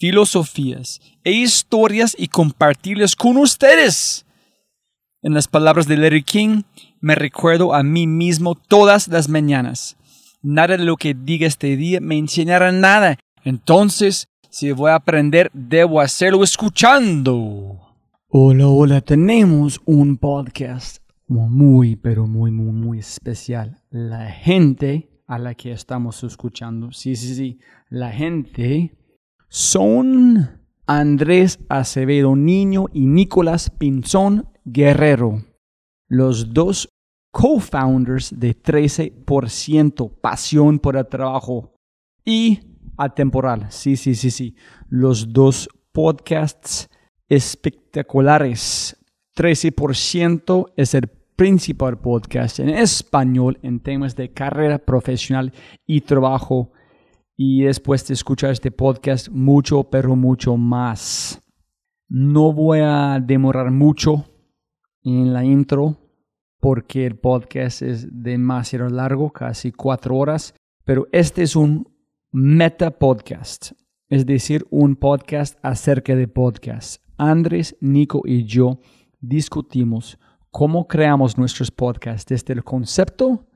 filosofías e historias y compartirlas con ustedes. En las palabras de Larry King, me recuerdo a mí mismo todas las mañanas. Nada de lo que diga este día me enseñará nada. Entonces, si voy a aprender, debo hacerlo escuchando. Hola, hola, tenemos un podcast muy, pero muy, muy, muy especial. La gente a la que estamos escuchando, sí, sí, sí, la gente son Andrés Acevedo Niño y Nicolás Pinzón Guerrero, los dos co-founders de 13%, Pasión por el Trabajo y Atemporal. Sí, sí, sí, sí. Los dos podcasts espectaculares. 13% es el principal podcast en español en temas de carrera profesional y trabajo y después de escuchar este podcast mucho, pero mucho más. No voy a demorar mucho en la intro porque el podcast es demasiado largo, casi cuatro horas, pero este es un meta podcast, es decir, un podcast acerca de podcast. Andrés, Nico y yo discutimos cómo creamos nuestros podcasts desde el concepto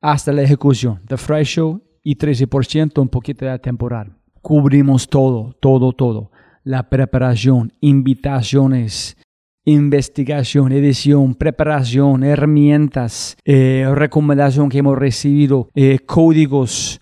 hasta la ejecución. The Fry Show y 13% un poquito de temporal. Cubrimos todo, todo, todo. La preparación, invitaciones, investigación, edición, preparación, herramientas, eh, recomendación que hemos recibido, eh, códigos,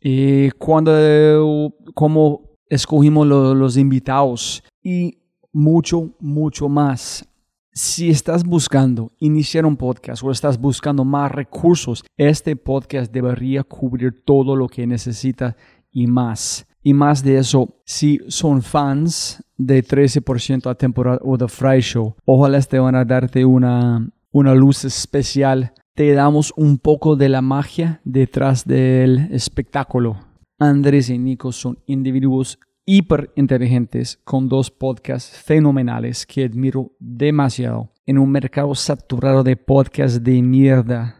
eh, cuando, cómo escogimos los invitados y mucho, mucho más si estás buscando iniciar un podcast o estás buscando más recursos, este podcast debería cubrir todo lo que necesitas y más. Y más de eso, si son fans de 13% a temporada o The Fry Show, ojalá te van a darte una, una luz especial. Te damos un poco de la magia detrás del espectáculo. Andrés y Nico son individuos hiper inteligentes con dos podcasts fenomenales que admiro demasiado. En un mercado saturado de podcasts de mierda,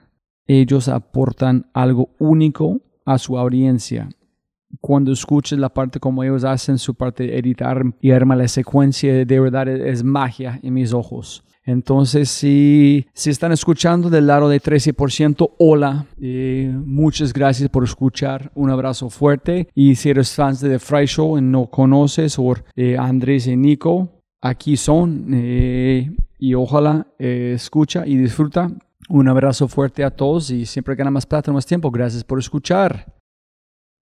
ellos aportan algo único a su audiencia. Cuando escuches la parte como ellos hacen su parte de editar y arma la secuencia, de verdad es magia en mis ojos. Entonces, si, si están escuchando del lado de 13%, hola. Eh, muchas gracias por escuchar. Un abrazo fuerte. Y si eres fans de The Fry Show y no conoces, o eh, Andrés y Nico, aquí son. Eh, y ojalá escucha y disfruta. Un abrazo fuerte a todos y siempre gana más plata, más tiempo. Gracias por escuchar.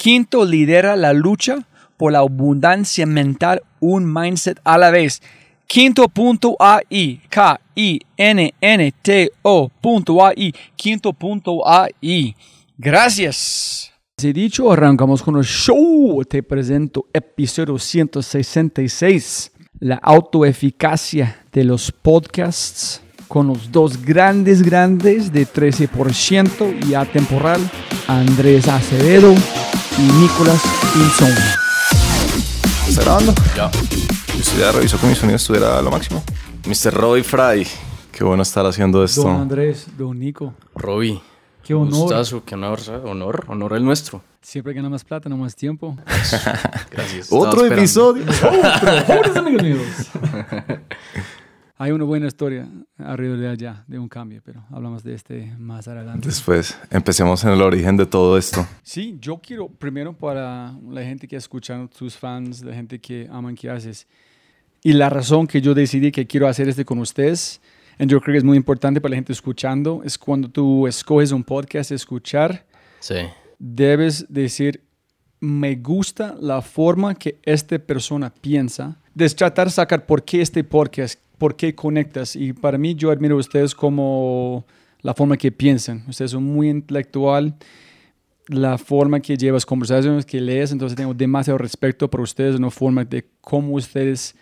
Quinto lidera la lucha por la abundancia mental, un mindset a la vez. Quinto punto AI, K-I-N-N-T-O punto AI, quinto punto AI. Gracias. Así dicho, arrancamos con el show. Te presento episodio 166, la autoeficacia de los podcasts con los dos grandes grandes de 13% y atemporal, Andrés Acevedo y Nicolás Pinzón. ¿Está grabando? Ya. Usted ya revisó que mi sonido estuviera a lo máximo. Mr. Roy Fry. Qué bueno estar haciendo esto. Don Andrés, don Nico. Roby. Qué honor. Gustazo, qué honor, ¿sabes? honor, honor el nuestro. Siempre gana más plata, no más tiempo. Gracias. Otro episodio. Pobres amigos míos. Hay una buena historia alrededor de allá, de un cambio, pero hablamos de este más adelante. Después, empecemos en el origen de todo esto. Sí, yo quiero primero para la gente que escuchan, tus fans, la gente que aman que haces, y la razón que yo decidí que quiero hacer este con ustedes, y yo creo que es muy importante para la gente escuchando, es cuando tú escoges un podcast, escuchar, Sí. debes decir, me gusta la forma que esta persona piensa, de tratar de sacar por qué este podcast, por qué conectas. Y para mí yo admiro a ustedes como la forma que piensan. Ustedes son muy intelectual, la forma que llevas conversaciones, que lees, entonces tengo demasiado respeto por ustedes, una forma de cómo ustedes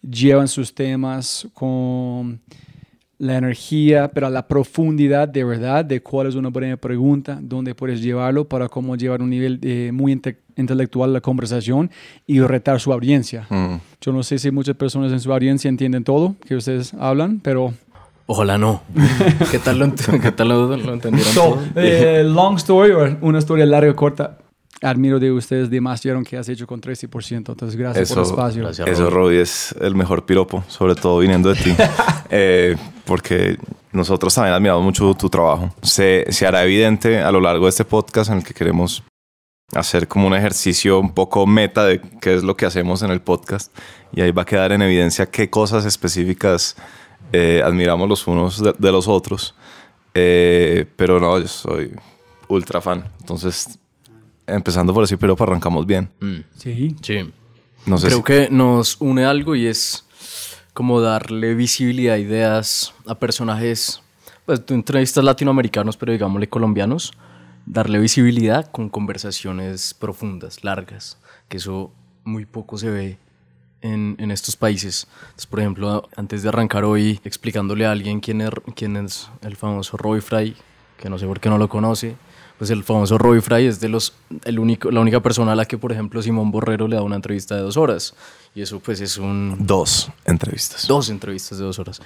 llevan sus temas con la energía, pero la profundidad de verdad de cuál es una buena pregunta, dónde puedes llevarlo para cómo llevar un nivel eh, muy inte- intelectual la conversación y retar su audiencia. Mm. Yo no sé si muchas personas en su audiencia entienden todo que ustedes hablan, pero... Ojalá no. ¿Qué tal lo, ent- qué tal lo, lo entendieron? So, todo? eh, long story o una historia larga o corta. Admiro de ustedes demasiado que has hecho con 13%. Entonces, gracias por el Eso, espacio. gracias. eso, Roy, es el mejor piropo, sobre todo viniendo de ti. Eh, porque nosotros también admiramos mucho tu trabajo. Se, se hará evidente a lo largo de este podcast en el que queremos hacer como un ejercicio un poco meta de qué es lo que hacemos en el podcast. Y ahí va a quedar en evidencia qué cosas específicas eh, admiramos los unos de, de los otros. Eh, pero no, yo soy ultra fan. Entonces, empezando por ese piropo, arrancamos bien. Mm, Sí. sí. No sé Creo si- que nos une algo y es como darle visibilidad a ideas a personajes. Pues tú entrevistas latinoamericanos, pero digámosle colombianos. Darle visibilidad con conversaciones profundas, largas, que eso muy poco se ve en, en estos países. Entonces, por ejemplo, antes de arrancar hoy explicándole a alguien quién es, quién es el famoso Roy Fry, que no sé por qué no lo conoce, pues el famoso Roy Fry es de los, el único, la única persona a la que, por ejemplo, Simón Borrero le da una entrevista de dos horas. Y eso pues es un... Dos entrevistas. Dos entrevistas de dos horas.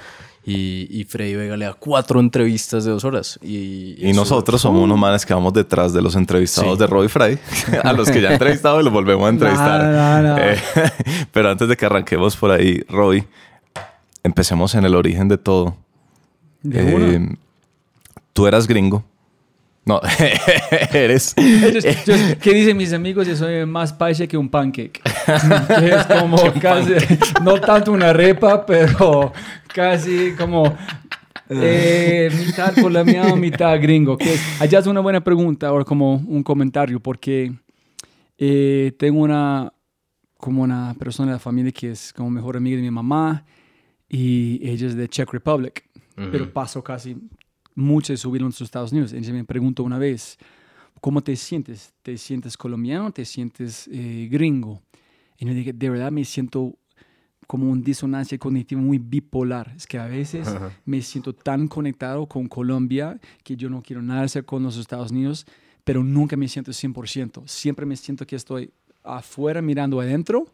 Y, y Freddy Vega le da cuatro entrevistas de dos horas. Y, Y eso- nosotros somos unos manes que vamos detrás de los entrevistados Sí. de Roy Fry, a los que ya he entrevistado y los volvemos a entrevistar. No, no, no. Eh, pero antes de que arranquemos por ahí, Roy, empecemos en el origen de todo. De Eh, tú eras gringo. No, eres. Yo- ¿Qué dicen mis amigos? Yo soy más paisa que un pancake. Que es como casi, no tanto una repa, pero casi como eh, mitad colombiano, mitad gringo. Que allá es una buena pregunta, ahora como un comentario, porque eh, tengo una, como una persona de la familia que es como mejor amiga de mi mamá y ella es de Czech Republic, pero paso casi mucho de su vida en los Estados Unidos. Entonces me pregunto una vez, ¿cómo te sientes? ¿Te sientes colombiano te sientes eh, gringo? Y yo dije, de verdad me siento como un disonancia cognitiva muy bipolar. Es que a veces me siento tan conectado con Colombia que yo no quiero nada hacer con los Estados Unidos, pero nunca me siento 100%. Siempre me siento que estoy afuera mirando adentro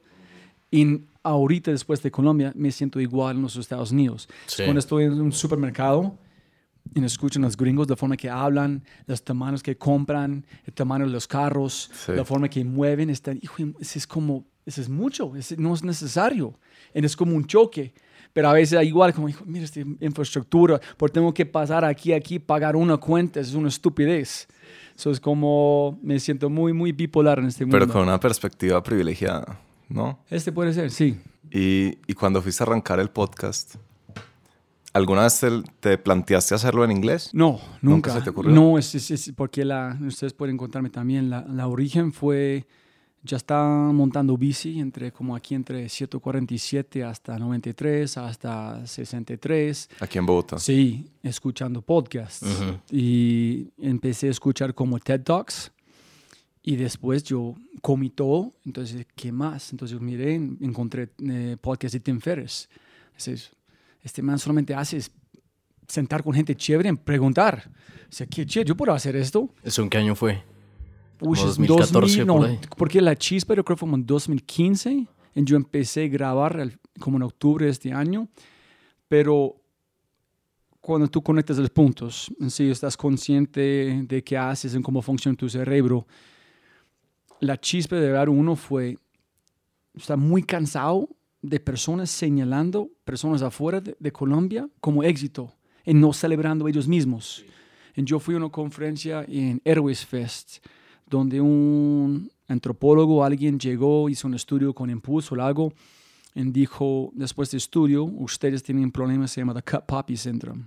y ahorita después de Colombia me siento igual en los Estados Unidos. Sí. Cuando estoy en un supermercado y escuchan los gringos, la forma que hablan, los tamaños que compran, el tamaño de los carros, Sí. la forma que mueven, están, hijo, eso es como, eso es mucho, eso no es necesario. Y es como un choque. Pero a veces igual, como, hijo, mira esta infraestructura, porque tengo que pasar aquí, aquí, pagar una cuenta, es una estupidez. Eso es como, me siento muy, muy bipolar en este mundo. Pero con una perspectiva privilegiada, ¿no? Este puede ser, sí. Y, y cuando fuiste a arrancar el podcast, ¿alguna vez te, te planteaste hacerlo en inglés? No, nunca. se te ocurrió? No, es, es- es porque la, ustedes pueden contarme también, la, la origen fue, ya está montando bici entre como aquí entre 147 hasta 93, hasta 63. Aquí en Bogotá. Sí, escuchando podcasts. Ujú. Y empecé a escuchar como TED Talks. Y después yo comí todo. Entonces, ¿qué más? Entonces miré, encontré eh, podcast de Tim Ferriss. Dices, este man solamente hace es sentar con gente chévere y preguntar. Dice, ¿qué chévere? ¿Yo puedo hacer esto? ¿Eso en qué año fue? Uy, Como es 2014 2000, no, por ahí. porque la chispa yo creo que fue como en 2015 y yo empecé a grabar como en octubre de este año, pero cuando tú conectas los puntos, en sí estás consciente de qué haces, en cómo funciona tu cerebro, la chispa de ver uno fue, está muy cansado de personas señalando personas afuera de, de Colombia como éxito y no celebrando ellos mismos. Y yo fui a una conferencia en Airways Fest, donde un antropólogo, alguien llegó, hizo un estudio con impulso o algo, y dijo, después de estudio, ustedes tienen un problema, se llama the cut poppy syndrome,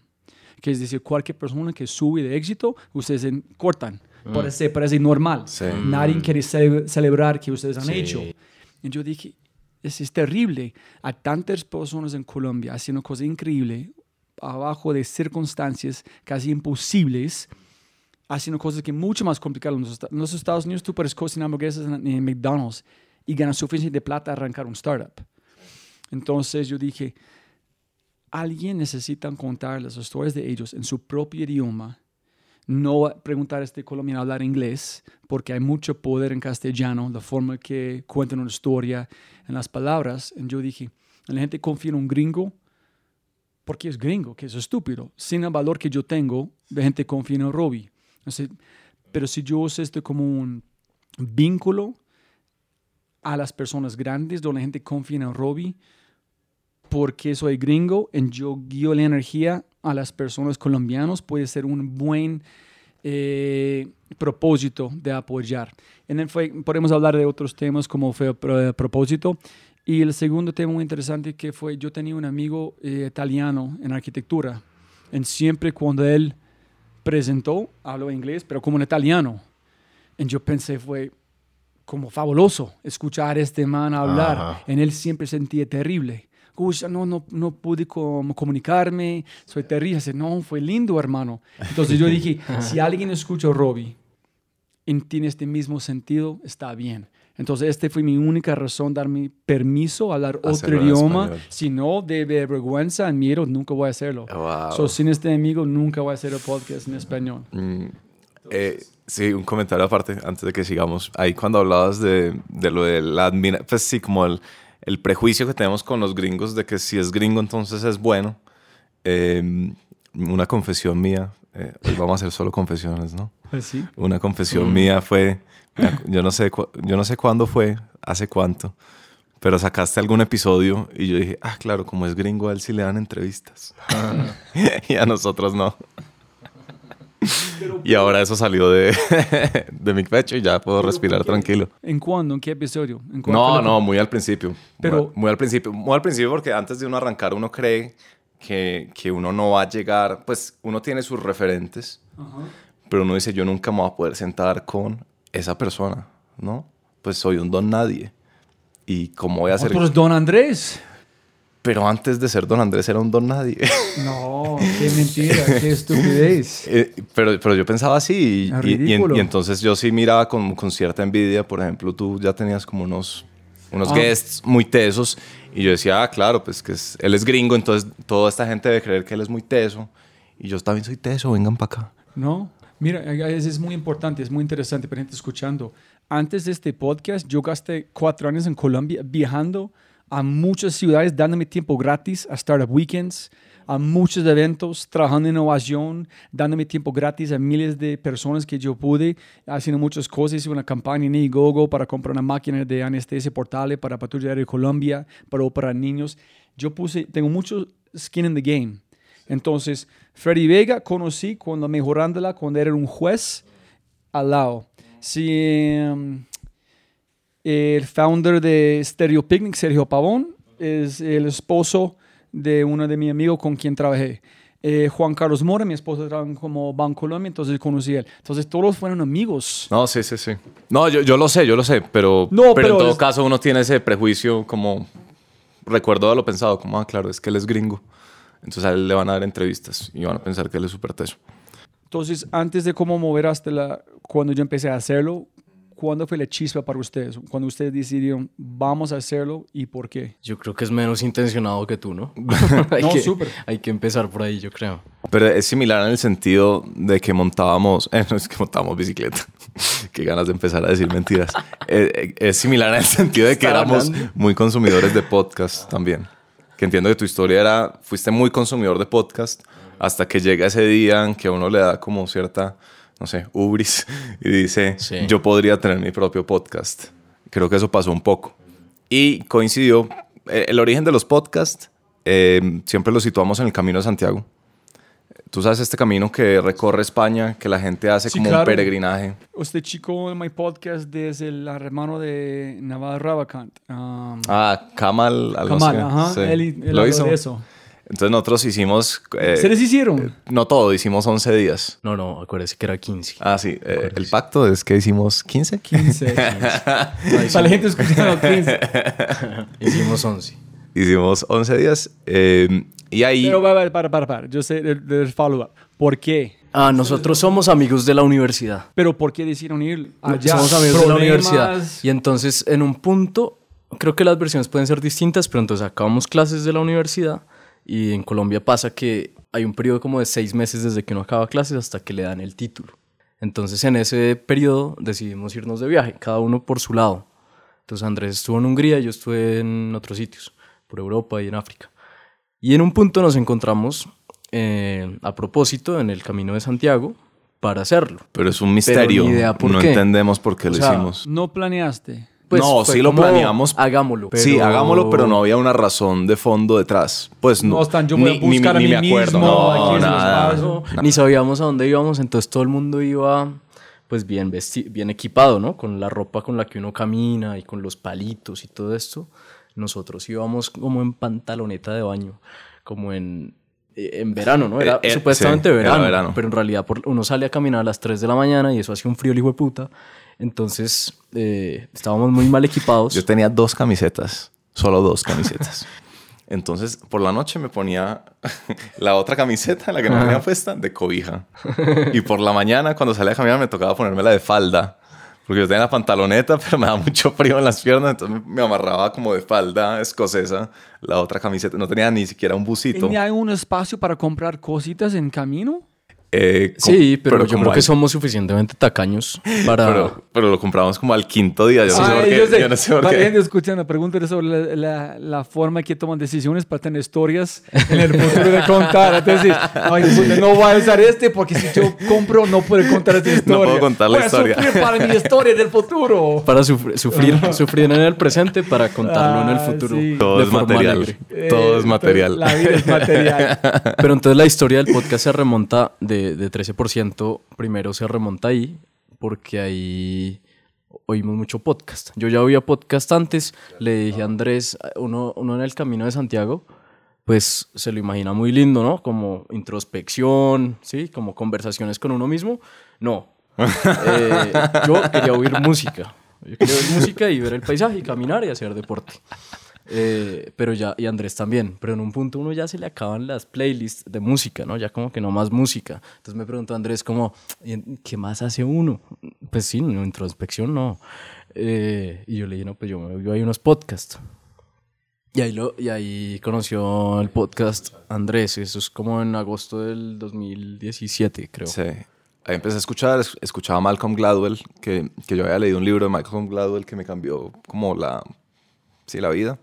que es decir, cualquier persona que sube de éxito, ustedes en- cortan, parece, parece normal. Sí. Nadie quiere cele- celebrar que ustedes han Sí. hecho. Y yo dije, es, terrible. A tantas personas en Colombia haciendo cosas increíbles, abajo de circunstancias casi imposibles, haciendo cosas que mucho más complicadas. En los, Estados Unidos tú puedes cocinar hamburguesas en, en McDonald's y ganar suficiente plata a arrancar un startup. Entonces yo dije, alguien necesita contar las historias de ellos en su propio idioma. No preguntar a este colombiano hablar inglés, porque hay mucho poder en castellano, la forma que cuentan una historia, en las palabras. Y yo dije, la gente confía en un gringo porque es gringo, que es estúpido. Sin el valor que yo tengo, la gente confía en Robbie. Pero si yo uso esto como un vínculo a las personas grandes, donde la gente confía en Robbie, porque soy gringo, y yo guío la energía a las personas colombianas, puede ser un buen eh, propósito de apoyar. En el podemos hablar de otros temas como fue pro- propósito. Y el segundo tema muy interesante que fue, yo tenía un amigo eh, italiano en arquitectura, y siempre cuando él presentó, habló inglés, pero como en italiano. Y yo pensé, fue como fabuloso escuchar a este man hablar. Ajá. En él siempre sentía terrible. Uy, no, no, no pude com- comunicarme, soy terrible. Dice, no, fue lindo, hermano. Entonces yo dije, si alguien escucha a Robbie y tiene este mismo sentido, está bien. Entonces, esta fue mi única razón, darme permiso a hablar otro Hacerlo en idioma. Si no, de vergüenza, miedo, nunca voy a hacerlo. Wow. So, sin este amigo, nunca voy a hacer el podcast en español. Mm, eh, sí, un comentario aparte, antes de que sigamos. Ahí cuando hablabas de, de lo de la pues sí, como el, el prejuicio que tenemos con los gringos de que si es gringo entonces es bueno. Eh, una confesión mía, eh, hoy vamos a hacer solo confesiones, ¿no? Pues sí. Una confesión mía fue, yo no, sé, yo no sé cuándo fue, hace cuánto, pero sacaste algún episodio y yo dije, ah, claro, como es gringo, a él sí le dan entrevistas. y a nosotros no. Y ahora eso salió de, de mi pecho y ya puedo respirar tranquilo. ¿En cuándo? ¿En qué episodio? ¿En No, no, muy al principio. Pero- muy, muy al principio. Muy al principio porque antes de uno arrancar uno cree que, que uno no va a llegar, pues uno tiene sus referentes, pero uno dice yo nunca me voy a poder sentar con esa persona, ¿no? Pues soy un don nadie. ¿Y cómo voy a ser? Otros Don Andrés. Pero antes de ser don Andrés era un don nadie. No, qué mentira, qué estupidez. Eh, pero, pero yo pensaba así y, Es y- y y entonces yo sí miraba con, con cierta envidia, por ejemplo, tú ya tenías como unos, unos Ah. guests muy tesos y yo decía, ah, claro, pues que es- él es gringo, entonces toda esta gente debe creer que él es muy teso y yo también soy teso, vengan para acá. No, mira, es, es muy importante, es muy interesante para gente escuchando. Antes de este podcast, yo gasté cuatro años en Colombia viajando a muchas ciudades, dándome tiempo gratis a Startup Weekends, a muchos eventos, trabajando en innovación, dándome tiempo gratis a miles de personas que yo pude, haciendo muchas cosas. Hice una campaña en Indiegogo para comprar una máquina de anestesia portable para Patrulla Aérea de Colombia, para operar niños. Yo puse, tengo mucho skin in the game. Entonces, Freddy Vega conocí cuando mejorándola, cuando era un juez al lado. Si em, el founder de Stereo Picnic, Sergio Pavón, es el esposo de uno de mis amigos con quien trabajé. eh, Juan Carlos Mora, mi esposa trabaja como Banco Colombia, entonces conocí a él. Entonces todos fueron amigos. No, sí, sí, sí. No, yo, yo lo sé, yo lo sé, pero, No, pero, pero en todo es- caso uno tiene ese prejuicio como recuerdo de lo pensado, como, ah, claro, es que él es gringo. Entonces a él le van a dar entrevistas y van a pensar que él es súper teso. Entonces, antes de cómo mover hasta la, cuando yo empecé a hacerlo, ¿cuándo fue la chispa para ustedes? Cuando ustedes decidieron, vamos a hacerlo y por qué. Yo creo que es menos intencionado que tú, ¿no? hay, No, que, súper. hay que empezar por ahí, yo creo. Pero es similar en el sentido de que montábamos, eh, no es que montábamos bicicleta, qué ganas de empezar a decir mentiras. Eh, eh, es similar en el sentido de que éramos hablando. muy consumidores de podcast también. Que entiendo que tu historia era, fuiste muy consumidor de podcast hasta que llega ese día en que a uno le da como cierta, no sé, ubris y dice, Sí. yo podría tener mi propio podcast. Creo que eso pasó un poco. Y coincidió, eh, el origen de los podcasts eh, siempre lo situamos en el Camino de Santiago. Tú sabes este camino que recorre España, que la gente hace Sí, como claro. un peregrinaje. Este chico en mi podcast desde el hermano de Navarro Rabacant. Um, Ah, Kamal, Kamal, ajá, Sí. él, él lo hizo. de eso. Entonces nosotros hicimos... eh, ¿Se les hicieron? no todo, hicimos 11 días. No, no, acuérdese que era 15. Ah, sí. eh, el pacto es que hicimos 15. 15. Para la gente escuchando 15. Hicimos 11. Hicimos 11 días. eh, y ahí... Pero va, va, para, para, para. Yo sé del, del follow-up. ¿Por qué? Ah, nosotros somos amigos de la universidad. Pero ¿por qué decidieron ir allá? Somos amigos de la Problemas. universidad. Y entonces, en un punto, creo que las versiones pueden ser distintas, pero entonces acabamos clases de la universidad y en Colombia pasa que hay un periodo como de seis meses desde que uno acaba clases hasta que le dan el título. Entonces, en ese periodo decidimos irnos de viaje, cada uno por su lado. Entonces, Andrés estuvo en Hungría, yo estuve en otros sitios, por Europa y en África. Y en un punto nos encontramos eh, a propósito en el Camino de Santiago para hacerlo. Pero es un misterio. ni idea por no qué. entendemos por qué O lo sea, hicimos. No planeaste. Pues no, fue sí lo planeamos. Hagámoslo. Sí, pero- hagámoslo, pero no había una razón de fondo detrás. Pues no. No están, yo voy a ni- ni- buscar a ni mí me acuerdo. mismo, No, nada. espacio. No, ni sabíamos a dónde íbamos, entonces todo el mundo iba pues bien vesti- bien equipado, ¿no? Con la ropa con la que uno camina y con los palitos y todo esto. Nosotros íbamos como en pantaloneta de baño, como en, eh, en verano, ¿no? Era Eh, eh, supuestamente sí, era verano, verano. pero en realidad por- uno sale a caminar a las 3 de la mañana y eso hacía un frío el hijo de puta. Entonces eh, estábamos muy mal equipados. Yo tenía dos camisetas, solo dos camisetas. Entonces, por la noche me ponía la otra camiseta, la que no tenía puesta, de cobija. Y por la mañana, cuando salía a caminar, me tocaba ponérmela de falda. Porque yo tenía la pantaloneta, pero me daba mucho frío en las piernas, entonces me- me amarraba como de falda escocesa la otra camiseta. No tenía ni siquiera un busito. ¿Tenía un espacio para comprar cositas en camino? Eh, Sí, pero, yo como creo que al- somos suficientemente tacaños para... Pero, pero lo compramos como al quinto día. Yo no sé por Ay, qué. yo sé. Yo no sé por Para la qué. gente escuchando, pregúntale sobre la, la, la forma que toman decisiones para tener historias en el futuro de contar. Entonces, ay, puta, no voy a usar este porque si yo compro no puedo contar esta historia. puedo contar la Voy a historia. sufrir para mi historia del futuro. para sufrir, sufrir, sufrir en el presente para contarlo en el Ah, futuro. sí. Todo es material. alegre. Todo es Eh, material. La vida es material. Pero entonces la historia del podcast se remonta de, de 13%, primero se remonta ahí, porque ahí oímos mucho podcast. Yo ya oía podcast antes, le dije a Andrés, uno, uno en el camino de Santiago, pues se lo imagina muy lindo, ¿no? Como introspección, ¿sí? Como conversaciones con uno mismo. No. Eh, yo quería oír música. Yo quería oír música y ver el paisaje y caminar y hacer deporte. Eh, pero ya, y Andrés también, pero en un punto uno ya se le acaban las playlists de música, ¿no? Ya como que no más música. Entonces me preguntó Andrés como, "¿Y en- ¿qué más hace uno? Pues sí, introspección no. Eh, y yo le dije, no, pues yo me oigo ahí unos podcasts. Y ahí, lo, y ahí conoció el podcast Andrés, eso es como en agosto del 2017, creo. Sí. Ahí empecé a escuchar, es- escuchaba a Malcolm Gladwell, que, que yo había leído un libro de Malcolm Gladwell que me cambió como la, sí, la vida.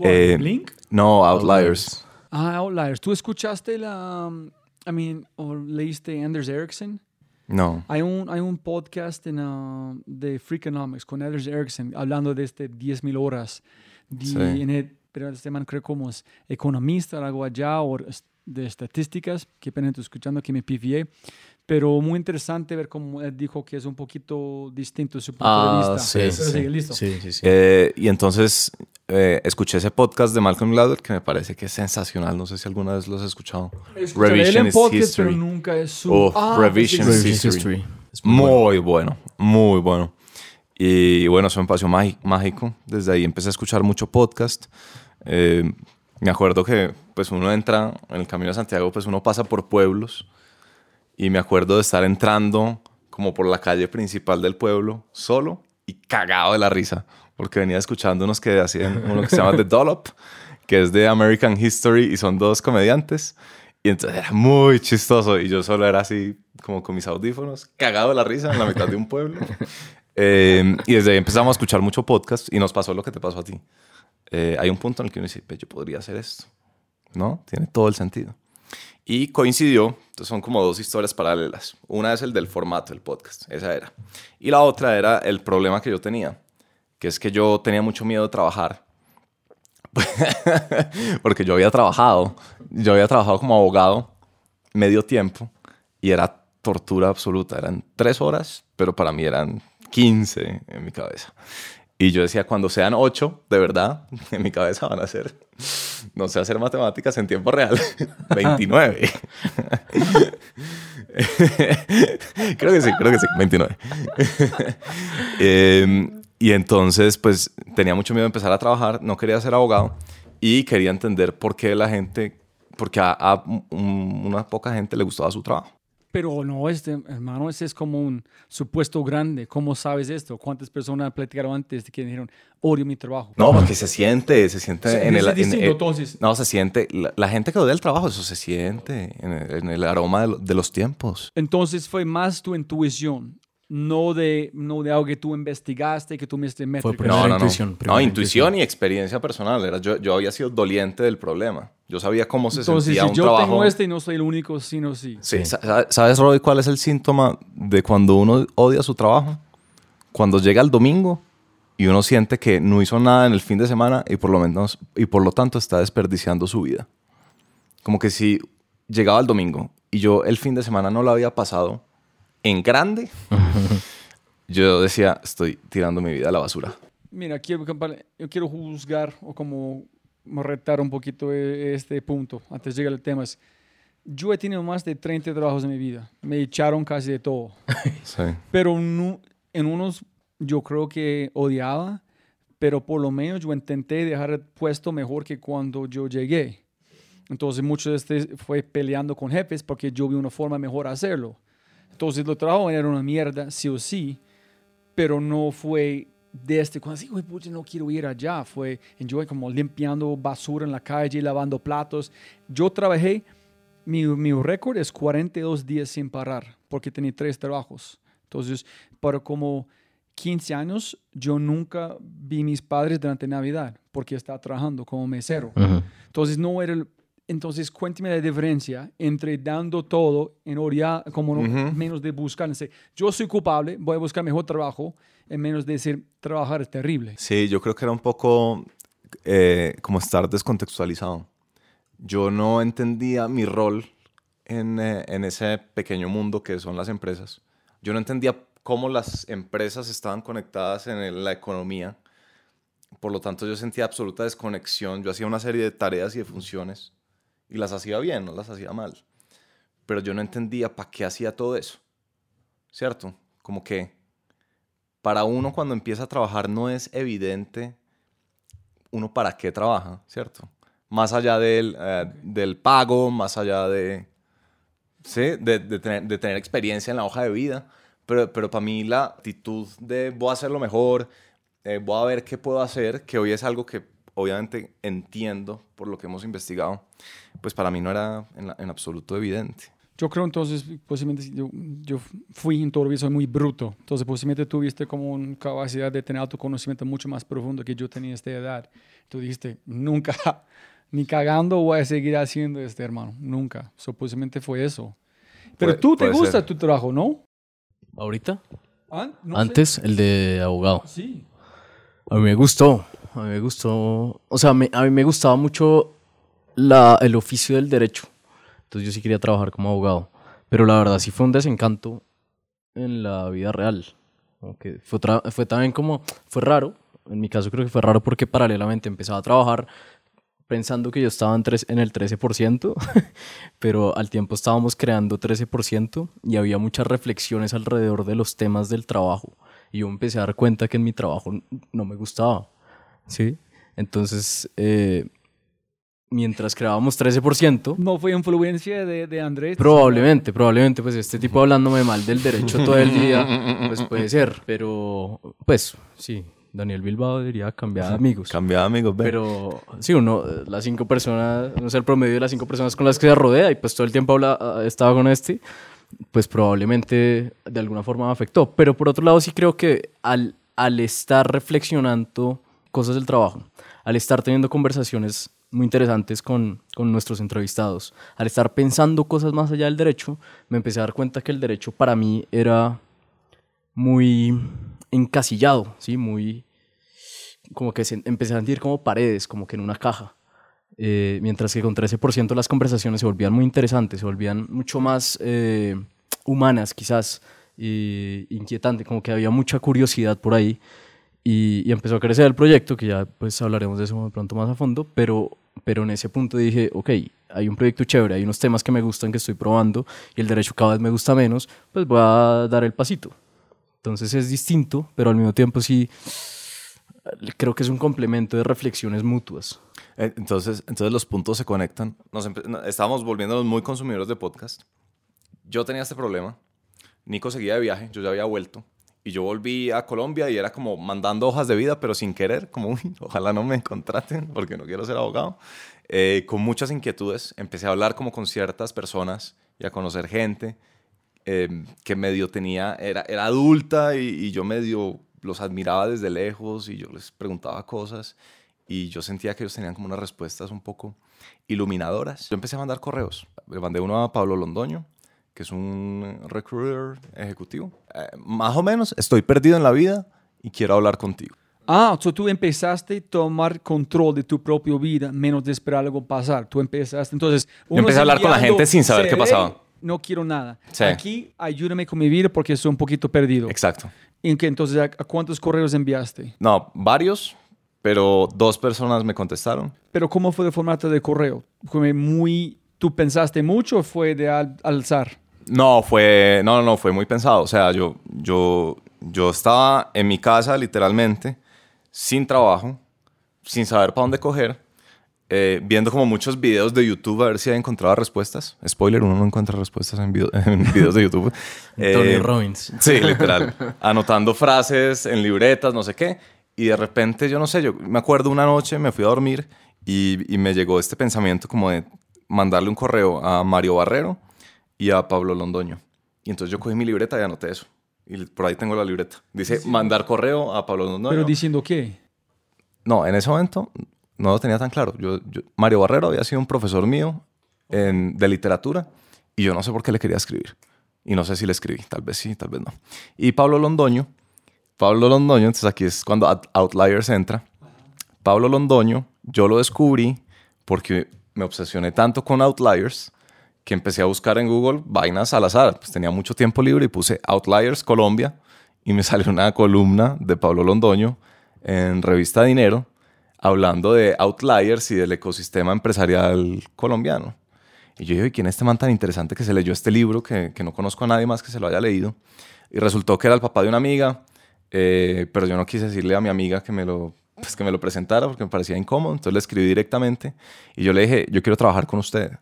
¿Cuál? Eh, ¿Blink? No, Outliers. Ah, Outliers. ¿Tú escuchaste la, um, I mean, o leíste Anders Ericsson? No. Hay un, hay un podcast en, uh, de Freakonomics con Anders Ericsson hablando de este 10.000 horas. De, Sí. en el- pero este man creo como es economista, algo allá, o de estadísticas, que pena estoy escuchando que me pifié. Pero muy interesante ver cómo él dijo que es un poquito distinto su punto Ah, de vista. sí, Pero sí, listo. sí, sí, sí. Eh, y entonces eh, escuché ese podcast de Malcolm Gladwell que me parece que es sensacional. No sé si alguna vez lo has escuchado. En is podcast, pero History. nunca es su... Ah, Revision. History. Muy bueno, muy bueno. Y bueno, es un espacio mágico. Desde ahí empecé a escuchar mucho podcast. Eh, me acuerdo que pues uno entra en el Camino de Santiago, pues uno pasa por pueblos. Y me acuerdo de estar entrando como por la calle principal del pueblo, solo y cagado de la risa. Porque venía escuchando unos que hacían uno que se llama The Dollop, que es de American History y son dos comediantes. Y entonces era muy chistoso y yo solo era así como con mis audífonos, cagado de la risa en la mitad de un pueblo. Eh, y desde ahí empezamos a escuchar mucho podcast y nos pasó lo que te pasó a ti. Eh, hay un punto en el que uno dice, "Ve, yo podría hacer esto. ¿No? Tiene todo el sentido. Y coincidió, entonces son como dos historias paralelas. Una es el del formato del podcast, esa era. Y la otra era el problema que yo tenía, que es que yo tenía mucho miedo de trabajar. Porque yo había trabajado, yo había trabajado como abogado medio tiempo y era tortura absoluta. Eran tres horas, pero para mí eran 15 en mi cabeza. Y yo decía, cuando sean ocho, de verdad, en mi cabeza van a ser, no sé hacer matemáticas en tiempo real, 29. creo que sí, creo que sí, 29. Eh, y entonces, pues tenía mucho miedo de empezar a trabajar, no quería ser abogado y quería entender por qué la gente, porque a, a un- una poca gente le gustaba su trabajo. Pero no, este, hermano, ese es como un supuesto grande. ¿Cómo sabes esto? ¿Cuántas personas platicaron antes de que dijeron, odio mi trabajo? No, porque se siente, se siente Sí, en el... distinto, en- entonces. No, se siente, la, la gente que odia el trabajo, eso se siente en el, en el aroma de, lo- de los tiempos. Entonces fue más tu intuición, no de, no de algo que tú investigaste, que tú me. Primera No, no, no. intuición, No, primera intuición intuición. y experiencia personal. Era, yo, yo había sido doliente del problema. Yo sabía cómo se Entonces, sentía si un yo trabajo. tengo este y no soy el único, sino sí. Sí, sa- ¿Sabes, Roy, cuál es el síntoma de cuando uno odia su trabajo? Cuando llega el domingo y uno siente que no hizo nada en el fin de semana y por lo menos y por lo tanto está desperdiciando su vida. Como que si llegaba el domingo y yo el fin de semana no lo había pasado en grande, yo decía, estoy tirando mi vida a la basura. Mira, quiero, yo quiero juzgar o como retar un poquito e- este punto antes de llegar al tema. Es, yo he tenido más de 30 trabajos en mi vida. Me echaron casi de todo. Sí. Pero nu- en unos yo creo que odiaba, pero por lo menos yo intenté dejar el puesto mejor que cuando yo llegué. Entonces mucho de este fue peleando con jefes porque yo vi una forma mejor de hacerlo. Entonces los trabajos eran una mierda, sí o sí, pero no fue de este, cuando "Uy, pucha, no quiero ir allá, fue yo como limpiando basura en la calle, lavando platos. Yo trabajé, mi, mi récord es 42 días sin parar, porque tenía tres trabajos. Entonces, para como 15 años, yo nunca vi mis padres durante Navidad, porque estaba trabajando como mesero. Entonces, no era Entonces, cuénteme la diferencia entre dando todo en oria, como no- Ujú. menos de buscar. dice, Yo soy culpable, voy a buscar mejor trabajo, en menos de decir, trabajar es terrible. Sí, yo creo que era un poco eh, como estar descontextualizado. Yo no entendía mi rol en, eh, en ese pequeño mundo que son las empresas. Yo no entendía cómo las empresas estaban conectadas en la economía. Por lo tanto, yo sentía absoluta desconexión. Yo hacía una serie de tareas y de funciones y las hacía bien, no las hacía mal. Pero yo no entendía para qué hacía todo eso. ¿Cierto? Como que para uno cuando empieza a trabajar no es evidente uno para qué trabaja, ¿cierto? Más allá del, eh, del pago, más allá de, ¿sí? de, de tener, de tener experiencia en la hoja de vida, pero, pero para mí la actitud de voy a hacerlo mejor, eh, voy a ver qué puedo hacer, que hoy es algo que obviamente entiendo por lo que hemos investigado, pues para mí no era en, la- en absoluto evidente. Yo creo entonces, posiblemente yo, yo fui en todo soy muy bruto. Entonces, posiblemente tuviste como una capacidad de tener autoconocimiento mucho más profundo que yo tenía a esta edad. Tú dijiste, nunca, ni cagando voy a seguir haciendo este, hermano. Nunca. So, posiblemente fue eso. Pero Puede- tú te gusta ser. tu trabajo, ¿no? ¿Ahorita? Ah, no sé. Antes, el de abogado. Sí. A mí me gustó. A mí me gustó. O sea, me- a mí me gustaba mucho la, el oficio del derecho. Entonces yo sí quería trabajar como abogado. Pero la verdad sí fue un desencanto en la vida real. Como que fue, fue también como, fue raro. En mi caso creo que fue raro porque paralelamente empezaba a trabajar pensando que yo estaba en, tres- en el 13%, pero al tiempo estábamos creando 13% y había muchas reflexiones alrededor de los temas del trabajo. Y yo empecé a dar cuenta que en mi trabajo no me gustaba. ¿Sí? Entonces, eh, mientras creábamos 13%, No fue influencia de, de Andrés. Probablemente, probablemente, pues este tipo hablándome mal del derecho todo el día, pues puede ser, pero pues sí, Daniel Bilbao debería cambiar de amigos. Cambiaba, amigos, ven. Pero sí, uno, las cinco personas, no sé, el promedio de las cinco personas con las que se rodea y pues todo el tiempo habla, ah, estaba con este, pues probablemente de alguna forma me afectó. Pero por otro lado sí creo que al, al estar reflexionando cosas del trabajo, al estar teniendo conversaciones muy interesantes con, con nuestros entrevistados, al estar pensando cosas más allá del derecho, me empecé a dar cuenta que el derecho para mí era muy encasillado, ¿sí? Muy, como que se, empecé a sentir como paredes, como que en una caja. Eh, mientras que con 13% las conversaciones se volvían muy interesantes, se volvían mucho más eh, humanas quizás, y inquietantes, como que había mucha curiosidad por ahí. Y, y empezó a crecer el proyecto, que ya pues hablaremos de eso pronto más a fondo, pero, pero en ese punto dije, ok, hay un proyecto chévere, hay unos temas que me gustan, que estoy probando, y el derecho cada vez me gusta menos, pues voy a dar el pasito. Entonces es distinto, pero al mismo tiempo sí creo que es un complemento de reflexiones mutuas. Eh, Entonces, entonces los puntos se conectan. Nos estábamos volviéndonos muy consumidores de podcast. Yo tenía este problema. Nico seguía de viaje, yo ya había vuelto. Y yo volví a Colombia y era como mandando hojas de vida, pero sin querer, como, uy, ojalá no me contraten porque no quiero ser abogado. Eh, con muchas inquietudes, empecé a hablar como con ciertas personas y a conocer gente eh, que medio tenía, era, era adulta y, y yo medio los admiraba desde lejos y yo les preguntaba cosas y yo sentía que ellos tenían como unas respuestas un poco iluminadoras. Yo empecé a mandar correos. Le mandé uno a Pablo Londoño, que es un recruiter ejecutivo. Eh, más o menos, estoy perdido en la vida y quiero hablar contigo. Ah, so tú empezaste a tomar control de tu propia vida, menos de esperar algo pasar. Tú empezaste, entonces... Yo empecé a hablar con la gente sin saber qué "Seré, pasaba". No quiero nada. Sí. Aquí, ayúdame con mi vida porque estoy un poquito perdido. Exacto. ¿Y que entonces a, a cuántos correos enviaste? No, varios, pero dos personas me contestaron. Pero ¿cómo fue el formato de correo? ¿Fue muy... ¿Tú pensaste mucho o fue de al, alzar? No, fue, no, no, no, fue muy pensado. O sea, yo, yo, yo estaba en mi casa literalmente, sin trabajo, sin saber para dónde coger, eh, viendo como muchos videos de YouTube a ver si encontraba respuestas. Spoiler, uno no encuentra respuestas en, video- en videos de YouTube. Tony Eh, Robbins. Sí, literal. Anotando frases en libretas, no sé qué. Y de repente, yo no sé, yo me acuerdo una noche, me fui a dormir y, y me llegó este pensamiento como de mandarle un correo a Mario Barrero y a Pablo Londoño. Y entonces yo cogí mi libreta y anoté eso. Y por ahí tengo la libreta. Dice, mandar correo a Pablo Londoño. Pero diciendo qué? No, en ese momento no lo tenía tan claro. Yo, yo- Mario Barrero había sido un profesor mío en- de literatura y yo no sé por qué le quería escribir. Y no sé si le escribí, tal vez sí, tal vez no. Y Pablo Londoño, Pablo Londoño, entonces aquí es cuando Out- Outliers entra. Pablo Londoño, yo lo descubrí porque me obsesioné tanto con Outliers que empecé a buscar en Google vainas al azar. Pues tenía mucho tiempo libre y puse Outliers Colombia y me salió una columna de Pablo Londoño en Revista Dinero hablando de Outliers y del ecosistema empresarial colombiano. Y yo dije, "¿Y ¿quién es este man tan interesante que se leyó este libro que, que no conozco a nadie más que se lo haya leído? Y resultó que era el papá de una amiga, eh, pero yo no quise decirle a mi amiga que me lo pues que me lo presentara porque me parecía incómodo, entonces le escribí directamente y yo le dije, yo quiero trabajar con usted.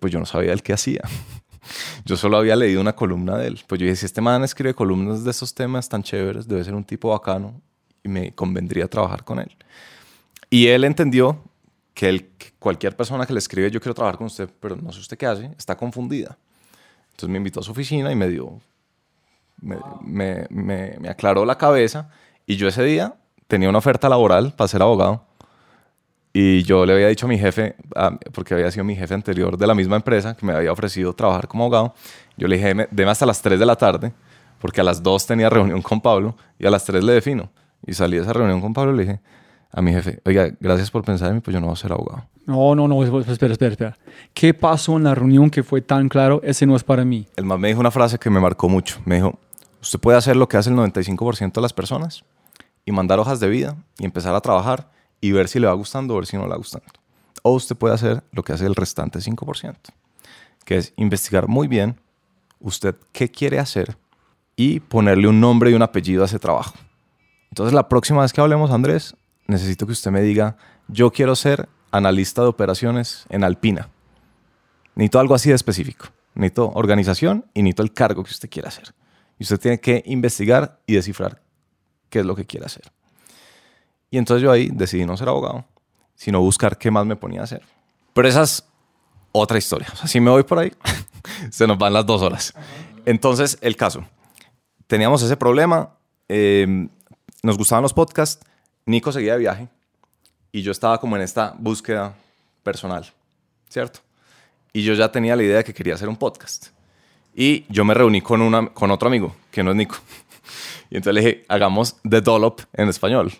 Pues yo no sabía el qué hacía. Yo solo había leído una columna de él. Pues yo dije, si este man escribe columnas de esos temas tan chéveres, debe ser un tipo bacano y me convendría trabajar con él. Y él entendió que, él- que cualquier persona que le escribe, yo quiero trabajar con usted, pero no sé usted qué hace, está confundida. Entonces me invitó a su oficina y me dio, me, me- me- me aclaró la cabeza y yo ese día tenía una oferta laboral para ser abogado y yo le había dicho a mi jefe, porque había sido mi jefe anterior de la misma empresa, que me había ofrecido trabajar como abogado, yo le dije, "Deme- deme hasta las 3 de la tarde, porque a las 2 tenía reunión con Pablo y a las 3 le defino. Y salí de esa reunión con Pablo y le dije, a mi jefe, oiga, gracias por pensar en mí, pues yo no voy a ser abogado. No, no, no, espera, espera, espera. ¿Qué pasó en la reunión que fue tan claro? Ese no es para mí. El man me dijo una frase que me marcó mucho. Me dijo, usted puede hacer lo que hace el 95% de las personas y mandar hojas de vida y empezar a trabajar y ver si le va gustando o ver si no le va gustando. O usted puede hacer lo que hace el restante 5%, que es investigar muy bien usted qué quiere hacer y ponerle un nombre y un apellido a ese trabajo. Entonces la próxima vez que hablemos, Andrés, necesito que usted me diga, yo quiero ser analista de operaciones en Alpina. Necesito algo así de específico. Necesito organización y necesito el cargo que usted quiera hacer. Y usted tiene que investigar y descifrar qué es lo que quiere hacer. Y entonces yo ahí decidí no ser abogado, sino buscar qué más me ponía a hacer. Pero esa es otra historia. O sea, si me voy por ahí, se nos van las dos horas. Entonces, el caso. Teníamos ese problema. eh, nos gustaban los podcasts. Nico seguía de viaje. Y yo estaba como en esta búsqueda personal, ¿cierto? Y yo ya tenía la idea de que quería hacer un podcast. Y yo me reuní con, una, con otro amigo, que no es Nico. Y entonces le dije, hagamos The Dollop en español.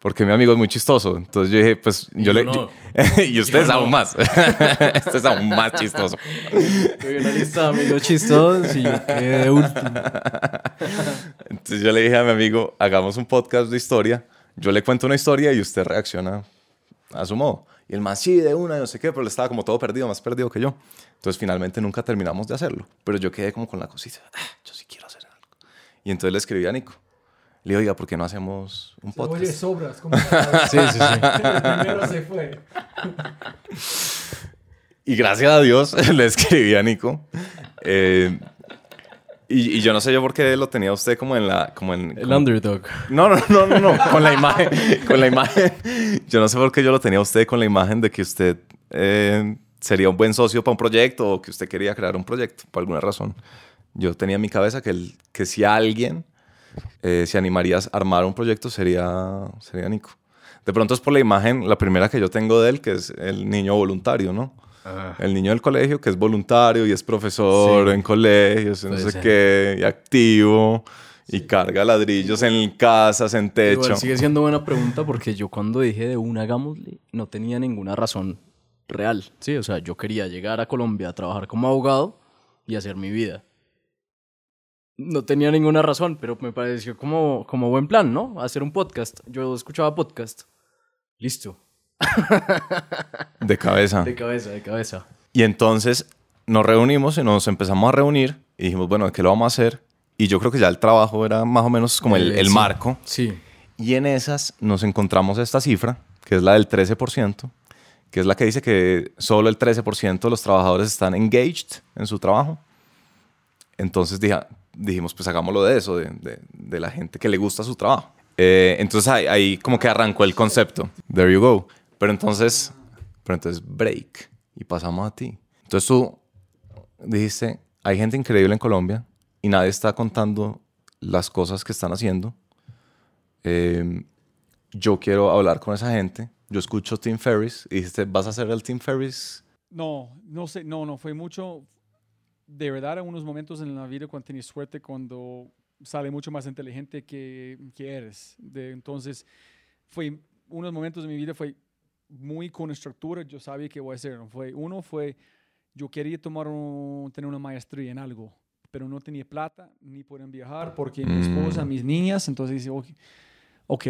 Porque mi amigo es muy chistoso. Entonces yo dije, pues yo, le... no. yo- y usted es aún más. este es aún más chistoso. Tuve una lista de amigos chistosos y yo quedé de último. Entonces yo le dije a mi amigo, hagamos un podcast de historia. Yo le cuento una historia y usted reacciona a su modo. Y el man, sí, de una, y no sé qué, pero él estaba como todo perdido, más perdido que yo. Entonces finalmente nunca terminamos de hacerlo. Pero yo quedé como con la cosita, "Ah, yo sí quiero. Y entonces le escribí a Nico. Le dije, oiga, ¿por qué no hacemos un podcast? sobras. Sí, sí, sí. Primero se fue. Y gracias a Dios le escribí a Nico. Eh, y, y yo no sé yo por qué lo tenía usted como en la... Como en, El como- underdog. No, no, no, no, no, con la imagen, con la imagen. Yo no sé por qué yo lo tenía a usted con la imagen de que usted eh, sería un buen socio para un proyecto o que usted quería crear un proyecto, por alguna razón. Yo tenía en mi cabeza que, el, que si alguien eh, se animaría a armar un proyecto sería, sería Nico. De pronto es por la imagen, la primera que yo tengo de él, que es el niño voluntario, ¿no? El niño del colegio que es voluntario y es profesor Sí. en colegios, no sé ser. qué, y activo, y carga ladrillos en casas, en techo. Igual sigue siendo buena pregunta porque yo cuando dije de una hagámosle no tenía ninguna razón real. Sí, o sea, yo quería llegar a Colombia a trabajar como abogado y hacer mi vida. No tenía ninguna razón, pero me pareció como, como buen plan, ¿no? Hacer un podcast. Yo escuchaba podcast. Listo. De cabeza. De cabeza, de cabeza. Y entonces nos reunimos y nos empezamos a reunir y dijimos, bueno, ¿qué lo vamos a hacer? Y yo creo que ya el trabajo era más o menos como el, Eh, el sí. marco. Sí. Y en esas nos encontramos esta cifra, que es la del 13%, que es la que dice que solo el 13% de los trabajadores están engaged en su trabajo. Entonces dije- dijimos, pues hagámoslo de eso, de, de- de la gente que le gusta su trabajo. Eh, entonces ahí, ahí como que arrancó el concepto. There you go. Pero entonces, pero entonces break y pasamos a ti. Entonces tú dijiste, hay gente increíble en Colombia y nadie está contando las cosas que están haciendo. Eh, yo quiero hablar con esa gente. Yo escucho Tim Ferris y dijiste, ¿vas a hacer el Tim Ferris? No, no sé, no, no, fue mucho, de verdad, en unos momentos en la vida cuando tienes suerte, cuando sale mucho más inteligente que, que eres. De, entonces, fue, unos momentos de mi vida fue muy con estructura, yo sabía qué voy a hacer. Fue, uno fue, yo quería tomar un, tener una maestría en algo, pero no tenía plata ni podían viajar porque mi esposa, Mm. mis niñas, entonces dice, ok, ok.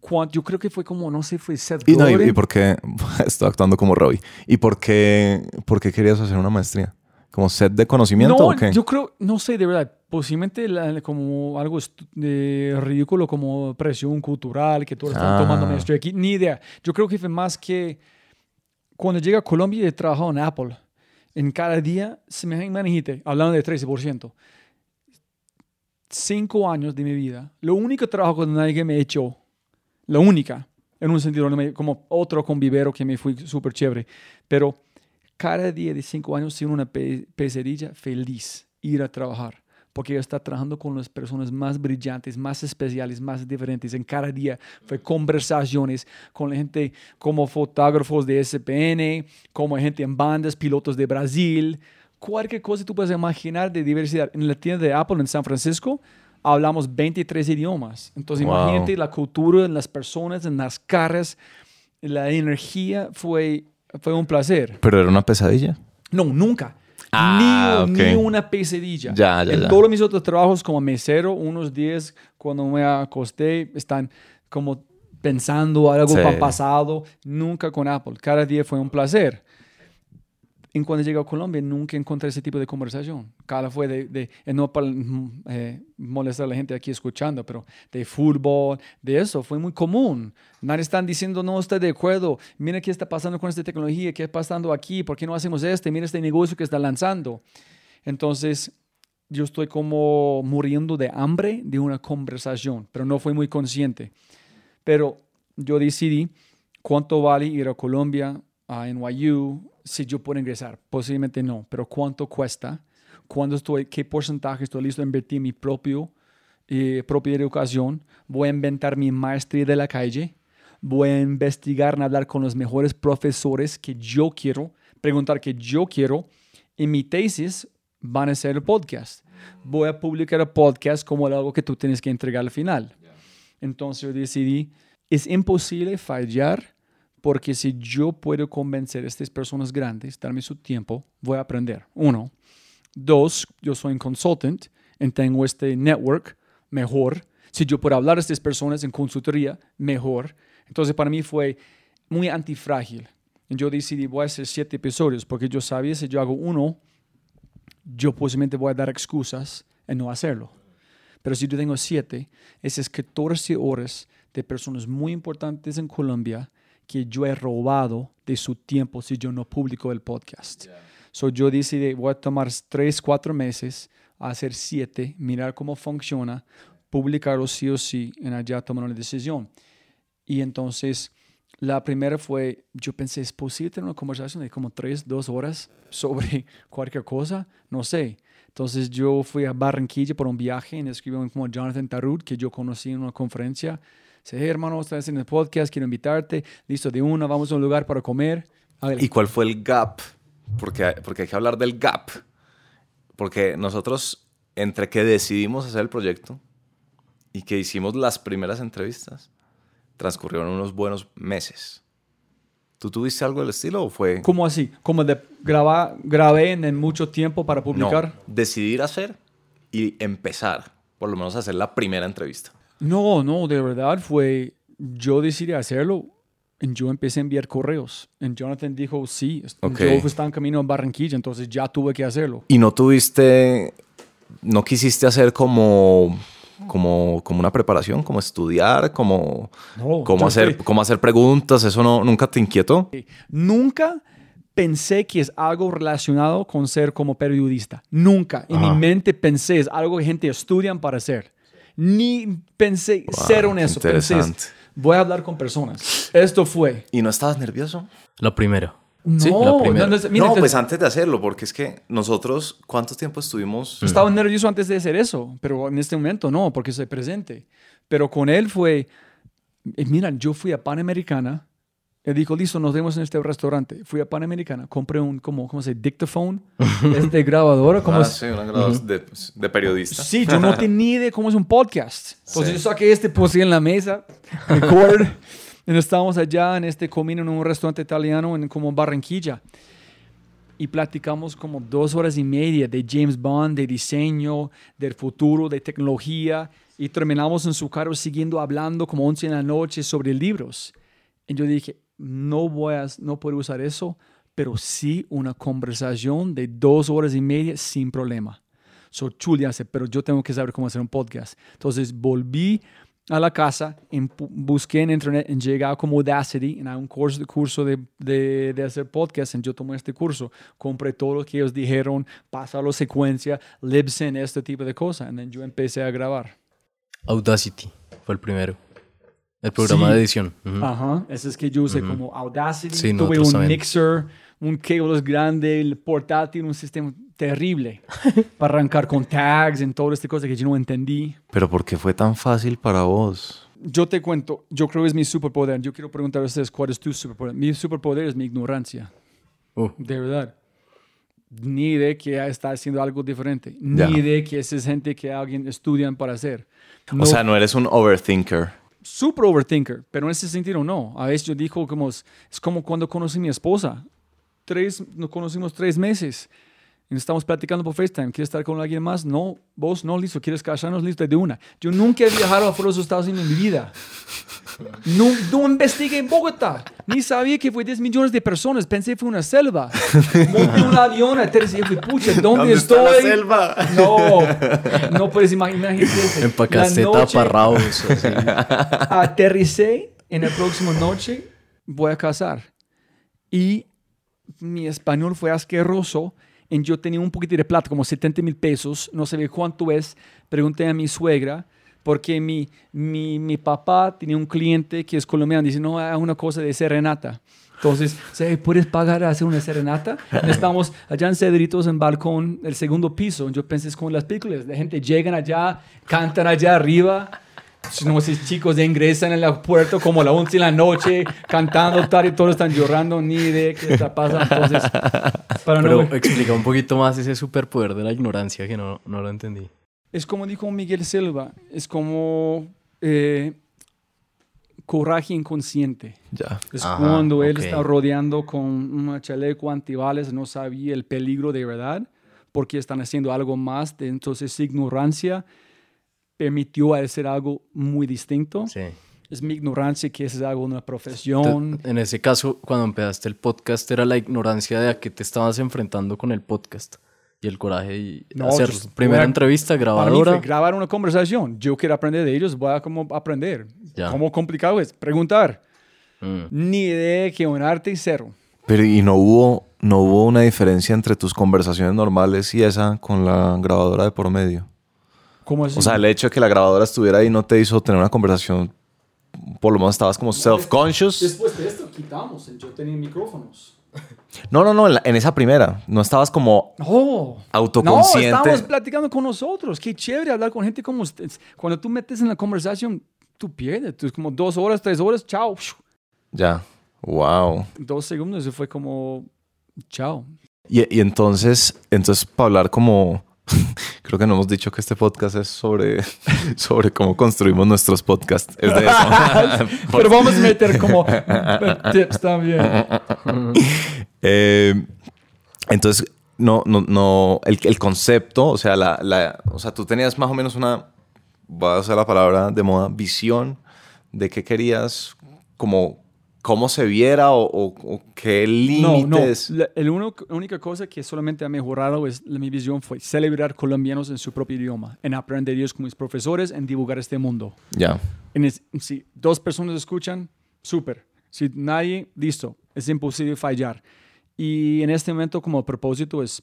Cuan- yo creo que fue como, no sé, fue Seth Y, no, y, y por qué estoy actuando como Robbie. ¿Y por qué, por qué querías hacer una maestría? ¿Como set de conocimiento no, o qué? yo creo, no sé, de verdad, posiblemente la- como algo ridículo como presión cultural, que todos están tomando Ah. maestría aquí, ni idea. Yo creo que fue más que cuando llegué a Colombia he trabajado en Apple. En cada día, se me imagínate, hablando de 13%, cinco años de mi vida, lo único trabajo con nadie que me hecho, la única, en un sentido, como otro con vivero que me fui súper chévere, pero cada día de cinco años sin una pe- pesadilla, feliz ir a trabajar. Porque ella está trabajando con las personas más brillantes, más especiales, más diferentes. En cada día fue conversaciones con la gente como fotógrafos de SPN, como gente en bandas, pilotos de Brasil. Cualquier cosa que tú puedas imaginar de diversidad. En la tienda de Apple en San Francisco, hablamos 23 idiomas. Entonces, Wow. imagínate la cultura en las personas, en las caras, la energía fue, fue un placer. Pero era una pesadilla. No, nunca. Ah, ni, ok. ni una pesadilla. Ya, ya, en ya. todos mis otros trabajos como mesero, unos días cuando me acosté, están como pensando algo Sí. pa- pasado. Nunca con Apple. Cada día fue un placer. En cuando llegué a Colombia, nunca encontré ese tipo de conversación. Cada fue de, de eh, no para mm, eh, molestar a la gente aquí escuchando, pero de fútbol, de eso, fue muy común. Nadie están diciendo, no estoy de acuerdo, mira qué está pasando con esta tecnología, qué está pasando aquí, por qué no hacemos este, mira este negocio que está lanzando. Entonces, yo estoy como muriendo de hambre de una conversación, pero no fui muy consciente. Pero yo decidí cuánto vale ir a Colombia, a NYU, si yo puedo ingresar. Posiblemente no, pero cuánto cuesta, cuándo estoy, qué porcentaje estoy listo a invertir en mi propio, eh, propia educación. Voy a inventar mi maestría de la calle. Voy a investigar, en hablar con los mejores profesores que yo quiero, preguntar que yo quiero. Y mi tesis van a ser el podcast. Voy a publicar el podcast como algo que tú tienes que entregar al final. Entonces yo decidí, es imposible fallar porque si yo puedo convencer a estas personas grandes, darme su tiempo, voy a aprender. Uno. Dos, yo soy un consultant y tengo este network mejor. Si yo puedo hablar a estas personas en consultoría, mejor. Entonces para mí fue muy antifrágil. Yo decidí, voy a hacer siete episodios porque yo sabía si yo hago uno, yo posiblemente voy a dar excusas en no hacerlo. Pero si yo tengo siete, esas 14 horas de personas muy importantes en Colombia que yo he robado de su tiempo si yo no publico el podcast. So yo decidí, voy a tomar tres, cuatro meses, a hacer siete, mirar cómo funciona, publicarlo sí o sí, y allá tomar una decisión. Y entonces, la primera fue, yo pensé, ¿es posible tener una conversación de como tres, dos horas sobre cualquier cosa? No sé. Entonces yo fui a Barranquilla por un viaje y escribí como Jonathan Tarut, que yo conocí en una conferencia. Dice, hey hermano, estás haciendo el podcast, quiero invitarte. Listo, de una, vamos a un lugar para comer. Hágale. ¿Y cuál fue el gap? Porque, porque hay que hablar del gap. Porque nosotros, entre que decidimos hacer el proyecto y que hicimos las primeras entrevistas, transcurrieron unos buenos meses. ¿Tú tuviste algo del estilo o fue...? ¿Cómo así? ¿Como de grabar, grabé en, en mucho tiempo para publicar? No, decidir hacer y empezar, por lo menos hacer la primera entrevista. No, no, de verdad fue, yo decidí hacerlo. Y yo empecé a enviar correos. Y Jonathan dijo, sí, est- Ok. yo estaba en camino a Barranquilla, entonces ya tuve que hacerlo. ¿Y no tuviste, no quisiste hacer como, como, como una preparación, como estudiar, como, No, como, hacer, estoy- como hacer preguntas? ¿Eso no, nunca te inquietó? Nunca pensé que es algo relacionado con ser como periodista. Nunca. En mi mente pensé es algo que gente estudian para hacer. Ni pensé ser en qué eso. Pensé, voy a hablar con personas. Esto fue. ¿Y no estabas nervioso? La primera. No, Sí, la primera. no, no, mira, no, te- pues antes de hacerlo, porque es que nosotros, ¿cuánto tiempo estuvimos? Estaba nervioso antes de hacer eso, pero en este momento no, porque soy presente. Pero con él fue, eh, mira, yo fui a Panamericana, él dijo, listo, nos vemos en este restaurante. Fui a Panamericana, compré un, como, ¿cómo se dice? Dictaphone, este grabadora, como Ah, es- sí, una grado de, de periodista. Sí, yo no tenía idea cómo es un podcast. Entonces yo saqué este, puse en la mesa, record, y estábamos allá en este comiendo en un restaurante italiano en como Barranquilla. Y platicamos como dos horas y media de James Bond, de diseño, del futuro, de tecnología. Y terminamos en su carro siguiendo hablando como 11 en la noche sobre libros. Y yo dije, no voy a, no puedo usar eso, pero sí una conversación de dos horas y media sin problema. So, Chuli hace, pero yo tengo que saber cómo hacer un podcast. Entonces volví a la casa, en- busqué en internet, en llegué a como Audacity, en un curso, curso de, de, de hacer podcast, y yo tomé este curso, compré todo lo que ellos dijeron, pasarlo secuencia, Libsyn, este tipo de cosas, y yo empecé a grabar. Audacity fue el primero. El programa Sí. de edición. Ujú. Ajá, ese es que yo usé como Audacity, Sí, tuve un también. mixer, un cable grande, el portátil, un sistema terrible para arrancar con tags y todo este cosa que yo no entendí. Pero ¿por qué fue tan fácil para vos? Yo te cuento, yo creo que es mi superpoder. Yo quiero preguntar a ustedes cuál es tu superpoder. Mi superpoder es mi ignorancia. Uh. De verdad. Ni idea que está haciendo algo diferente. Ni Ya. idea que esa es gente que alguien estudian para hacer. O sea, no eres un overthinker. Super overthinker, pero en ese sentido no. A veces yo digo como es, como cuando conocí a mi esposa. Tres, nos conocimos tres meses. Y estamos platicando por FaceTime. ¿Quieres estar con alguien más? No. ¿Vos? No, listo. ¿Quieres casarnos? Listo, de una. Yo nunca he viajado afuera de los Estados Unidos en mi vida. No, no investigué en Bogotá. Ni sabía que fue 10 millones de personas. Pensé que fue una selva. Monté un avión, aterricé y fui, pucha, ¿dónde, estoy? No, no puedes imaginar. La noche- taparrabos. así. aterricé en la próxima noche, voy a casar. Y mi español fue asqueroso. Y yo tenía un poquito de plata, como 70 mil pesos, no sabía cuánto es. Pregunté a mi suegra, porque mi, mi, mi papá tenía un cliente que es colombiano, dice, no, hay una cosa de serenata. Entonces. ¿puedes pagar a hacer una serenata? Estamos allá en Cedritos, en balcón, el segundo piso. Yo pensé, es como en las películas, la gente llegan allá, cantan allá arriba. No sé, chicos ingresan en la puerta como a las 11 de la noche, cantando, tal, y todos están llorando, ni idea qué está pasando. Entonces, para Pero no, explica un poquito más ese superpoder de la ignorancia que no, no lo entendí. es como dijo Miguel Silva, es como eh, coraje inconsciente. Ya. Es Ajá, cuando él ok. está rodeando con un chaleco antibalas, no sabía el peligro de verdad, porque están haciendo algo más, de, entonces ignorancia permitió hacer algo muy distinto. Sí. Es mi ignorancia que es algo de una profesión. Te- En ese caso, cuando empezaste el podcast, era la ignorancia de a qué te estabas enfrentando con el podcast y el coraje y No, hacer just- primera a- entrevista, grabadora. grabar una conversación. Yo quiero aprender de ellos, voy a como aprender. Ya. ¿Cómo complicado es? Preguntar. Mm. Ni idea que un arte y cero. Pero y no hubo, no hubo una diferencia entre tus conversaciones normales y esa con la grabadora de por medio. ¿Cómo así? O sea, el hecho de que la grabadora estuviera ahí no te hizo tener una conversación, por lo menos estabas como self-conscious. Después de esto quitamos. Yo tenía micrófonos. No, no, no, en, la- en esa primera. No estabas como Oh. autoconsciente. No, estábamos platicando con nosotros. Qué chévere hablar con gente como ustedes. Cuando tú metes en la conversación, tú pierdes. Tú es como dos horas, tres horas, chao. Ya. Wow. Dos segundos y fue como, chao. Y, y entonces, entonces, para hablar como... Creo que no hemos dicho que este podcast es sobre, sobre cómo construimos nuestros podcasts. Es de eso. Pero vamos a meter como tips también. Eh, entonces, no, no, no, el, el concepto, o sea, la, la, o sea, tú tenías más o menos una, voy a usar la palabra de moda, visión de qué querías, como cómo se viera o, o- o qué No, no. límites. La, el uno- única cosa que solamente ha mejorado es la- mi visión fue celebrar colombianos en su propio idioma, en aprender ellos como mis profesores, en divulgar este mundo. Ya, es- si dos personas escuchan, súper. Si nadie, listo. Es imposible fallar. Y en este momento, como propósito, es,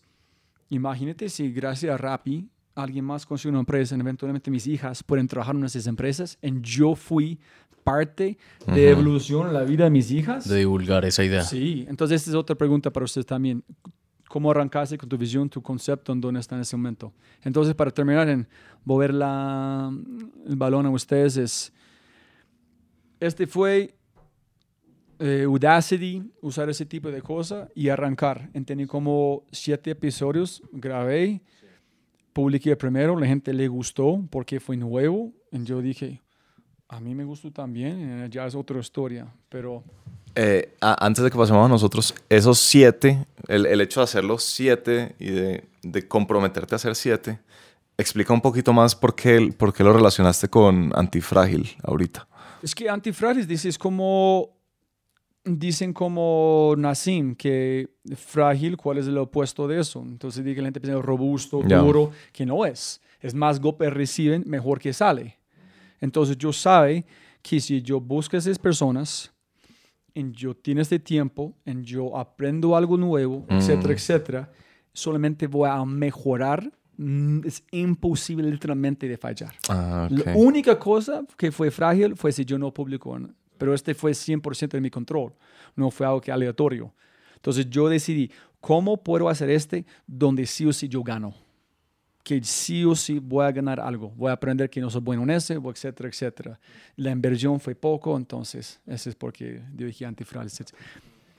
imagínate si gracias a Rappi alguien más consigue una empresa, eventualmente mis hijas pueden trabajar en esas empresas, y yo fui parte de evolución en la vida de mis hijas. de divulgar esa idea. Sí, entonces esta es otra pregunta para usted también. ¿Cómo arrancaste con tu visión, tu concepto, en dónde está en ese momento? Entonces, para terminar, en volver la, el balón a ustedes, es, este fue eh, Udacity, usar ese tipo de cosas y arrancar. Tenía como siete episodios, grabé, publiqué primero, la gente le gustó porque fue nuevo, y yo dije, a mí me gustó también, eh, ya es otra historia, pero... Eh, a- antes de que pasemos a nosotros, esos siete, el, el hecho de hacerlo siete y de, de comprometerte a hacer siete, explica un poquito más por qué, por qué lo relacionaste con antifrágil ahorita. Es que antifrágil dice, es como, dicen como Nassim, que frágil, ¿cuál es el opuesto de eso? Entonces dice que la gente piensa robusto, Ya. duro, que no es. Es más golpes reciben, mejor que sale. Entonces yo sabe que si yo busco a esas personas, en yo tiene este tiempo, en yo aprendo algo nuevo, etcétera, etcétera, solamente voy a mejorar. Mm, Es imposible literalmente de fallar. Ah, La única cosa que fue frágil fue si yo no publico. Pero este fue 100% de mi control, no fue algo que aleatorio. Entonces yo decidí, ¿cómo puedo hacer este donde sí o sí yo gano? Que sí o sí voy a ganar algo, voy a aprender que no soy bueno en ese, etcétera, etcétera. La inversión fue poco, entonces ese es porque yo dije antifrágil.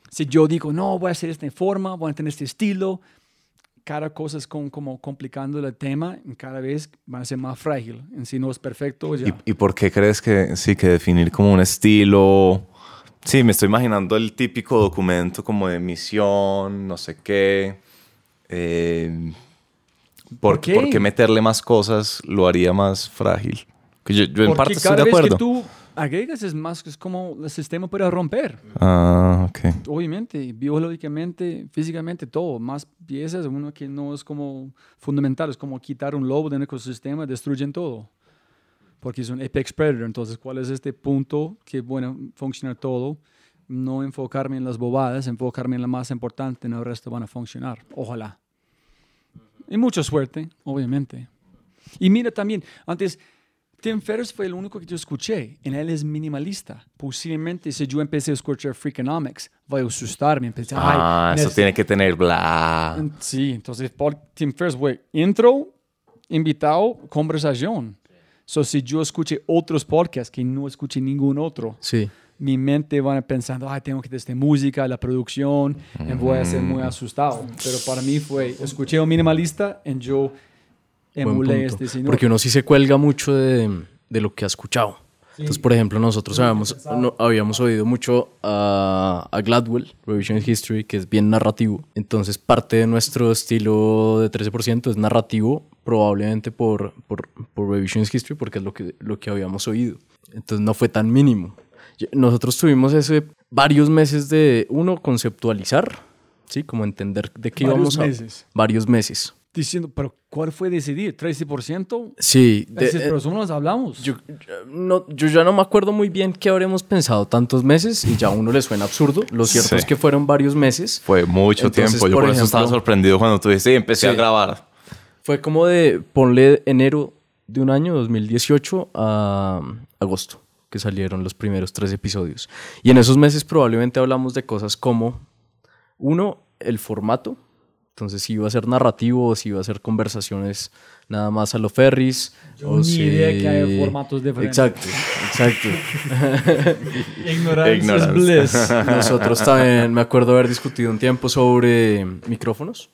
Si yo digo, no, voy a hacer esta forma, voy a tener este estilo, cada cosa es con- como complicando el tema, cada vez va a ser más frágil. En sí no es perfecto ya. ¿Y, y por qué crees que sí, que definir como un estilo? Sí, me estoy imaginando el típico documento como de misión, no sé qué. Eh, ¿por, ¿Por qué? ¿Por qué meterle más cosas lo haría más frágil? Yo, yo en Porque parte estoy cada de vez acuerdo. que tú agregas es más, es como el sistema puede romper. Ah, ok. Obviamente, biológicamente, físicamente, todo. Más piezas, uno que no es como fundamental, es como quitar un lobo del ecosistema, destruyen todo. Porque es un apex predator. Entonces, ¿cuál es este punto que, bueno, funciona todo? No enfocarme en las bobadas, enfocarme en lo más importante, en el resto van a funcionar. Ojalá. Y mucha suerte, obviamente. Y mira también, antes, Tim Ferriss fue el único que yo escuché, y él es minimalista. Posiblemente si yo empecé a escuchar Freakonomics, voy a asustarme. Empecé, Ah, ay, eso neces- tiene que tener bla. Sí, entonces por Tim Ferriss fue intro, invitado, conversación. So, si yo escuché otros podcasts que no escuché ningún otro, Sí. mi mente va pensando, ay, tengo que desde música, la producción, y voy a ser Mm. muy asustado. Pero para mí fue, escuché a un minimalista y yo Punto. este señor. Porque uno sí se cuelga mucho de, de lo que ha escuchado. Entonces, por ejemplo, nosotros habíamos, no- habíamos oído mucho a, a Gladwell, Revision History, que es bien narrativo. Entonces, parte de nuestro estilo de 13% es narrativo, probablemente por, por, por Revision History, porque es lo que, lo que habíamos oído. Entonces, no fue tan mínimo. Nosotros tuvimos ese varios meses de, uno, conceptualizar, ¿sí? Como entender de qué Varios íbamos a... meses. Varios meses. Diciendo, pero ¿cuál fue decidir? ¿13%? Sí. de- eh, personas hablamos. Yo, no, yo ya no me acuerdo muy bien qué habremos pensado tantos meses y ya a uno le suena absurdo. Lo cierto Sí. es que fueron varios meses. Fue mucho Entonces, tiempo. Yo por por, eso estaba ejemplo- sorprendido cuando tú dijiste, sí, empecé a Sí. grabar. Fue como de, ponle enero de un año, 2018, a agosto, que salieron los primeros tres episodios. Y en esos meses probablemente hablamos de cosas como, uno, el formato. Entonces, si iba a ser narrativo o si iba a ser conversaciones nada más a lo ferris. Yo o ni si... idea que hay formatos diferentes. Exacto, exacto. Ignorancia es bliss. Nosotros también, me acuerdo haber discutido un tiempo sobre micrófonos.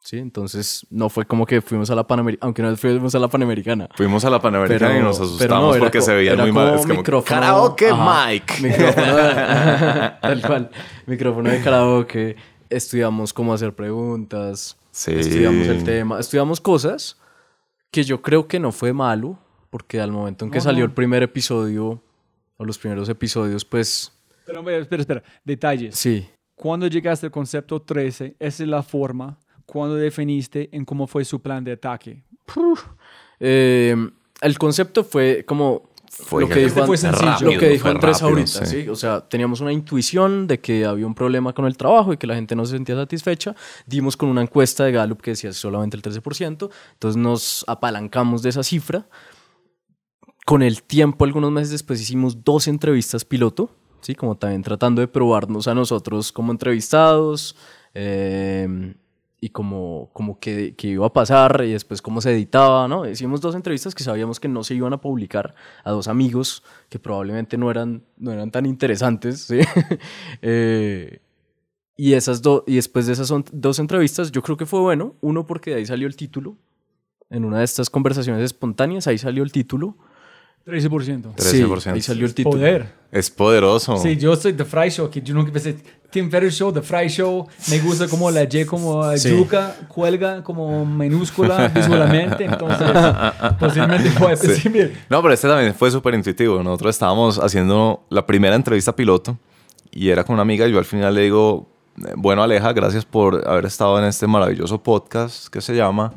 Sí, entonces no fue como que fuimos a la Panamericana, aunque no fuimos a la Panamericana. Fuimos a la Panamericana Pero- y nos asustamos no, porque se veían muy mal. Es como, micrófono- karaoke ajá, mic. Micrófono de, tal cual. Micrófono de karaoke. Estudiamos cómo hacer preguntas. Sí. Estudiamos el tema. Estudiamos cosas que yo creo que no fue malo, porque al momento en que No, salió no. el primer episodio, o los primeros episodios, pues Pero espera, espera, espera. Detalles. sí. Cuando llegaste al concepto 13, esa es la forma. Cuando definiste en cómo fue su plan de ataque. Eh, el concepto fue como Fue lo que dijo, fue sencillo. lo que dijo Andrés rápido, ahorita, sí. ¿sí? O sea, teníamos una intuición de que había un problema con el trabajo y que la gente no se sentía satisfecha. Dimos con una encuesta de Gallup que decía solamente el 13%. Entonces nos apalancamos de esa cifra. Con el tiempo, algunos meses después, hicimos dos entrevistas piloto, ¿sí? Como también tratando de probarnos a nosotros como entrevistados. eh, y como, como que, que iba a pasar y después cómo se editaba, ¿no? Hicimos dos entrevistas que sabíamos que no se iban a publicar a dos amigos que probablemente no eran, no eran tan interesantes, ¿sí? Eh, y, esas dos y después de esas dos entrevistas yo creo que fue bueno, uno porque de ahí salió el título, en una de estas conversaciones espontáneas, ahí salió el título. 13%. Sí, 13%. ahí salió el título. Poder. Es poderoso. Sí, yo soy The Fry Show, que yo nunca pensé. Tim Ferriss Show, The Fry Show. Me gusta como la Y como Sí. yuca, cuelga como minúscula visualmente. Entonces, posiblemente puede Sí. No, pero este también fue súper intuitivo. Nosotros estábamos haciendo la primera entrevista piloto y era con una amiga. y Yo al final le digo, eh, bueno Aleja, gracias por haber estado en este maravilloso podcast que se llama.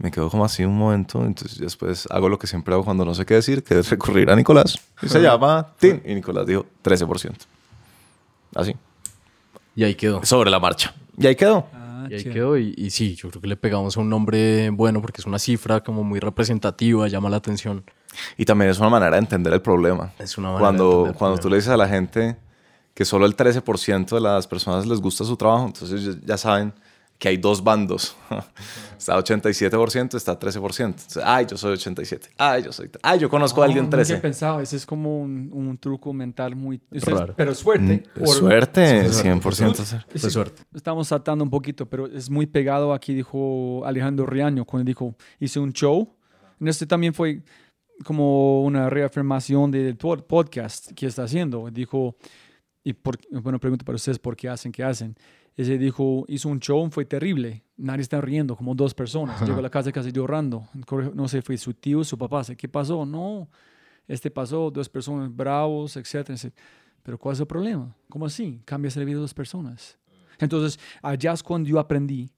Me quedo como así un momento, entonces después hago lo que siempre hago cuando no sé qué decir, que es recurrir a Nicolás. Y se llama Tin. Y Nicolás dijo 13%. Así, Y ahí quedó. sobre la marcha. Y ahí quedó. Ah, Y ahí chévere. quedó. Y, y sí, yo creo que le pegamos a un nombre bueno porque es una cifra como muy representativa, llama la atención. Y también es una manera de entender el problema. Es una manera de cuando, entender el cuando tú le dices a la gente que solo el 13% de las personas les gusta su trabajo, entonces ya saben que hay dos bandos. está 87%, está 13%. Entonces, ay, yo soy 87. Ay, yo soy. Ay, yo conozco a alguien nunca 13. he pensado, ese es como un, un truco mental muy... es- Raro. pero suerte. Mm, por- Suerte, Sí, suerte, 100%. ser. Sí, Fue suerte. Estamos saltando un poquito, pero es muy pegado aquí, dijo Alejandro Riaño, cuando dijo, hice un show. En este también fue como una reafirmación del pod- podcast que está haciendo. Dijo, y por, bueno, pregunto para ustedes por qué hacen, qué hacen. Ese dijo, hizo un show, fue terrible. Nadie está riendo, como dos personas. Llegó a la casa casi llorando. No sé, fue su tío, su papá. ¿Qué pasó? No, este pasó, dos personas bravos, etcétera. Pero ¿cuál es el problema? ¿Cómo así? Cambias la vida de dos personas. Entonces, allá es cuando yo aprendí.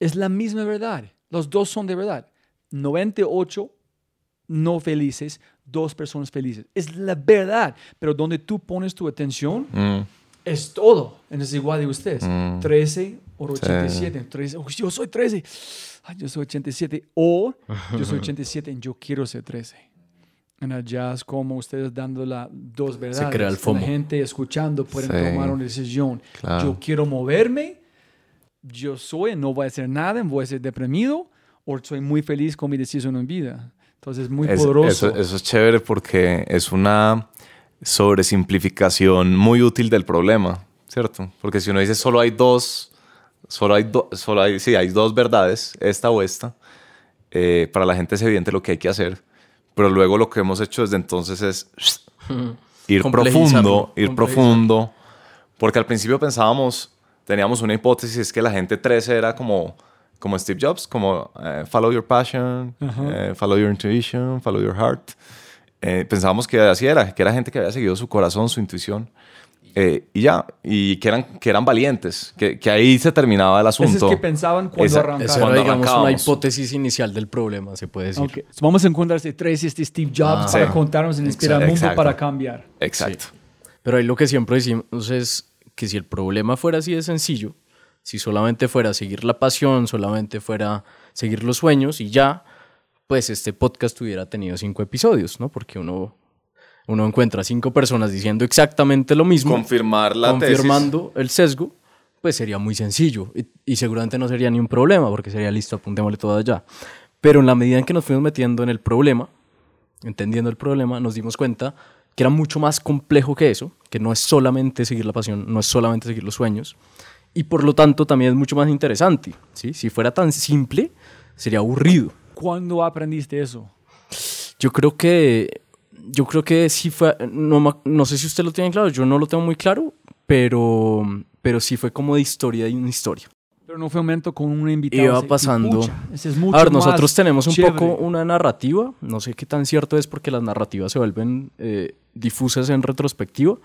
Es la misma verdad. Los dos son de verdad. 98 no felices, dos personas felices. Es la verdad. Pero donde tú pones tu atención, Mm, es todo. Es igual de ustedes. Mm. 13 o 87. 13, "Uy, yo soy 13. Ay, yo soy 87. O yo soy 87 y yo quiero ser 13. En allá es como ustedes dando las dos verdades. crea el FOMO. La gente escuchando pueden Sí. tomar una decisión. Claro. Yo quiero moverme. Yo soy, no voy a hacer nada, voy a ser deprimido. O soy muy feliz con mi decisión en vida. Entonces es muy Es- poderoso. Eso, eso es chévere porque es una sobresimplificación muy útil del problema, ¿cierto? Porque si uno dice solo hay dos, solo hay, do- solo hay, sí, hay dos verdades, esta o esta, eh, para la gente es evidente lo que hay que hacer, pero luego lo que hemos hecho desde entonces es ir Complejizarlo, profundo, ir profundo, porque al principio pensábamos, teníamos una hipótesis, es que la gente 13 era como, como Steve Jobs, como eh, follow your passion, eh, follow your intuition, follow your heart. Eh, pensábamos que así era, que era gente que había seguido su corazón, su intuición, eh, y ya, y que eran, que eran valientes, que, que ahí se terminaba el Eso asunto. es que pensaban cuando Esa- arrancaron. Esa era, Cuando digamos, una hipótesis inicial del problema, se puede decir. Ok, so Vamos a encontrar este tres, este Steve Jobs Ah, para sí. contarnos en inspirar al mundo Exacto. para cambiar. Exacto. Pero ahí lo que siempre decimos es que si el problema fuera así de sencillo, si solamente fuera seguir la pasión, solamente fuera seguir los sueños y ya, pues este podcast hubiera tenido cinco episodios, ¿no? Porque uno, uno encuentra cinco personas diciendo exactamente lo mismo, Confirmar la confirmando el sesgo, pues sería muy sencillo y, y seguramente no sería ni un problema porque sería listo, apuntémosle todo allá. Pero en la medida en que nos fuimos metiendo en el problema, entendiendo el problema, nos dimos cuenta que era mucho más complejo que eso, que no es solamente seguir la pasión, no es solamente seguir los sueños, y por lo tanto también es mucho más interesante. ¿sí? Si fuera tan simple, sería aburrido. ¿Cuándo aprendiste eso? Yo creo que, yo creo que sí fue, no, no sé si usted lo tiene claro, yo no lo tengo muy claro, pero, pero sí fue como de historia y una historia. Pero no fue un momento con un invitado. Iba pasando. pucha, ese es mucho A ver, nosotros tenemos un chévere. poco una narrativa, no sé qué tan cierto es porque las narrativas se vuelven eh, difusas en retrospectiva,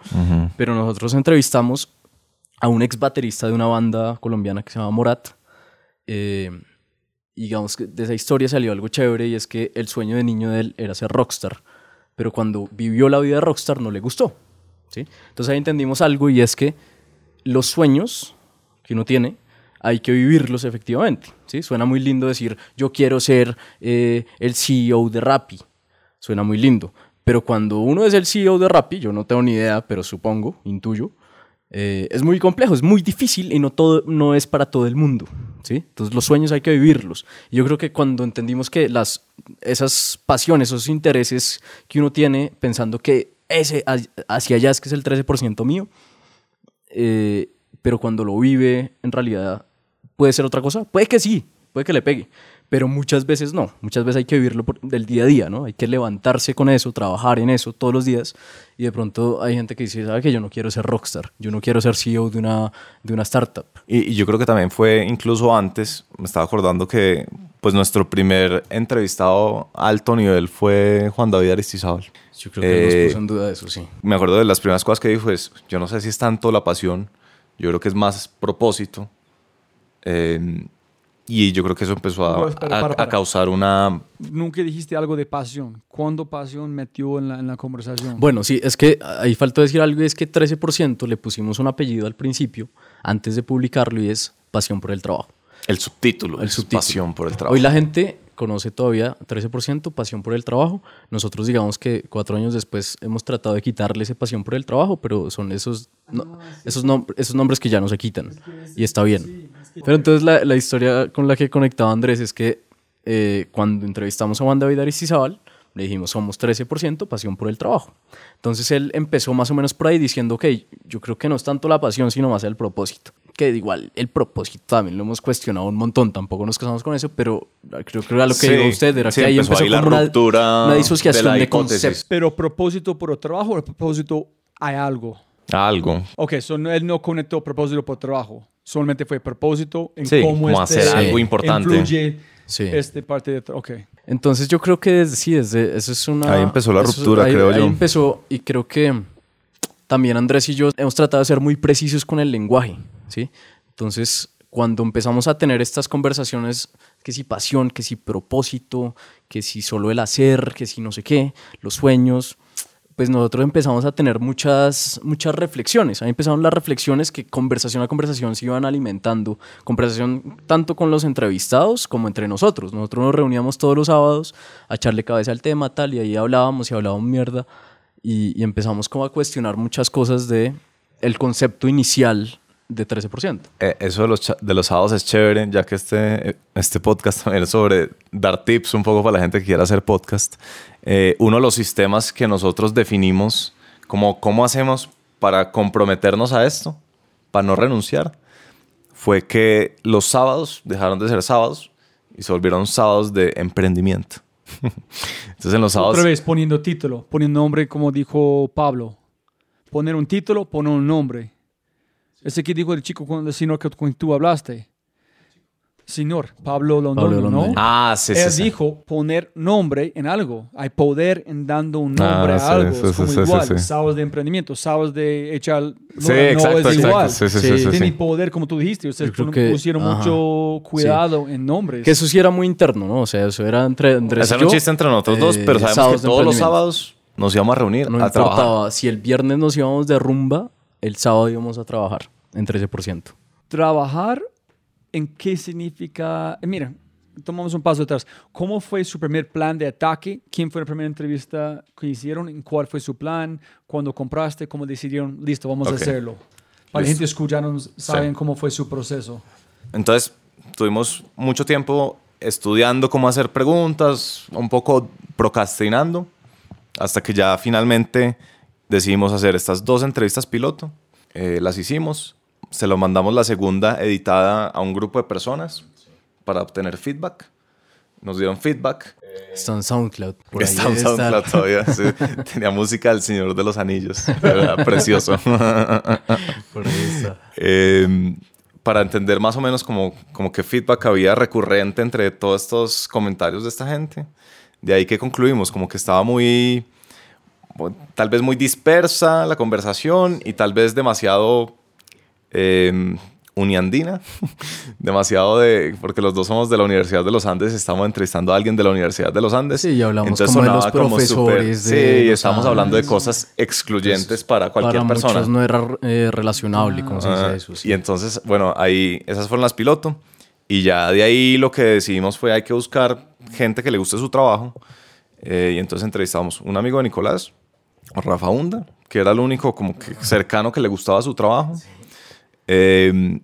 pero nosotros entrevistamos a un ex baterista de una banda colombiana que se llama Morat. eh, y digamos que de esa historia salió algo chévere y es que el sueño de niño de él era ser rockstar, pero cuando vivió la vida de rockstar no le gustó. ¿sí? Entonces ahí entendimos algo y es que los sueños que uno tiene hay que vivirlos efectivamente. ¿sí? Suena muy lindo decir yo quiero ser eh, el CEO de Rappi. Suena muy lindo. Pero cuando uno es el CEO de Rappi, yo no tengo ni idea, pero supongo, intuyo, eh, es muy complejo, es muy difícil y no, todo, no es para todo el mundo. ¿Sí? Entonces los sueños hay que vivirlos. Yo creo que cuando entendimos que las, esas pasiones, esos intereses que uno tiene pensando que ese hacia allá es que es el 13% mío, eh, pero cuando lo vive en realidad puede ser otra cosa. Puede que sí, puede que le pegue, pero muchas veces no. Muchas veces hay que vivirlo por- del día a día, ¿no? Hay que levantarse con eso, trabajar en eso todos los días. Y de pronto hay gente que dice, ¿sabe que yo no quiero ser rockstar? Yo no quiero ser CEO de una, de una startup. Y, y yo creo que también fue incluso antes, me estaba acordando que pues nuestro primer entrevistado alto nivel fue Juan David Aristizábal. Yo creo que Eh, nos puso en duda eso, sí. Me acuerdo de las primeras cosas que dijo es, yo no sé si es tanto la pasión, yo creo que es más propósito. Eh, y yo creo que eso empezó a, No, espera, para, a para. causar una... Nunca dijiste algo de pasión. ¿Cuándo pasión metió en la, en la conversación? Bueno, sí, es que ahí faltó decir algo y es que 13% le pusimos un apellido al principio antes de publicarlo y es pasión por el trabajo. El subtítulo, El es subtítulo. pasión por el trabajo. Hoy la gente conoce todavía 13% pasión por el trabajo. Nosotros digamos que cuatro años después hemos tratado de quitarle ese pasión por el trabajo, pero son esos, no- esos, nom- esos nombres que ya no se quitan. y está bien. Pero entonces la, la historia con la que conectaba Andrés es que eh, cuando entrevistamos a Juan David Aristizábal, le dijimos somos 13% pasión por el trabajo. Entonces él empezó más o menos por ahí diciendo, ok, yo creo que no es tanto la pasión, sino más el propósito. Que igual el propósito también lo hemos cuestionado un montón, tampoco nos casamos con eso, pero creo que era lo que Sí, dijo usted, era sí, que ahí empezó empezó ahí la como una, ruptura una disociación de la de, conceptos. Pero propósito por el trabajo o propósito hay algo. Algo. Ok, so no- él no conectó propósito por trabajo. Solamente fue propósito en Sí, cómo como este hacer algo importante. influye Sí. este parte de... tra- Ok. Entonces yo creo que desde, sí, desde eso es una... Ahí empezó la eso- ruptura, ahí- creo ahí yo. empezó y creo que también Andrés y yo hemos tratado de ser muy precisos con el lenguaje, ¿sí? Entonces, cuando empezamos a tener estas conversaciones, que si pasión, que si propósito, que si solo el hacer, que si no sé qué, los sueños, pues nosotros empezamos a tener muchas, muchas reflexiones. Ahí empezaron las reflexiones que conversación a conversación se iban alimentando. Conversación tanto con los entrevistados como entre nosotros. Nosotros nos reuníamos todos los sábados a echarle cabeza al tema, tal, y ahí hablábamos y hablábamos mierda. Y, y empezamos como a cuestionar muchas cosas de el concepto inicial de 13%. Eh, eso de los, de los sábados es chévere, ya que este, eh, este podcast también es sobre dar tips un poco para la gente que quiera hacer podcast. Eh, uno de los sistemas que nosotros definimos como cómo hacemos para comprometernos a esto, para no renunciar, fue que los sábados dejaron de ser sábados y se volvieron sábados de emprendimiento. Entonces en los sábados... Otra vez poniendo título, poniendo nombre como dijo Pablo. Poner un título, poner un nombre. Ese que dijo el chico con el señor que con tú hablaste. Señor, Pablo Londoño, ¿no? Ah, sí, sí, Él sí. dijo poner nombre en algo. Hay poder en dando un nombre Ah, sí, a algo. sí, es sí, como sí, igual. sí, sí. Sábados de emprendimiento, sábados de echar... Sí, no, exacto, no es exacto. igual. Sí, sí, sí, Sí. sí, Tiene sí. poder, como tú dijiste. Ustedes que- pusieron ajá. mucho cuidado en nombres. Que eso sí era muy interno, ¿no? O sea, eso era entre un yo, chiste entre nosotros dos, eh, pero sabemos que todos los sábados nos íbamos a reunir No a trabajar. importaba. Si el viernes nos íbamos de rumba, el sábado íbamos a trabajar en 13%. trabajar en qué significa. eh, Mira, tomamos un paso atrás. ¿Cómo fue su primer plan de ataque? ¿Quién fue la primera entrevista que hicieron? ¿En ¿Cuál fue su plan? ¿Cuándo compraste? ¿Cómo decidieron? Listo, vamos a hacerlo. Para la gente escucharon, saben cómo fue su proceso. Entonces, tuvimos mucho tiempo estudiando cómo hacer preguntas, un poco procrastinando, hasta que ya finalmente decidimos hacer estas dos entrevistas piloto. Eh, las hicimos, se lo mandamos la segunda editada a un grupo de personas para obtener feedback. Nos dieron feedback. Está en SoundCloud. por Está en estar. SoundCloud todavía. sí. Tenía música del Señor de los Anillos. Era precioso. Por. Eh, para entender más o menos como, como qué feedback había recurrente entre todos estos comentarios de esta gente. De ahí que concluimos, como que estaba muy, tal vez muy dispersa la conversación y tal vez demasiado eh, uniandina, demasiado de, porque los dos somos de la Universidad de los Andes, estamos entrevistando a alguien de la Universidad de los Andes. Sí, y hablamos Entonces como de los profesores de Sí, los estamos hablando de cosas excluyentes para cualquier Para persona. muchos no era eh, relacionable, como se dice Ah, eso. sí. Y entonces, bueno, ahí esas fueron las piloto. Y ya de ahí lo que decidimos fue hay que buscar gente que le guste su trabajo. Eh, y entonces entrevistamos un amigo de Nicolás, Rafa Hunda, que era el único como que cercano que le gustaba su trabajo. Eh,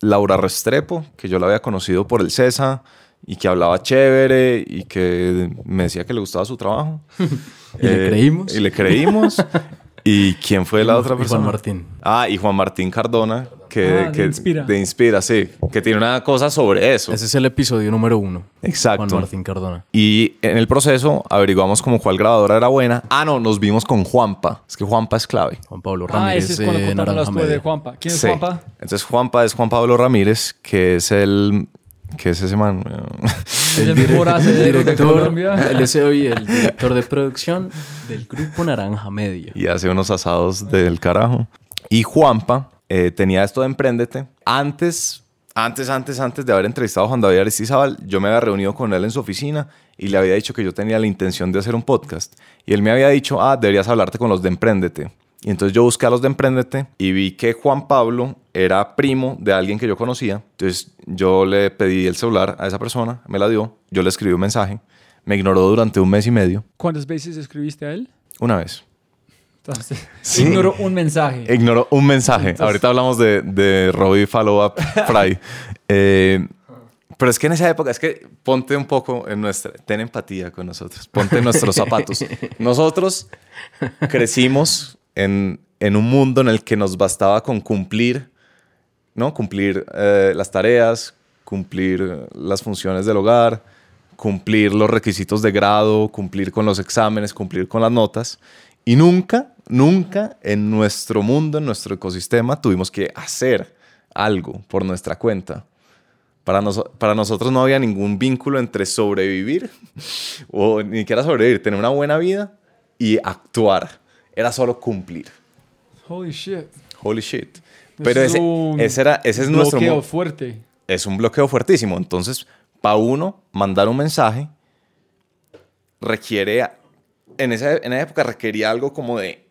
Laura Restrepo, que yo la había conocido por el CESA y que hablaba chévere y que me decía que le gustaba su trabajo. Y le creímos. Y le creímos. ¿Y quién fue la Y otra Juan persona? Martín. Ah, y Juan Martín Cardona, que, Ah, de que- Inspira. de Inspira, sí, que tiene una cosa sobre eso. Ese es el episodio número uno. Exacto. Juan Martín Cardona. Y en el proceso averiguamos como cuál grabadora era buena. Ah, no, nos vimos con Juanpa. Es que Juanpa es clave. Juan Pablo Ah, Ramírez. ese es cuando eh, contaron la Naranja historia de. Juanpa. ¿Quién es Sí. Juanpa? Entonces Juanpa es Juan Pablo Ramírez, que es el... que es ese man? Es el mejor acero de Colombia. Él es hoy el director de producción del grupo Naranja Media. y hace unos asados del carajo. Y Juanpa eh, tenía esto de Emprendete. Antes, antes, antes, antes de haber entrevistado a Juan David Aristizábal, yo me había reunido con él en su oficina y le había dicho que yo tenía la intención de hacer un podcast. Y él me había dicho, ah, deberías hablarte con los de Emprendete. Y entonces yo busqué a los de Emprendete y vi que Juan Pablo era primo de alguien que yo conocía. Entonces yo le pedí el celular a esa persona, me la dio, yo le escribí un mensaje, me ignoró durante un mes y medio, ¿Cuántas veces escribiste a él? una vez. Entonces, Sí. ignoró un mensaje. Ignoró un mensaje. Entonces- Ahorita hablamos de, de Robbie Follow Up Fry. Eh, pero es que en esa época, es que ponte un poco en nuestra, ten empatía con nosotros, ponte en nuestros zapatos. Nosotros crecimos en, un mundo en el que nos bastaba con cumplir, ¿no? Cumplir eh, las tareas, cumplir las funciones del hogar, cumplir los requisitos de grado, cumplir con los exámenes, cumplir con las notas. Y nunca, nunca en nuestro mundo, en nuestro ecosistema, tuvimos que hacer algo por nuestra cuenta. Para, noso- para nosotros no había ningún vínculo entre sobrevivir o ni siquiera sobrevivir, tener una buena vida y actuar. Era solo cumplir. Holy shit. Holy shit. Pero Es ese, ese, era, ese es nuestro bloqueo fuerte. es un bloqueo fuertísimo. Entonces, para uno mandar un mensaje requiere, en esa, en esa época requería algo como de,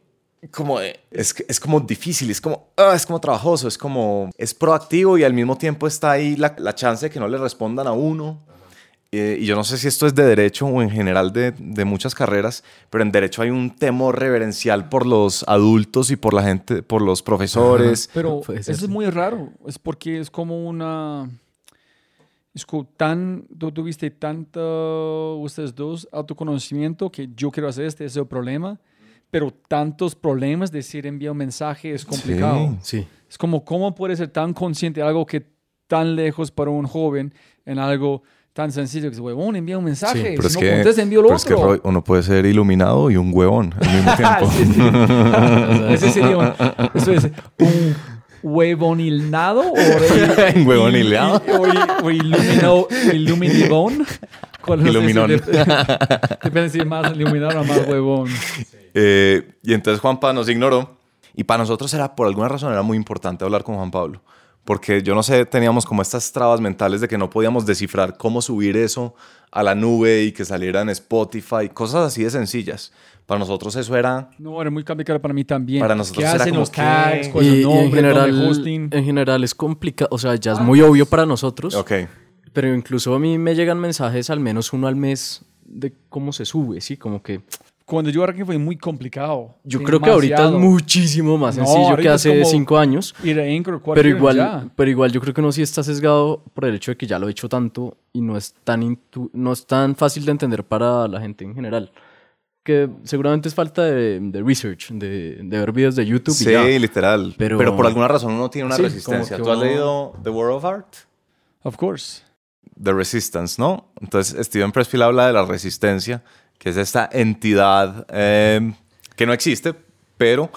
como de, es, es como difícil, es como, ah, es como trabajoso, es como, es proactivo y al mismo tiempo está ahí la, la chance de que no le respondan a uno. Eh, y yo no sé si esto es de derecho o en general de, de muchas carreras, pero en derecho hay un temor reverencial por los adultos y por la gente, por los profesores. Pero Puede eso es sí. muy raro. Es porque es como una... Es como tan... Tú tuviste tanto, ustedes dos, autoconocimiento que yo quiero hacer este, ese es el problema. Pero tantos problemas, decir enviar un mensaje es complicado. Sí. Es como, ¿cómo puede ser tan consciente de algo que tan lejos para un joven en algo tan sencillo que es, huevón, envía un mensaje. Pero si es no que, envío lo pero es que otro. Roy, uno puede ser iluminado y un huevón al mismo tiempo. Sí, sí. Ese sería un, eso es un huevonilnado o Un huevonilado. o, o ilumino, iluminibón. Iluminón. Dep- Depende si es más iluminado o más huevón. Eh, y entonces Juanpa nos ignoró. Y para nosotros era, por alguna razón, era muy importante hablar con Juan Pablo. Porque yo no sé, teníamos como estas trabas mentales de que no podíamos descifrar cómo subir eso a la nube y que saliera en Spotify, cosas así de sencillas. Para nosotros eso era... No, era muy complicado para mí también. Para nosotros ¿Qué era hacen como los que- tags? Y, ¿Cuál y en, nombre? ¿Dónde general, hosting? en general es complicado, o sea, ya es muy obvio para nosotros, Ok. pero incluso a mí me llegan mensajes al menos uno al mes de cómo se sube, ¿sí? Como que Cuando yo arranqué fue muy complicado. yo creo que ahorita es muchísimo más No, sencillo que ahorita es hace como- cinco años. Ir a Anchor, Pero igual, ya. pero igual yo creo que uno sí está sesgado por el hecho de que ya lo he hecho tanto y no es tan, intu- no es tan fácil de entender para la gente en general. Que seguramente es falta de, de research, de, de ver videos de YouTube y Sí, ya. literal. Pero, Pero- por alguna razón uno tiene una Sí, resistencia. como ¿Tú que has uno- leído The World of Art? Of course. The Resistance, ¿no? Entonces Steven Pressfield habla de la resistencia, que es esta entidad eh, que no existe, pero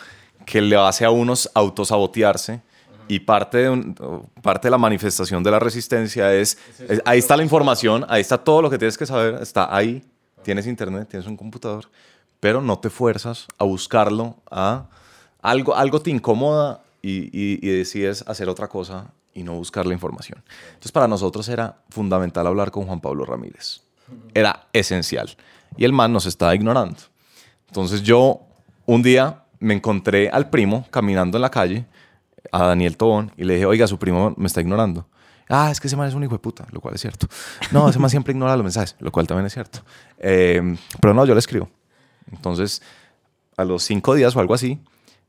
que le hace a unos autosabotearse. Y parte de, un- parte de la manifestación de la resistencia es, es- ahí está la información, ahí está todo lo que tienes que saber, está ahí, tienes internet, tienes un computador, pero no te fuerzas a buscarlo, a algo, algo te incomoda y, y- y decides hacer otra cosa y no buscar la información. Entonces para nosotros era fundamental hablar con Juan Pablo Ramírez. Era esencial. Y el man nos estaba ignorando. Entonces yo un día me encontré al primo caminando en la calle, a Daniel Tobón, y le dije, oiga, su primo me está ignorando. Ah, es que ese man es un hijo de puta, lo cual es cierto. No, ese man siempre ignora los mensajes, lo cual también es cierto. Eh, pero no, yo le escribo. Entonces, a los cinco días o algo así,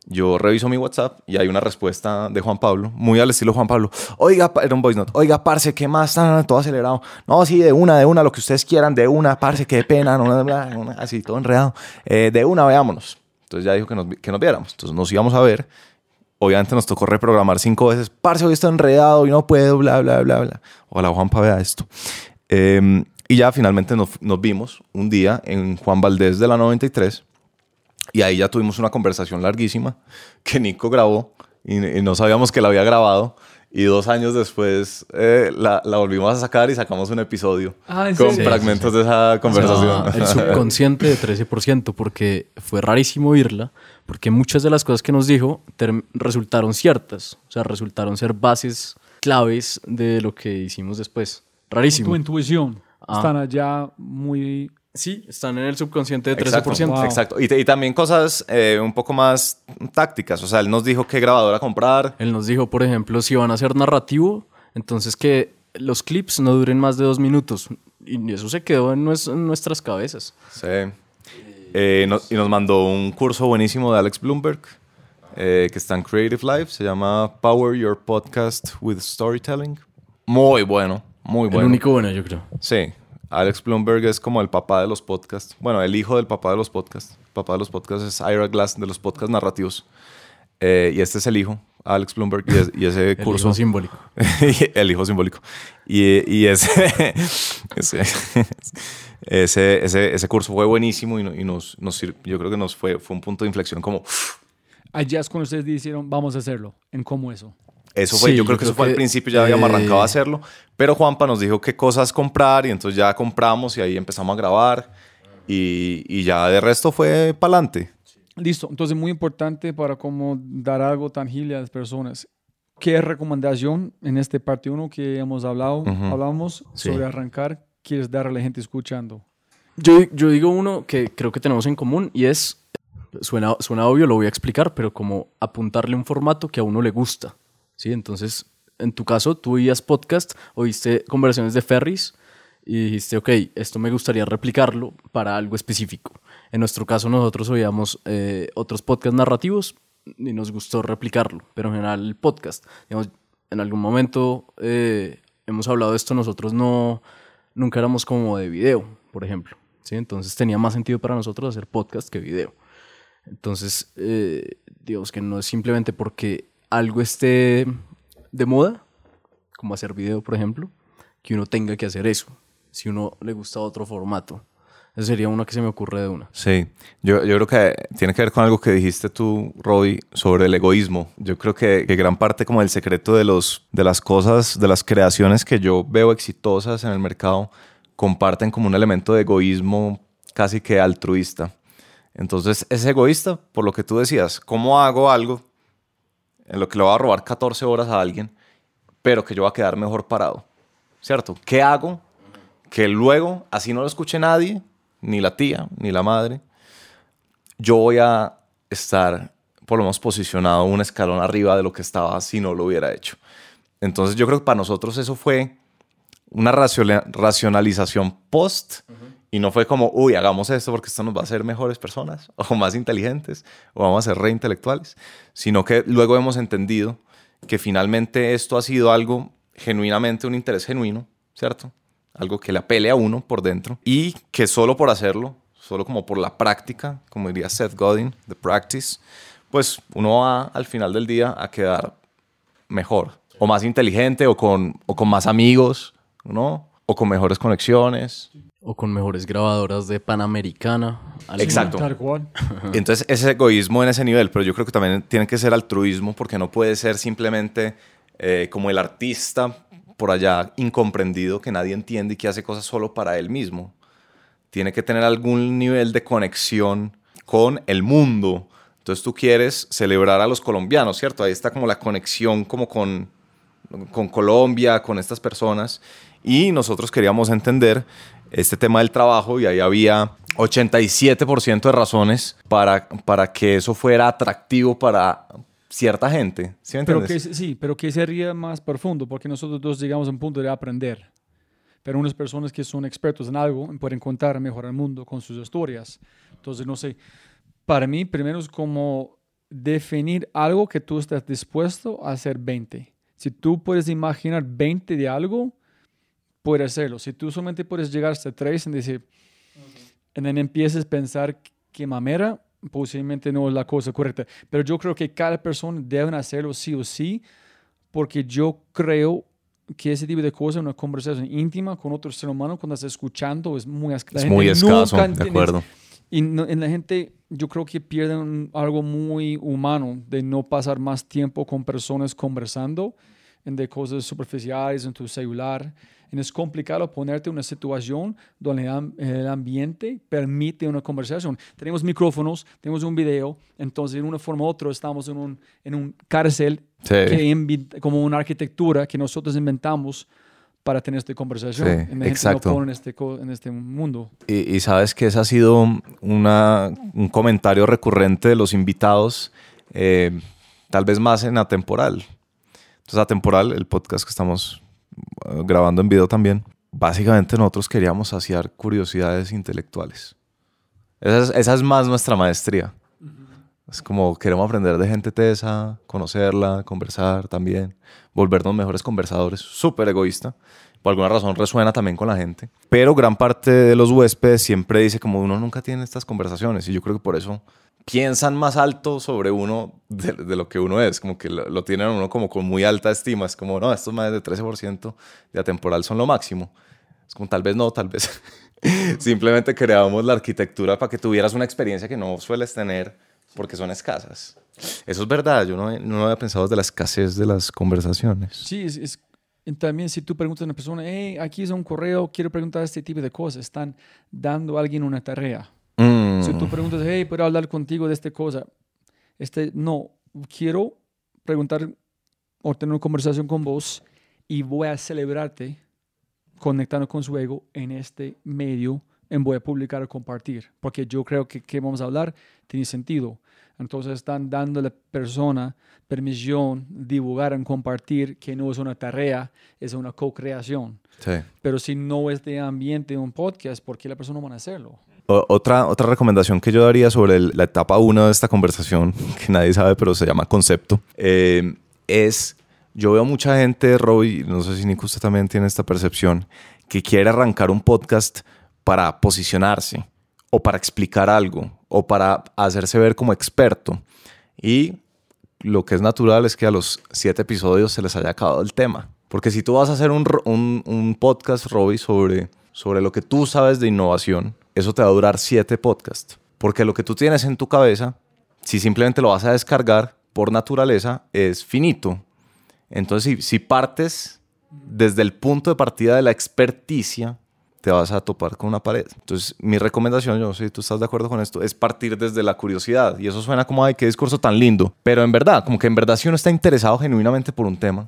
yo reviso mi WhatsApp y hay una respuesta de Juan Pablo, muy al estilo Juan Pablo. Oiga, era un voice note. Oiga, parce, ¿qué más? Tan, todo acelerado. No, sí, de una, de una, lo que ustedes quieran, de una, parce, qué pena, no, no, no, así, todo enredado. Eh, de una, veámonos. Entonces ya dijo que nos, que nos viéramos. Entonces nos íbamos a ver. Obviamente nos tocó reprogramar cinco veces. Parce, hoy estoy enredado y no puedo, bla, bla, bla, bla. Ojalá Juanpa vea esto. Eh, y ya finalmente nos, nos vimos un día en Juan Valdés de la 93. Y ahí ya tuvimos una conversación larguísima que Nico grabó y, y no sabíamos que la había grabado. Y dos años después eh, la, la volvimos a sacar y sacamos un episodio Ah, ¿en con serio? fragmentos de esa conversación. Ah, el subconsciente de 13%, porque fue rarísimo oírla, porque muchas de las cosas que nos dijo resultaron ciertas, o sea, resultaron ser bases claves de lo que hicimos después. Rarísimo. Tu intuición. Ah. Están allá muy... Sí, están en el subconsciente de 13%. Exacto, Wow. exacto. Y, y también cosas eh, un poco más tácticas. O sea, él nos dijo qué grabadora comprar. Él nos dijo, por ejemplo, si van a hacer narrativo, entonces que los clips no duren más de dos minutos. Y eso se quedó en, nues- en nuestras cabezas. Sí. Eh, no- y nos mandó un curso buenísimo de Alex Bloomberg, eh, que está en Creative Life, se llama Power Your Podcast with Storytelling. Muy bueno, muy El bueno. único bueno, yo creo. Sí, Alex Bloomberg es como el papá de los podcasts. Bueno, el hijo del papá de los podcasts. El papá de los podcasts es Ira Glass, de los podcasts narrativos. Eh, y este es el hijo, Alex Bloomberg, y, es- y ese El curso... hijo simbólico. el hijo simbólico. Y, y ese, ese, ese, ese, ese curso fue buenísimo y, y nos, nos yo creo que nos fue, fue un punto de inflexión como... Allá es cuando ustedes dijeron, vamos a hacerlo. ¿En cómo eso? Eso fue, Sí, yo creo yo que eso creo fue al que, principio, ya habíamos eh, arrancado a hacerlo, pero Juanpa nos dijo qué cosas comprar y entonces ya compramos y ahí empezamos a grabar y, y ya de resto fue para adelante. Listo. Entonces, muy importante para como dar algo tangible a las personas. ¿Qué recomendación en este parte 1 que hemos hablado, Ujú. hablamos Sí. sobre arrancar, quieres darle a la gente escuchando? Yo, yo digo uno que creo que tenemos en común y es, suena, suena obvio, lo voy a explicar, pero como apuntarle un formato que a uno le gusta. ¿Sí? Entonces, en tu caso, tú oías podcast, oíste conversaciones de Ferris y dijiste, ok, esto me gustaría replicarlo para algo específico. En nuestro caso, nosotros oíamos eh, otros podcasts narrativos y nos gustó replicarlo, pero en general el podcast. Digamos, en algún momento eh, hemos hablado de esto, nosotros no, nunca éramos como de video, por ejemplo. ¿sí? Entonces tenía más sentido para nosotros hacer podcast que video. Entonces, eh, digamos que no es simplemente porque algo esté de moda, como hacer video, por ejemplo, que uno tenga que hacer eso. Si uno le gusta otro formato. Esa sería una que se me ocurre de una. Sí, yo, yo creo que tiene que ver con algo que dijiste tú, Roy, sobre el egoísmo. Yo creo que, gran parte como el secreto de, los, de las cosas, de las creaciones que yo veo exitosas en el mercado, comparten como un elemento de egoísmo casi que altruista. Entonces, es egoísta por lo que tú decías. ¿Cómo hago algo en lo que le voy a robar 14 horas a alguien, pero que yo voy a quedar mejor parado? ¿Cierto? ¿Qué hago que luego, así no lo escuche nadie, ni la tía, ni la madre, yo voy a estar por lo menos posicionado un escalón arriba de lo que estaba si no lo hubiera hecho. Entonces yo creo que para nosotros eso fue una raciona- racionalización post y no fue como, uy, hagamos esto porque esto nos va a hacer mejores personas o más inteligentes o vamos a ser reintelectuales, sino que luego hemos entendido que finalmente esto ha sido algo genuinamente un interés genuino, ¿cierto? Algo que le apele a uno por dentro y que solo por hacerlo, solo como por la práctica, como diría Seth Godin, the practice, pues uno va al final del día a quedar mejor o más inteligente o con, o con más amigos, ¿no? O con mejores conexiones. O con mejores grabadoras de Panamericana. Exacto. Entonces, ese egoísmo en ese nivel, pero yo creo que también tiene que ser altruismo porque no puede ser simplemente eh, como el artista por allá incomprendido que nadie entiende y que hace cosas solo para él mismo. Tiene que tener algún nivel de conexión con el mundo. Entonces tú quieres celebrar a los colombianos, ¿cierto? Ahí está como la conexión como con, con Colombia, con estas personas. Y nosotros queríamos entender este tema del trabajo y ahí había 87% de razones para, para que eso fuera atractivo para cierta gente. ¿Sí me Pero que, sí, pero que sería más profundo, porque nosotros dos llegamos a un punto de aprender. Pero unas personas que son expertos en algo pueden contar mejor al mundo con sus historias. Entonces, no sé, para mí primero es como definir algo que tú estás dispuesto a hacer 20. Si tú puedes imaginar 20 de algo, puedes hacerlo. Si tú solamente puedes llegar hasta 3 y decir, y then empieces a pensar que mamera, posiblemente no es la cosa correcta. Pero yo creo que cada persona debe hacerlo sí o sí, porque yo creo que ese tipo de cosas, una conversación íntima con otro ser humano, cuando estás escuchando, es muy, es Es muy escaso, de entiende- acuerdo. Y no- en la gente, yo creo que pierden algo muy humano de no pasar más tiempo con personas conversando de cosas superficiales en tu celular. Y es complicado ponerte en una situación donde el am- el ambiente permite una conversación. Tenemos micrófonos, tenemos un video, entonces de una forma u otra estamos en un, en un cárcel Sí. que como una arquitectura que nosotros inventamos para tener esta conversación. Sí, gente exacto. No en, este, en este mundo. Y, y sabes que ese ha sido una- un comentario recurrente de los invitados, eh, tal vez más en atemporal. Entonces, atemporal, el podcast que estamos eh, grabando en video también, básicamente nosotros queríamos saciar curiosidades intelectuales. Esa es, esa es más nuestra maestría. Es como queremos aprender de gente tesa, conocerla, conversar también, volvernos mejores conversadores. Súper egoísta. Por alguna razón resuena también con la gente. Pero gran parte de los huéspedes siempre dice como uno nunca tiene estas conversaciones. Y yo creo que por eso piensan más alto sobre uno de, de lo que uno es. Como que lo, lo tienen uno como con muy alta estima. Es como, no, estos más de 13% de atemporal son lo máximo. Es como tal vez no, tal vez. Simplemente creamos la arquitectura para que tuvieras una experiencia que no sueles tener porque son escasas. Eso es verdad, yo no, no había pensado de la escasez de las conversaciones. Sí, es, es- también si tú preguntas a una persona, hey, aquí es un correo, quiero preguntar este tipo de cosas, están dando a alguien una tarea. Mm. Si tú preguntas, hey, ¿puedo hablar contigo de esta cosa? Este, no, quiero preguntar o tener una conversación con vos y voy a celebrarte conectando con su ego en este medio en voy a publicar o compartir, porque yo creo que que vamos a hablar tiene sentido. Entonces están dando a la persona permisión divulgar y compartir que no es una tarea, es una co-creación. Sí. Pero si no es de ambiente de un podcast, ¿por qué la persona no van a hacerlo? Otra, otra recomendación que yo daría sobre el- la etapa 1 de esta conversación, que nadie sabe, pero se llama concepto, eh, es, yo veo mucha gente, Roy, no sé si Nico usted también tiene esta percepción, que quiere arrancar un podcast para posicionarse o para explicar algo o para hacerse ver como experto. Y lo que es natural es que a los siete episodios se les haya acabado el tema. Porque si tú vas a hacer un, un- un podcast, Robbie, sobre, sobre lo que tú sabes de innovación, eso te va a durar siete podcasts. Porque lo que tú tienes en tu cabeza, si simplemente lo vas a descargar, por naturaleza, es finito. Entonces, si, si partes desde el punto de partida de la experticia, te vas a topar con una pared. Entonces, mi recomendación, yo no sé si tú estás de acuerdo con esto, es partir desde la curiosidad. Y eso suena como, ay, qué discurso tan lindo. Pero en verdad, como que en verdad si uno está interesado genuinamente por un tema,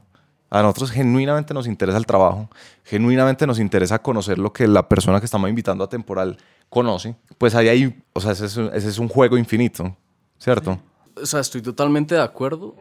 a nosotros genuinamente nos interesa el trabajo, genuinamente nos interesa conocer lo que la persona que estamos invitando a temporal conoce, pues ahí hay, o sea, ese es, un- ese es un juego infinito, ¿cierto? O sea, estoy totalmente de acuerdo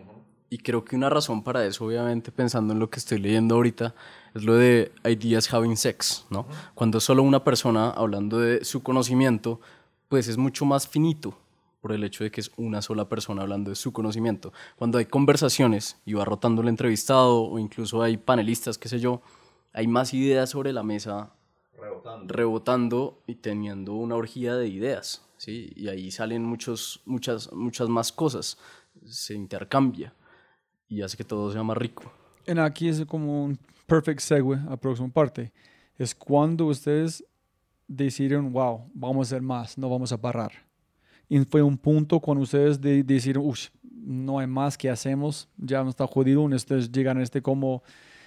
y creo que una razón para eso, obviamente, pensando en lo que estoy leyendo ahorita, es lo de ideas having sex, ¿no? Cuando es solo una persona hablando de su conocimiento, pues es mucho más finito por el hecho de que es una sola persona hablando de su conocimiento. Cuando hay conversaciones y va rotando el entrevistado o incluso hay panelistas, qué sé yo, hay más ideas sobre la mesa rebotando y teniendo una orgía de ideas, ¿sí? Y ahí salen muchos, muchas, muchas más cosas, se intercambia y hace que todo sea más rico. En aquí es como un perfect segue a la próxima parte. Es cuando ustedes decidieron, wow, vamos a hacer más, no vamos a parar. Y fue un punto cuando ustedes de, decidieron, uff, no hay más que hacemos, ya no está jodido. Ustedes llegan a este como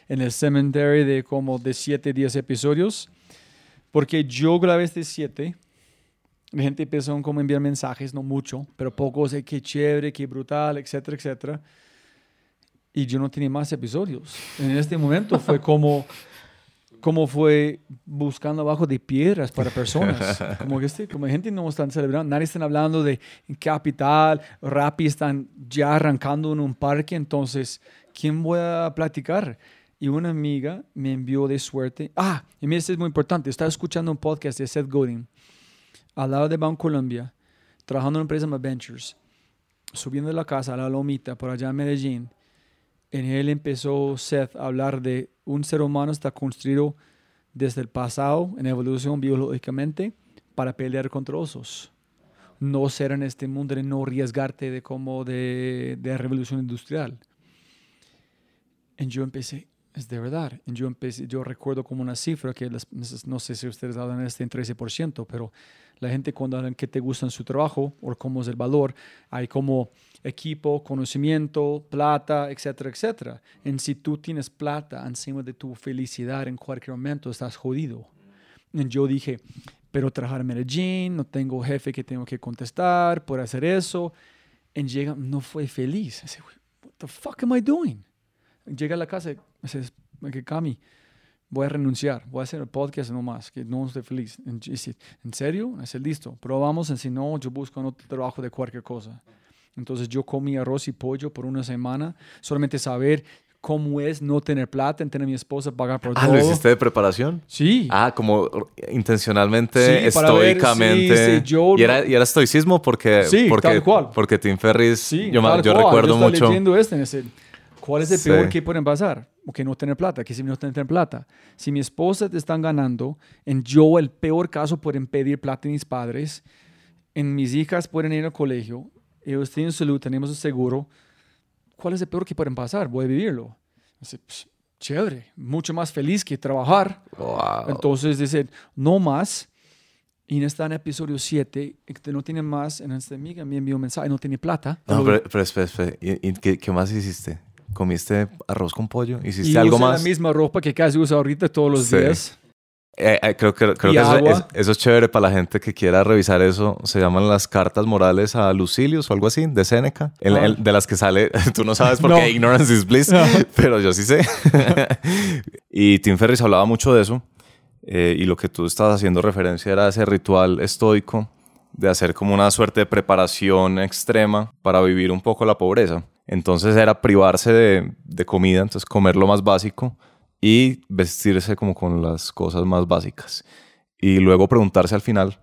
en el cementerio de como de 7, 10 episodios. Porque yo grabé este 7. La gente empezó como a enviar mensajes, no mucho, pero pocos, de qué chévere, qué brutal, etcétera, etcétera y yo no tenía más episodios. En este momento fue como, como fue buscando abajo de piedras para personas. Como que este, como gente no están celebrando, nadie está hablando de Capital, Rappi están ya arrancando en un parque, entonces, ¿quién voy a platicar? Y una amiga me envió de suerte. Ah, y mira, esto es muy importante. Estaba escuchando un podcast de Seth Godin, al lado de Banco Colombia, trabajando en una empresa de Ventures, subiendo de la casa a la lomita por allá en Medellín en él empezó Seth a hablar de un ser humano está construido desde el pasado en evolución biológicamente para pelear contra osos. No ser en este mundo de no arriesgarte de como de, de revolución industrial. Y yo empecé, es de verdad. Yo empecé, yo recuerdo como una cifra que las- no sé si ustedes hablan este en 13%, pero la gente cuando hablan que te gusta su trabajo o cómo es el valor, hay como equipo, conocimiento, plata, etcétera, etcétera. En si tú tienes plata encima de tu felicidad en cualquier momento, estás jodido. Y yo dije, pero trabajar en Medellín, no tengo jefe que tengo que contestar por hacer eso. Y llega, no fue feliz. I said, what the fuck am I doing? Llega a la casa y dice, que Cami, voy a renunciar, voy a hacer el podcast nomás, que no estoy feliz. Y dice, ¿En serio? Es listo, probamos, si no, yo busco otro trabajo de cualquier cosa. Entonces yo comí arroz y pollo por una semana, solamente saber cómo es no tener plata, en tener a mi esposa pagar por Ah, todo. ¿lo hiciste de preparación? Sí. Ah, como intencionalmente, Sí, para ver, estoicamente. sí, sí, yo- y, era, y era estoicismo porque, Sí, porque, tal cual. porque Tim Ferris, Sí, yo, yo recuerdo estaba mucho. leyendo este, en ese, ¿Cuál es el Sí. peor que pueden pasar? O que no tener plata, que si no tener plata. Si mi esposa te están ganando, en yo el peor caso pueden pedir plata a mis padres, en mis hijas pueden ir al colegio, ellos tienen salud, tenemos el seguro. ¿Cuál es el peor que pueden pasar? Voy a vivirlo. Así, pss, chévere, mucho más feliz que trabajar. Wow. Entonces dice, no más. Y está en episodio 7, que no tiene más, en esta amiga me envió un mensaje, no tiene plata. No, Pero- pero, pero espera, espera. ¿Y, y qué, qué más hiciste? ¿Comiste arroz con pollo? ¿Hiciste y algo usa más? la misma ropa que casi usa ahorita todos los Sí. días. Eh, eh, creo que, creo Y que eso, es, eso es chévere para la gente que quiera revisar eso. Se llaman las cartas morales a Lucilius o algo así, de Séneca. Ah. de las que sale, tú no sabes por No. ignorance is bliss, pero yo sí sé. y Tim Ferriss hablaba mucho de eso. eh, y lo que tú estabas haciendo referencia era ese ritual estoico de hacer como una suerte de preparación extrema para vivir un poco la pobreza. Entonces era privarse de, de comida, entonces comer lo más básico y vestirse como con las cosas más básicas. Y luego preguntarse al final,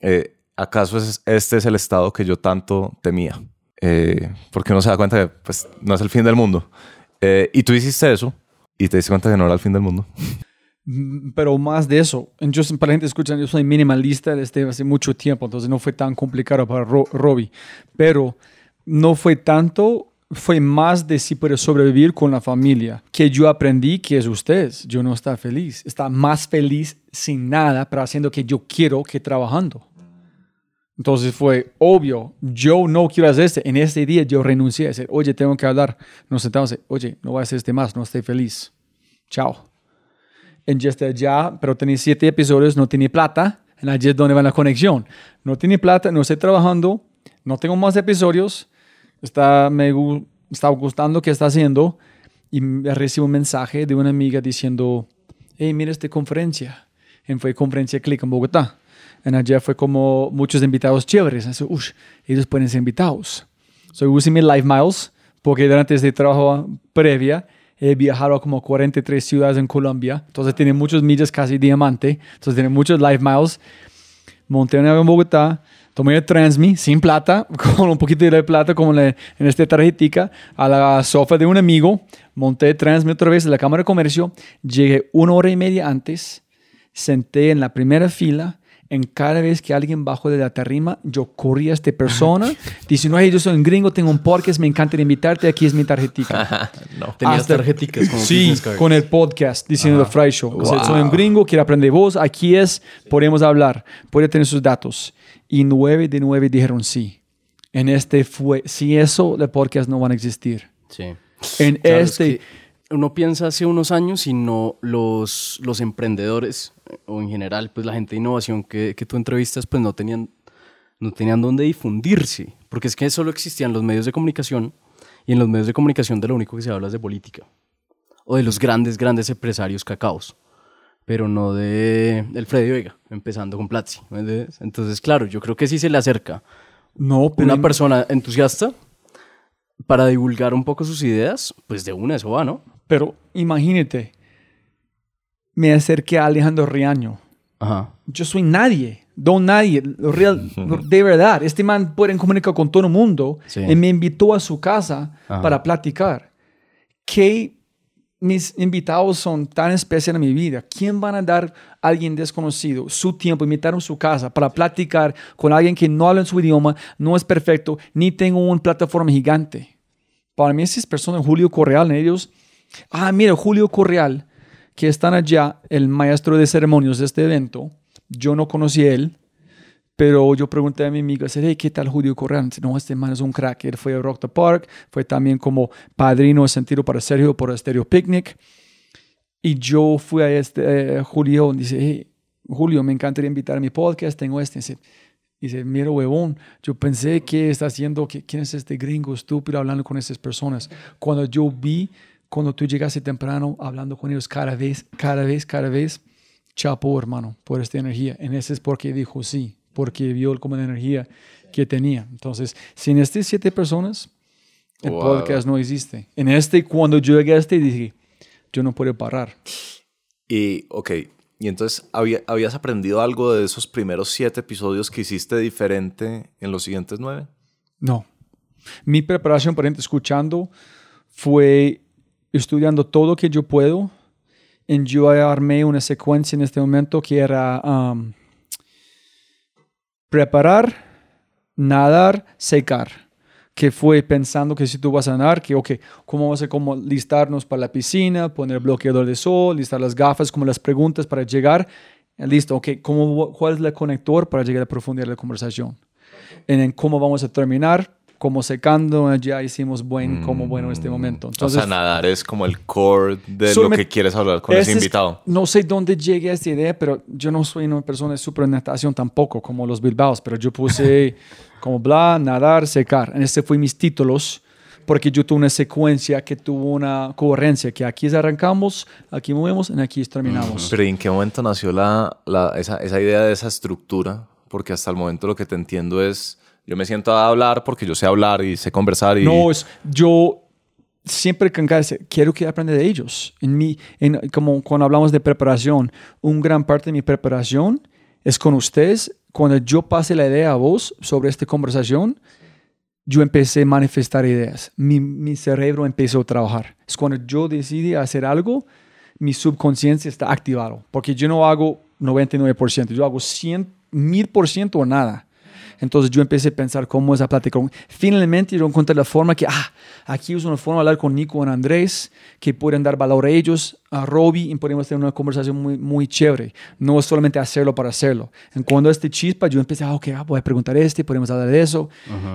eh, ¿acaso es- este es el estado que yo tanto temía? Eh, porque uno se da cuenta que pues, no es el fin del mundo. Eh, y tú hiciste eso y te diste cuenta que no era el fin del mundo. Mm, Pero más de eso, yo, para la gente escucha, yo soy minimalista desde hace mucho tiempo, entonces no fue tan complicado para Ro- Robbie. Pero no fue tanto, fue más de si puede sobrevivir con la familia, que yo aprendí que es ustedes. Yo no está feliz, está más feliz sin nada, pero haciendo que yo quiero que trabajando. Entonces fue obvio, yo no quiero hacer este. En este día yo renuncié a decir, oye, tengo que hablar. Nos sentamos, oye, no voy a hacer este más, no estoy feliz. Chao. En está ya, pero tenía siete episodios, no tenía plata. En allí es donde va la conexión. No tiene plata, no estoy trabajando, no tengo más episodios. Está, me gu- está gustando que está haciendo. Y recibo un mensaje de una amiga diciendo, hey, mira esta conferencia. En fue conferencia Click en Bogotá. En allá fue como muchos invitados chéveres. Así, ellos pueden ser invitados. So, usé mi Live Miles, porque durante este trabajo previa he viajado a como 43 ciudades en Colombia. Entonces tiene muchos millas casi diamante. Entonces tiene muchos Live Miles. Monté un avión en Bogotá, tomé el Transmi sin plata, con un poquito de plata como en, esta tarjetica, a la sofá de un amigo, monté el Transmi otra vez en la Cámara de Comercio, llegué una hora y media antes, senté en la primera fila, en cada vez que alguien bajó de la tarima, yo corría a esta persona, diciendo, hey, yo soy un gringo, tengo un podcast, me encantaría invitarte, aquí es mi tarjetica. no. Tenías Hasta- tarjeticas como Sí, con el podcast diciendo The Fry Show. O sea, Wow. soy un gringo, quiero aprender voz, aquí es, podemos hablar, puede tener sus datos. Y nueve de nueve dijeron sí. En este fue, si eso, el podcast no van a existir. Sí. En Claro, es este, que uno piensa hace unos años y no los, los emprendedores eh, o en general pues la gente de innovación que, que tú entrevistas pues no tenían, no tenían dónde difundirse porque es que solo existían los medios de comunicación y en los medios de comunicación de lo único que se habla es de política o de los grandes, grandes empresarios cacaos pero no de el Freddy Vega, empezando con Platzi. ¿me entiendes? Entonces, claro, yo creo que sí se le acerca no, pero una persona entusiasta para divulgar un poco sus ideas, pues de una eso va, ¿no? Pero imagínate, me acerqué a Alejandro Riaño. Ajá. Yo soy nadie, don nadie, real, de verdad. Este man puede comunicar con todo el mundo Sí. y me invitó a su casa Ajá. para platicar. ¿Qué mis invitados son tan especiales en mi vida? ¿Quién van a dar a alguien desconocido su tiempo, invitarlo a su casa para platicar con alguien que no habla en su idioma, no es perfecto, ni tengo una plataforma gigante? Para mí esas personas, Julio Correal, ellos, ah, mira, Julio Correal, que están allá, el maestro de ceremonias de este evento, yo no conocí a él, pero yo pregunté a mi amigo, hey, ¿qué tal Julio Correal? No, este man es un crack. Él fue a Rock the Park, fue también como padrino de sentido para Sergio por Stereo Picnic. Y yo fui a este, eh, Julio, dice, hey, Julio, me encantaría invitar a mi podcast, tengo este. Dice, dice, mira, huevón, yo pensé que está haciendo, que, ¿quién es este gringo estúpido hablando con esas personas? Cuando yo vi, cuando tú llegaste temprano, hablando con ellos cada vez, cada vez, cada vez, chapo, hermano, por esta energía. En ese es porque dijo sí, porque vio como la energía que tenía. Entonces, sin estas siete personas, El Wow. podcast no existe. En este, cuando yo llegué a este, dije, yo no puedo parar. Y, ok, y entonces, ¿había- ¿habías aprendido algo de esos primeros siete episodios que hiciste diferente en los siguientes nueve? No. Mi preparación, por ejemplo, escuchando, fue estudiando todo lo que yo puedo. Y yo armé una secuencia en este momento que era um, preparar, nadar, secar. Que fue pensando que si tú vas a nadar, que, ok, ¿cómo vamos a? ¿Cómo listarnos para la piscina? Poner bloqueador de sol, listar las gafas, como las preguntas para llegar. Listo, ok, ¿cómo, ¿cuál es el conector para llegar a profundidad la conversación? en cómo vamos a terminar, como secando, ya hicimos buen, como bueno en este momento. Entonces, o sea, nadar es como el core de lo que quieres hablar con ese ese es- invitado. no sé dónde llegué a esta idea, pero yo no soy una persona de super natación tampoco, como los Bilbaos, pero yo puse como bla, nadar, secar. En este fue mis títulos, porque yo tuve una secuencia que tuvo una coherencia, que aquí arrancamos, aquí movemos, y aquí terminamos. Pero ¿y en qué momento nació la, la- esa, esa idea de esa estructura? Porque hasta el momento lo que te entiendo es, yo me siento a hablar porque yo sé hablar y sé conversar y... No, es, yo siempre quiero que aprenda de ellos. En mi, en, como cuando hablamos de preparación, un gran parte de mi preparación es con ustedes. Cuando yo pase la idea a vos sobre esta conversación, yo empecé a manifestar ideas. Mi, mi cerebro empezó a trabajar. Es cuando yo decidí hacer algo, mi subconsciencia está activado. Porque yo no hago 99%, yo hago 100, 1000% o nada. Entonces yo empecé a pensar cómo esa plática. Finalmente yo encontré la forma que, ah, aquí es una forma de hablar con Nico y Andrés, que pueden dar valor a ellos, a Robbie, y podemos tener una conversación muy, muy chévere. No es solamente hacerlo para hacerlo. En cuando este chispa, yo empecé, ah, ok, ah, voy a preguntar este, podemos hablar de eso,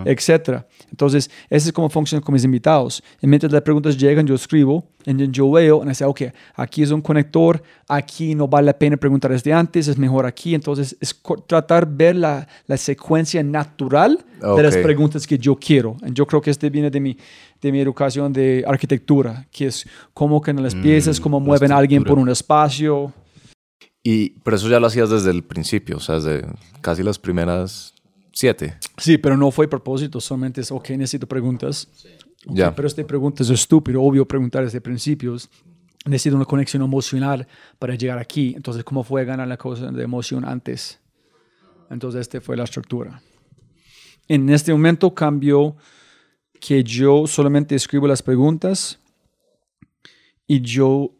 etcétera. Entonces, ese es como funciona con mis invitados. Y mientras las preguntas llegan, yo escribo, y yo veo, y dice, ok, aquí es un conector, aquí no vale la pena preguntar desde antes, es mejor aquí. Entonces, es tratar de ver la, la secuencia natural de las preguntas que yo quiero. Y Yo creo que este viene de mi, de mi educación de arquitectura, que es cómo que en las piezas, cómo la mueven a alguien por un espacio. Y, pero eso ya lo hacías desde el principio, o sea, desde casi las primeras siete. Sí, pero no fue a propósito, solamente es, ok, necesito preguntas. Ok, Ya. Pero esta pregunta es estúpido, obvio preguntar desde principios. Necesito una conexión emocional para llegar aquí. Entonces, ¿cómo fue ganar la cosa de emoción antes? Entonces, esta fue la estructura. En este momento cambió que yo solamente escribo las preguntas y yo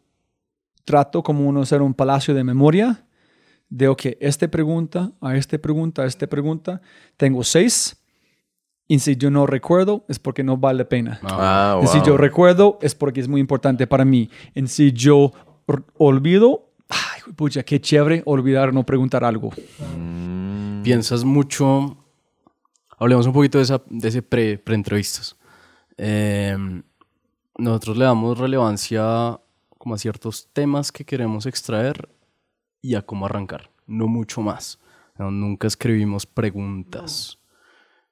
trato como uno ser un palacio de memoria de, ok, esta pregunta, a esta pregunta, a esta pregunta, tengo seis. Y si yo no recuerdo, es porque no vale la pena. Ah, Y si yo recuerdo, es porque es muy importante para mí. En si yo olvido, ay, pucha, qué chévere olvidar no preguntar algo. Piensas mucho. Hablemos un poquito de, esa, de ese pre, pre-entrevistas. Eh, nosotros le damos relevancia como a ciertos temas que queremos extraer y a cómo arrancar, no mucho más. No, nunca escribimos preguntas.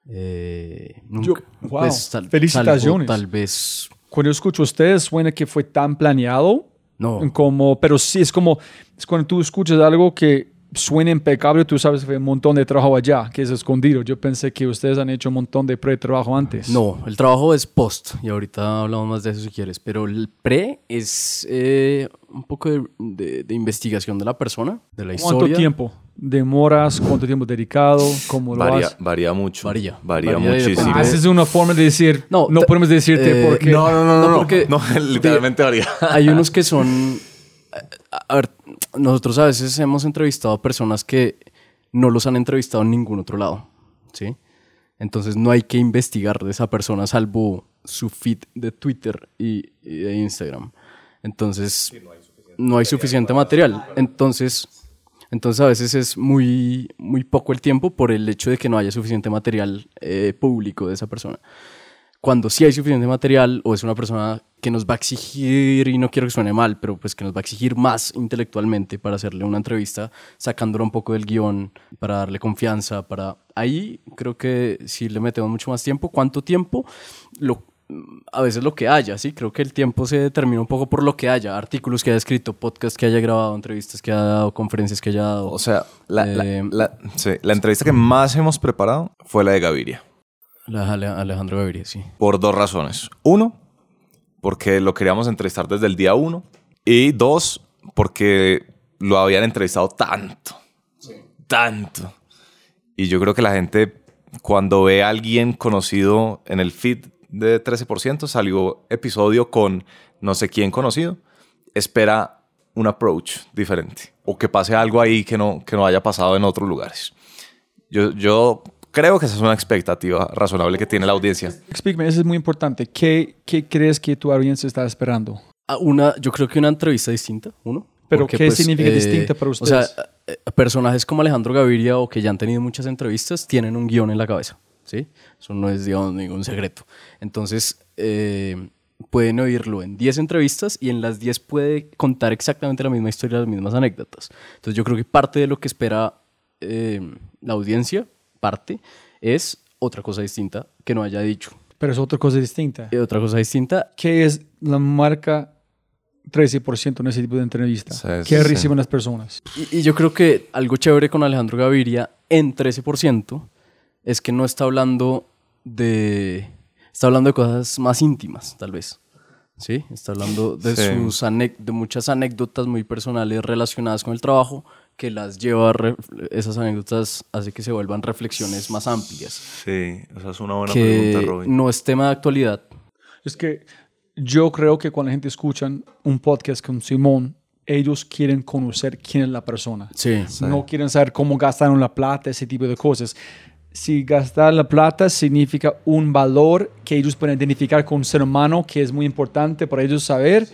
Eh, nunca. Yo- wow, tal- felicitaciones. salvo Tal vez. Cuando yo escucho a ustedes, suena que fue tan planeado, No. como, pero sí, es como, es cuando tú escuchas algo que suena impecable, tú sabes que fue un montón de trabajo allá, que es escondido. Yo pensé que ustedes han hecho un montón de pre-trabajo antes. No, el trabajo es post y ahorita hablamos más de eso si quieres, pero el pre es eh, un poco de, de- de investigación de la persona, de la ¿Cuánto historia. tiempo demoras? ¿Cuánto tiempo dedicado? ¿Cómo lo Varía, haces? varía mucho. Varía. Varía, Varía de- muchísimo. Ah, esa es una forma de decir, no, No, podemos decirte eh, porque... No, no, no, no, No, no, porque- no, literalmente varía. Hay unos que son... A ver, nosotros a veces hemos entrevistado a personas que no los han entrevistado en ningún otro lado, ¿sí? Entonces no hay que investigar de esa persona salvo su feed de Twitter y, y de Instagram. Entonces no hay suficiente material. Entonces, entonces a veces es muy, muy poco el tiempo por el hecho de que no haya suficiente material eh, público de esa persona. Cuando sí hay suficiente material o es una persona que nos va a exigir, y no quiero que suene mal, pero pues que nos va a exigir más intelectualmente para hacerle una entrevista, sacándolo un poco del guion, para darle confianza, para... Ahí creo que sí le metemos mucho más tiempo. ¿Cuánto tiempo? Lo, a veces lo que haya, ¿sí? Creo que el tiempo se determina un poco por lo que haya, artículos que haya escrito, podcast que haya grabado, entrevistas que haya dado, conferencias que haya dado. O sea, la, la- Eh, la- sí, la entrevista que más hemos preparado fue la de Gaviria. La- Ale- Alejandro Gaviria, sí. Por dos razones. Uno, porque lo queríamos entrevistar desde el día uno. Y dos, porque lo habían entrevistado tanto. Tanto. Y yo creo que la gente, cuando ve a alguien conocido en el feed de 13%, salió episodio con no sé quién conocido, espera un approach diferente. O que pase algo ahí que no, que no haya pasado en otros lugares. Yo, yo creo que esa es una expectativa razonable que tiene la audiencia. Explícame, eso es muy importante. ¿Qué, qué crees que tu audiencia está esperando? Ah, Una, yo creo que una entrevista distinta, uno. Pero, ¿qué significa distinta para O sea, ustedes? eh, personajes como Alejandro Gaviria o que ya han tenido muchas entrevistas tienen un guion en la cabeza, ¿sí? Eso no es, digamos, ningún secreto. Entonces, eh, pueden oírlo en 10 entrevistas y en las 10 puede contar exactamente la misma historia, las mismas anécdotas. Entonces, yo creo que parte de lo que espera eh, la audiencia, parte, es otra cosa distinta que no haya dicho. Pero es otra cosa distinta. Y otra cosa distinta, ¿Qué es la marca 13% en ese tipo de entrevista? Sí, ¿Qué sí. reciben las personas? Y, y yo creo que algo chévere con Alejandro Gaviria en 13% es que no está hablando de. Está hablando de cosas más íntimas, tal vez. ¿Sí? Está hablando de, Sí. sus anec- de muchas anécdotas muy personales relacionadas con el trabajo que las lleva a. Esas anécdotas hace que se vuelvan reflexiones más amplias. Sí, esa es una buena que pregunta, Robin. no es tema de actualidad. Es que yo creo que cuando la gente escucha un podcast con Simón, ellos quieren conocer quién es la persona. Sí. No quieren saber cómo gastaron la plata, ese tipo de cosas. Si gastar la plata significa un valor que ellos pueden identificar con un ser humano, que es muy importante para ellos saber,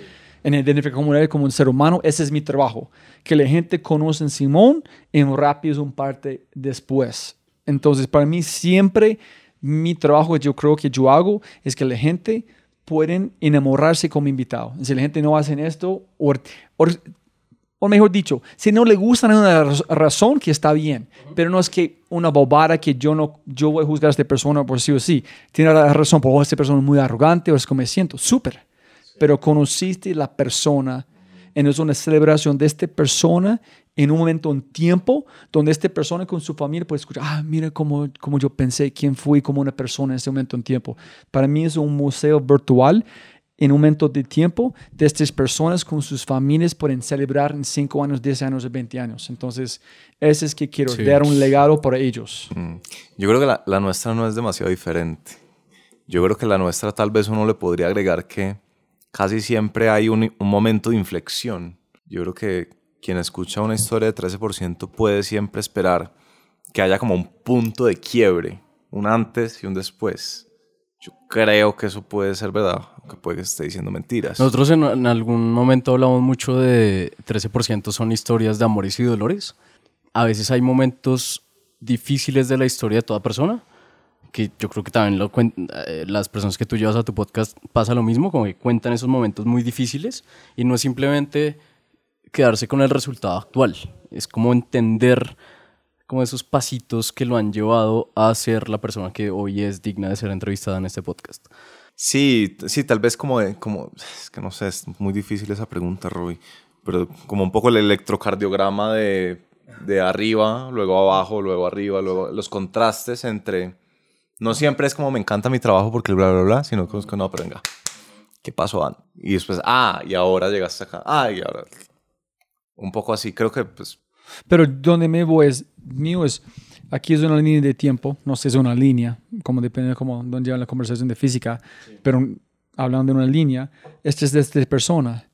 en identificar como como un ser humano, ese es mi trabajo. Que la gente conozca a Simón en rápido es un parte después. Entonces, para mí siempre mi trabajo que yo creo que yo hago es que la gente pueden enamorarse como invitado. Si la gente no hace esto, o, o o mejor dicho, si no le gusta una raz- razón que está bien, pero no es que una bobada que yo no, yo voy a juzgar a esta persona por sí o sí. Tiene la razón, por esta persona es muy arrogante o es como me siento, súper. Pero conociste la persona, y es una celebración de esta persona en un momento, un tiempo, donde esta persona con su familia puede escuchar, ah, mira cómo, cómo yo pensé, quién fui como una persona en ese momento, un tiempo. Para mí es un museo virtual en un momento de tiempo de estas personas con sus familias pueden celebrar en 5 años, 10 años o 20 años. Entonces, ese es que quiero, Sí. dar un legado para ellos. Mm. Yo creo que la, la nuestra no es demasiado diferente. Yo creo que la nuestra tal vez uno le podría agregar que casi siempre hay un, un momento de inflexión. Yo creo que quien escucha una historia de 13% puede siempre esperar que haya como un punto de quiebre, un antes y un después. Yo creo que eso puede ser verdad, aunque puede que esté diciendo mentiras. Nosotros en, en algún momento hablamos mucho de 13% son historias de amores y dolores. A veces hay momentos difíciles de la historia de toda persona, que yo creo que también lo eh, las personas que tú llevas a tu podcast pasa lo mismo, como que cuentan esos momentos muy difíciles y no es simplemente quedarse con el resultado actual, es como entender como esos pasitos que lo han llevado a ser la persona que hoy es digna de ser entrevistada en este podcast. Sí, sí, tal vez como, de- como, es que no sé, es muy difícil esa pregunta, Roy, pero como un poco el electrocardiograma de, de arriba, luego abajo, luego arriba, luego los contrastes entre, no siempre es como me encanta mi trabajo porque bla, bla, bla, sino que no, pero venga, ¿qué pasó antes? Y después, ah, y ahora llegaste acá, ah, y ahora, un poco así, creo que pues, Pero donde me voy es, mío es, aquí es una línea de tiempo, no sé, es una línea, como depende de cómo, lleva la conversación de física, pero hablando de una línea, esta es de esta persona.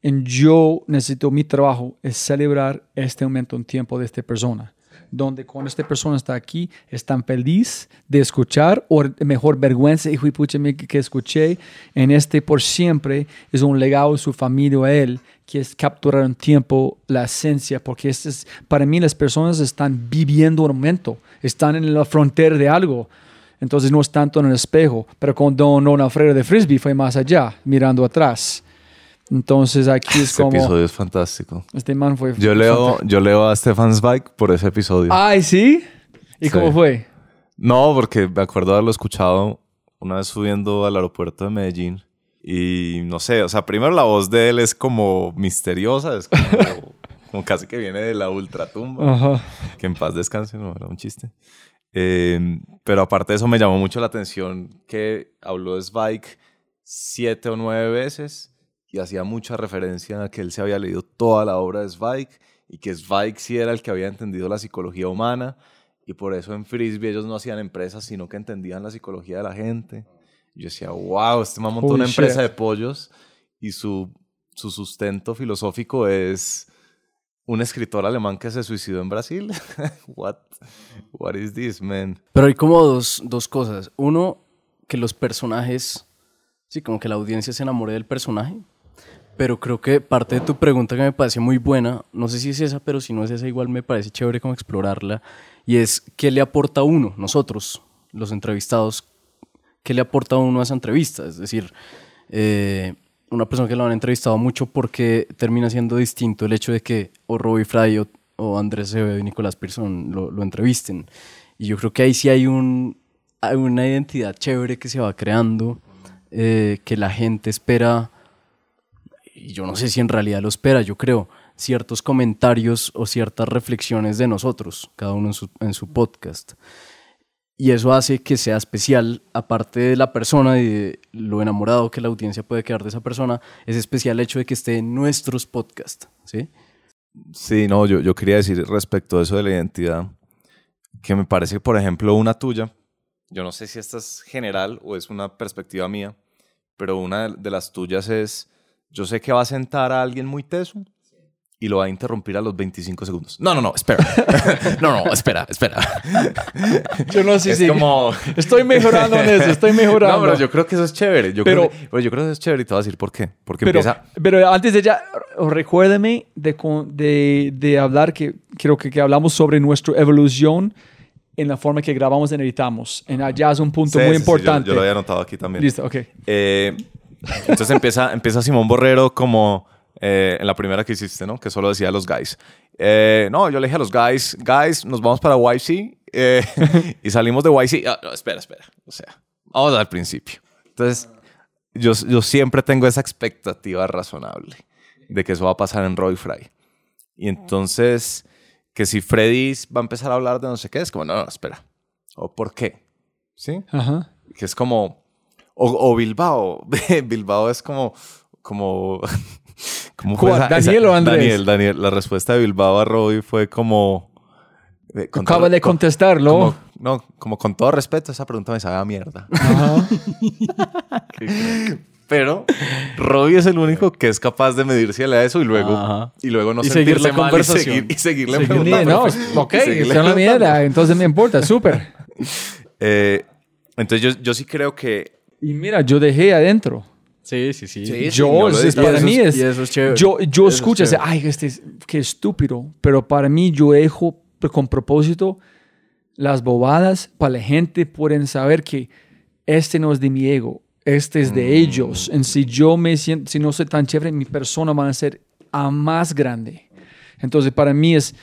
En yo necesito mi trabajo es celebrar este momento en tiempo de esta persona. Donde cuando esta persona está aquí, están feliz de escuchar, o mejor vergüenza, hijo y pucha, que, escuché en este por siempre, es un legado de su familia a él, que es capturar un tiempo la esencia, porque este es, para mí las personas están viviendo un momento, están en la frontera de algo. Entonces no es tanto en el espejo, pero con Don, Don Alfredo de Frisbee fue más allá, mirando atrás. Entonces aquí es este como... episodio es fantástico. Este man fue... Yo leo, yo leo a Stefan Zweig por ese episodio. Ay, ¿sí? ¿Y Sí. cómo fue? No, porque me acuerdo haberlo escuchado una vez subiendo al aeropuerto de Medellín. Y no sé, o sea, primero la voz de él es como misteriosa, es como, como casi que viene de la ultratumba. Ajá. Que en paz descanse, no era un chiste. Eh, pero aparte de eso me llamó mucho la atención que habló de Zweig siete o nueve veces y hacía mucha referencia a que él se había leído toda la obra de Zweig y que Zweig sí era el que había entendido la psicología humana y por eso en Frisbee ellos no hacían empresas, sino que entendían la psicología de la gente. Yo decía, wow, este man montó una empresa shit. de pollos y su, su sustento filosófico es un escritor alemán que se suicidó en Brasil. What? What is this, man? Pero hay como dos, dos cosas. Uno, que los personajes, sí, como que la audiencia se enamore del personaje. Pero creo que parte de tu pregunta que me parece muy buena, no sé si es esa, pero si no es esa, igual me parece chévere como explorarla. Y es, ¿qué le aporta uno, nosotros, los entrevistados, qué le aporta uno a esa entrevista? Es decir, eh, una persona que lo han entrevistado mucho porque termina siendo distinto el hecho de que o Robbie Fry o, o Andrés Acevedo y Nicolás Pearson lo, entrevisten. Y yo creo que ahí sí hay, un, hay una identidad chévere que se va creando, eh, que la gente espera, y yo no sé si en realidad lo espera, yo creo, ciertos comentarios o ciertas reflexiones de nosotros, cada uno en su podcast. Y eso hace que sea especial, aparte de la persona y de lo enamorado que la audiencia puede quedar de esa persona, es especial el hecho de que esté en nuestros podcasts, ¿sí? Sí, no, yo, yo quería decir respecto a eso de la identidad, que me parece, por ejemplo, una tuya, yo no sé si esta es general o es una perspectiva mía, pero una de- las tuyas es, yo sé que va a sentar a alguien muy teso y lo va a interrumpir a los 25 segundos. No, no, no, espera. no, no, espera, espera. Yo no sé es si... como... Estoy mejorando en eso, estoy mejorando. No, pero yo creo que eso es chévere. Yo, Pero- creo, yo creo que eso es chévere y te voy a decir por qué. Porque pero, empieza... pero antes de ya, recuérdame de, de, de hablar que creo que, que hablamos sobre nuestra evolución en la forma que grabamos y editamos. En allá es un punto Sí, muy sí, sí, yo- importante. yo, lo había anotado aquí también. Listo, ok. Eh, entonces empieza, empieza Simón Borrero como eh, en la primera que hiciste, ¿no? Que solo decía los guys. Eh, no, yo le dije a los guys, guys, nos vamos para YC. eh, y salimos de YC. Ah, no, espera, espera. O sea, vamos al principio. Entonces, yo, yo siempre tengo esa expectativa razonable de que eso va a pasar en Roy Fry. Y entonces, que si Freddy va a empezar a hablar de no sé qué, es como, no, no, espera. ¿O por qué? ¿Sí? Ajá. que es como o, o Bilbao Bilbao es como como ¿cómo fue ¿Cuál? ¿Daniel o Andrés? Daniel Daniel la respuesta de Bilbao a Robbie fue como eh, Acaba de con- contestarlo. como- no como con todo respeto esa pregunta me sabe a mierda Ajá. pero Robbie es el único que es capaz de medirse a eso y luego Ajá. y luego no Y la mal y conversación. seguir, y seguirle Sí, preguntando. no, Y ok, seguirle la preguntando. mierda, entonces me importa, súper. Eh, entonces yo, yo sí creo que Y mira, yo dejé adentro. Sí, sí, sí. yo, no lo es- es para mí es- es, y eso es chévere. yo, yo es escucho, chévere. ay, este, es- qué estúpido, pero para mí yo dejo con propósito las bobadas para la gente pueden saber que este no es de mi ego, este es de ellos. En si yo me siento, si no soy tan chévere, mi persona va a ser a más grande. Entonces para mí es,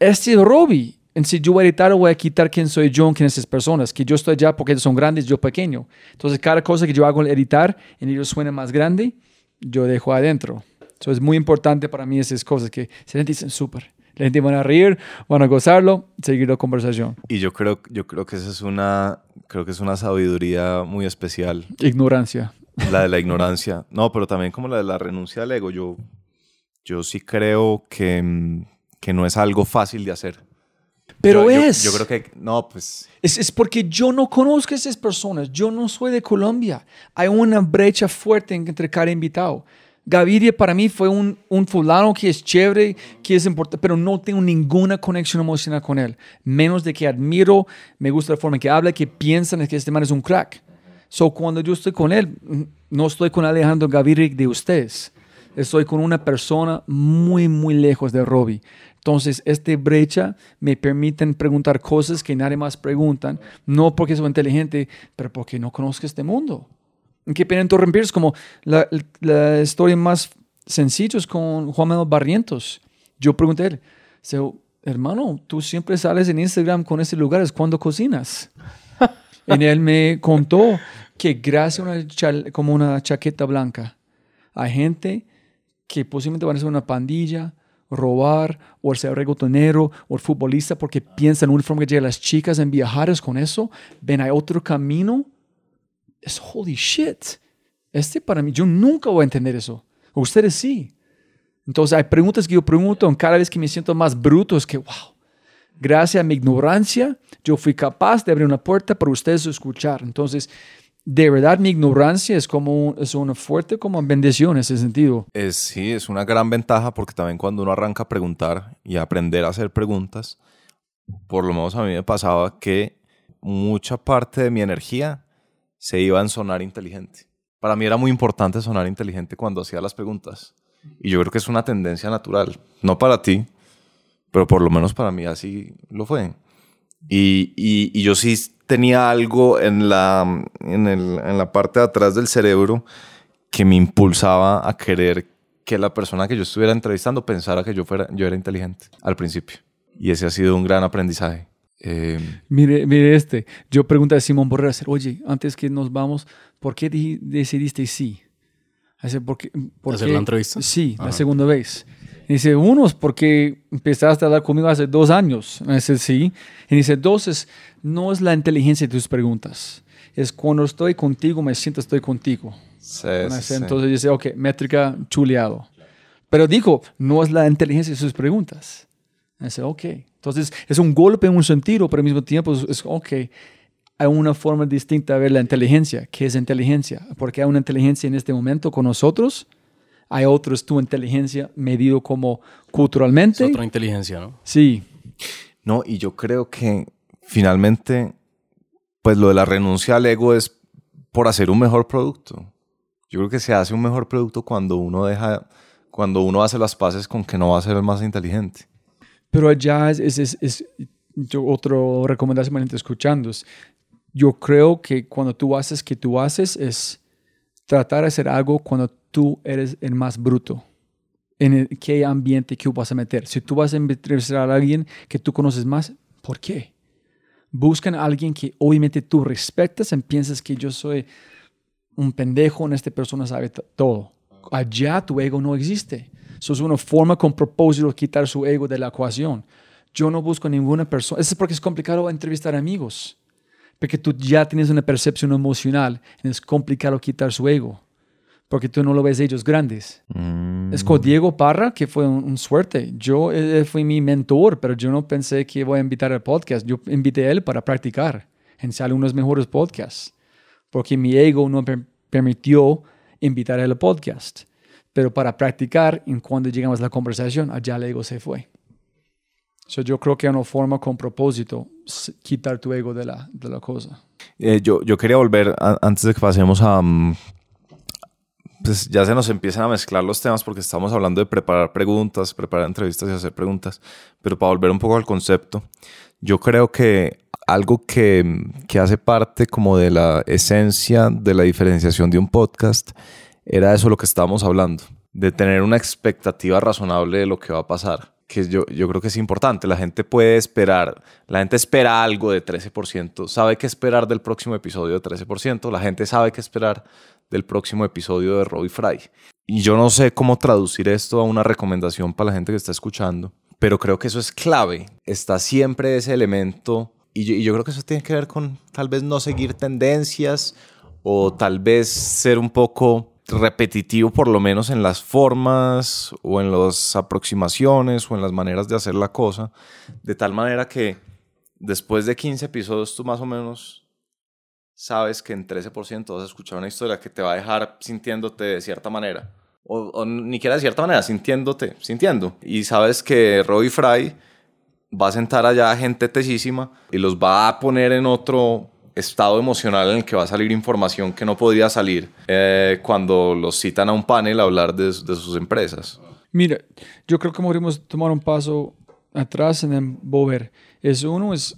este es Robbie. En si yo voy a editar o voy a quitar quién soy yo en esas personas, que yo estoy allá porque ellos son grandes, yo pequeño. Entonces cada cosa que yo hago al editar, en ellos suena más grande, yo dejo adentro. Eso es muy importante para mí esas cosas que se dicen súper. La gente van a reír, van a gozarlo, seguir la conversación. Y yo creo, yo creo que esa es una, creo que es una sabiduría muy especial, Ignorancia. la de la ignorancia. No, pero también como la de la renuncia al ego. Yo, yo sí creo que, que no es algo fácil de hacer. Pero Yo- yo- es. Yo, creo que, no, pues, Es, es porque yo no conozco a esas personas. Yo no soy de Colombia. Hay una brecha fuerte entre cada invitado. Gaviria para mí fue un, un fulano que es chévere, que es importante, pero no tengo ninguna conexión emocional con él. Menos de que admiro, me gusta la forma en que habla, que piensan que este man es un crack. So, cuando yo estoy con él, no estoy con Alejandro Gaviria de ustedes. Estoy con una persona muy, muy lejos de Robbie. Entonces, esta brecha me permiten preguntar cosas que nadie más preguntan, no porque soy inteligente, pero porque no conozco este mundo. Qué pena interrumpir, es como la, la historia más sencilla es con Juan Manuel Barrientos. Yo pregunté a él, so, hermano, tú siempre sales en Instagram con ese lugares cuando cocinas. y él me contó que gracias a una como una chaqueta blanca, hay gente que posiblemente van a ser una pandilla robar, o ser reggaetonero, o futbolista, porque piensan una forma que llega a las chicas en viajar con eso, ven, hay otro camino, es holy shit. Este para mí, yo nunca voy a entender eso. Ustedes sí. Entonces hay preguntas que yo pregunto cada vez que me siento más bruto es que, wow, gracias a mi ignorancia, yo fui capaz de abrir una puerta para ustedes escuchar. Entonces, de verdad mi ignorancia es como es una fuerte como bendición en ese sentido. Es, sí, es una gran ventaja porque también cuando uno arranca a preguntar y aprender a hacer preguntas, por lo menos a mí me pasaba que mucha parte de mi energía se iba en sonar inteligente. Para mí era muy importante sonar inteligente cuando hacía las preguntas. Y yo creo que es una tendencia natural. No para ti, pero por lo menos para mí así lo fue. Y, y, yo sí tenía algo en la, en, el, en la parte de atrás del cerebro que me impulsaba a querer que la persona que yo estuviera entrevistando pensara que yo, fuera, yo era inteligente al principio. Y ese ha sido un gran aprendizaje. Eh, mire, mire este. Yo pregunté a Simón Borrera, oye, antes que nos vamos, ¿por qué decidiste sí? ¿por qué, ¿Hacer la entrevista? Sí, la segunda vez. Dice, uno es porque empezaste a hablar conmigo hace dos años. Dice, sí. Y dice, dos es, no es la inteligencia de tus preguntas. Es cuando estoy contigo, me siento estoy contigo. Sí, Entonces dice, ok, métrica chuleado. Pero dijo, no es la inteligencia de sus preguntas. Dice, ok. Entonces es un golpe en un sentido, pero al mismo tiempo es, es ok hay una forma distinta de ver la inteligencia. ¿Qué es inteligencia? Porque hay una inteligencia en este momento con nosotros, hay otros tu inteligencia medido como culturalmente. Es otra inteligencia, ¿no? Sí. No, y yo creo que finalmente, pues lo de la renuncia al ego es por hacer un mejor producto. Yo creo que se hace un mejor producto cuando uno deja, cuando uno hace las paces con que no va a ser el más inteligente. Pero allá es, es, es, yo, otro recomendación escuchando es yo creo que cuando tú haces que tú haces es tratar de hacer algo cuando tú eres el más bruto. En qué ambiente que vas a meter. Si tú vas a entrevistar a alguien que tú conoces más, ¿por qué? Buscan a alguien que obviamente tú respetas y piensas que yo soy un pendejo, en esta persona sabe todo. Allá tu ego no existe. Eso es una forma con propósito de quitar su ego de la ecuación. Yo no busco ninguna persona. Eso es porque es complicado entrevistar amigos porque tú ya tienes una percepción emocional y es complicado quitar su ego, porque tú no lo ves ellos grandes. Es con Diego Parra, que fue un, suerte. Yo él fue mi mentor, pero yo no pensé que voy a invitar al podcast. Yo invité a él para practicar en algunos mejores podcasts, porque mi ego no me permitió invitar al podcast. Pero para practicar, en cuando llegamos a la conversación, allá el ego se fue. So, yo creo que una forma con propósito quitar tu ego de la, de la cosa. Eh, yo, yo quería volver, antes de que pasemos a... Mm, pues ya se nos empiezan a mezclar los temas porque estamos hablando de preparar preguntas, preparar entrevistas y hacer preguntas, pero para volver un poco al concepto, yo creo que algo que, que hace parte como de la esencia de la diferenciación de un podcast era eso lo que estábamos hablando, de tener una expectativa razonable de lo que va a pasar que yo, yo creo que es importante. La gente puede esperar, la gente espera algo de 13%, sabe qué esperar del próximo episodio de 13%, la gente sabe qué esperar del próximo episodio de Robbie Fry. Y yo no sé cómo traducir esto a una recomendación para la gente que está escuchando, pero creo que eso es clave. Está siempre ese elemento y yo, y yo creo que eso tiene que ver con tal vez no seguir tendencias o tal vez ser un poco repetitivo por lo menos en las formas o en las aproximaciones o en las maneras de hacer la cosa, de tal manera que después de 15 episodios tú más o menos sabes que en 13% vas a escuchar una historia que te va a dejar sintiéndote de cierta manera. O, ni siquiera de cierta manera, sintiéndote, sintiendo. Y sabes que Roy Fry va a sentar allá gente tesísima y los va a poner en otro estado emocional en el que va a salir información que no podría salir eh, cuando los citan a un panel a hablar de, sus empresas. Mira, yo creo que podríamos tomar un paso atrás en el Bover. Es uno, es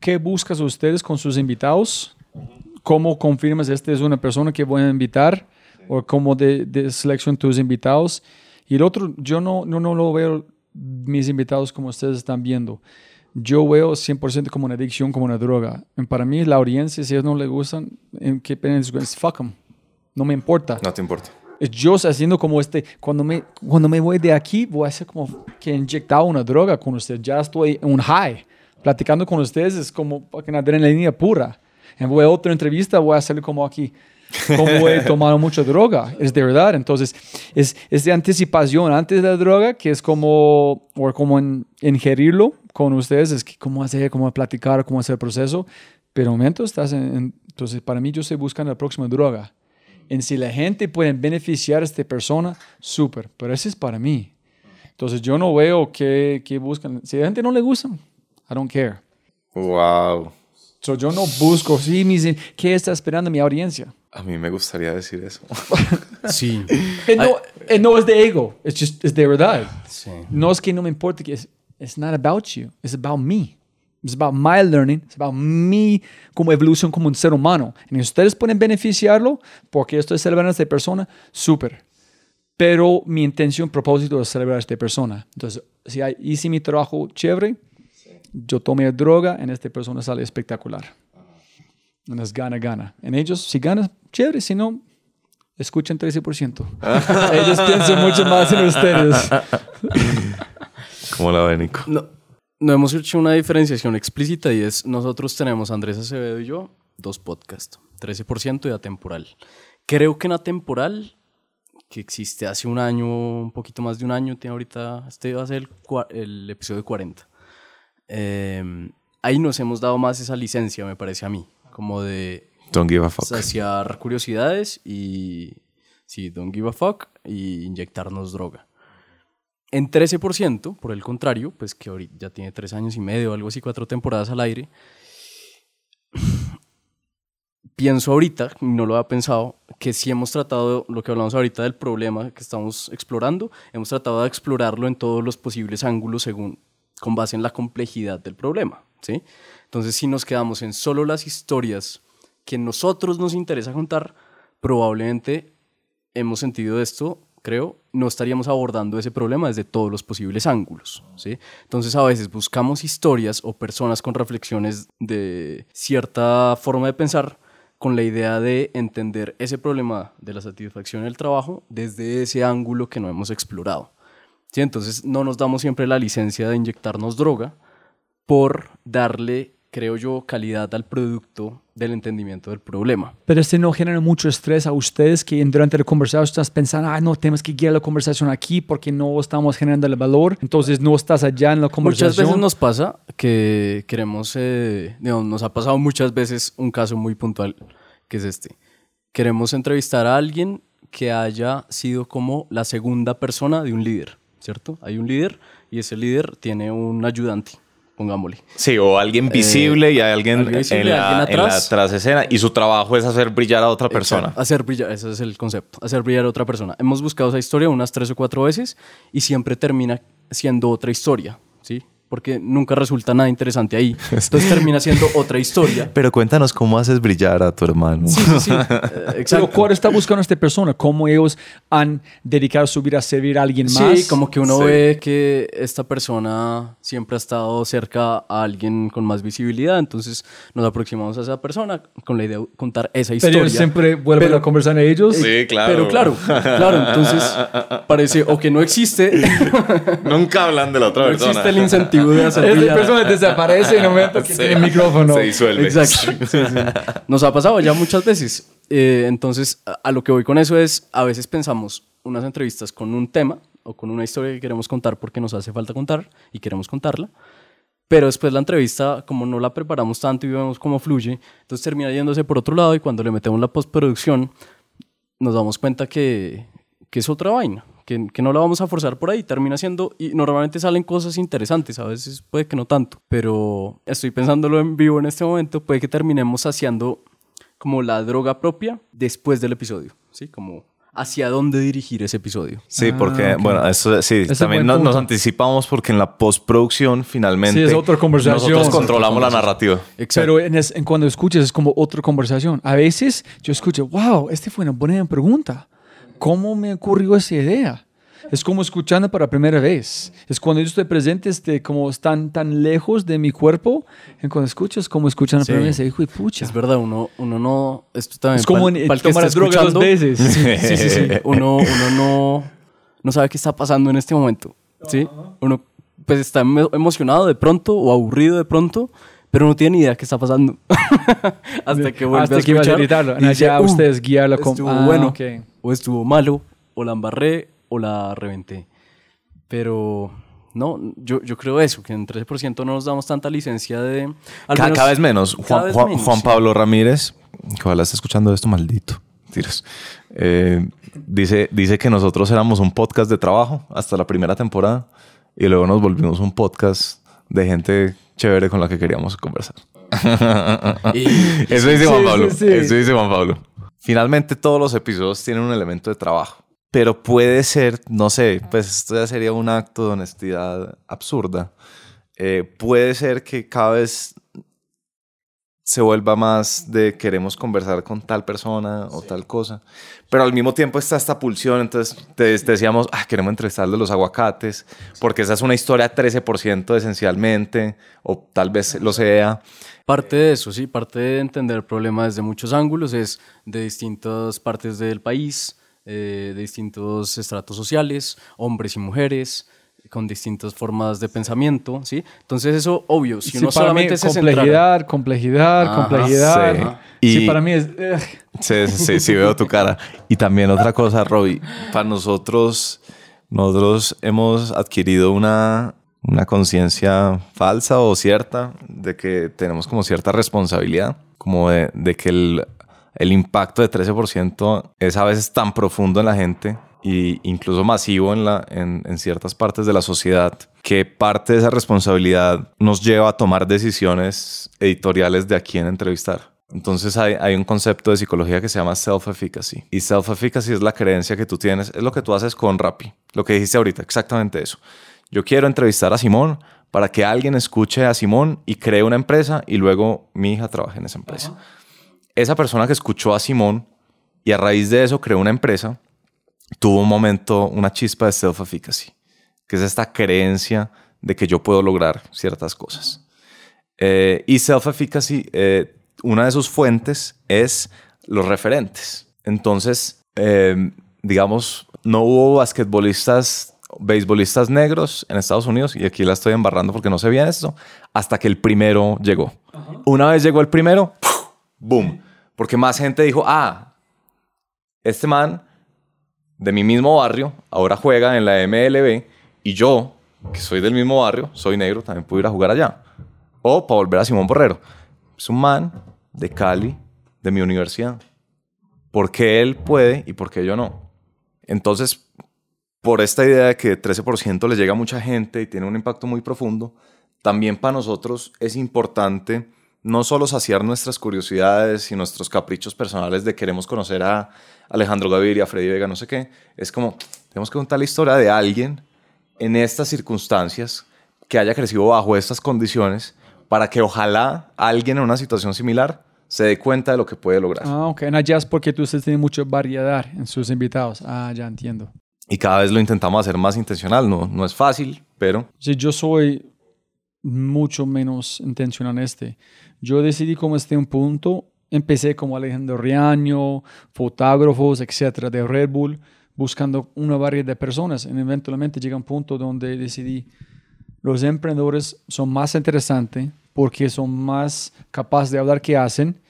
qué buscas ustedes con sus invitados, cómo confirmas esta es una persona que voy a invitar o cómo de, de selección tus invitados. Y el otro, yo no, no, no lo veo mis invitados como ustedes están viendo yo veo 100% como una adicción, como una droga. Para mí, la audiencia, si ellos no les gustan, ¿en qué pena es? Fuck them. No me importa. No te importa. Es yo haciendo como este, cuando me, cuando me voy de aquí, voy a hacer como que he inyectado una droga con usted. Ya estoy en un high. Platicando con ustedes es como una adrenalina pura. En voy a otra entrevista, voy a hacer como aquí. Como he tomado mucha droga. Es de verdad. Entonces, es, es de anticipación antes de la droga, que es como, o como en, ingerirlo con ustedes, es que cómo hacer, cómo platicar, cómo hacer el proceso. Pero en momento estás en, entonces para mí yo estoy buscando la próxima droga. En si la gente puede beneficiar a esta persona, súper, pero ese es para mí. Entonces yo no veo qué, qué buscan. Si a la gente no le gusta, I don't care. Wow. So yo no busco, sí, me dicen, ¿qué está esperando mi audiencia? A mí me gustaría decir eso. Sí. No, no es de ego, es, just, es de verdad. Sí. No es que no me importe, que es it's not about you, it's about me. It's about my learning, it's about me como evolución como un ser humano. Y ustedes pueden beneficiarlo porque estoy celebrando a esta persona, súper. Pero mi intención, propósito es celebrar a esta persona. Entonces, si hay, hice mi trabajo chévere, yo tomé droga, en esta persona sale espectacular. Entonces, gana, gana. En ellos, si ganas, chévere, si no, escuchen 13%. ellos piensan mucho más en ustedes. ¿Cómo la ven, Nico? No, no hemos hecho una diferenciación explícita y es, nosotros tenemos, Andrés Acevedo y yo, dos podcasts, 13% y atemporal. Creo que en atemporal, que existe hace un año, un poquito más de un año, tiene ahorita, este va a ser el, el episodio 40. Eh, ahí nos hemos dado más esa licencia, me parece a mí, como de Don't give a fuck. saciar curiosidades y, sí, don't give a fuck, y inyectarnos droga. En 13%, por el contrario, pues que ahorita ya tiene tres años y medio, algo así, cuatro temporadas al aire, pienso ahorita, no lo había pensado, que si hemos tratado, lo que hablamos ahorita del problema que estamos explorando, hemos tratado de explorarlo en todos los posibles ángulos según, con base en la complejidad del problema, ¿sí? Entonces, si nos quedamos en solo las historias que nosotros nos interesa contar, probablemente hemos sentido esto, creo, no estaríamos abordando ese problema desde todos los posibles ángulos, ¿sí? Entonces, a veces buscamos historias o personas con reflexiones de cierta forma de pensar con la idea de entender ese problema de la satisfacción en el trabajo desde ese ángulo que no hemos explorado. ¿sí? Entonces no nos damos siempre la licencia de inyectarnos droga por darle, creo yo, calidad al producto del entendimiento del problema. Pero este no genera mucho estrés a ustedes que durante la conversación estás pensando, ah, no, tenemos que guiar la conversación aquí porque no estamos generando el valor. Entonces no estás allá en la conversación. Muchas veces nos pasa que queremos, eh, digamos, nos ha pasado muchas veces un caso muy puntual, que es este. Queremos entrevistar a alguien que haya sido como la segunda persona de un líder, ¿cierto? Hay un líder y ese líder tiene un ayudante, pongámosle. Sí, o alguien visible y hay alguien, alguien visible, en, la, alguien en la atrás. trasescena y su trabajo es hacer brillar a otra persona. Exacto, Hacer brillar, ese es el concepto, hacer brillar a otra persona. Hemos buscado esa historia unas tres o cuatro veces y siempre termina siendo otra historia, ¿sí? Porque nunca resulta nada interesante ahí. Entonces termina siendo otra historia. Pero cuéntanos cómo haces brillar a tu hermano. Sí, sí, sí. Eh, Pero exacto. ¿cuál está buscando esta persona? ¿Cómo ellos han dedicado su vida a servir a alguien más? Sí, como que uno Sí. ve que esta persona siempre ha estado cerca a alguien con más visibilidad, entonces nos aproximamos a esa persona con la idea de contar esa Pero historia. ellos siempre vuelven Pero- a conversar a ellos. Sí, claro. Pero claro, claro, entonces parece o que no existe, Nunca hablan de la otra no persona. existe el incentivo Esta brillar. persona desaparece en el momento que Sí. tiene el micrófono. Se disuelve. Exacto. Sí, sí. Nos ha pasado ya muchas veces. Eh, entonces, a, a lo que voy con eso es, a veces pensamos unas entrevistas con un tema o con una historia que queremos contar porque nos hace falta contar y queremos contarla. Pero después la entrevista, como no la preparamos tanto y vemos cómo fluye, entonces termina yéndose por otro lado y cuando le metemos la postproducción, nos damos cuenta que, que es otra vaina, que, que no la vamos a forzar por ahí, termina siendo, y normalmente salen cosas interesantes, a veces puede que no tanto, pero estoy pensándolo en vivo en este momento, puede que terminemos saciando como la droga propia después del episodio, ¿sí? Como hacia dónde dirigir ese episodio. Sí, porque, Ah, ok. bueno, eso sí, Ese es también nos, nos anticipamos porque en la postproducción finalmente Sí, es otra conversación. nosotros Es otra controlamos la narrativa. Pero en, es- en cuando escuchas es como otra conversación. A veces yo escucho, wow, esta fue una buena pregunta. ¿Cómo me ocurrió esa idea? Es como escuchando para primera vez. Es cuando yo estoy presente, este, como están tan lejos de mi cuerpo, y cuando escucho es como escuchando la Sí. primera vez, hijo de pucha. Es verdad, uno, uno no. Esto también. Es como en- que tomar esté droga dos veces. Sí, sí, sí. Uno, uno no, no sabe qué está pasando en este momento. ¿Sí? Uno pues está emo- emocionado de pronto o aburrido de pronto, pero no tiene ni idea qué está pasando. Hasta que vuelve Hasta a que ibas a escuchar gritarlo. y dice, ya "Uh, ustedes guiarlo con- Ah, bueno. ok. O estuvo malo. O la embarré o la reventé. Pero no, yo, yo creo eso, que en 13% no nos damos tanta licencia de... al Ca- menos- cada vez menos. cada Juan, vez Juan- menos, Juan sí. Pablo Ramírez, que ojalá esté escuchando esto, maldito. Tiras. Eh, dice, dice que nosotros éramos un podcast de trabajo hasta la primera temporada y luego nos volvimos un podcast de gente chévere con la que queríamos conversar. Eso dice Juan Pablo. sí, sí. Eso dice Juan Pablo. Finalmente todos los episodios tienen un elemento de trabajo. Pero puede ser, no sé, pues esto ya sería un acto de honestidad absurda. Eh, puede ser que cada vez se vuelva más de queremos conversar con tal persona o tal cosa. Pero al mismo tiempo está esta pulsión, entonces te, te decíamos, ah, queremos entrevistar de los aguacates, porque esa es una historia 13% esencialmente, o tal vez lo sea. Parte de eso, sí, parte de entender el problema desde muchos ángulos, es de distintas partes del país, eh, de distintos estratos sociales, hombres y mujeres, con distintas formas de pensamiento, ¿sí? Entonces eso, obvio, si Sí, uno para mí, solamente se centrara... complejidad, complejidad, Ajá, complejidad. sí. Sí, Y- para mí es... Sí, sí, sí, sí, veo tu cara. Y también otra cosa, Robbie, para nosotros, nosotros hemos adquirido una, una conciencia falsa o cierta de que tenemos como cierta responsabilidad, como de, de que el, el impacto de 13% es a veces tan profundo en la gente e incluso masivo en, la, en, en ciertas partes de la sociedad, que parte de esa responsabilidad nos lleva a tomar decisiones editoriales de a quién entrevistar. Entonces hay, hay un concepto de psicología que se llama self-efficacy. Y self-efficacy es la creencia que tú tienes, es lo que tú haces con Rappi, lo que dijiste ahorita, exactamente eso. Yo quiero entrevistar a Simón para que alguien escuche a Simón y cree una empresa y luego mi hija trabaje en esa empresa. Esa persona que escuchó a Simón y a raíz de eso creó una empresa, tuvo un momento, una chispa de self-efficacy, que es esta creencia de que yo puedo lograr ciertas cosas. Eh, y self-efficacy, eh, una de sus fuentes es los referentes. Entonces, eh, digamos, no hubo basquetbolistas, beisbolistas negros en Estados Unidos, y aquí la estoy embarrando porque no sé bien esto, hasta que el primero llegó. Una vez llegó el primero, boom, porque más gente dijo, ah, este man de mi mismo barrio ahora juega en la MLB y yo, que soy del mismo barrio, soy negro, también puedo jugar allá. O para volver a Simón Borrero. Es un man de Cali, de mi universidad. ¿Por qué él puede y por qué yo no? Entonces, por esta idea de que 13% le llega a mucha gente y tiene un impacto muy profundo, también para nosotros es importante no solo saciar nuestras curiosidades y nuestros caprichos personales de queremos conocer a Alejandro Gaviria, a Freddy Vega, no sé qué. Es como, tenemos que contar la historia de alguien en estas circunstancias que haya crecido bajo estas condiciones para que ojalá alguien en una situación similar se dé cuenta de lo que puede lograr. Ah, ok. Ya es porque tú ustedes tienen mucha variedad en sus invitados. Ah, ya entiendo. Y cada vez lo intentamos hacer más intencional. No, no es fácil, pero Sí, yo soy mucho menos intencional en este. Yo decidí como este un punto, empecé como Alejandro Riaño, fotógrafos, etcétera, de Red Bull, buscando una variedad de personas. Y eventualmente llega un punto donde decidí, los emprendedores son más interesantes porque son más capaces de hablar que hacen.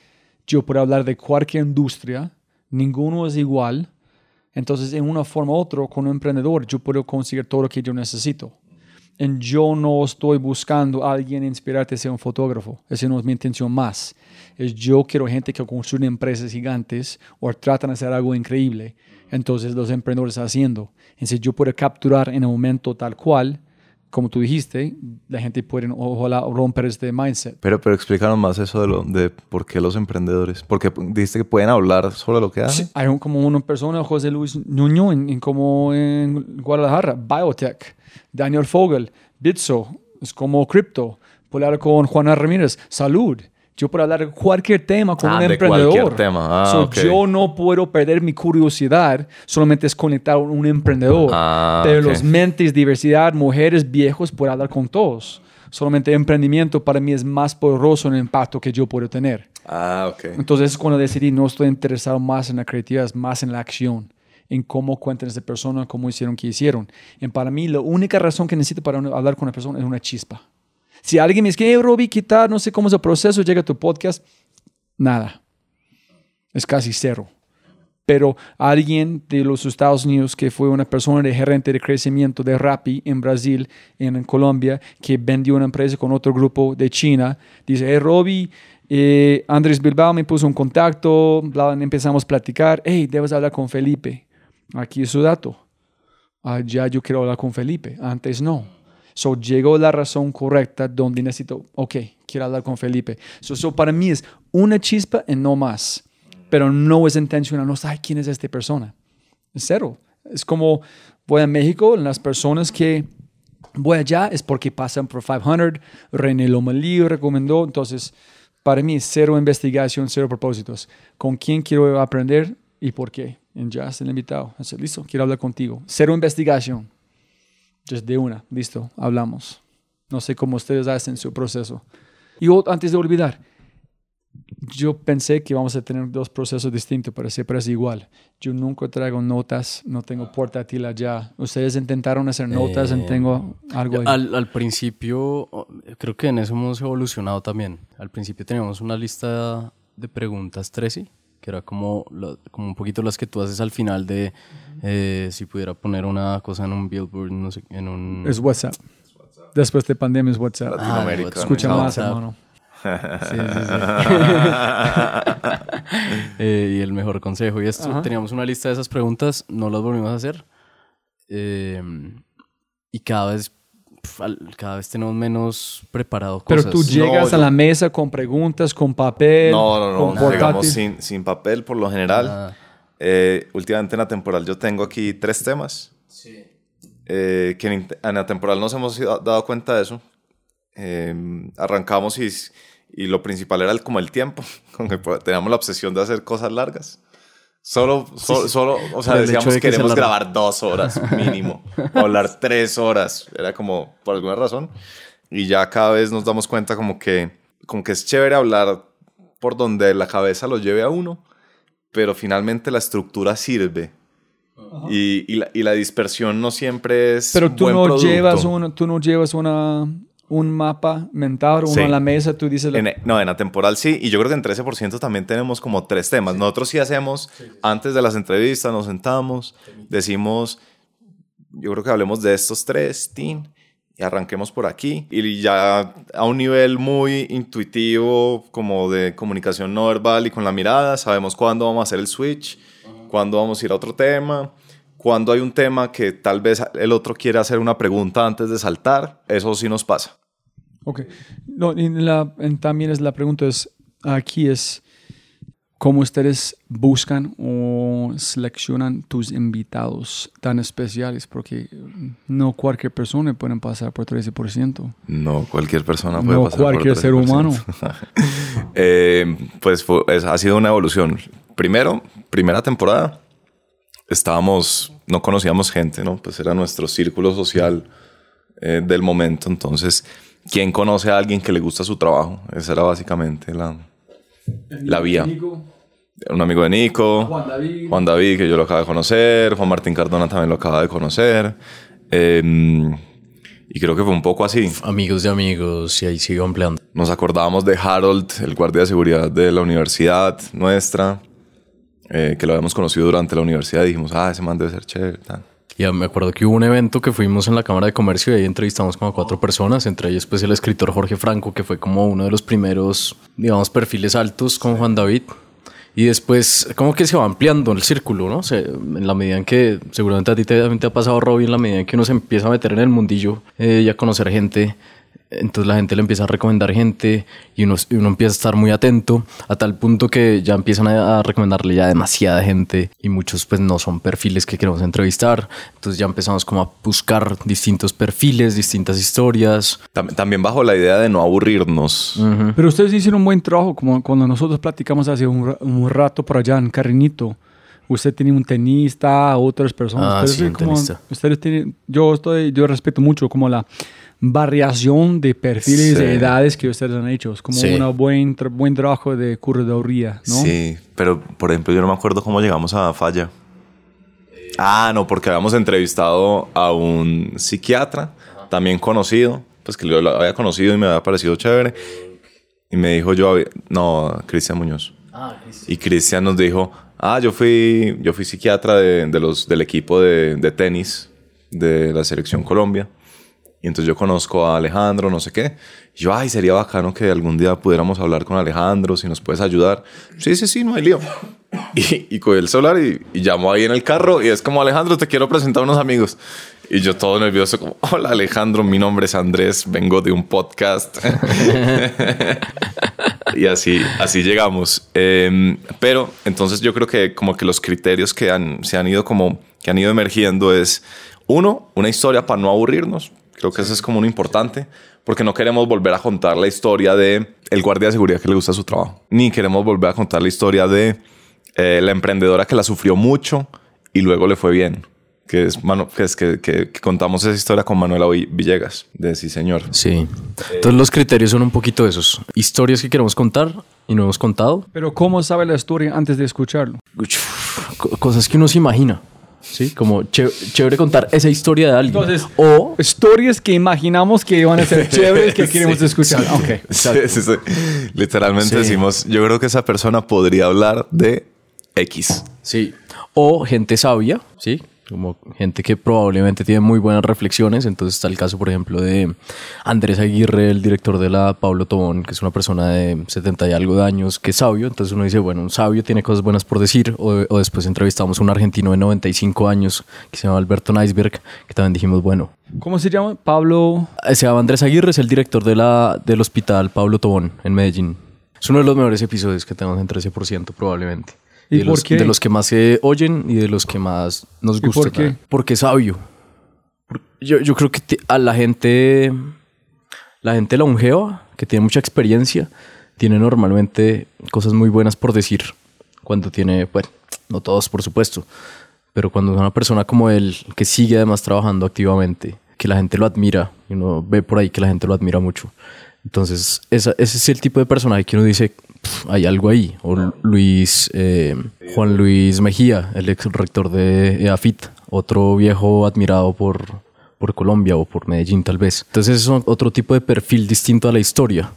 Yo puedo hablar de cualquier industria, ninguno es igual. Entonces, en una forma u otra, con un emprendedor, yo puedo conseguir todo lo que yo necesito. Y yo no estoy buscando a alguien inspirarte a ser un fotógrafo. Esa no es mi intención más. Es yo quiero gente que construye empresas gigantes o tratan de hacer algo increíble. Entonces los emprendedores haciendo. Entonces yo puedo capturar en el momento tal cual, como tú dijiste, la gente puede ojalá romper este mindset. Pero, pero explícanos más eso de, lo, de por qué los emprendedores. Porque dijiste que pueden hablar sobre lo que hacen. Hay un, como una persona, José Luis Nuño, en, en como en Guadalajara, Biotech, Daniel Fogel, Bitso, es como Crypto, puedo hablar con Juana Ramírez, Salud, Yo puedo hablar de cualquier tema con Ah, un de emprendedor. cualquier tema. Ah, So, ok. Yo no puedo perder mi curiosidad, solamente es conectar a un emprendedor. Ah, Pero ok. los mentes, diversidad, mujeres, viejos, puedo hablar con todos. Solamente emprendimiento para mí es más poderoso en el impacto que yo puedo tener. Ah, ok. Entonces es cuando decidí, no estoy interesado más en la creatividad, es más en la acción, en cómo cuentan esa persona, cómo hicieron que hicieron. Y para mí la única razón que necesito para hablar con una persona es una chispa. Si alguien me dice, hey, Robbie, ¿qué? No sé cómo es el proceso, llega a tu podcast, nada. Es casi cero. Pero alguien de los Estados Unidos que fue una persona de gerente de crecimiento de Rappi en Brasil, en Colombia, que vendió una empresa con otro grupo de China, dice, hey, Robbie, eh, Andrés Bilbao me puso un contacto, empezamos a platicar, hey, debes hablar con Felipe. Aquí es su dato. Ya yo quiero hablar con Felipe, antes no. So llegó la razón correcta donde necesito, ok, quiero hablar con Felipe. So, so para mí es una chispa y no más. Pero no es intencional, no sé quién es esta persona. Cero. Es como voy a México, las personas que voy allá es porque pasan por 500, René Lomelí recomendó, entonces para mí cero investigación, cero propósitos. ¿Con quién quiero aprender y por qué? Ya es el invitado. Así, listo, quiero hablar contigo. Cero investigación. Just de una, listo, hablamos. No sé cómo ustedes hacen su proceso. Y antes de olvidar, yo pensé que vamos a tener dos procesos distintos, pero siempre es igual. Yo nunca traigo notas, no tengo portátil allá. Ustedes intentaron hacer notas, Eh, tengo algo ahí. Al, al principio, creo que en eso hemos evolucionado también. Al principio teníamos una lista de preguntas 13, que era como, lo- como un poquito las que tú haces al final de eh, si pudiera poner una cosa en un billboard, no sé, en un... Es WhatsApp. Después de pandemia es WhatsApp. Latinoamérica. WhatsApp. Escucha Ah, más, WhatsApp. hermano. Sí, sí, sí. Eh, y el mejor consejo. Y esto, Ajá. teníamos una lista de esas preguntas, no las volvimos a hacer. Eh, y cada vez, cada vez tenemos menos preparado Pero cosas. tú llegas No, a yo- la mesa con preguntas, con papel, No, no, no. Llegamos sin, sin papel por lo general. Ah. Eh, últimamente en la temporal yo tengo aquí tres temas. Eh, que en, en la temporal nos hemos dado cuenta de eso. Eh, arrancamos y, y lo principal era el, como el tiempo. Teníamos la obsesión de hacer cosas largas. Solo, so- solo, o sea, Por el hecho decíamos de que se queremos alarga. grabar dos horas mínimo, o hablar tres horas. Era como, por alguna razón. Y ya cada vez nos damos cuenta como que, como que es chévere hablar por donde la cabeza lo lleve a uno, pero finalmente la estructura sirve. Y, y la, y la dispersión no siempre es Pero tú buen no, producto. llevas una, tú no llevas una, un mapa mental, uno Sí. en la mesa, tú dices... la- En- no, en la temporal sí, y yo creo que en 13% también tenemos como tres temas. Nosotros sí hacemos, antes de las entrevistas nos sentamos, decimos, yo creo que hablemos de estos tres, Tin, y arranquemos por aquí. Y ya a un nivel muy intuitivo, como de comunicación no verbal y con la mirada, sabemos cuándo vamos a hacer el switch, cuándo vamos a ir a otro tema. Cuando hay un tema que tal vez el otro quiere hacer una pregunta antes de saltar, eso sí nos pasa. Ok. No, y la, en- también es la pregunta es, aquí es cómo ustedes buscan o seleccionan tus invitados tan especiales, porque no cualquier persona puede pasar por 13%. No, cualquier persona puede No pasar por cualquier ser 13%. humano. Eh, pues fue- es- ha sido una evolución. Primero, primera temporada, estábamos, no conocíamos gente, ¿no? Pues era nuestro círculo social eh, del momento. Entonces, ¿quién conoce a alguien que le gusta su trabajo? Esa era básicamente la, la vía. Un amigo de Nico, Juan David. Juan David, que yo lo acabo de conocer, Juan Martín Cardona también lo acaba de conocer. Eh, y creo que fue un poco así. Amigos de amigos, y ahí sigo ampliando. Nos acordábamos de Harold, el guardia de seguridad de la universidad nuestra, eh, que lo habíamos conocido durante la universidad. Y dijimos, ah, ese man debe ser chévere. tal. Ya me acuerdo que hubo un evento que fuimos en la Cámara de Comercio y ahí entrevistamos como a cuatro personas, entre ellas pues el escritor Jorge Franco, que fue como uno de los primeros, digamos, perfiles altos con Juan David. Y después como que se va ampliando el círculo, ¿no? Se- en la medida en que, seguramente a ti te, te ha pasado, Robbie, en la medida en que uno se empieza a meter en el mundillo eh, y a conocer gente, entonces la gente le empieza a recomendar gente y uno, y uno empieza a estar muy atento a tal punto que ya empiezan a, a recomendarle ya demasiada gente y muchos pues no son perfiles que queremos entrevistar. Entonces ya empezamos como a buscar distintos perfiles, distintas historias. Tam- También bajo la idea de no aburrirnos. Pero ustedes hicieron un buen trabajo, como cuando nosotros platicamos hace un, un rato por allá en Carrinito. Usted tiene un tenista, otras personas. Ah, ustedes sí, un como- tenista. Ustedes tienen, yo estoy, yo respeto mucho como la variación de perfiles Sí. de edades que ustedes han hecho. Es como Sí. un buen, tra- buen trabajo de curaduría, ¿no? Sí, pero por ejemplo yo no me acuerdo cómo llegamos a Falla. Ah, no, porque habíamos entrevistado a un psiquiatra, también conocido, pues que lo había conocido y me había parecido chévere. Y me dijo yo, no, Cristian Muñoz. Y Cristian nos dijo, ah, yo fui, yo fui psiquiatra de, de los, del equipo de, de tenis de la selección Colombia. Y entonces yo conozco a Alejandro, no sé qué. Yo, ay, sería bacano que algún día pudiéramos hablar con Alejandro, si nos puedes ayudar. Sí, sí, sí, no hay lío. Y, y cogí el celular y, y llamó ahí en el carro y es como, Alejandro, te quiero presentar a unos amigos. Y yo todo nervioso, como, hola Alejandro, mi nombre es Andrés, vengo de un podcast. y así, así llegamos. Eh, pero entonces yo creo que como que los criterios que han, se han ido como, que han ido emergiendo es, uno, una historia para no aburrirnos. Creo que eso es como un importante, porque no queremos volver a contar la historia de el guardia de seguridad que le gusta su trabajo, ni queremos volver a contar la historia de eh, la emprendedora que la sufrió mucho y luego le fue bien. Que es, Manu- que, es que, que- que contamos esa historia con Manuela Vi- Villegas, de Sí Señor. Sí. Entonces los criterios son un poquito esos. Historias que queremos contar y no hemos contado. Pero ¿cómo sabe la historia antes de escucharlo? Co- Cosas que uno se imagina. Sí, como ché- chévere contar esa historia de alguien. Entonces, o historias que imaginamos que van a ser chéveres que queremos Sí, escuchar. sí. Literalmente decimos, yo creo que esa persona podría hablar de X. Sí. O gente sabia, ¿sí? Como gente que probablemente tiene muy buenas reflexiones. Entonces está el caso, por ejemplo, de Andrés Aguirre, el director de la Pablo Tobón, que es una persona de 70 y algo de años, que es sabio. Entonces uno dice, bueno, un sabio tiene cosas buenas por decir. O, o después entrevistamos a un argentino de 95 años que se llama Alberto Neisberg, que también dijimos, bueno, ¿Cómo se llama? Pablo. eh, se llama Andrés Aguirre, es el director de la, del hospital Pablo Tobón en Medellín. Es uno de los mejores episodios que tenemos en 13% probablemente. ¿Y de, por los, qué? de los que más se oyen y de los que más nos ¿Y gusta. por qué? Porque es sabio. Yo, yo creo que ti- a la gente, la gente longeva, que tiene mucha experiencia, tiene normalmente cosas muy buenas por decir. Cuando tiene, bueno, no todos por supuesto, pero cuando es una persona como él, que sigue además trabajando activamente, que la gente lo admira, y uno ve por ahí que la gente lo admira mucho. Entonces, esa- ese es el tipo de personaje que uno dice, "Pf, hay algo ahí. O Luis, eh, Juan Luis Mejía, el ex rector de EAFIT, otro viejo admirado por, por Colombia o por Medellín tal vez. Entonces, es otro tipo de perfil distinto a la historia,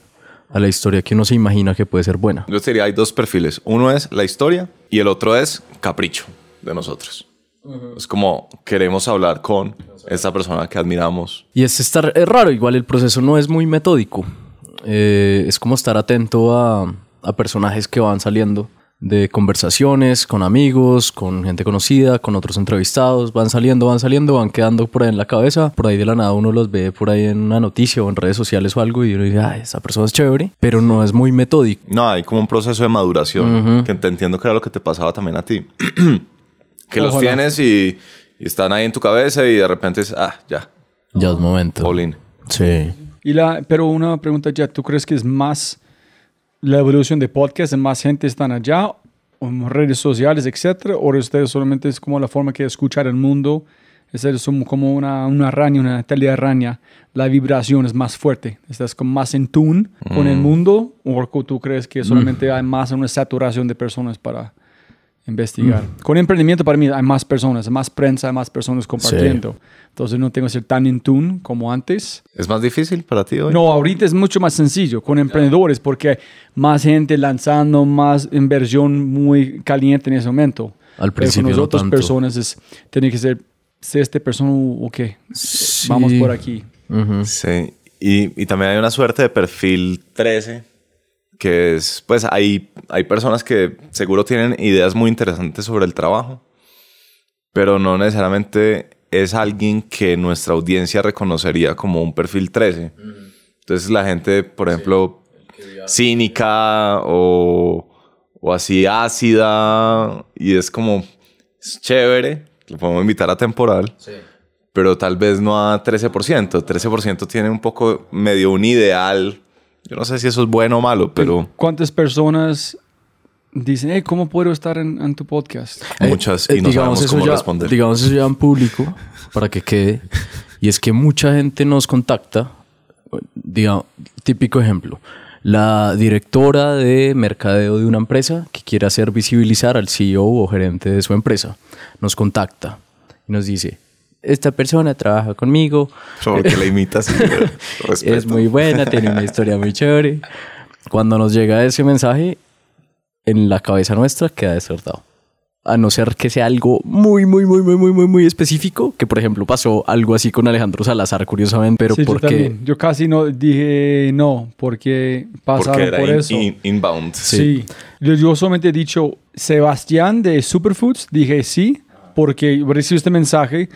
a la historia que uno se imagina que puede ser buena. Yo diría, hay dos perfiles. Uno es la historia y el otro es capricho de nosotros. Es como queremos hablar con esta persona que admiramos. Y es estar es raro, igual el proceso no es muy metódico. Eh, es como estar atento a, a personajes que van saliendo de conversaciones con amigos, con gente conocida, con otros entrevistados. Van saliendo, van saliendo, van quedando por ahí en la cabeza. Por ahí de la nada uno los ve por ahí en una noticia o en redes sociales o algo y uno dice, ay, esa persona es chévere, pero no es muy metódico. No, hay como un proceso de maduración que te entiendo que era lo que te pasaba también a ti. que los tienes y, y están ahí en tu cabeza y de repente es, ah, ya, Ya es momento. Paulín. Sí. Y la, pero una pregunta ya, ¿tú crees que es más la evolución de podcast, de más gente están allá, en redes sociales, etcétera, o ustedes solamente es como la forma que escuchar el mundo, es como, como una, una araña, una telaraña, la vibración es más fuerte, estás como más en tune con el mundo, o tú crees que solamente hay más una saturación de personas para investigar. Con emprendimiento para mí hay más personas, hay más prensa, hay más personas compartiendo. Entonces no tengo que ser tan en tune como antes. ¿Es más difícil para ti hoy? No, ahorita es mucho más sencillo con emprendedores porque hay más gente lanzando, más inversión muy caliente en ese momento. Al Pero principio con las no tanto. personas es, tiene que ser, si este persona o qué, vamos por aquí. Ujú. Sí. Y, y también hay una suerte de perfil 13, que es, pues hay, hay personas que seguro tienen ideas muy interesantes sobre el trabajo, pero no necesariamente es alguien que nuestra audiencia reconocería como un perfil 13. Entonces la gente, por ejemplo, cínica o, o así ácida y es como, es chévere, lo podemos invitar a temporal, pero tal vez no a 13%. 13% tiene un poco medio un ideal. Yo no sé si eso es bueno o malo, pero ¿Cuántas personas dicen, hey, ¿cómo puedo estar en, en tu podcast? muchas y Eh, no sabemos eso cómo ya, responder. Digamos eso ya en público, para que quede. Y es que mucha gente nos contacta. Diga, típico ejemplo. La directora de mercadeo de una empresa que quiere hacer visibilizar al CEO o gerente de su empresa nos contacta y nos dice, esta persona trabaja conmigo, Solo que la imitas. y es muy buena, tiene una historia muy chévere. Cuando nos llega ese mensaje, en la cabeza nuestra queda desertado. A no ser que sea algo muy, muy, muy, muy, muy, muy, muy específico, que por ejemplo pasó algo así con Alejandro Salazar, curiosamente, pero sí, yo porque... también. Yo casi no dije no, porque pasaron Porque era por in- eso. in- inbound. Sí. Yo, yo solamente he dicho Sebastián de Superfoods, dije sí, porque recibí este mensaje,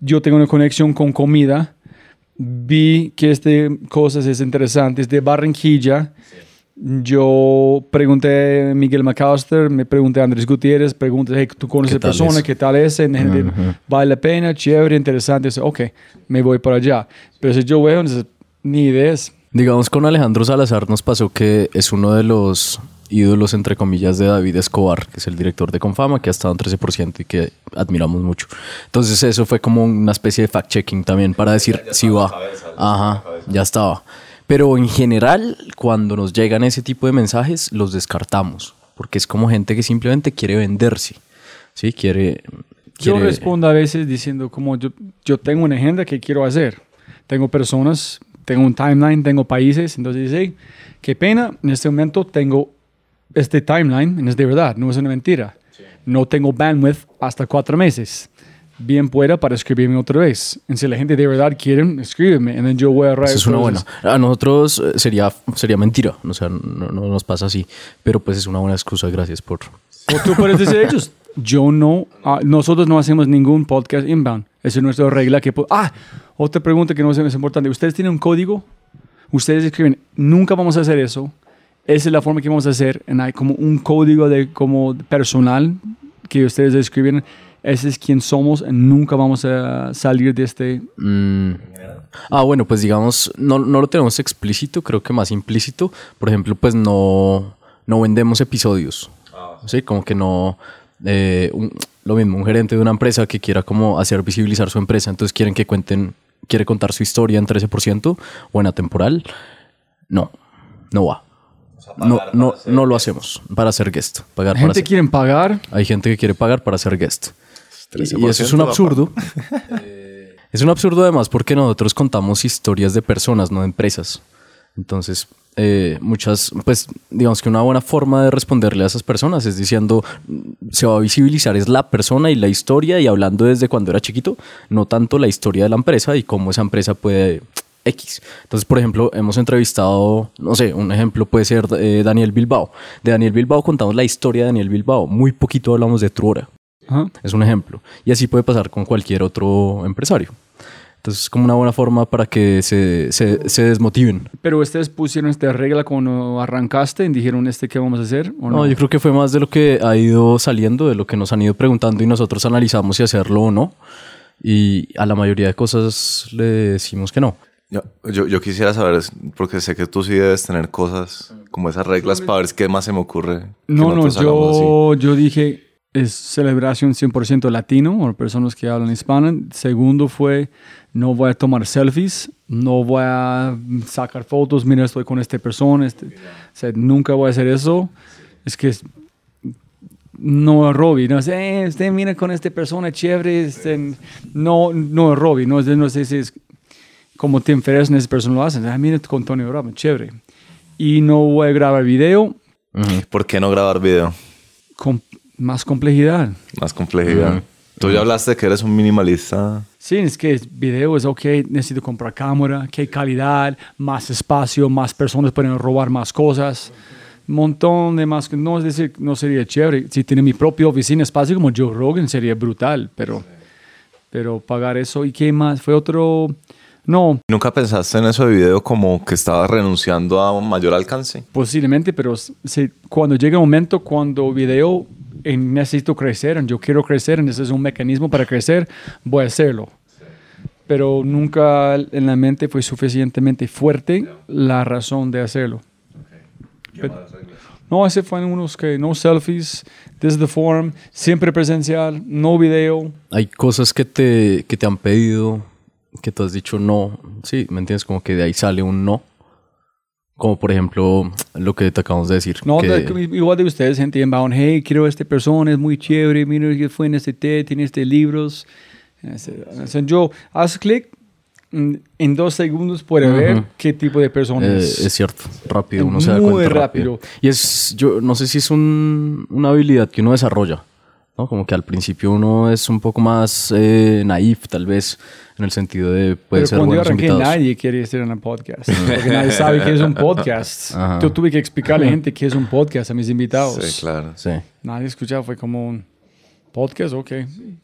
yo tengo una conexión con comida, vi que este cosas es interesantes de Barranquilla. Yo pregunté a Miguel McAllister, me pregunté a Andrés Gutiérrez, pregunté, hey, ¿tú conoces ¿Qué a persona? es? ¿Qué tal es? En- en- ¿Vale la pena? Chévere, interesante. So, ok, me voy para allá. Pero si yo veo, entonces, ni ideas. Digamos, con Alejandro Salazar nos pasó que es uno de los ídolos, entre comillas, de David Escobar, que es el director de Confama, que ha estado en 13% y que admiramos mucho. Entonces eso fue como una especie de fact-checking también para decir si va. Ajá, ya estaba. Pero en general, cuando nos llegan ese tipo de mensajes, los descartamos, porque es como gente que simplemente quiere venderse, ¿sí? Quiere... Yo quiere- respondo a veces diciendo como yo, yo tengo una agenda que quiero hacer. Tengo personas, tengo un timeline, tengo países. Entonces dice, "Hey, qué pena, en este momento tengo este timeline, es de verdad, no es una mentira. No tengo bandwidth hasta cuatro meses. Bien pueda para escribirme otra vez. Y si la gente de verdad quiere, escríbeme. Y yo voy a Eso es una buena. A nosotros eh, sería, sería mentira, o sea, no, no nos pasa así, pero pues es una buena excusa, gracias por... O tú puedes decir ellos. Yo no, ah, nosotros no hacemos ningún podcast inbound. Esa es nuestra regla que... Ah, otra pregunta que no es importante. ¿Ustedes tienen un código? Ustedes escriben, nunca vamos a hacer eso. Esa es la forma que vamos a hacer. Hay como un código de como personal que ustedes escriben. Ese es quien somos y nunca vamos a salir de este... Mm. Ah, bueno, pues digamos, no, no lo tenemos explícito, creo que más implícito. Por ejemplo, pues no, no vendemos episodios. Sí, como que no... eh, un- lo mismo, un gerente de una empresa que quiera como hacer visibilizar su empresa, entonces quieren que cuenten, quiere contar su historia en 13% o en atemporal. No, no va. No, no, no lo hacemos para hacer guest. Pagar La para gente hacer- quiere pagar. Hay gente que quiere pagar para ser guest. Y, y eso es 13%, un absurdo. es un absurdo además porque nosotros contamos historias de personas, no de empresas. Entonces, eh, muchas, pues digamos que una buena forma de responderle a esas personas es diciendo, se va a visibilizar es la persona y la historia y hablando desde cuando era chiquito, no tanto la historia de la empresa y cómo esa empresa puede X. Entonces, por ejemplo, hemos entrevistado, no sé, un ejemplo puede ser eh, Daniel Bilbao. De Daniel Bilbao contamos la historia de Daniel Bilbao. Muy poquito hablamos de Truora. Ajá. Es un ejemplo. Y así puede pasar con cualquier otro empresario. Entonces es como una buena forma para que se, se, se desmotiven. Pero ustedes pusieron esta regla cuando arrancaste y dijeron, ¿este qué vamos a hacer? ¿O No, yo creo que fue más de lo que ha ido saliendo, de lo que nos han ido preguntando y nosotros analizamos si hacerlo o no. Y a la mayoría de cosas le decimos que no. Yo, yo, yo quisiera saber, porque sé que tú sí debes tener cosas como esas reglas para ver qué más se me ocurre. No, no, así. yo, yo dije, es celebración 100% latino o personas que hablan hispano. Segundo fue, no voy a tomar selfies, no voy a sacar fotos, mira, estoy con esta persona, este, o sea, nunca voy a hacer eso. Es que es- no es Robbie, no sé, eh, usted mira con esta persona chévere, este, no, no es Robbie, no, es- no sé si es como Tim Ferriss en esa persona lo hacen, ah, mira con Tony Robbins, chévere. Y no voy a grabar video ¿Por qué no grabar video? con más complejidad. Más complejidad. Tú ya hablaste de que eres un minimalista. Sí, es que video es ok, necesito comprar cámara, qué calidad, más espacio, más personas pueden robar más cosas, montón de más, no es decir, no sería chévere, si tiene mi propia oficina, espacio como Joe Rogan sería brutal, pero, pero pagar eso y qué más, fue otro, No, ¿Nunca pensaste en eso de video como que estabas renunciando a un mayor alcance? posiblemente, pero si- cuando llega un momento cuando video eh, necesito crecer, yo quiero crecer, ese es un mecanismo para crecer, voy a hacerlo. Pero nunca en la mente fue suficientemente fuerte la razón de hacerlo. Pero- no, ese fue unos que no selfies, desde the forum, siempre presencial, no video. Hay cosas que te, que te han pedido, que tú has dicho no. Sí, ¿me entiendes? Como que de ahí sale un no. Como por ejemplo lo que te acabamos de decir. No, que- igual de ustedes, gente inbound, hey, quiero a esta persona, es muy chévere, mira que fue en este TED, tiene este libros. Ese- Yo, haz clic, mm, en dos segundos puede ver Ujú. qué tipo de persona Eh, es. es cierto, rápido, uno se da muy cuenta rápido. rápido. Y es, yo no sé si es un- una habilidad que uno desarrolla, ¿no? Como que al principio uno es un poco más eh, naif, tal vez, en el sentido de puede Pero ser cuando yo arranqué, invitados. nadie quiere estar en un podcast. Porque nadie sabe qué es un podcast. Ajá. Yo tuve que explicarle a la gente qué es un podcast a mis invitados. Sí, claro. Sí. Nadie escuchaba, fue como un podcast, ok,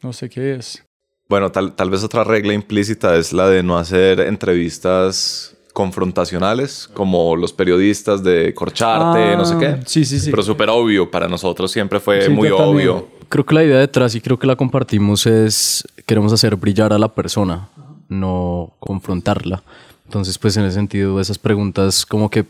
no sé qué es. Bueno, tal, tal vez otra regla implícita es la de no hacer entrevistas confrontacionales, como los periodistas de corcharte, Ah, no sé qué. sí, sí, sí. Pero súper obvio, para nosotros siempre fue Sí, muy obvio. Creo que la idea detrás, y creo que la compartimos, es queremos hacer brillar a la persona, no confrontarla. Entonces, pues en ese sentido, esas preguntas como que,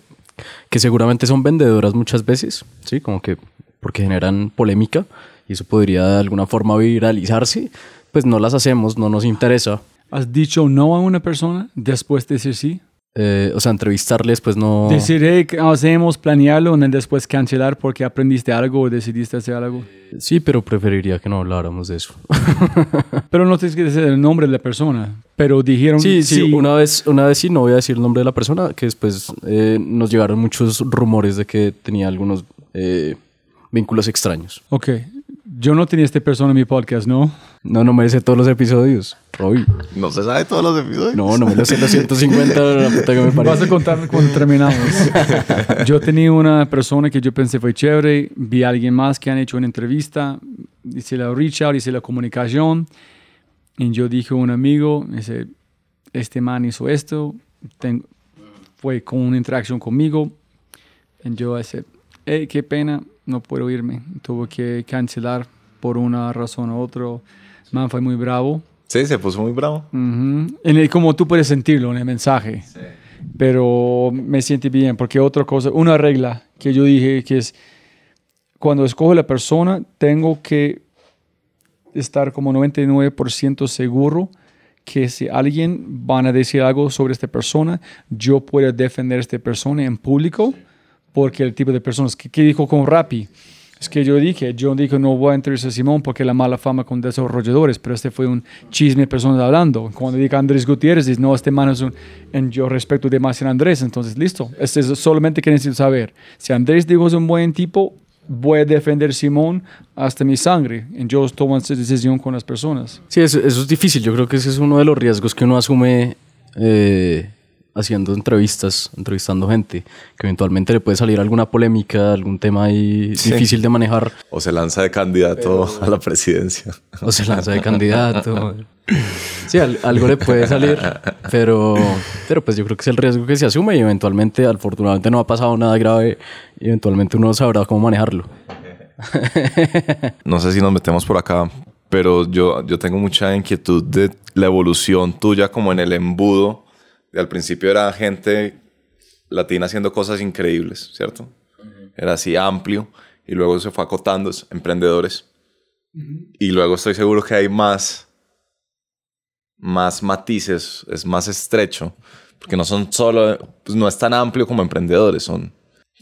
que seguramente son vendedoras muchas veces, ¿sí? Como que porque generan polémica y eso podría de alguna forma viralizarse, pues no las hacemos, no nos interesa. ¿Has dicho no a una persona después de decir sí? Eh, o sea, entrevistarles, pues no... Decir, hey, ¿qué hacemos, planearlo, y después cancelar porque aprendiste algo o decidiste hacer algo. Sí, pero preferiría que no habláramos de eso. Pero no tienes que decir el nombre de la persona. Pero dijeron Sí, sí, una vez, una vez sí, no voy a decir el nombre de la persona, que después eh, nos llegaron muchos rumores de que tenía algunos eh, vínculos extraños. Ok. Yo no tenía esta persona en mi podcast, ¿no? No, no merece todos los episodios, Roy. No se sabe todos los episodios. No, no me lo sé los 150, la puta que me Vas a parece. contarme cuando terminamos. yo tenía una persona que yo pensé fue chévere, vi a alguien más que han hecho una entrevista, hice la reach out, hice la comunicación, y yo dije a un amigo, dice, este man hizo esto, ten- fue con una interacción conmigo, y yo dije, hey, qué pena, no puedo irme, tuve que cancelar por una razón u otra, man fue muy bravo. Sí, se puso muy bravo. Ujú. En el- como tú puedes sentirlo en el mensaje. Pero me siente bien, porque otra cosa, una regla que yo dije que es, cuando escojo la persona, tengo que estar como 99% seguro que si alguien van a decir algo sobre esta persona, yo puedo defender a esta persona en público, porque el tipo de personas que, dijo con Rappi, es que yo dije, yo dije no voy a entrevistar a Simón porque la mala fama con desarrolladores, pero este fue un chisme de personas hablando. Cuando dije Andrés Gutiérrez, dice, no, este man es un, en yo respeto demasiado a Andrés, entonces listo, este es solamente que necesito saber. Si Andrés dijo es un buen tipo, voy a defender a Simón hasta mi sangre, y yo tomo esa decisión con las personas. Sí, eso, eso es difícil. Yo creo que ese es uno de los riesgos que uno asume eh, haciendo entrevistas, entrevistando gente, que eventualmente le puede salir alguna polémica, algún tema ahí Sí. difícil de manejar, O se lanza de candidato a la presidencia. o se lanza de candidato. Sí, al- algo le puede salir, pero, pero pues yo creo que es el riesgo que se asume y eventualmente, afortunadamente no ha pasado nada grave y eventualmente uno sabrá cómo manejarlo. No sé si nos metemos por acá, pero yo, yo tengo mucha inquietud de la evolución tuya como en el embudo. Al principio era gente latina haciendo cosas increíbles, ¿cierto? Era así amplio y luego se fue acotando, es emprendedores. Y luego estoy seguro que hay más, más matices, es más estrecho, porque no son solo, pues no es tan amplio como emprendedores, son...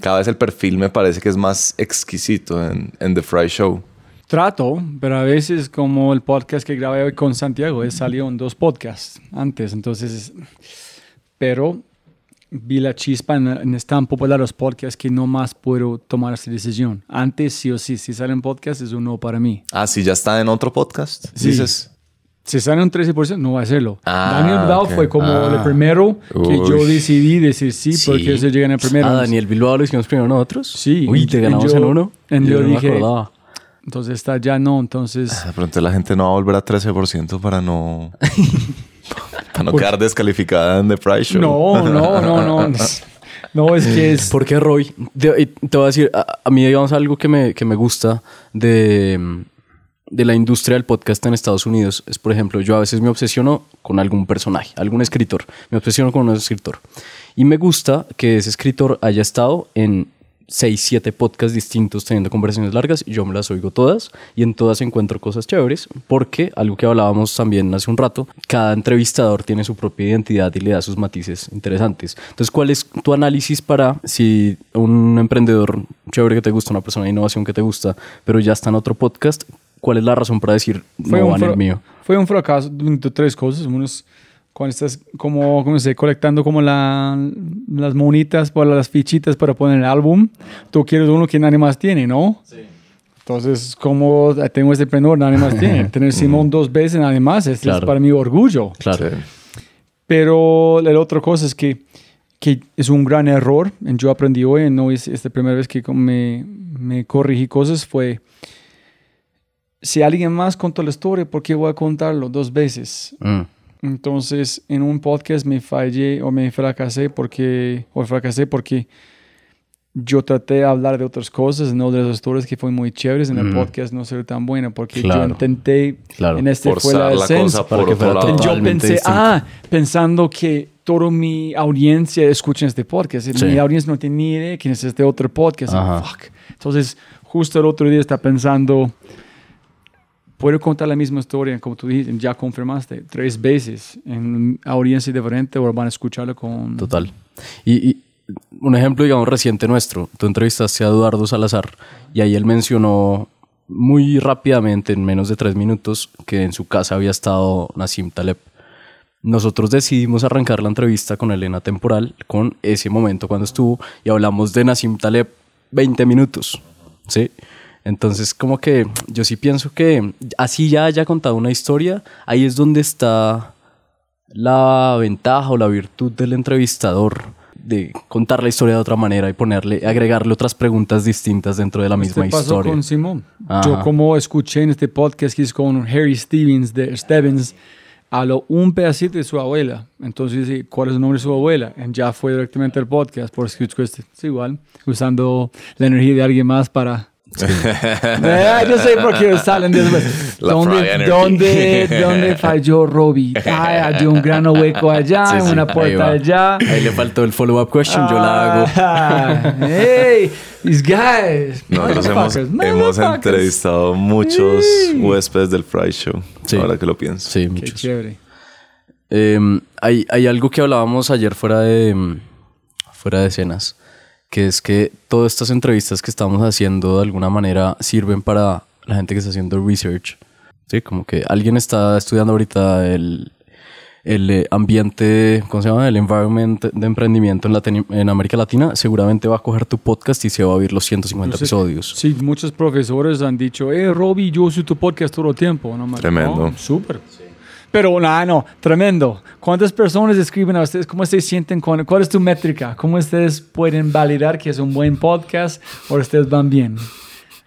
Cada vez el perfil me parece que es más exquisito en, en The Fry Show. Trato, pero a veces como el podcast que grabé hoy con Santiago, él salió en dos podcasts antes, entonces, pero vi la chispa en, en tan popular los podcasts que no más puedo tomar esa decisión. Antes sí o sí, si sale un podcast es un no para mí. Ah, sí, ya está en otro podcast. Sí. Dices. Si sale un 13%, no va a hacerlo. Ah, Daniel Bilbao ok. fue como Ah. el primero que Uy. yo decidí decir sí, Sí. porque se llega en el primero. Ah, Daniel Bilbao lo hicimos primero nosotros. Sí. Uy, te ganamos yo- en uno. y yo no me dije- acordaba. Entonces está ya no, entonces... De pronto la gente no va a volver a 13% para no. Para no quedar descalificada en The Price Show. No, no, no, no. No, es que es... ¿Por qué Roy? Te voy a decir, a, a mí digamos algo que me, que me gusta de, de la industria del podcast en Estados Unidos es, por ejemplo, yo a veces me obsesiono con algún personaje, algún escritor. Me obsesiono con un escritor. Y me gusta que ese escritor haya estado en 6, 7 podcasts distintos teniendo conversaciones largas y yo me las oigo todas y en todas encuentro cosas chéveres porque algo que hablábamos también hace un rato, cada entrevistador tiene su propia identidad y le da sus matices interesantes. Entonces, ¿cuál es tu análisis para si un emprendedor chévere que te gusta, una persona de innovación que te gusta, pero ya está en otro podcast, cuál es la razón para decir no va en el mío? fue un fracaso tres cosas. Uno es cuando estás como, se colectando como la, las monitas para las fichitas para poner el álbum. Tú quieres uno que nadie más tiene, ¿no? Entonces, como tengo este emprendedor, nadie más tiene. Tener Simón dos veces, nadie más, este es Claro. para mi orgullo. Claro. Sí. Pero la otra cosa es que, que es un gran error. Yo aprendí hoy, no es esta primera vez que me, me corrigí cosas, fue si alguien más contó la historia, ¿por qué voy a contarlo dos veces? Mm, Entonces, en un podcast me fallé o me fracasé porque, o fracasé porque yo traté de hablar de otras cosas, no de las historias que fueron muy chéveres en el Mm. podcast, no ser tan buena, porque yo Claro. intenté, Claro. en este fue la Forzar la esencia. cosa para que fuera. Yo pensé, distinto. ah, pensando que toda mi audiencia escucha este podcast. Sí. Mi audiencia no tiene ni idea de quién es este otro podcast. Fuck. Entonces, justo el otro día está pensando, puedo contar la misma historia, como tú dijiste, ya confirmaste, tres veces en audiencia diferente o van a escucharlo con... Total. Y, y un ejemplo, digamos, reciente nuestro. Tú entrevistaste a Eduardo Salazar y ahí él mencionó muy rápidamente, en menos de tres minutos, que en su casa había estado Nassim Taleb. Nosotros decidimos arrancar la entrevista con Elena Temporal, con ese momento cuando estuvo, y hablamos de Nassim Taleb 20 minutos. ¿Sí? Entonces, como que yo sí pienso que así ya haya contado una historia, ahí es donde está la ventaja o la virtud del entrevistador de contar la historia de otra manera y ponerle, agregarle otras preguntas distintas dentro de la misma Este pasó historia. con Simón. Ajá. Yo como escuché en este podcast que es con Harry Stevens de Stevens, habló un pedacito de su abuela. Entonces ¿cuál es el nombre de su abuela? Y ya fue directamente al podcast por. Es igual, usando la energía de alguien más para... Eh, yo sé por qué salen después. ¿Dónde. ¿dónde, ¿Dónde falló Robbie? Ay, hay un gran hueco allá, Sí, sí, una ahí puerta va. allá. Ahí le faltó el follow-up question, yo la hago. Ah, hey, these guys. Nosotros hemos, hemos entrevistado muchos Sí. huéspedes del Fry Show. Sí. Ahora que lo pienso. Sí, Qué muchos. chévere. Eh, hay, hay algo que hablábamos ayer fuera de, mm, fuera de escenas, que es que todas estas entrevistas que estamos haciendo de alguna manera sirven para la gente que está haciendo research. Sí, como que alguien está estudiando ahorita el, el eh, ambiente, ¿cómo se llama? El environment de emprendimiento en, Latini- en América Latina, seguramente va a coger tu podcast y se va a oír los 150 Yo sé- episodios. Sí, muchos profesores han dicho, eh, Robbie, yo uso tu podcast todo el tiempo. No, Tremendo. No, súper. Pero, no, no, tremendo. ¿Cuántas personas escriben a ustedes? ¿Cómo se sienten? Con, ¿Cuál es tu métrica? ¿Cómo ustedes pueden validar que es un buen podcast o ustedes van bien?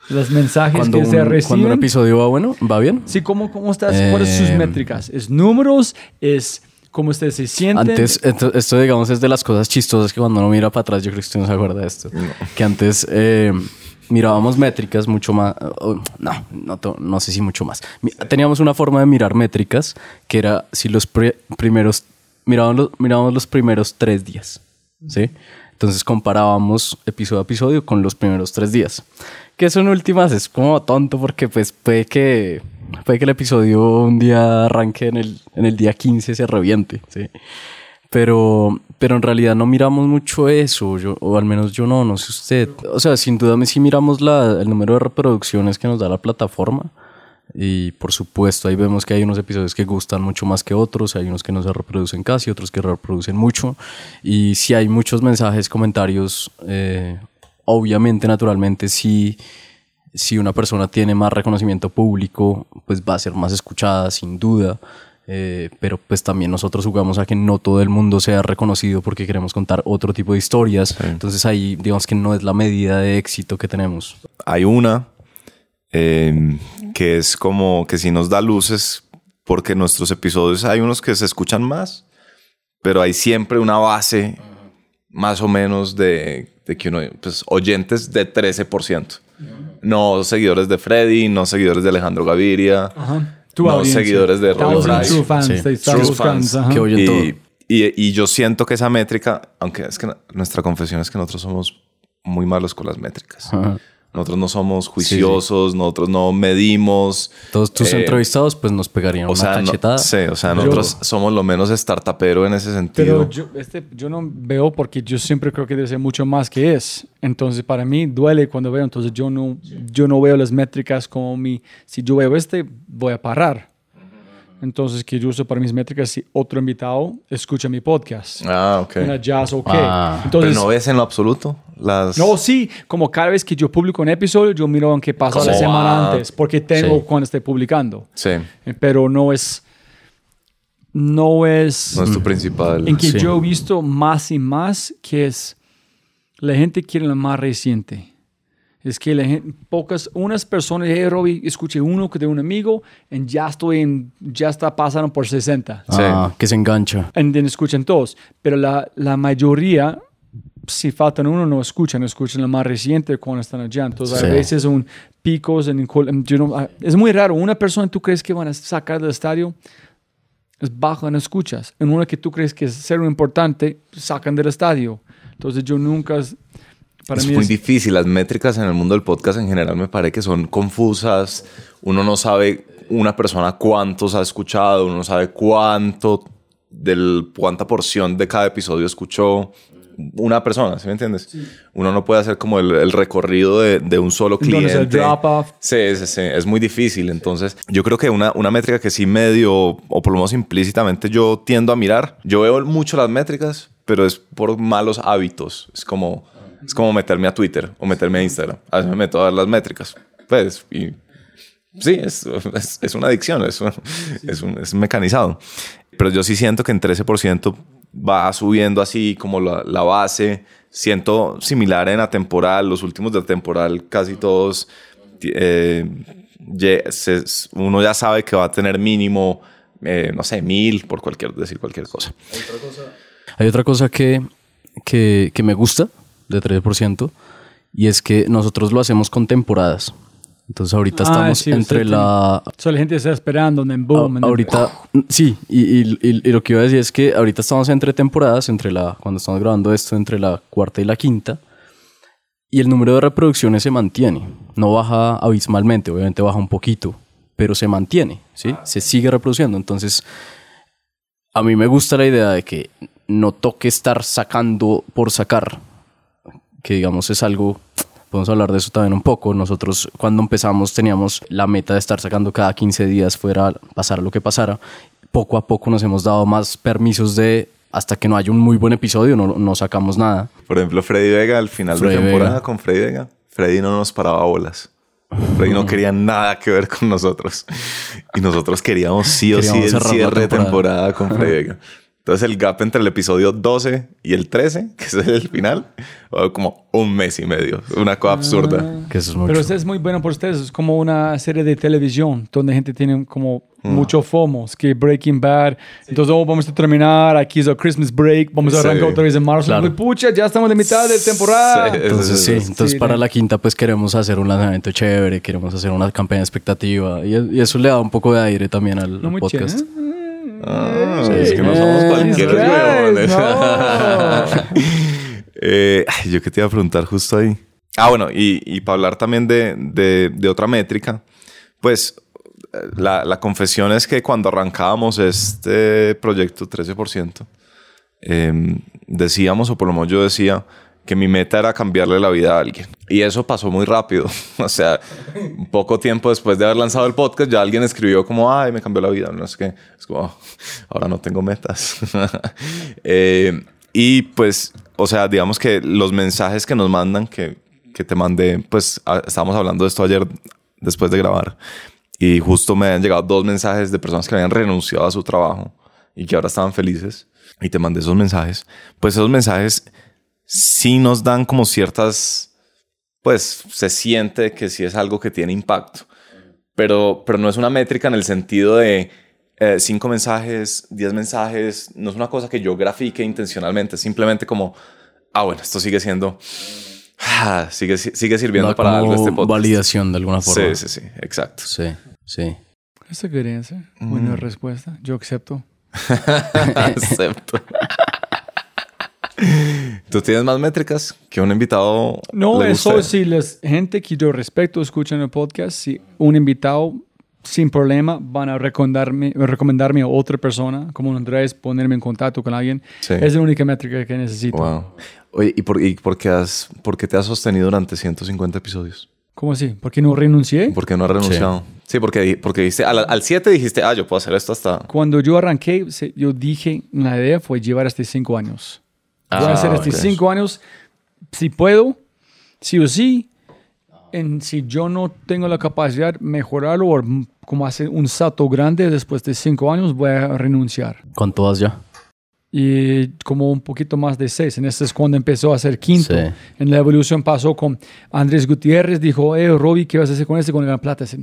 Los mensajes Cuando que un, se cuando un reciben. episodio va bueno, ¿va bien? Sí, ¿cómo, cómo estás? ¿Cuáles son sus Eh, métricas? ¿Es números? ¿Es cómo ustedes se sienten? Antes, esto, esto, digamos es de las cosas chistosas que cuando uno mira para atrás, yo creo que usted no se acuerda de esto. Que antes eh, mirábamos métricas mucho más, oh, no, no, no sé si mucho más. Teníamos una forma de mirar métricas que era si los primeros, mirábamos los, mirábamos los primeros tres días, ¿sí? Entonces comparábamos episodio a episodio con los primeros tres días. Que eso en últimas es como tonto porque pues puede que, puede que el episodio un día arranque en el, en el día 15 se reviente, ¿sí? Pero, pero en realidad no miramos mucho eso, yo, o al menos yo no, no sé usted. O sea, sin duda sí miramos la, el número de reproducciones que nos da la plataforma. Y por supuesto, ahí vemos que hay unos episodios que gustan mucho más que otros, hay unos que no se reproducen casi, otros que reproducen mucho. Y si hay muchos mensajes, comentarios, eh, obviamente, naturalmente, si, si una persona tiene más reconocimiento público, pues va a ser más escuchada, sin duda. Eh, pero pues también nosotros jugamos a que no todo el mundo sea reconocido porque queremos contar otro tipo de historias. Entonces ahí digamos que no es la medida de éxito que tenemos. Hay una eh, que es como que si nos da luces porque nuestros episodios hay unos que se escuchan más, pero hay siempre una base más o menos de, de que uno, pues, oyentes de 13%. No seguidores de Freddy, no seguidores de Alejandro Gaviria, Tu no audiencia. seguidores de Thousand Price. true fans, Sí. they True buscando, fans ajá. que oyen todo. Y, y, y yo siento que esa métrica, aunque es que nuestra confesión es que nosotros somos muy malos con las métricas. Ajá. Nosotros no somos juiciosos, nosotros no medimos. Todos tus Eh, entrevistados pues nos pegarían O una sea, no, cachetada. sí, o sea, nosotros somos lo menos startupero en ese sentido. Pero yo, este, yo no veo porque yo siempre creo que debe ser mucho más que es. Entonces, para mí duele cuando veo. Entonces, yo no, yo no veo las métricas como mi. Si yo veo este, voy a parar. Entonces, que yo uso para mis métricas si otro invitado escucha mi podcast. ah, ok. Una jazz, ok. Ah. Entonces, Pero no ves en lo absoluto las... No, sí, como cada vez que yo publico un episodio, yo miro en qué pasó la ¿Cómo semana va? antes, porque tengo Sí. cuando estoy publicando. Sí, Eh, Pero no es. No es. no es tu principal. en que Sí. yo he visto más y más que es. La gente quiere lo más reciente. Es que la gente, pocas, unas personas, hey, Robbie, escuché uno que de un amigo, y ya estoy en, ya está pasando por 60. Ah, que se engancha. Y then escuchan todos. Pero la, la mayoría, si faltan uno, no escuchan, escuchan lo más reciente cuando están allá. Entonces, Sí. a veces un picos en, en- yo no- ah, es muy raro. Una persona tú crees que van a sacar del estadio es bajo, no escuchas. En una que tú crees que es ser importante, sacan del estadio. Entonces, yo nunca. Para es mí muy es- difícil. Las métricas en el mundo del podcast en general me parece que son confusas. Uno no sabe una persona cuántos ha escuchado, uno no sabe cuánto del cuánta porción de cada episodio escuchó una persona, ¿sí me entiendes? Uno no puede hacer como el, el recorrido de, de un solo ¿Dónde cliente. es el drop-off? Sí, sí, sí, es muy difícil. Entonces, yo creo que una, una métrica que sí medio, o por lo menos implícitamente, yo tiendo a mirar. Yo veo mucho las métricas, pero es por malos hábitos. Es como, es como meterme a Twitter o meterme a Instagram. A veces me meto a ver las métricas. Pues, y sí, es, es, es una adicción, es un, es, un, es mecanizado. Pero yo sí siento que en 13% va subiendo así como la, la base. Siento similar en atemporal, los últimos del temporal casi todos eh, uno ya sabe que va a tener mínimo, eh, no sé, mil por cualquier, decir cualquier cosa. Hay otra cosa que, que, que me gusta de 13% y es que nosotros lo hacemos con temporadas. Entonces ahorita Ah, estamos sí, entre la... So, la gente está esperando en boom. a- ahorita, sí, y, y- y- y lo que iba a decir es que ahorita estamos entre temporadas, entre la, cuando estamos grabando esto, entre la cuarta y la quinta, y el número de reproducciones se mantiene, no baja abismalmente, obviamente baja un poquito, pero se mantiene, ¿sí? Se sigue reproduciendo, entonces a mí me gusta la idea de que no toque estar sacando por sacar, que digamos es algo, podemos hablar de eso también un poco. Nosotros cuando empezamos teníamos la meta de estar sacando cada 15 días fuera, pasara lo que pasara. Poco a poco nos hemos dado más permisos de hasta que no haya un muy buen episodio, no, no sacamos nada. Por ejemplo, Freddy Vega, al final Freddy de temporada Vega. con Freddy Vega, Freddy no nos paraba bolas. Freddy no quería nada que ver con nosotros. Y nosotros queríamos sí o Queríamos sí el cierre de temporada. temporada con Freddy Vega. Entonces el gap entre el episodio 12 y el 13, que es el final, fue como un mes y medio. Una cosa absurda. Que eso es mucho. Pero este es muy bueno por ustedes. Es como una serie de televisión donde gente tiene como mucho FOMOs, que Breaking Bad. Entonces, oh, vamos a terminar. Aquí es el Christmas break. Vamos a Sí. arrancar otra vez en marzo. Claro. Muy pucha, ya estamos en mitad de temporada. Sí. Entonces sí, entonces Sí, para no. la quinta pues queremos hacer un lanzamiento chévere, queremos hacer una campaña expectativa y, y eso le da un poco de aire también al, No al podcast. chévere. Ah, Sí. es que no somos Eh, cualquier these guys, huevones. no. Eh, ay, yo que te iba a preguntar justo ahí. Ah, bueno, y, y para hablar también de, de- de otra métrica, pues eh, la, la confesión es que cuando arrancábamos este proyecto 13%, em, decíamos, o por lo menos yo decía, que mi meta era cambiarle la vida a alguien. Y eso pasó muy rápido. O sea, poco tiempo después de haber lanzado el podcast, ya alguien escribió como, ay, me cambió la vida. No sé qué. Es como, "Oh, ahora no tengo metas. Eh, y pues, o sea, digamos que los mensajes que nos mandan, que, que te mandé, pues a- estábamos hablando de esto ayer después de grabar. Y justo me han llegado dos mensajes de personas que habían renunciado a su trabajo y que ahora estaban felices. Y te mandé esos mensajes. Pues esos mensajes sí nos dan como ciertas, pues se siente que sí es algo que tiene impacto, pero, pero no es una métrica en el sentido de eh, cinco mensajes, diez mensajes, no es una cosa que yo grafique intencionalmente, simplemente como, ah, bueno, esto sigue siendo, ah, sigue, sigue sirviendo para algo como este podcast. validación de alguna forma. Sí, sí, sí, exacto. Sí, sí. That's a good answer. Buena respuesta. Yo acepto. Acepto. ¿Tú tienes más métricas que un invitado? No, le eso guste? si la gente que yo respeto escuchan el podcast, si un invitado sin problema van a recomendarme, recomendarme a otra persona, como Andrés, ponerme en contacto con alguien, Sí. es la única métrica que necesito. Wow. Oye, ¿y por, y por qué has, por qué te has sostenido durante 150 episodios? ¿Cómo así? ¿Por qué no renuncié? ¿Por qué no has renunciado? Sí, porque, di- porque dijiste, al, al 7 dijiste, ah, yo puedo hacer esto hasta... Cuando yo arranqué, yo dije, la idea fue llevar hasta cinco años. Voy a Ah, hacer hasta ok. cinco años, si puedo, sí o sí. En, si yo no tengo la capacidad de mejorarlo o como hacer un salto grande después de cinco años, voy a renunciar. ¿Cuánto vas ya? Y como un poquito más de seis. En este es cuando empezó a ser quinto. Sí. En la evolución pasó con Andrés Gutiérrez, dijo, eh, Robbie, ¿qué vas a hacer con este con el plata? Dice,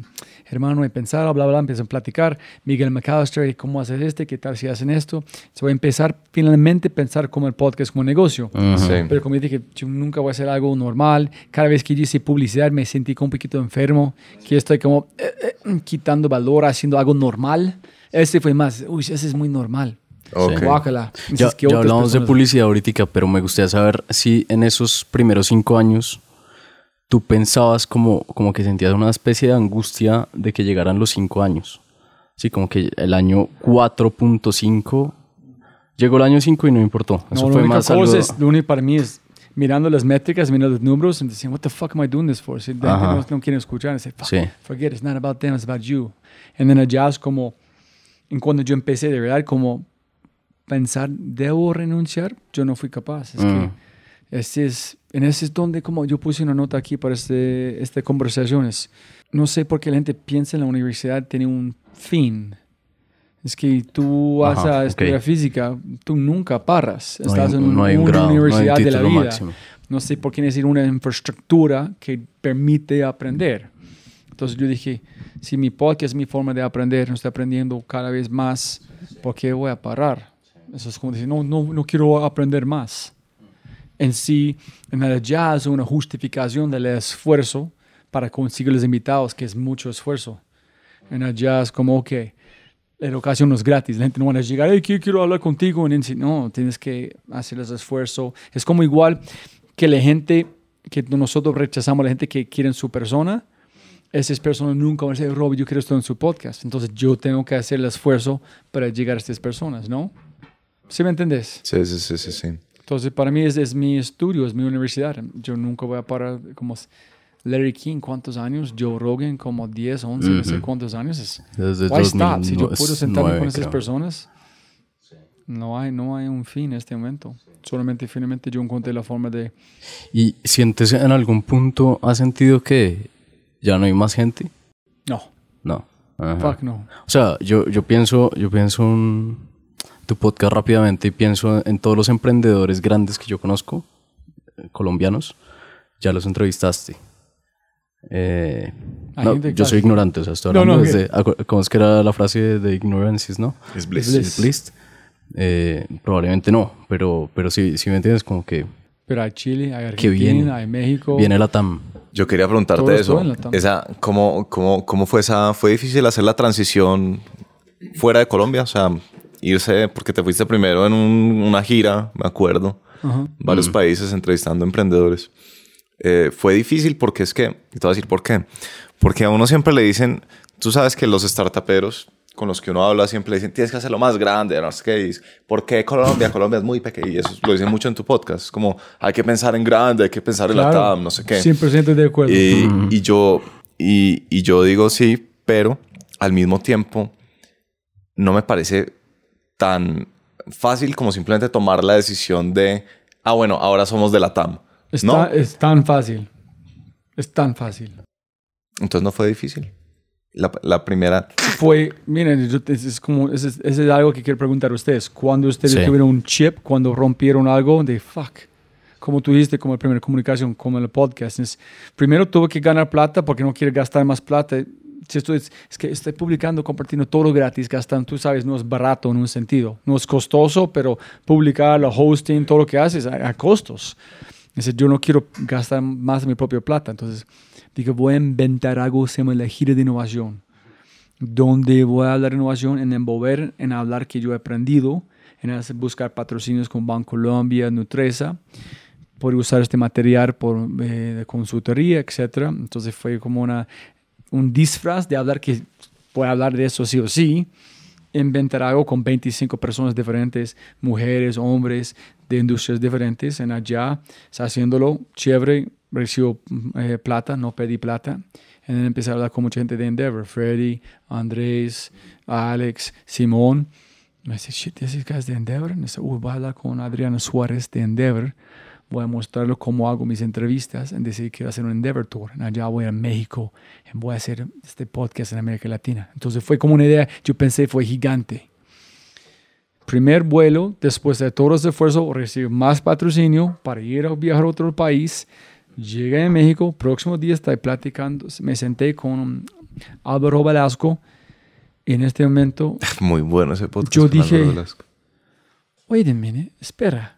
Hermano, voy a pensar, bla, bla, bla, empiezan a platicar. Miguel McAllister, ¿cómo haces este? ¿Qué tal si hacen esto? Se voy a empezar finalmente a pensar como el podcast como negocio. Ujú. Sí. Pero como yo dije, yo nunca voy a hacer algo normal. Cada vez que yo hice publicidad me sentí como un poquito enfermo, que estoy como eh, eh, quitando valor, haciendo algo normal. Este fue más, uy, ese es muy normal. Ok. Guácala. Ya, ya hablamos de publicidad ahorita, pero me gustaría saber si en esos primeros cinco años tú pensabas como, como que sentías una especie de angustia de que llegaran los cinco años. Sí, como que el año 4.5 llegó el año 5 y no importó. Eso No, fue más cosa algo... es, lo único para mí es mirando las métricas, mirando los números, y diciendo, what the fuck am I doing this for? Si no, no quiere escuchar, y dice, fuck, Sí. forget it, it's not about them, it's about you. And then allá es como, en cuando yo empecé de verdad, como pensar, ¿debo renunciar? Yo no fui capaz. Es Mm. que este es, en ese es donde como yo puse una nota aquí para este, esta conversaciones. No sé por qué la gente piensa en la universidad tiene un fin. Es que tú vas Ajá, a estudiar física, tú nunca paras. No hay Estás un- en no hay un grado, no hay un universidad de la vida. máximo. No sé por qué necesito una infraestructura que permite aprender. Entonces yo dije, si mi podcast es mi forma de aprender, no estoy aprendiendo cada vez más, ¿por qué voy a parar? Eso es como decir, no, no, no quiero aprender más. En sí, en el jazz, una justificación del esfuerzo para conseguir los invitados, que es mucho esfuerzo. En el jazz, como, ok, la educación no es gratis. La gente no va a llegar, hey, quiero, hablar contigo. Y no, tienes que hacer ese esfuerzo. Es como igual que la gente, que nosotros rechazamos la gente que quiere en su persona. Esas personas nunca van a decir, Rob, yo quiero estar en su podcast. Entonces yo tengo que hacer el esfuerzo para llegar a estas personas, ¿no? ¿Sí me entendés? Sí, sí, sí, sí, sí. Entonces, para mí es, es mi estudio, es mi universidad. Yo nunca voy a parar como Larry King, ¿cuántos años? Joe Rogan, como 10, 11, no sé cuántos años. Es, Desde why stop? Si yo 2009, puedo sentarme con esas creo. personas, no hay, no hay un fin en este momento. Solamente finalmente yo encontré la forma de... ¿Y sientes en algún punto, has sentido que ya no hay más gente? No, No. Ajá. fuck no. O sea, yo, yo pienso, yo pienso en tu podcast rápidamente y pienso en todos los emprendedores grandes que yo conozco, eh, colombianos, ya los entrevistaste. Eh, no, yo soy ignorante, o sea, estoy No, hablando no, desde, acu- ¿cómo es que era la frase de ignorances, no? Es bliss. Bliss. Bliss. Eh, probablemente no, pero, pero sí, sí me entiendes, como que Pero hay Chile, hay Que viene- Argentina, hay México. viene la TAM. Yo quería preguntarte eso. Esa, ¿cómo, cómo, ¿Cómo fue esa? ¿Fue difícil hacer la transición fuera de Colombia? O sea, irse, porque te fuiste primero en un- una gira, me acuerdo, Ajá. varios países entrevistando emprendedores. Eh, fue difícil porque es que, y te voy a decir por qué. Porque a uno siempre le dicen, tú sabes que los startuperos con los que uno habla siempre le dicen, tienes que hacerlo más grande, no sé qué. Y dice, ¿Por qué Colombia? Colombia es muy pequeña y eso lo dicen mucho en tu podcast. Es como, hay que pensar en grande, hay que pensar en la TAM, no sé qué. 100% de acuerdo. Y, y yo, y, y yo digo sí, pero al mismo tiempo no me parece tan fácil como simplemente tomar la decisión de, ah, bueno, ahora somos de la TAM. Está- ¿No? Es tan fácil. Es tan fácil. Entonces no fue difícil. La, la primera, Fue, miren, es, es como, ese es, es algo que quiero preguntar a ustedes. Cuando ustedes Sí. tuvieron un chip, cuando rompieron algo de fuck, como tú dijiste, como la primera comunicación, como en el podcast, es, primero tuve que ganar plata porque no quiero gastar más plata. Si esto es, es que estoy publicando, compartiendo todo gratis, gastando, tú sabes, no es barato en un sentido, no es costoso, pero publicar, la hosting, todo lo que haces a, a costos. Dice, yo no quiero gastar más de mi propia plata, entonces dije, voy a inventar algo, se llama la gira de innovación, donde voy a hablar de innovación, en envolver, en hablar que yo he aprendido, en hacer- buscar patrocinios con Bancolombia, Nutresa, por usar este material por, eh, de consultoría, etc. Entonces fue como una, un disfraz de hablar que voy hablar de eso sí o sí, inventar algo con 25 personas diferentes, mujeres, hombres, de industrias diferentes, en allá, está haciéndolo chévere, recibo eh, plata, no pedí plata. Y then empecé a hablar con mucha gente de Endeavor, Freddy, Andrés, Alex, Simón. Me dice, shit, this guys de Endeavor. Me dice, uy, voy a hablar con Adriano Suárez de Endeavor. Voy a mostrarle cómo hago mis entrevistas. En decir, quiero hacer un Endeavor Tour. Allá voy a México. voy a hacer este podcast en América Latina. Entonces fue como una idea, yo pensé, fue gigante. Primer vuelo, después de todo ese esfuerzo, recibí más patrocinio para ir a viajar a otro país. Llegué a México, próximo día estoy platicando, me senté con Álvaro Velasco. Y en este momento, Muy bueno ese podcast. Yo dije- wait a minute, espera.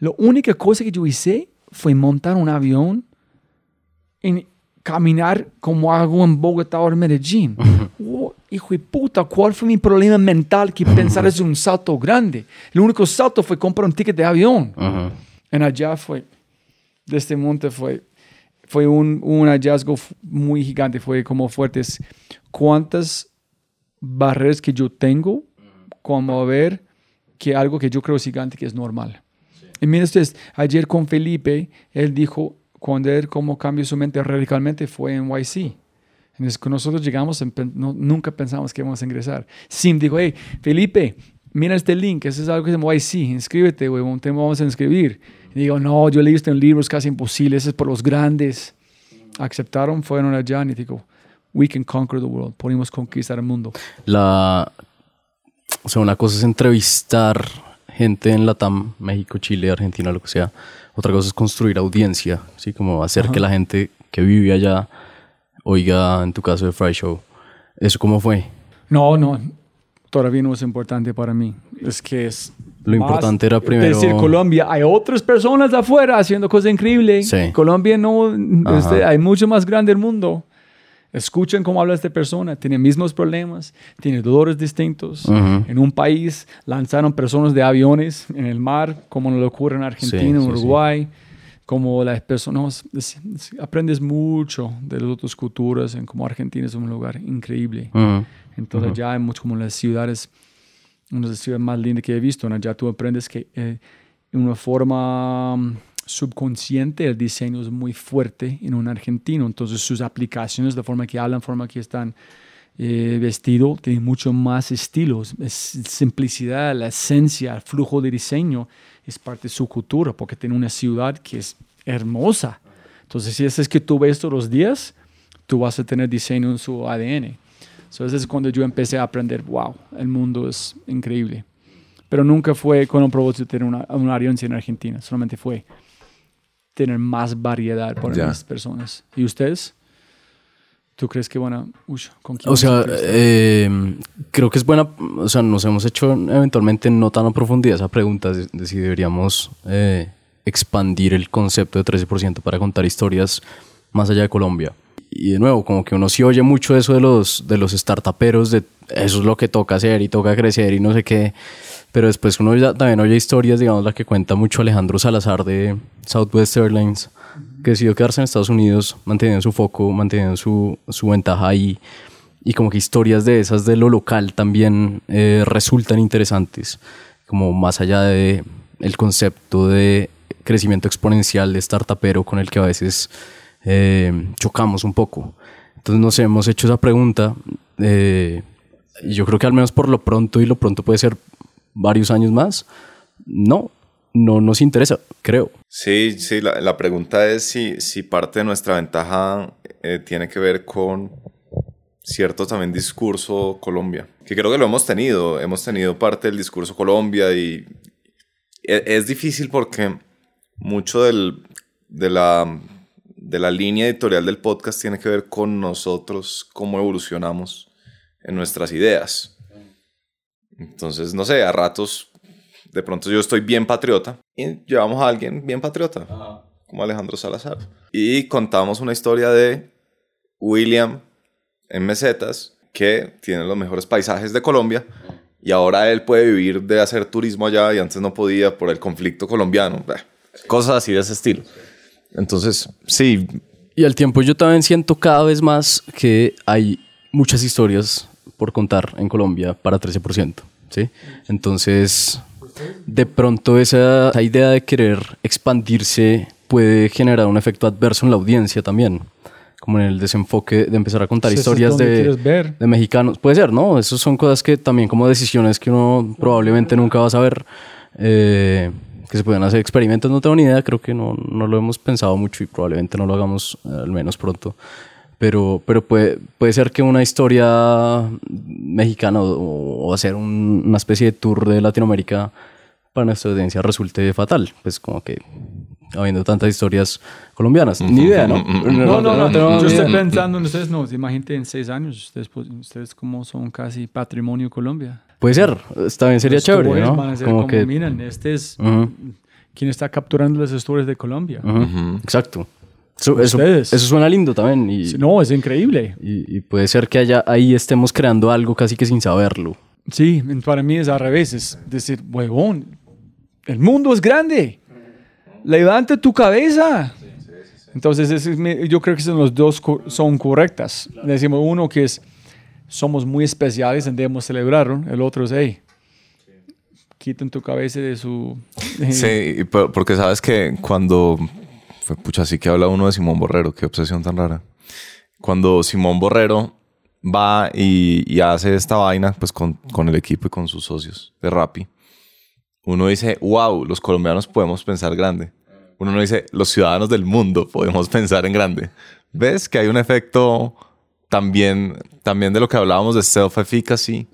La única cosa que yo hice fue montar un avión y caminar como hago en Bogotá o en Medellín. Oh, hijo de puta, ¿cuál fue mi problema mental que pensar es un salto grande? El único salto fue comprar un ticket de avión. Ajá. En allá fue, de este monte fue, fue un, un hallazgo muy gigante, fue como fuertes. ¿Cuántas barreras que yo tengo como ver que algo que yo creo es gigante que es normal? Y miren ustedes, ayer con Felipe, él dijo, cuando él como cambió su mente radicalmente fue en YC. Entonces, nosotros llegamos, no- nunca pensamos que íbamos a ingresar. Sim dijo, hey, Felipe, mira este link, ese es algo que se llama YC, inscríbete, huevón, te vamos a inscribir. Y digo, no, yo leí esto en libros, casi imposible, ese es por los grandes. Aceptaron, fueron allá y dijo, we can conquer the world, podemos conquistar el mundo. La, o sea, una cosa es entrevistar gente en Latam, México, Chile, Argentina, lo que sea. Otra cosa es construir audiencia, ¿sí? Como hacer que la gente que vive allá oiga, en tu caso, de Fry Show. ¿Eso cómo fue? No, no, todavía no es importante para mí. Es que es. Lo importante era primero- decir, Colombia, hay otras personas afuera haciendo cosas increíbles. Sí. Colombia no. Ajá. este, hay mucho más grande el mundo. Escuchen cómo habla esta persona. Tiene mismos problemas, tiene dolores distintos. En un país lanzaron personas de aviones en el mar, como lo ocurre en Argentina, Sí, en sí. Uruguay. Como las personas. es- es- aprendes mucho de las otras culturas, en cómo Argentina es un lugar increíble. Ujú. Entonces ya hay mucho como las ciudades, una de las ciudades más lindas que he visto, ¿no? ya tú aprendes que eh, en una forma subconsciente el diseño es muy fuerte en un argentino, entonces sus aplicaciones, la forma que hablan, la forma que están eh, vestidos, tienen mucho más estilos, es simplicidad, la esencia, el flujo de diseño es parte de su cultura, porque tiene una ciudad que es hermosa. Entonces si es que tú ves todos los días, tú vas a tener diseño en su ADN. Entonces es cuando yo empecé a aprender, wow, el mundo es increíble. Pero nunca fue con un propósito de tener una, una audiencia en Argentina, solamente fue tener más variedad para Ya. las personas. ¿Y ustedes? ¿Tú crees que van a... uy, ¿con quién O sea, eh, creo que es buena, o sea, nos hemos hecho eventualmente no tan a profundidad esa pregunta de, de si deberíamos eh, expandir el concepto de 13% para contar historias más allá de Colombia. Y de nuevo, como que uno sí oye mucho eso de los, de los startuperos, de eso es lo que toca hacer y toca crecer y no sé qué. Pero después uno ya también oye historias, digamos, la que cuenta mucho Alejandro Salazar de Southwest Airlines, que decidió quedarse en Estados Unidos, manteniendo su foco, manteniendo su, su ventaja ahí. Y como que historias de esas de lo local también eh, resultan interesantes, como más allá de el concepto de crecimiento exponencial de startupero con el que a veces eh, chocamos un poco. Entonces nos hemos hecho esa pregunta eh, yo creo que al menos por lo pronto y lo pronto puede ser varios años más, no, no nos interesa, creo. Sí, sí, la, pregunta es si, si parte de nuestra ventaja eh, tiene que ver con cierto también discurso Colombia, que creo que lo hemos tenido, hemos tenido parte del discurso Colombia y e- es difícil porque mucho del, de la, de la línea editorial del podcast tiene que ver con nosotros, cómo evolucionamos en nuestras ideas. Entonces, no sé, a ratos, de pronto yo estoy bien patriota y llevamos a alguien bien patriota, como Alejandro Salazar. Y contamos una historia de William en mesetas que tiene los mejores paisajes de Colombia y ahora él puede vivir de hacer turismo allá y antes no podía por el conflicto colombiano. Cosas así de ese estilo. Entonces, sí, Y al tiempo yo también siento cada vez más que hay muchas historias por contar en Colombia para 13%, ¿sí? Entonces, de pronto esa, esa idea de querer expandirse puede generar un efecto adverso en la audiencia también, como en el desenfoque de empezar a contar historias de, ver. de mexicanos. Puede ser, ¿no? Esas son cosas que también como decisiones que uno probablemente nunca va a saber. eh, que se pueden hacer experimentos, no tengo ni idea, creo que no, no lo hemos pensado mucho y probablemente no lo hagamos eh, al menos pronto. Pero, pero puede, puede ser que una historia mexicana o, o hacer un- una especie de tour de Latinoamérica para nuestra audiencia resulte fatal. Pues como que habiendo tantas historias colombianas. Ni idea, ¿no? No, no, no. Yo estoy pensando en ustedes, no, imagínate en seis años, ustedes, pues, ustedes como son casi patrimonio Colombia. Puede ser, está bien, sería Los chévere, ¿no? Van a ser Como como, que... miren, este es quien está capturando las historias de Colombia. Exacto. Eso, eso, Ustedes. eso suena lindo también y, No, es increíble. y, y puede ser que allá, ahí estemos creando algo casi que sin saberlo. Sí, para mí es al revés, es decir, huevón, el mundo es grande, levanta tu cabeza. Entonces, es yo creo que son los dos co- son correctas. Decimos uno que es, somos muy especiales, debemos celebrarlo. El otro es, hey, quiten tu cabeza de su... Sí, porque sabes que cuando. Pucha, así que habla uno de Simón Borrero, qué obsesión tan rara. Cuando Simón Borrero va y, y hace esta vaina, pues con, con el equipo y con sus socios de Rappi, uno dice, wow, los colombianos podemos pensar grande. Uno no dice, los ciudadanos del mundo podemos pensar en grande. ¿Ves que hay un efecto también, también de lo que hablábamos de self-efficacy,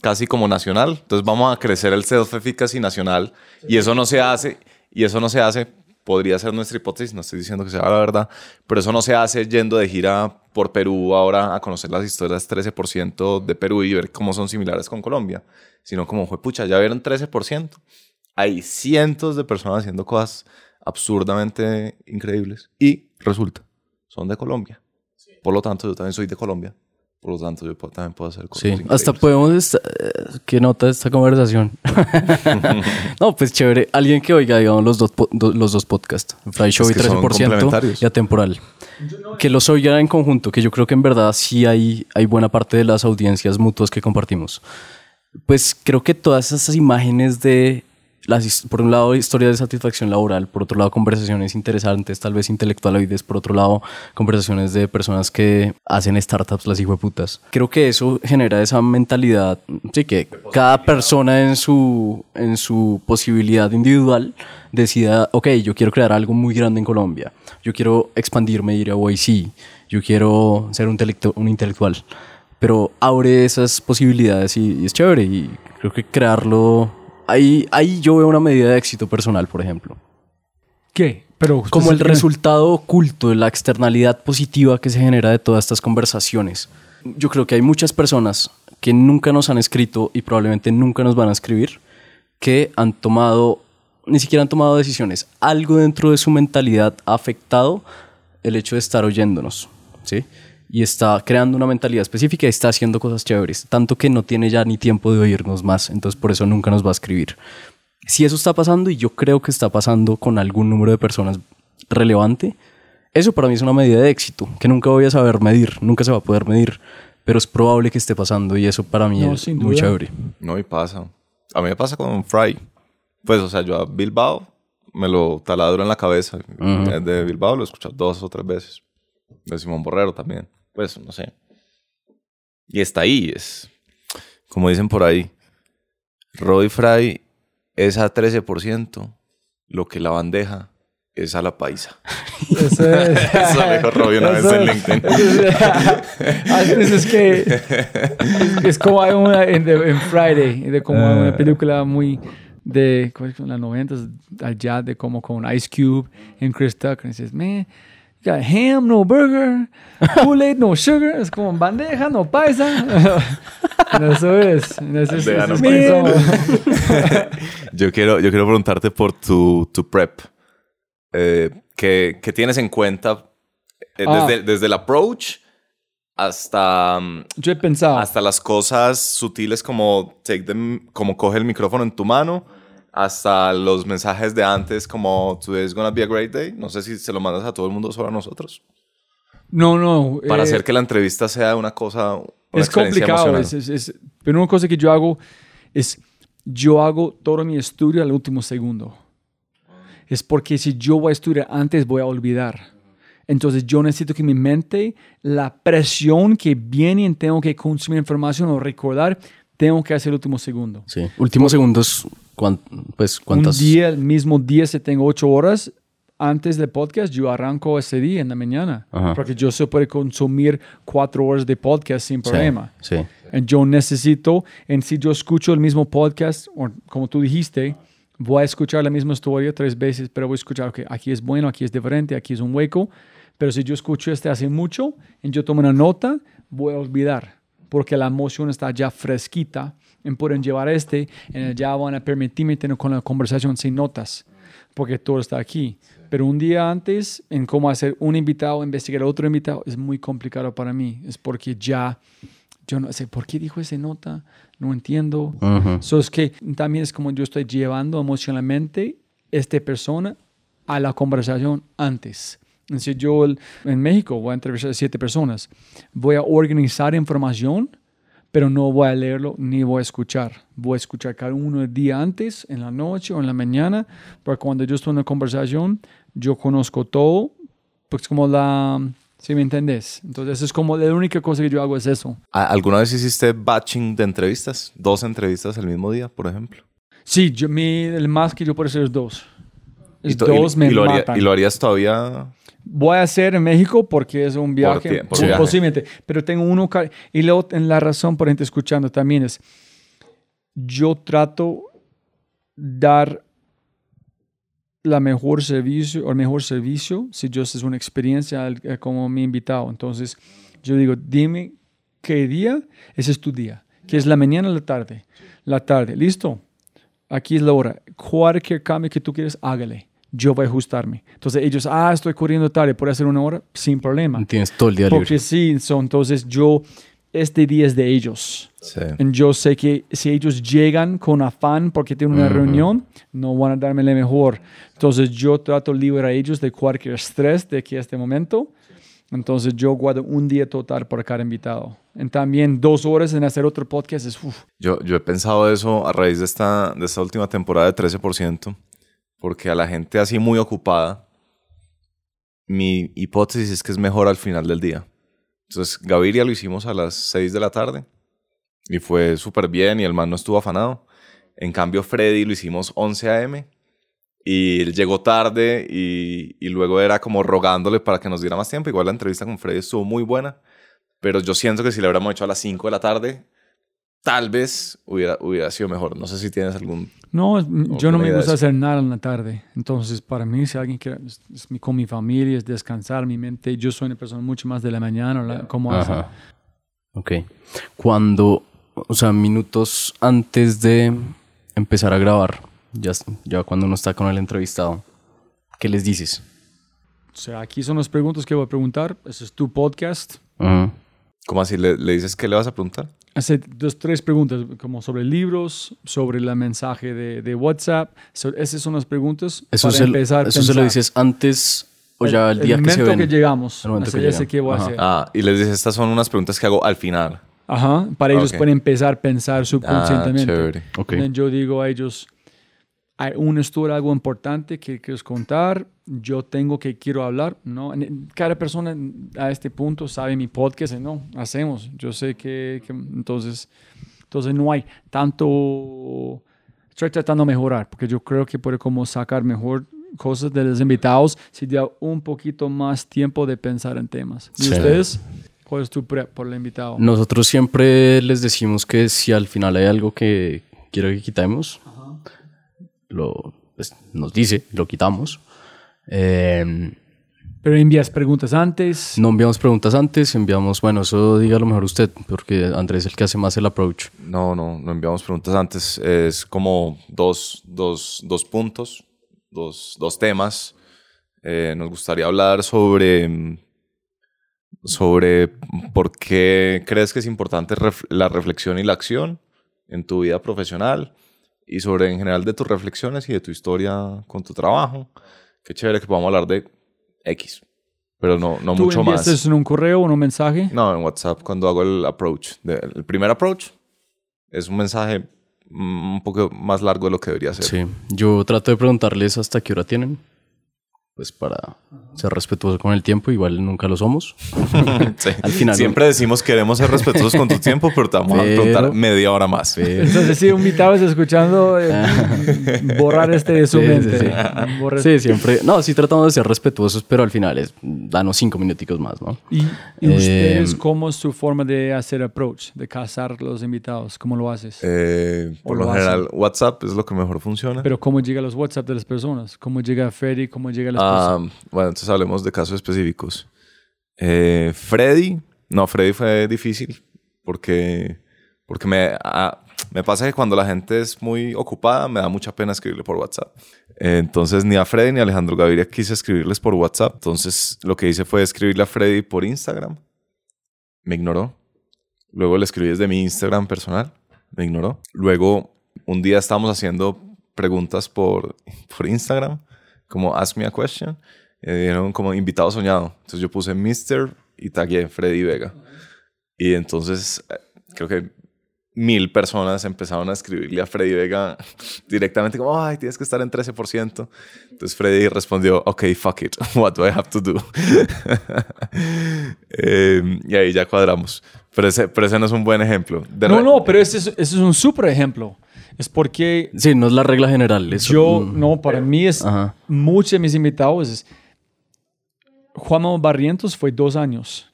casi como nacional? Entonces vamos a crecer el self-efficacy nacional y eso no se hace, y eso no se hace, podría ser nuestra hipótesis, no estoy diciendo que sea la verdad, pero eso no se hace yendo de gira por Perú ahora a conocer las historias 13% de Perú y ver cómo son similares con Colombia, sino como fue, pucha, ya vieron 13%. Hay cientos de personas haciendo cosas absurdamente increíbles y resulta, son de Colombia. Por lo tanto, yo también soy de Colombia. Por lo tanto, yo también puedo hacer cosas Sí, increíbles. hasta podemos... eh, ¿Qué nota esta conversación? no, pues chévere. Alguien que oiga, digamos, los dos, do- los dos podcasts. Fry Show Es y que son 13% complementarios. y Atemporal. Que los oiga en conjunto, que yo creo que en verdad sí hay, hay buena parte de las audiencias mutuas que compartimos. Pues creo que todas esas imágenes de, las, por un lado, historias de satisfacción laboral, por otro lado, conversaciones interesantes, tal vez intelectualoides, por otro lado, conversaciones de personas que hacen startups, las hijueputas. Creo que eso genera esa mentalidad, sí, que cada persona en su, en su posibilidad individual decida, ok, yo quiero crear algo muy grande en Colombia, yo quiero expandirme, ir a YC, yo quiero ser un, un intelectual. Pero abre esas posibilidades y, y es chévere y creo que crearlo ahí ahí yo veo una medida de éxito personal por ejemplo ¿Qué? Pero como el resultado oculto de la externalidad positiva que se genera de todas estas conversaciones yo creo que hay muchas personas que nunca nos han escrito y probablemente nunca nos van a escribir que han tomado ni siquiera han tomado decisiones algo dentro de su mentalidad ha afectado el hecho de estar oyéndonos ¿sí? Y está creando una mentalidad específica y está haciendo cosas chéveres, tanto que no tiene ya ni tiempo de oírnos más, entonces por eso nunca nos va a escribir. Si eso está pasando, y yo creo que está pasando con algún número de personas relevante, eso para mí es una medida de éxito, que nunca voy a saber medir, nunca se va a poder medir, pero es probable que esté pasando y eso para mí No, es muy chévere. No, y pasa. A mí me pasa con Fry. Pues, o sea, yo a Bilbao me lo taladro en la cabeza. Eh, De Bilbao lo he escuchado dos o tres veces. De Simón Borrero también. Pues, no sé. Y está ahí, es... Como dicen por ahí, Roy Fry es a 13% lo que la bandeja es a la paisa. Eso es- Eso lo dijo Roy una vez Eso- en LinkedIn. eso es- Ah, es que es, es como hay una en, The- en Friday, de como hay una película muy de ¿cómo es que en las 90 allá de como con Ice Cube en Chris Tucker. Y dices, man, got ham, no burger, Kool-Aid, no sugar. Es como bandeja, no paisa. eso es. Eso es, eso es paisa. paisa. Yo quiero, yo quiero preguntarte por tu, tu prep. Eh, ¿qué, qué tienes en cuenta eh, Ah. desde, desde el approach hasta, mm, Yo he pensado. hasta las cosas sutiles como, take them, como coge el micrófono en tu mano, hasta los mensajes de antes como today's gonna be a great day? No sé si se lo mandas a todo el mundo, solo a nosotros. No, no. Para eh, hacer que la entrevista sea una cosa, una es complicado. es- es- es- pero una cosa que yo hago es, yo hago todo mi estudio al último segundo. Es porque si yo voy a estudiar antes, voy a olvidar. Entonces yo necesito que mi mente, la presión que viene y tengo que consumir información o recordar, tengo que hacer el último segundo. Sí. Últimos segundos, cuán- pues, ¿cuántas? Un día, el mismo día, si tengo ocho horas antes del podcast, yo arranco ese día en la mañana. Ajá. Porque yo se puede consumir cuatro horas de podcast sin Sí, problema. Sí. Y Yo necesito, en si yo escucho el mismo podcast, o como tú dijiste, voy a escuchar la misma historia tres veces, pero voy a escuchar, ok, aquí es bueno, aquí es diferente, aquí es un hueco. Pero si yo escucho este hace mucho y yo tomo una nota, voy a olvidar, porque la emoción está ya fresquita. Y pueden llevar este, y ya van a permitirme tener con la conversación sin notas, porque todo está aquí. Pero un día antes, en cómo hacer un invitado, investigar a otro invitado, es muy complicado para mí. Es porque ya yo no sé por qué dijo esa nota, no entiendo. So, es que también es como yo estoy llevando emocionalmente esta persona a la conversación antes. Si yo el- en México voy a entrevistar a siete personas, voy a organizar información, pero no voy a leerlo ni voy a escuchar. Voy a escuchar cada uno el día antes, en la noche o en la mañana, porque cuando yo estoy en una conversación, yo conozco todo, pues como la... ¿Sí me entendés? Entonces es como la única cosa que yo hago es eso. ¿A- ¿Alguna vez hiciste batching de entrevistas? ¿Dos entrevistas el mismo día, por ejemplo? Sí, yo, mi, el más que yo puedo hacer es dos. Es Y dos y, me y lo haría- matan. ¿Y lo harías todavía? Voy a hacer en México porque es un viaje, tie- por sí, viaje. posiblemente. Pero tengo uno y luego en la razón por gente escuchando también es yo trato dar la mejor servicio o el mejor servicio si yo es una experiencia eh, como mi invitado. Entonces yo digo, dime qué día, ese es tu día, que es la mañana o la tarde. La tarde, listo. Aquí es la hora. Cualquier cambio que tú quieras, hágale. Yo voy a ajustarme. Entonces ellos, ah, estoy corriendo tarde, ¿puedo hacer una hora? Sin problema. Tienes todo el día libre. Porque sí, so, entonces yo, este día es de ellos. Sí. Y yo sé que si ellos llegan con afán porque tienen una reunión, no van a darme la mejor. Entonces yo trato de liberar a ellos de cualquier estrés de aquí a este momento. Entonces yo guardo un día total por cada invitado. Y también dos horas en hacer otro podcast es... uf. Yo, yo he pensado eso a raíz de esta, de esta última temporada de 13%, porque a la gente así muy ocupada, mi hipótesis es que es mejor al final del día. Entonces, Gaviria lo hicimos a las 6 de la tarde y fue súper bien y el man no estuvo afanado. En cambio, Freddy lo hicimos 11 a.m. y él llegó tarde y, y luego era como rogándole para que nos diera más tiempo. Igual la entrevista con Freddy estuvo muy buena, pero yo siento que si le hubiéramos hecho a las 5 de la tarde, tal vez hubiera, hubiera sido mejor. No sé si tienes algún... No, yo no me gusta hacer nada en la tarde. Entonces, para mí, si alguien quiere, es, es mi- con mi familia, es descansar mi mente. Yo soy una persona mucho más de la mañana, la- como hace. Ajá. Ok. Cuando, o sea, minutos antes de empezar a grabar, ya, ya cuando uno está con el entrevistado, ¿qué les dices? O sea, aquí son las preguntas que voy a preguntar. Ese es tu podcast. Ujú. ¿Cómo así? ¿Le, le dices qué le vas a preguntar? Hace dos, tres preguntas, como sobre libros, sobre el mensaje de, de WhatsApp. So, esas son las preguntas Eso, para se, empezar a eso se lo dices antes o ya el, el día que se momento ven. que llegamos. El momento que ya sé qué voy a Ajá. hacer. Ah, y les dices, estas son unas preguntas que hago al final. Ajá, para ellos pueden empezar a pensar Ah, subconscientemente. chévere. Ok. Entonces yo digo a ellos, hay una historia, algo importante que quieres contar, yo tengo que quiero hablar, ¿no? Cada persona a este punto sabe mi podcast, no, hacemos. Yo sé que, que- entonces, entonces no hay tanto, estoy tratando de mejorar, porque yo creo que puede como sacar mejor cosas de los invitados si da un poquito más tiempo de pensar en temas. ¿Y Sí. ustedes? ¿Cuál es tu prep por el invitado? Nosotros siempre les decimos que si al final hay algo que quiero que quitemos, lo, pues, nos dice, lo quitamos. Eh, Pero envías preguntas antes. No enviamos preguntas antes, enviamos, bueno, eso dígalo mejor usted, porque Andrés es el que hace más el approach. No, no, no enviamos preguntas antes. Es como dos, dos, dos puntos, dos, dos temas. Eh, nos gustaría hablar sobre, sobre por qué crees que es importante ref- la reflexión y la acción en tu vida profesional y sobre en general de tus reflexiones y de tu historia con tu trabajo. Qué chévere que podamos hablar de X, pero no, no ¿Tú mucho más. eso en un correo o en un mensaje? No, en WhatsApp cuando hago el approach. De- el primer approach es un mensaje mm, un poco más largo de lo que debería ser. Sí, yo trato de preguntarles hasta qué hora tienen, pues para ser respetuoso con el tiempo, igual nunca lo somos. Sí. Al final, Siempre decimos queremos ser respetuosos con tu tiempo, pero te vamos a Pero- preguntar media hora más. Entonces, si un invitado está escuchando, eh, borrar este de su Sí, mente. sí. Sí, siempre. No, sí tratamos de ser respetuosos, pero al final es danos cinco minuticos más, ¿no? ¿Y, y Eh, ustedes cómo es su forma de hacer approach, de cazar los invitados? ¿Cómo lo haces? Eh, por lo lo general, WhatsApp es lo que mejor funciona. Pero ¿cómo llega a los WhatsApp de las personas? ¿Cómo llega a Freddy? ¿Cómo llega a las Ah, personas? bueno, entonces hablemos de casos específicos. Eh, Freddy, no, Freddy fue difícil porque, porque me, ah, me pasa que cuando la gente es muy ocupada me da mucha pena escribirle por WhatsApp. Eh, entonces ni a Freddy ni a Alejandro Gaviria quise escribirles por WhatsApp. Entonces lo que hice fue escribirle a Freddy por Instagram. Me ignoró. Luego le escribí desde mi Instagram personal. Me ignoró. Luego un día estábamos haciendo preguntas por, por Instagram, como Ask Me a Question. Y dijeron como invitado soñado. Entonces yo puse Mr. y tagué Freddy Vega. Y entonces eh, creo que mil personas empezaron a escribirle a Freddy Vega directamente como, ay, tienes que estar en 13%. Entonces Freddy respondió, ok, fuck it, what do I have to do? Eh, y ahí ya cuadramos. Pero ese, pero ese no es un buen ejemplo. De No, no, pero ese es, ese es un súper ejemplo. Es porque Sí, no es la regla general. eso- yo, mm, no, para mí es, Ajá. muchos de mis invitados, es, Juan Barrientos fue dos años.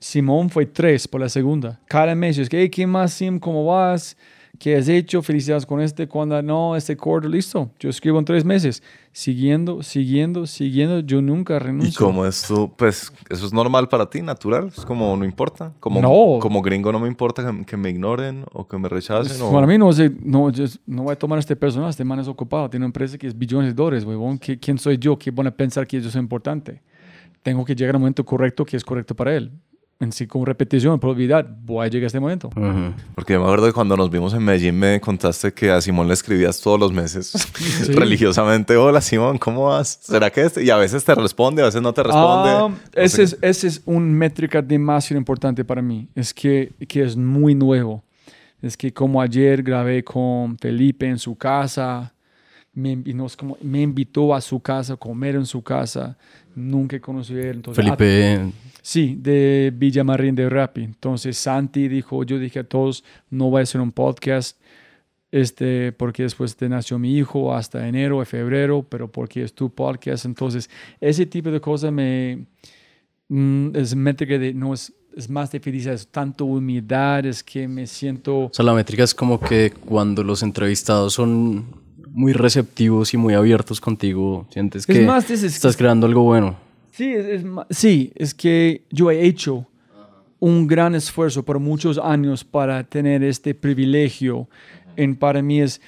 Simón fue tres por la segunda. Cada mes es que, hey, ¿qué más, Sim? ¿Cómo vas? ¿Qué has hecho? Felicidades con este. Cuando no, este corto, listo. Yo escribo en tres meses. Siguiendo, siguiendo, siguiendo. Yo nunca ¿Y renuncio. como esto, pues, eso es normal para ti, natural? Es como, no importa. Como, No. como gringo no me importa que, que me ignoren o que me rechacen. o- Para mí no sé, no, yo no voy a tomar a este personaje, este man es ocupado, tiene una empresa que es billones de dólares, huevón, ¿Qui- ¿quién soy yo? ¿Quién van a pensar que yo soy importante? Tengo que llegar al momento correcto que es correcto para él. En sí, con repetición, probabilidad, voy a llegar a este momento. Ujú. Porque yo me acuerdo que cuando nos vimos en Medellín me contaste que a Simón le escribías todos los meses religiosamente, hola Simón, ¿cómo vas? ¿Será que este? Y a veces te responde, a veces no te responde. Ah, No ese, es, ese es una métrica demasiado importante para mí. Es que, que es muy nuevo. Es que como ayer grabé con Felipe en su casa, me, invi- no, es como, me invitó a su casa a comer en su casa. Nunca conocí a él. Entonces, ah, Felipe, Sí, de Villamarín de Rappi. Entonces Santi dijo, yo dije a todos, no voy a hacer un podcast, este, porque después te nació mi hijo hasta enero febrero, pero porque es tu podcast. Entonces, ese tipo de cosas me mm, es métrica de no es, es más de felicidad, es tanto humildad, es que me siento o sea, la métrica es como que cuando los entrevistados son muy receptivos y muy abiertos contigo, sientes Es que más, es- estás creando algo bueno. Sí, es, es sí, es que yo he hecho un gran esfuerzo por muchos años para tener este privilegio. En, para mí es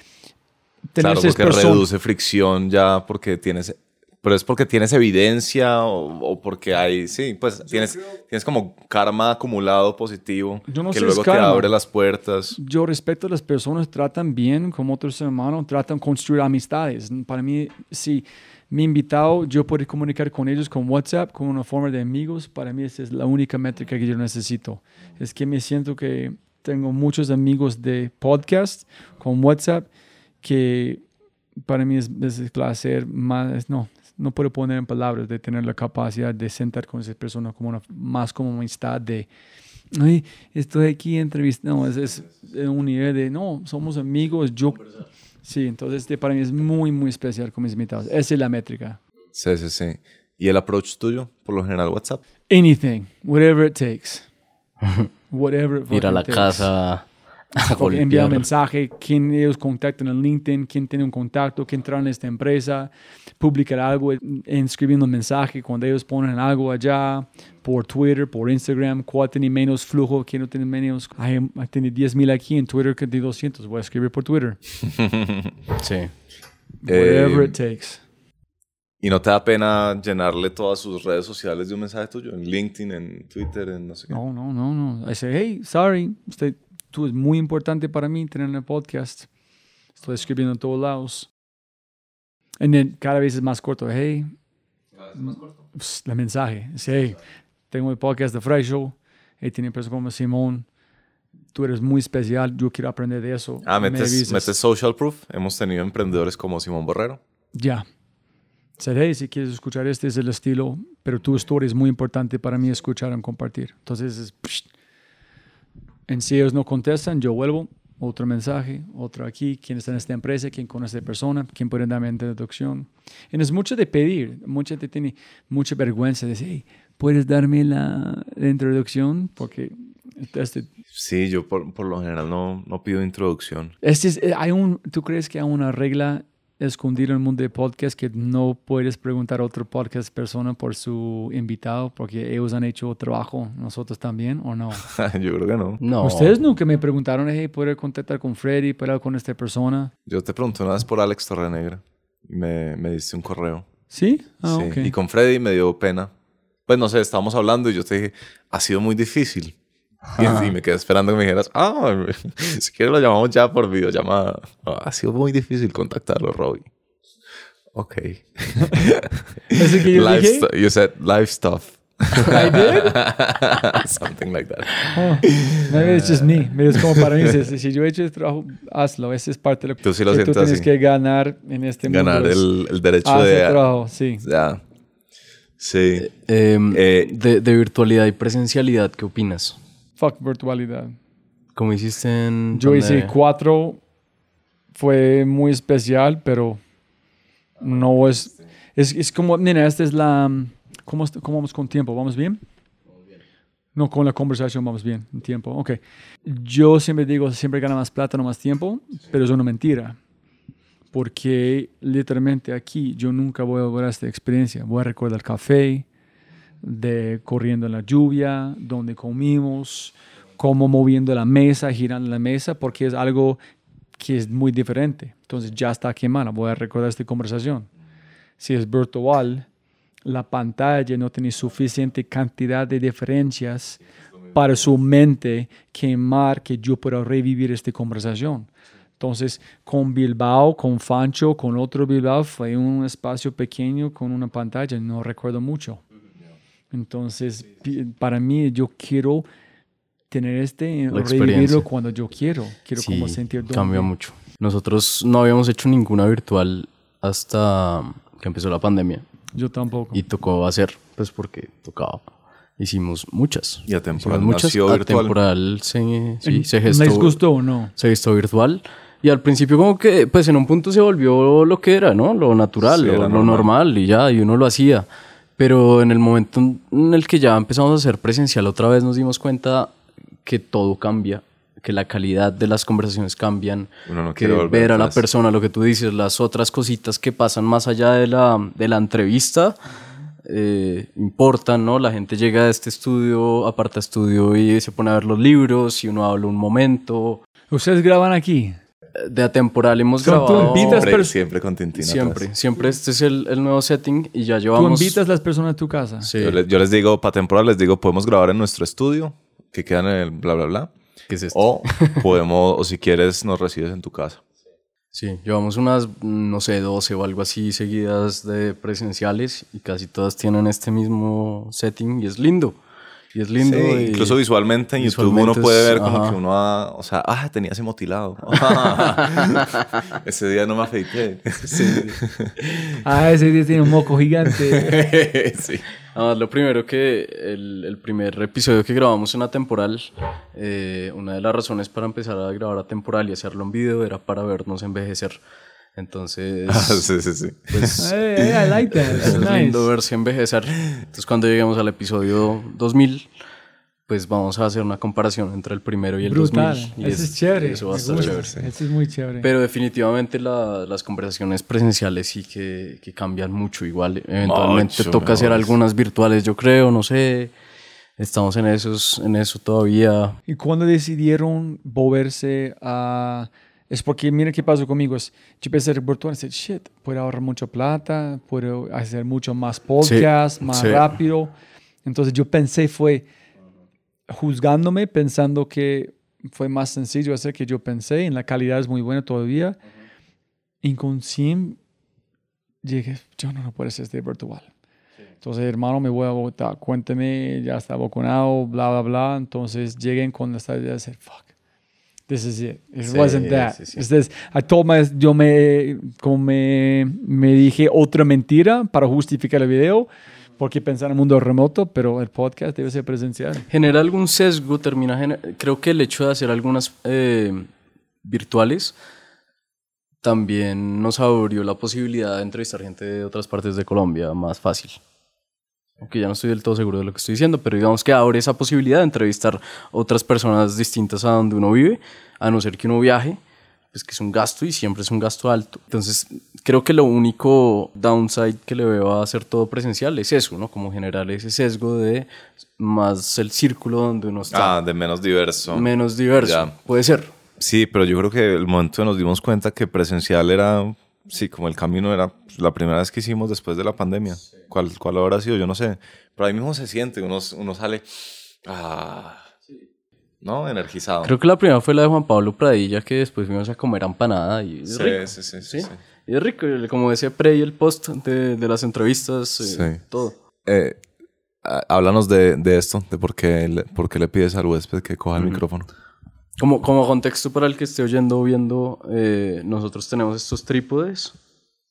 tener Claro, porque personas. reduce fricción ya porque tienes... Pero es porque tienes evidencia o, o porque hay, sí, pues tienes, tienes como karma acumulado positivo Yo no que sé, luego te abre las puertas. Yo respeto a las personas, tratan bien como otros hermanos, tratan de construir amistades. Para mí, sí, mi invitado, yo puedo comunicar con ellos con WhatsApp, con una forma de amigos. Para mí, esa es la única métrica que yo necesito. Es que me siento que tengo muchos amigos de podcast con WhatsApp que para mí es, es el placer más, no, no puedo poner en palabras de tener la capacidad de sentar con esas personas como una, más como amistad de Ay, estoy aquí entrevistando. No, es, es un nivel de, no, somos amigos. Yo, sí, entonces este para mí es muy, muy especial con mis invitados. Esa es la métrica. Sí, sí, sí. ¿Y el approach tuyo? Por lo general, WhatsApp. Anything, whatever it takes. Whatever it Ir a la takes. casa, Envía un mensaje, quién ellos contactan en LinkedIn, quién tiene un contacto, quién trae en esta empresa, publicar algo, inscribiendo un mensaje cuando ellos ponen algo allá, por Twitter, por Instagram, cuál tiene menos flujo, quién no tiene menos. Ay, ay, tiene 10 mil aquí en Twitter que de 200, voy a escribir por Twitter. Sí. Whatever Eh, it takes. ¿Y no te da pena llenarle todas sus redes sociales de un mensaje tuyo? En LinkedIn, en Twitter, en no sé qué. No, no, no, no. I say, hey, sorry, usted, tú es muy importante para mí tener el podcast. Estoy escribiendo en todos lados. Y then, cada vez es más corto. Hey, Pss, el mensaje. Dice, hey, tengo el podcast de Fresh Show. Hey, tiene personas como Simón. Tú eres muy especial. Yo quiero aprender de eso. Ah, Me metes, avisas. metes social proof. Hemos tenido emprendedores como Simón Borrero. Ya. Dice, hey, si quieres escuchar este es el estilo, pero tu historia es muy importante para mí escuchar y compartir. Entonces, es, psh. En si ellos no contestan, yo vuelvo, otro mensaje, otro aquí, quién está en esta empresa, quién conoce a esta persona, quién puede darme introducción. Y es mucho de pedir, mucha gente tiene mucha vergüenza de decir, hey, ¿puedes darme la, la introducción? Porque este, Sí, yo por, por lo general no, no pido introducción. este es- eh, hay un, ¿Tú crees que hay una regla escondida en el mundo de podcast que no puedes preguntar a otro podcast persona por su invitado porque ellos han hecho trabajo, nosotros también, o no? yo creo que no. No. Ustedes nunca me preguntaron, hey, ¿puedo contactar con Freddy? ¿Puedo hablar con esta persona? Yo te pregunté una vez por Alex Torrenegra. Y me, me diste un correo. ¿Sí? Ah, Sí. Y con Freddy me dio pena. Pues no sé, estábamos hablando y yo te dije, ha sido muy difícil. Y, y me quedé esperando que me dijeras, ah, si quieres lo llamamos ya por videollamada. Ah, ha sido muy difícil contactarlo, Robbie. Ok. Ese que yo live dije, you said live stuff. I did? Something like that. Oh, maybe it's just me. Maybe es como para mí. Si, si yo he hecho el trabajo, hazlo. Ese es parte de lo Tú sí lo que tú tienes así. que ganar en este mundo. Ganar el, el derecho haz de... el trabajo, sí. Ya. Sí. Em, Eh, de, de virtualidad y presencialidad, ¿qué opinas? Fuck virtualidad. ¿Cómo hiciste en Yo hice cuatro, fue muy especial, pero no es, es, es como, mira, esta es la, ¿cómo, ¿cómo vamos con tiempo? ¿Vamos bien? No, con la conversación vamos bien, en tiempo, ok. Yo siempre digo, siempre gana más plata, no más tiempo, pero es una mentira. Porque literalmente aquí yo nunca voy a volver a esta experiencia. Voy a recordar el café, de corriendo en la lluvia, donde comimos, cómo moviendo la mesa, girando la mesa, porque es algo que es muy diferente. Entonces ya está quemada, voy a recordar esta conversación. Si es virtual, la pantalla no tiene suficiente cantidad de diferencias para su mente quemar que yo pueda revivir esta conversación. Entonces, con Bilbao, con Fancho, con otro Bilbao, fue un espacio pequeño con una pantalla, no recuerdo mucho. Entonces, para mí, yo quiero tener este, La revivirlo cuando yo quiero. Quiero como Sí, sentir dónde- cambia mucho. Nosotros no habíamos hecho ninguna virtual hasta que empezó la pandemia Yo tampoco. y tocó hacer, pues porque tocaba. Hicimos muchas. Y atemporal Hicimos muchas. nació virtual. Atemporal se, sí, se ¿Les gestó, gustó o no? se gestó virtual. Y al principio como que, pues en un punto se volvió lo que era, ¿no? Lo natural, Sí, lo, era lo normal. normal y ya, y uno lo hacía. Pero en el momento en el que ya empezamos a hacer presencial otra vez nos dimos cuenta que todo cambia, que la calidad de las conversaciones cambian, Uno no que ver a la persona, lo que tú dices, las otras cositas que pasan más allá de la, de la entrevista, eh, importan, ¿no? La gente llega a este estudio, aparta estudio y se pone a ver los libros y uno habla un momento. ¿Ustedes graban aquí? De atemporal hemos So, tú grabado... invitas Siempre, siempre con Tintín Siempre, atrás. siempre este es el, el nuevo setting y ya ¿Tú llevamos... invitas a las personas a tu casa? Sí. Yo, les, yo les digo, para temporal, les digo, podemos grabar en nuestro estudio, que quedan en el bla, bla, bla. ¿Qué es esto? O podemos, o si quieres, nos recibes en tu casa. Sí, llevamos unas, no sé, 12 o algo así seguidas de presenciales y casi todas tienen este mismo setting y es lindo. Y es lindo. Sí, y- incluso visualmente en YouTube visualmente uno puede es- ver como ajá. que uno ha, o sea, ah, tenía ese motilado. ese día no me afeité. Ah, ese día tiene un moco gigante. sí. Además, lo primero que el, el primer episodio que grabamos en Atemporal, eh, una de las razones para empezar a grabar Atemporal y hacerlo en video era para vernos envejecer. Entonces, Ah, sí, sí, sí. pues, Hey, hey, I like that. Es lindo nice. verse envejecer. Entonces, cuando lleguemos al episodio 2000, pues vamos a hacer una comparación entre el primero y el Brutal. 2000. y Eso es chévere. Eso va a estar chévere. Eso es muy chévere. Pero definitivamente la- las conversaciones presenciales sí que, que cambian mucho. Igual, eventualmente Mucho toca hacer algunas virtuales, yo creo, no sé. Estamos en, esos, en eso todavía. ¿Y cuando decidieron volverse a...? Es porque, mira qué pasó conmigo. Es, yo empecé a ser virtual y dije, shit, puedo ahorrar mucha plata, puedo hacer mucho más podcasts, más sí. rápido. Entonces yo pensé, fue juzgándome, pensando que fue más sencillo hacer que yo pensé, en la calidad es muy buena todavía. Inconsciente, dije, yo no, no puedo hacer este virtual. Entonces, hermano, me voy a Bogotá, cuénteme, ya está vacunado, bla, bla, bla. Entonces, lleguen con esta idea de decir, fuck, this is it. It Sí, wasn't that. sí, sí. This. I told my, yo me, como me, me dije otra mentira para justificar el video, porque pensaba en el mundo remoto, pero el podcast debe ser presencial. Genera algún sesgo, termina. gener- Creo que el hecho de hacer algunas eh, virtuales también nos abrió la posibilidad de entrevistar gente de otras partes de Colombia más fácil. Aunque ya no estoy del todo seguro de lo que estoy diciendo, pero digamos que abre esa posibilidad de entrevistar otras personas distintas a donde uno vive, a no ser que uno viaje, pues que es un gasto y siempre es un gasto alto. Entonces, creo que lo único downside que le veo a hacer todo presencial es eso, ¿no? Como generar ese sesgo de más el círculo donde uno está Ah, de menos diverso. menos diverso. Ya. Puede ser. Sí, pero yo creo que el momento que nos dimos cuenta que presencial era, sí, como el camino era la primera vez que hicimos después de la pandemia. ¿Cuál, cuál habrá sido? Yo no sé. Pero ahí mismo se siente, uno, uno sale, ah, ¿no? Energizado. Creo que la primera fue la de Juan Pablo Pradilla, que después fuimos a comer empanada y es Sí, rico. sí, sí, sí. Y es rico, como ese pre y el post de, de las entrevistas, eh, Sí. todo. Eh, ah, háblanos de, de esto, de por qué, le, por qué le pides al huésped que coja el micrófono. Como, como contexto para el que esté oyendo o viendo, eh, nosotros tenemos estos trípodes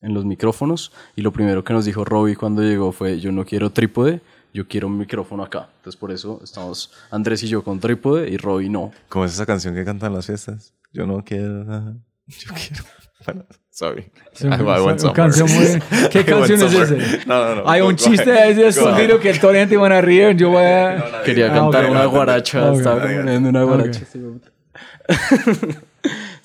en los micrófonos y lo primero que nos dijo Robbie cuando llegó fue yo no quiero trípode, yo quiero un micrófono acá. Entonces por eso estamos Andrés y yo con trípode y Robbie no. Como es esa canción que cantan las fiestas. Yo no quiero, nada, yo quiero. Sorry. I- I went es una somewhere. canción muy- ¿Qué canción es? No, no, no. Hay un go chiste de ahead. sonido que toda la gente van a reír. Yo voy a. Quería Ah, cantar una guaracha, estaba poniendo una guaracha.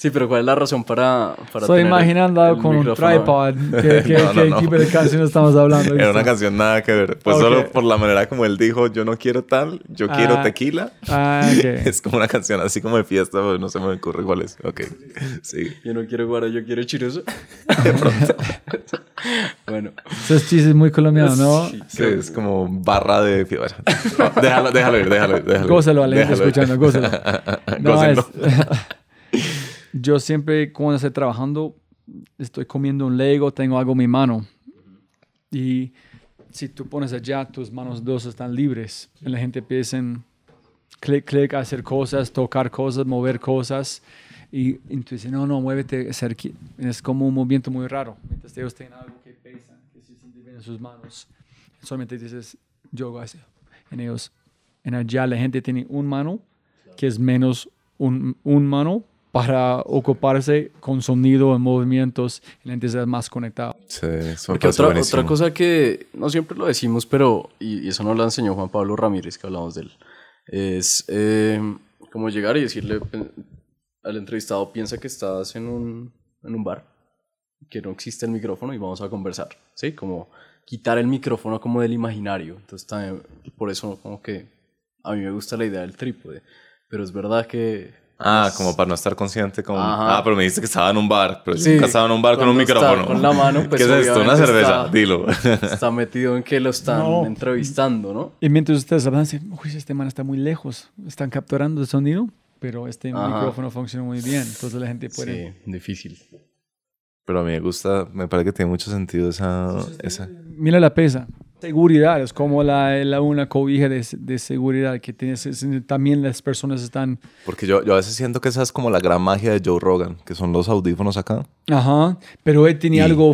sí, pero ¿cuál es la razón para, para Estoy tener imaginando el con un tripod. ¿Qué, qué, No, no, qué no. tipo de canción estamos hablando? Era una canción nada que ver. Pues solo por la manera como él dijo, yo no quiero tal, yo quiero Ah. tequila. Ah, ok. Es como una canción así como de fiesta, pero no se me ocurre cuál es. Ok, sí. Yo no quiero guara, yo quiero chiroso. bueno, Esos chistes muy colombianos, ¿no? sí, Sí, es como barra de déjalo, déjalo ir, déjalo ir. Déjalo ir. Gózalo, Ale, Déjalo ir. escuchando, gózalo. No, Gócenlo. es- yo siempre cuando estoy trabajando, estoy comiendo un Lego, tengo algo en mi mano. Y si tú pones allá, tus manos dos están libres. Y la gente empieza en clic, clic, hacer cosas, tocar cosas, mover cosas. Y, y tú dices, no, no, muévete. Es como un movimiento muy raro. Mientras ellos tienen algo que pesan, que se siente bien en sus manos. Solamente dices, yo hago así. En ellos, en allá la gente tiene un mano que es menos un, un mano para ocuparse con sonido en movimientos y la gente está más conectada. Sí, eso me otra, buenísimo. otra cosa que no siempre lo decimos, pero, y, y eso nos lo enseñó Juan Pablo Ramírez, que hablamos de él, es eh, como llegar y decirle al entrevistado, piensa que estás en un, en un bar, que no existe el micrófono y vamos a conversar, ¿sí? Como quitar el micrófono como del imaginario. Entonces, también, por eso como que a mí me gusta la idea del trípode, pero es verdad que... Ah, es- como para no estar consciente con... Ajá. Ah, pero me dijiste que estaba en un bar. Pero yo Sí, nunca estaba en un bar con un micrófono. con la mano, pues, ¿Qué es esto? Una cerveza. está- Dilo. Está metido en que lo están No. entrevistando, ¿no? Y mientras ustedes hablan, dicen, uy, este man está muy lejos, están capturando el sonido, pero este Ajá. micrófono funciona muy bien, entonces la gente puede... Sí, difícil. Pero a mí me gusta, me parece que tiene mucho sentido esa... esa. Mira la pesa. Seguridad, es como la, la una cobija de, de seguridad que tienes. es- También las personas están... Porque yo, yo a veces siento que esa es como la gran magia de Joe Rogan, que son los audífonos acá. Ajá, pero él tenía Y- algo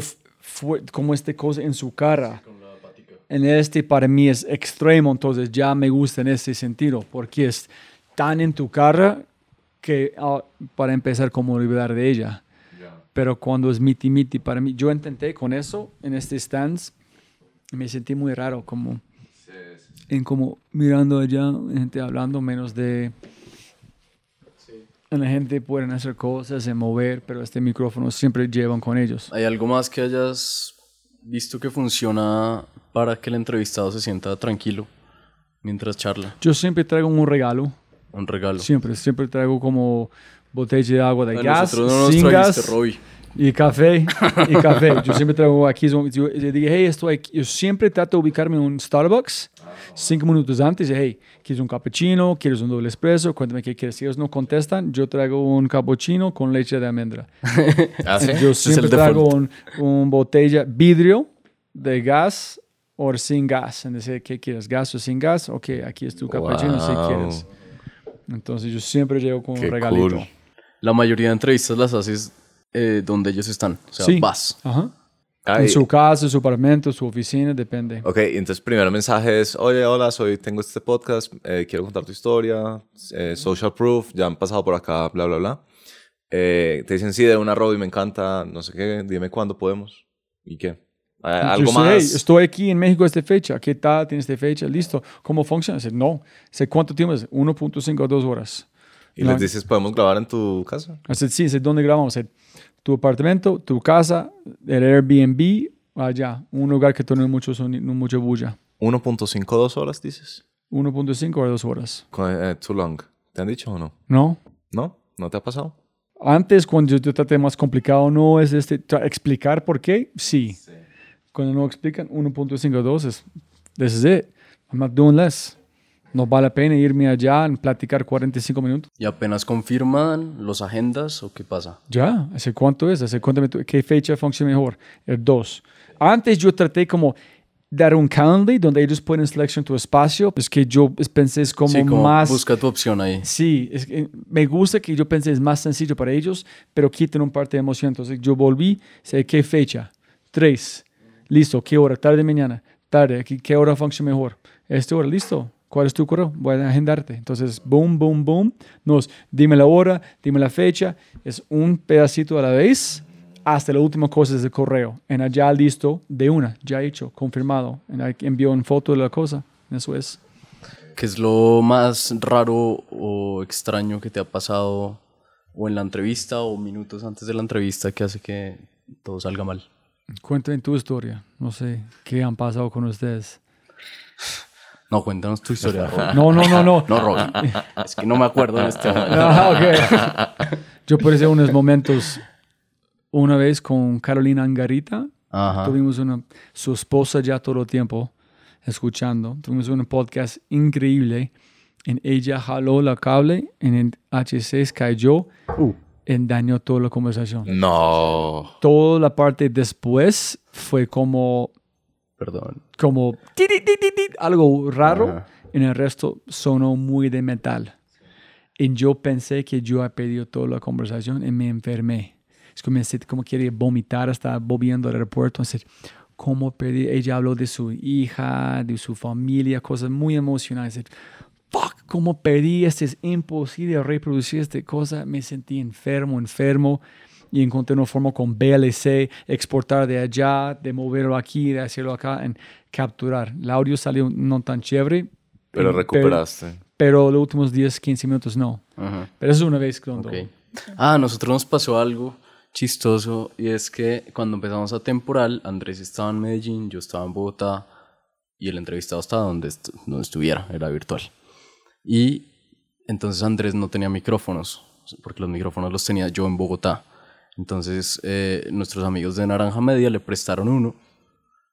como este cosa en su cara. En este para mí es extremo, entonces ya me gusta en ese sentido, porque es tan en tu cara que ah, para empezar como olvidar de ella. Pero cuando es miti miti para mí, yo intenté con eso en este stance, me sentí muy raro, como en como mirando allá, gente hablando, menos de... La gente pueden hacer cosas, en mover, pero este micrófono siempre llevan con ellos. ¿Hay algo más que hayas visto que funciona para que el entrevistado se sienta tranquilo mientras charla? Yo siempre traigo un regalo. Un regalo. Siempre, siempre traigo como botella de agua de A gas, nosotros no nos sin gas Robbie. Y café. Y café. Yo siempre traigo aquí. Yo, yo dije, hey, estoy aquí. Yo siempre trato de ubicarme en un Starbucks cinco minutos antes. Y, hey, ¿quieres un cappuccino? ¿Quieres un doble espresso? Cuéntame qué quieres. Si ellos no contestan, yo traigo un cappuccino con leche de almendra. ¿Ah, sí? Yo siempre traigo un, un botella vidrio de gas o sin gas. En decir, ¿qué quieres? ¿Gas o sin gas? Ok, aquí es tu cappuccino si Wow. quieres. Entonces yo siempre llego con Qué un regalito. cool. La mayoría de entrevistas las haces eh, donde ellos están. O sea, Sí. vas. Ajá. Ay, En su casa, su apartamento, su oficina, depende. Ok, entonces primer mensaje es, oye, hola, soy, tengo este podcast, eh, quiero contar tu historia, eh, social proof, ya han pasado por acá, bla, bla, bla. Eh, te dicen, sí, de una Robbie, me encanta, no sé qué, dime cuándo podemos. ¿Y qué? Eh, ¿Algo sé, más? "Hey, estoy aquí en México esta fecha. ¿Qué tal? ¿Tienes esta fecha? ¿Listo? ¿Cómo funciona? Dice, no. Dice, ¿cuánto tiempo es? 1.5 a 2 horas. y no. les dices, ¿podemos grabar en tu casa? Dice, sí, dice, ¿dónde grabamos? Dice, tu apartamento, tu casa, el Airbnb, allá. Un lugar que tiene mucho, soni- no mucha bulla. 1.5, 2 horas, dices. 1.5 a 2 horas. Eh, too long. ¿Te han dicho o no? ¿No? ¿No? ¿No te ha pasado? Antes, cuando yo, traté más complicado, no es este, explicar por qué, sí. Cuando no explican 1.5 a 2 es, this is it. I'm not doing less. No vale la pena irme allá y platicar 45 minutos. Y apenas confirman los agendas o qué pasa. Ya, ¿hace cuánto es? ¿Hace cuánto me- ¿Qué fecha funciona mejor? El 2. Antes yo traté como dar un calendar donde ellos pueden seleccionar tu espacio. Es que yo pensé es como, sí, como más... busca tu opción ahí. Sí, es que me gusta que yo pensé es más sencillo para ellos, pero quiten un parte de emoción. Entonces yo volví, sé qué fecha. Tres. Listo, ¿qué hora? Tarde, mañana. Tarde, ¿qué, qué hora funciona mejor? Esta hora, listo. ¿Cuál es tu correo? Voy a agendarte. Entonces, boom, boom, boom. Nos, dime la hora, dime la fecha. Es un pedacito a la vez hasta la última cosa es el correo. En allá listo, de una, ya hecho, confirmado. En envió una foto de la cosa. Eso es. ¿Qué es lo más raro o extraño que te ha pasado o en la entrevista o minutos antes de la entrevista que hace que todo salga mal? Cuéntame tu historia. No sé qué han pasado con ustedes. No, cuéntanos tu historia. No, no, no, no. No, Robbie. Es que no me acuerdo en este momento. Ah, ok. Yo pasé unos momentos una vez con Carolina Angarita. Ajá. Tuvimos una, su esposa ya todo el tiempo escuchando. Tuvimos un podcast increíble. En ella jaló la cable, en el H6 cayó, en dañó toda la conversación. No. Toda la parte después fue como Perdón. como algo raro. Ajá. En el resto sonó muy de metal. Y yo pensé que yo había perdido toda la conversación y me enfermé. Es sentí como quería vomitar, estaba volviendo al aeropuerto. Entonces, ¿cómo perdí? Ella habló de su hija, de su familia, cosas muy emocionales. Fuck, ¿cómo perdí? Este es imposible reproducir esta cosa. Me sentí enfermo, enfermo y encontré una forma con VLC, exportar de allá, de moverlo aquí, de hacerlo acá, en capturar. El audio salió no tan chévere. Pero recuperaste. Pero, los últimos 10, 15 minutos no. Ajá. Pero eso es una vez cuando... Ok. Ah, a nosotros nos pasó algo chistoso y es que cuando empezamos a temporal, Andrés estaba en Medellín, yo estaba en Bogotá y el entrevistado estaba donde, estu- donde estuviera, era virtual. Y entonces Andrés no tenía micrófonos, porque los micrófonos los tenía yo en Bogotá. Entonces eh, nuestros amigos de Naranja Media le prestaron uno,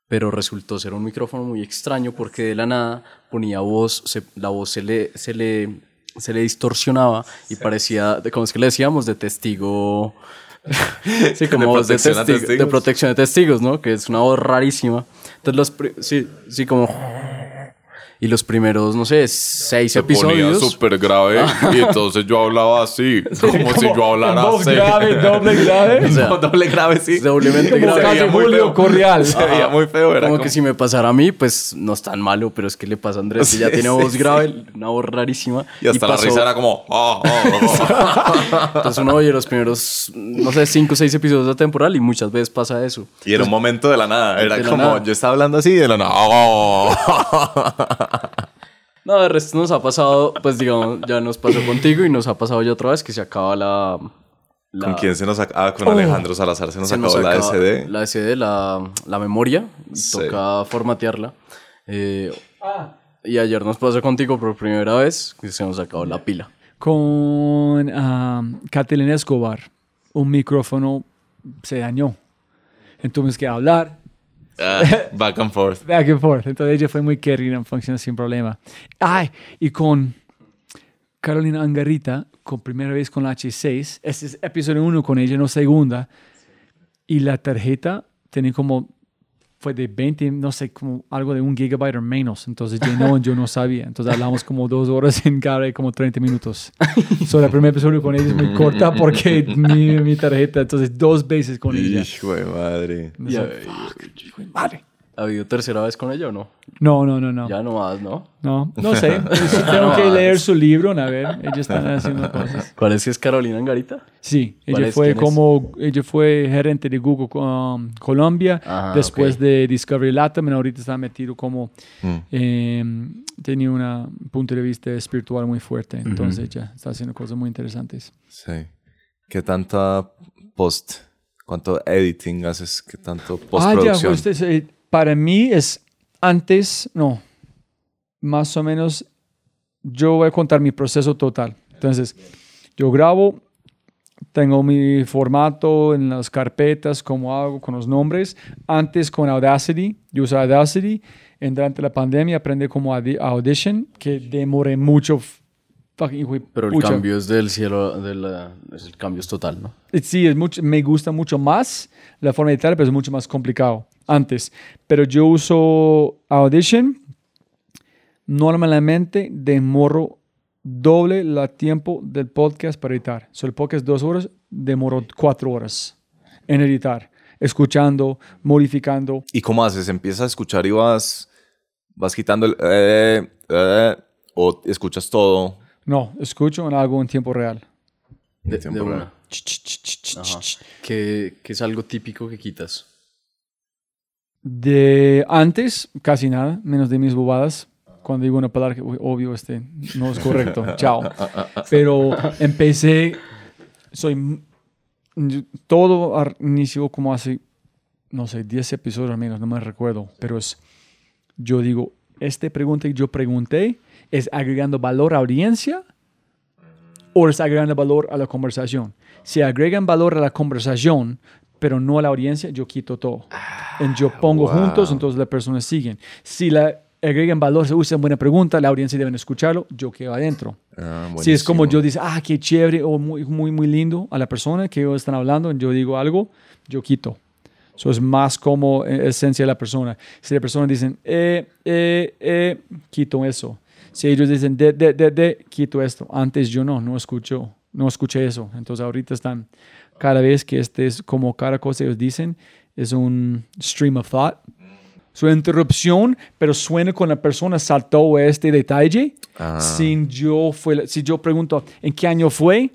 pero resultó ser un micrófono muy extraño porque de la nada ponía voz, se- la voz se le, se le, se le distorsionaba y parecía, de- ¿cómo es que le decíamos? De testigo. sí, como De voz de, testigo- de testigos. protección de testigos, ¿no? Que es una voz rarísima. Entonces, los sí, sí, como. Y los primeros, no sé, seis Se ponía episodios. súper grave y entonces yo hablaba así, como si yo hablara así. grave, doble grave. O sea, doble grave, sí. doblemente Como grave. veía muy feo. Correal. Se veía muy feo, era como, como... que si me pasara a mí, pues no es tan malo, pero es que le pasa a Andrés, que ya Sí, tiene sí, voz sí. grave, una voz rarísima. Y hasta la pasó- risa era como... "Ah, ah, ah". Entonces uno oye los primeros, no sé, cinco o seis episodios de temporal y muchas veces pasa eso. Y era un momento de la nada. Era la como, nada. yo estaba hablando así y de la nada. No, de resto nos ha pasado, pues digamos, ya nos pasó contigo y nos ha pasado ya otra vez que se acaba la... la- ¿Con quién se nos acaba? Ah, con Oh. Alejandro Salazar se nos se acabó nos la acaba SD. La SD, la, la memoria. Sí. Toca formatearla. Eh, Y ayer nos pasó contigo por primera vez que se nos acabó la pila. Con um, Catalina Escobar, un micrófono se dañó. Entonces que hablar Ah, back and forth. back and forth. Entonces ella fue muy querida, funciona sin problema. Ay, y con Carolina Angarita, con primera vez con la H6, este es episodio 1 con ella, no segunda. Y la tarjeta tenía como, fue de 20, no sé, como algo de un gigabyte o menos. Entonces yo no, yo no sabía. Entonces hablamos como dos horas en cada, como 30 minutos. So, el primer episodio con ella es muy corta porque mi, mi tarjeta, entonces dos veces con ella. Hijo de madre. Y ha, Madre. ¿Ha habido tercera vez con ella o no? No, no, no, no. Ya no más, ¿no? No, no sé. Sí, Tengo que leer su libro, a ver. Ellos están haciendo cosas. ¿Cuál es que es Carolina Angarita? Sí, ¿Cuál ella es? fue como, ella fue gerente de Google um, Colombia, Ajá, después ok. de Discovery Latam, ahorita está metido como, Mm. eh, tenía una- un punto de vista espiritual muy fuerte, entonces ya está haciendo cosas muy interesantes. Sí. ¿Qué tanta post? ¿Cuánto editing haces? ¿Qué tanto Ah, ya, postproducción? Para mí es antes, no, más o menos, yo voy a contar mi proceso total. Entonces, yo grabo, tengo mi formato en las carpetas, como hago con los nombres. Antes con Audacity, yo usaba Audacity. En, durante la pandemia aprendí como Audi- Audition, que demoré mucho. Pero el pucha. cambio es del cielo, de la- es el cambio es total, ¿no? Eh, Sí, es mucho, me gusta mucho más la forma de editar, pero es mucho más complicado antes. Pero yo uso Audition. Normalmente demoro doble el tiempo del podcast para editar. So, el podcast dos horas, demoro cuatro horas en editar, escuchando, modificando. ¿Y cómo haces? ¿Empiezas a escuchar y vas, vas quitando el... eh, eh, o escuchas todo? No, escucho en algo en tiempo real. De, tiempo de real? una. Ajá. ¿Qué, qué es algo típico que quitas? De antes, casi nada, menos de mis bobadas. Cuando digo una palabra que, obvio, este no es correcto. Chao. Pero empecé, soy, todo inició como hace, no sé, 10 episodios al menos, no me recuerdo. Pero es, yo digo, esta pregunta que yo pregunté, ¿es agregando valor a audiencia o es agregando valor a la conversación? Si agregan valor a la conversación, pero no a la audiencia, yo quito todo. En yo pongo wow. juntos, entonces las personas siguen. Si la agregan valor, se usa buena pregunta, la audiencia deben escucharlo, yo quedo adentro. Ah, Si es como yo dice, ah, qué chévere o muy, muy, muy lindo a la persona que ellos están hablando, yo digo algo, yo quito. Eso es más como eh, esencia de la persona. Si la persona dicen, eh, eh, eh, quito eso. Si ellos dicen, de, de, de, de, quito esto. Antes yo no, no escucho, no escuché eso. Entonces ahorita están, cada vez que este es como cada cosa ellos dicen, es un stream of thought. Su interrupción, pero suena con la persona saltó este detalle. Ah. Sin yo fue, si yo pregunto, ¿en qué año fue?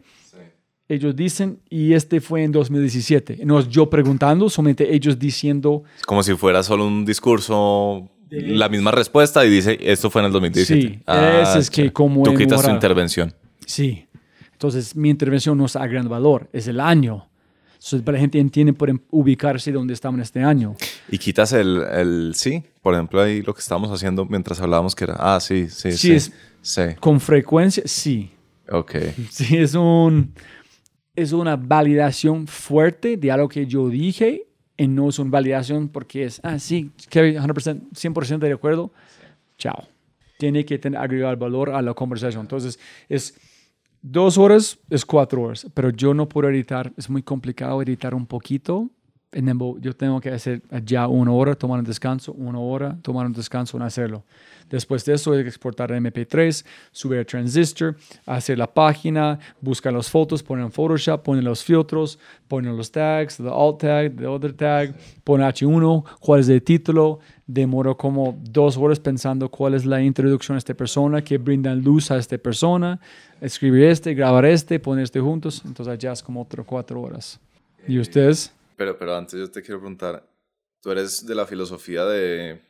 Ellos dicen, y este fue en 2017. No es yo preguntando, solamente ellos diciendo, Como si fuera solo un discurso, la misma respuesta y dice, esto fue en el 2017. Sí, ese es que ya. como Tú quitas tu intervención. sí. Entonces, mi intervención no es a gran valor, es el año. Entonces, para la gente entiende, pueden ubicarse donde estaban este año. Y quitas el, el sí, por ejemplo, ahí lo que estábamos haciendo mientras hablábamos que era, ah, sí, sí, Sí, sí. es- Sí, Con frecuencia, sí. ok. Sí, es, un, es una validación fuerte de algo que yo dije y no es una validación porque es, ah, sí, Kevin, 100%, 100% de acuerdo. Chao. Tiene que tener, agregar valor a la conversación. Entonces, es dos horas, es cuatro horas, pero yo no puedo editar, es muy complicado editar un poquito. El- yo tengo que hacer ya una hora, tomar un descanso, una hora, tomar un descanso en hacerlo. Después de eso, hay que exportar a MP3, subir a Transistor, hacer la página, buscar las fotos, poner en Photoshop, poner los filtros, poner los tags, the alt tag, the other tag, poner H1, cuál es el título. Demoro como dos horas pensando cuál es la introducción a esta persona, que brindan luz a esta persona, escribir este, grabar este, poner este juntos. Entonces ya es como otro cuatro horas. ¿Y ustedes? Pero, pero antes yo te quiero preguntar, tú eres de la filosofía de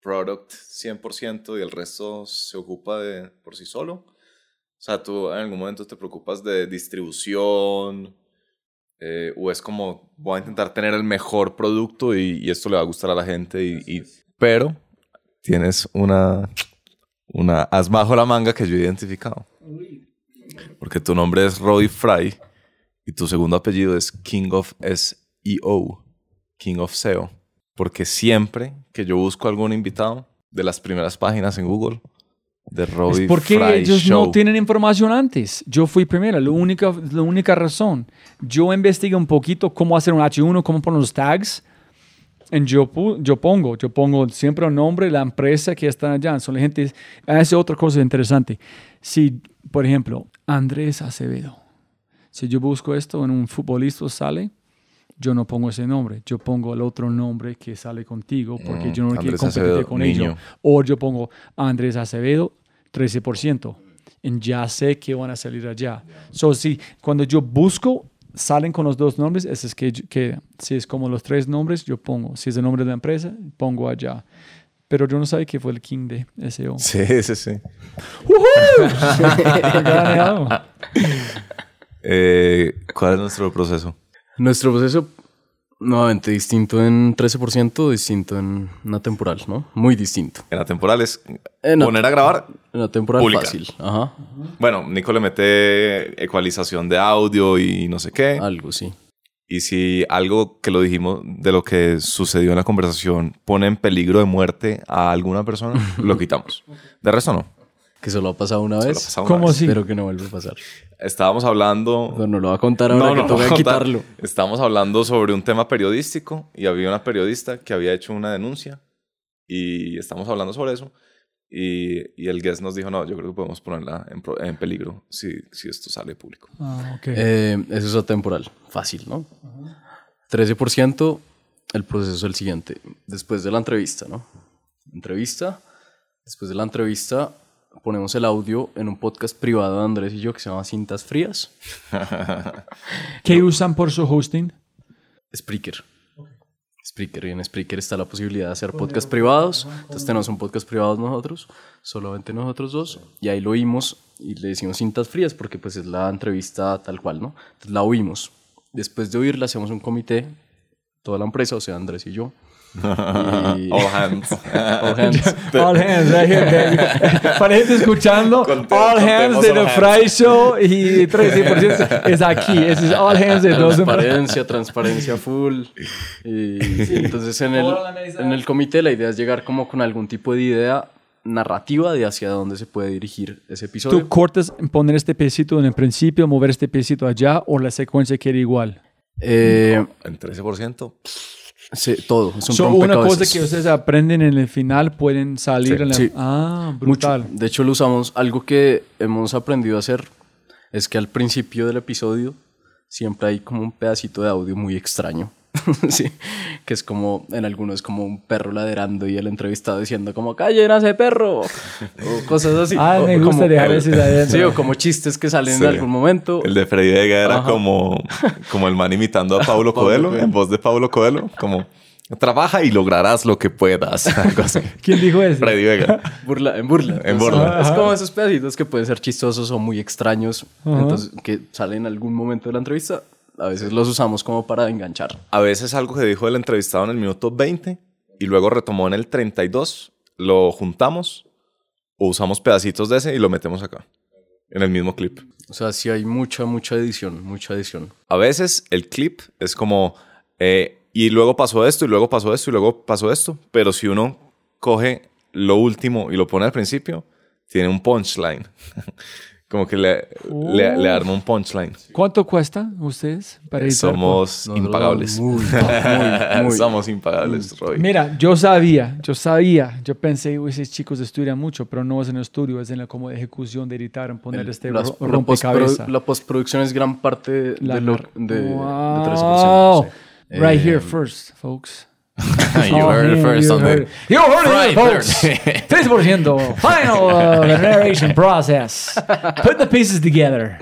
product 100% y el resto se ocupa de por sí solo. O sea, tú en algún momento te preocupas de distribución eh, o es como voy a intentar tener el mejor producto y, y esto le va a gustar a la gente y, y- pero tienes una una as bajo la manga que yo he identificado. Porque tu nombre es Roy Fry y tu segundo apellido es King of SEO, King of SEO. Porque siempre que yo busco algún invitado de las primeras páginas en Google, de Roy Es porque Fry ellos Show. no tienen información antes. Yo fui primero, la única, la única razón. Yo investigué un poquito cómo hacer un H1, cómo poner los tags. Y yo, yo pongo, yo pongo siempre el nombre la empresa que está allá. Son la gente, hace otra cosa interesante. Si, por ejemplo, Andrés Acevedo. Si yo busco esto en un futbolista sale, yo no pongo ese nombre. Yo pongo el otro nombre que sale contigo porque Mm, yo no quiero competir Acevedo, con ellos. O yo pongo Andrés Acevedo, 13%. Y ya sé que van a salir allá. So, sí, cuando yo busco, salen con los dos nombres. Ese es que, que si es como los tres nombres, yo pongo. Si es el nombre de la empresa, pongo allá. Pero yo no sabía que fue el king de SEO. Sí, sí, sí. Ganado. Eh, ¿Cuál es nuestro proceso? Nuestro proceso, nuevamente, distinto en 13%, distinto en una temporal, ¿no? Muy distinto. En la temporal es En poner a grabar. En la temporal Publicar. fácil. Ajá. Bueno, Nico le mete ecualización de audio y no sé qué. Algo, sí. Y si algo que lo dijimos de lo que sucedió en la conversación pone en peligro de muerte a alguna persona, lo quitamos. De resto no. Que solo ha pasado una vez. pasado una ¿Cómo vez. así? Espero que no vuelva a pasar. Estábamos hablando... No, no lo va a contar ahora que no, toca no, quitarlo. Estábamos hablando sobre un tema periodístico y había una periodista que había hecho una denuncia y estamos hablando sobre eso. Y, y el guest nos dijo, no, yo creo que podemos ponerla en, pro- en peligro si, si esto sale público. Ah, ok. Eh, eso es atemporal. Fácil, ¿no? 13%, el proceso es el siguiente. Después de la entrevista, ¿no? Entrevista. Después de la entrevista, ponemos el audio en un podcast privado de Andrés y yo que se llama Cintas Frías. ¿Qué usan por su hosting? Spreaker. Spreaker. Y en Spreaker está la posibilidad de hacer podcasts privados. Entonces tenemos un podcast privado nosotros, solamente nosotros dos. Y ahí lo oímos y le decimos cintas frías porque pues es la entrevista tal cual, ¿no? Entonces la oímos. Después de oírla hacemos un comité, toda la empresa, o sea, Andrés y yo. Y- All hands. All hands. All hands, right here, baby. Para gente escuchando, Conte- All Hands de The. Fry Show y 13% es aquí. Es All Hands de dos Transparencia, transparencia full. Y entonces en el, en el comité la idea es llegar como con algún tipo de idea narrativa de hacia dónde se puede dirigir ese episodio. ¿Tú cortas poner este pedacito en el principio, mover este pedacito allá o la secuencia queda igual? Eh, En 13%. Sí, todo. Es un So, una cosa que ustedes aprenden en el final pueden salir Sí, en la... sí. Ah, Mucho. brutal. De hecho, lo usamos. Algo que hemos aprendido a hacer es que al principio del episodio siempre hay como un pedacito de audio muy extraño. sí, que es como, en algunos es como un perro ladrando y el entrevistado diciendo como, callen a ese perro, o cosas así. Ah, O- me gusta como- dejar. Sí, o como chistes que salen Sí. en algún momento. El de Freddy Vega era como, como el man imitando a Paulo Paulo Coelho, en voz de Paulo Coelho, como trabaja y lograrás lo que puedas. Algo así. ¿Quién dijo eso? Freddy Vega. Burla, en burla. En Entonces, burla. Es como esos pedacitos que pueden ser chistosos o muy extraños, Ajá. entonces que salen en algún momento de la entrevista. A veces los usamos como para enganchar. A veces algo que dijo el entrevistado en el minuto 20 y luego retomó en el 32, lo juntamos o usamos pedacitos de ese y lo metemos acá, en el mismo clip. O sea, sí hay mucha, mucha edición, mucha edición. A veces el clip es como, eh, y luego pasó esto, y luego pasó esto, y luego pasó esto, pero si uno coge lo último y lo pone al principio, tiene un punchline. como que le, le, le arma un punchline. ¿Cuánto cuesta ustedes para editar? Somos impagables. muy, muy, muy. Somos impagables, Roy. Mira, yo sabía, yo sabía, yo pensé, "Uy, esos chicos estudian mucho, pero no es en el estudio, es en la como de ejecución de editar, en poner este Las- ro- la, rompecabezas. la postproducción es gran parte de, La lo, nar- de, de Wow. 13%. sí. Right Eh, here first, folks. you Oh, heard it first you on heard the- it. You heard it folks. 3% final uh, narration process. Put the pieces together.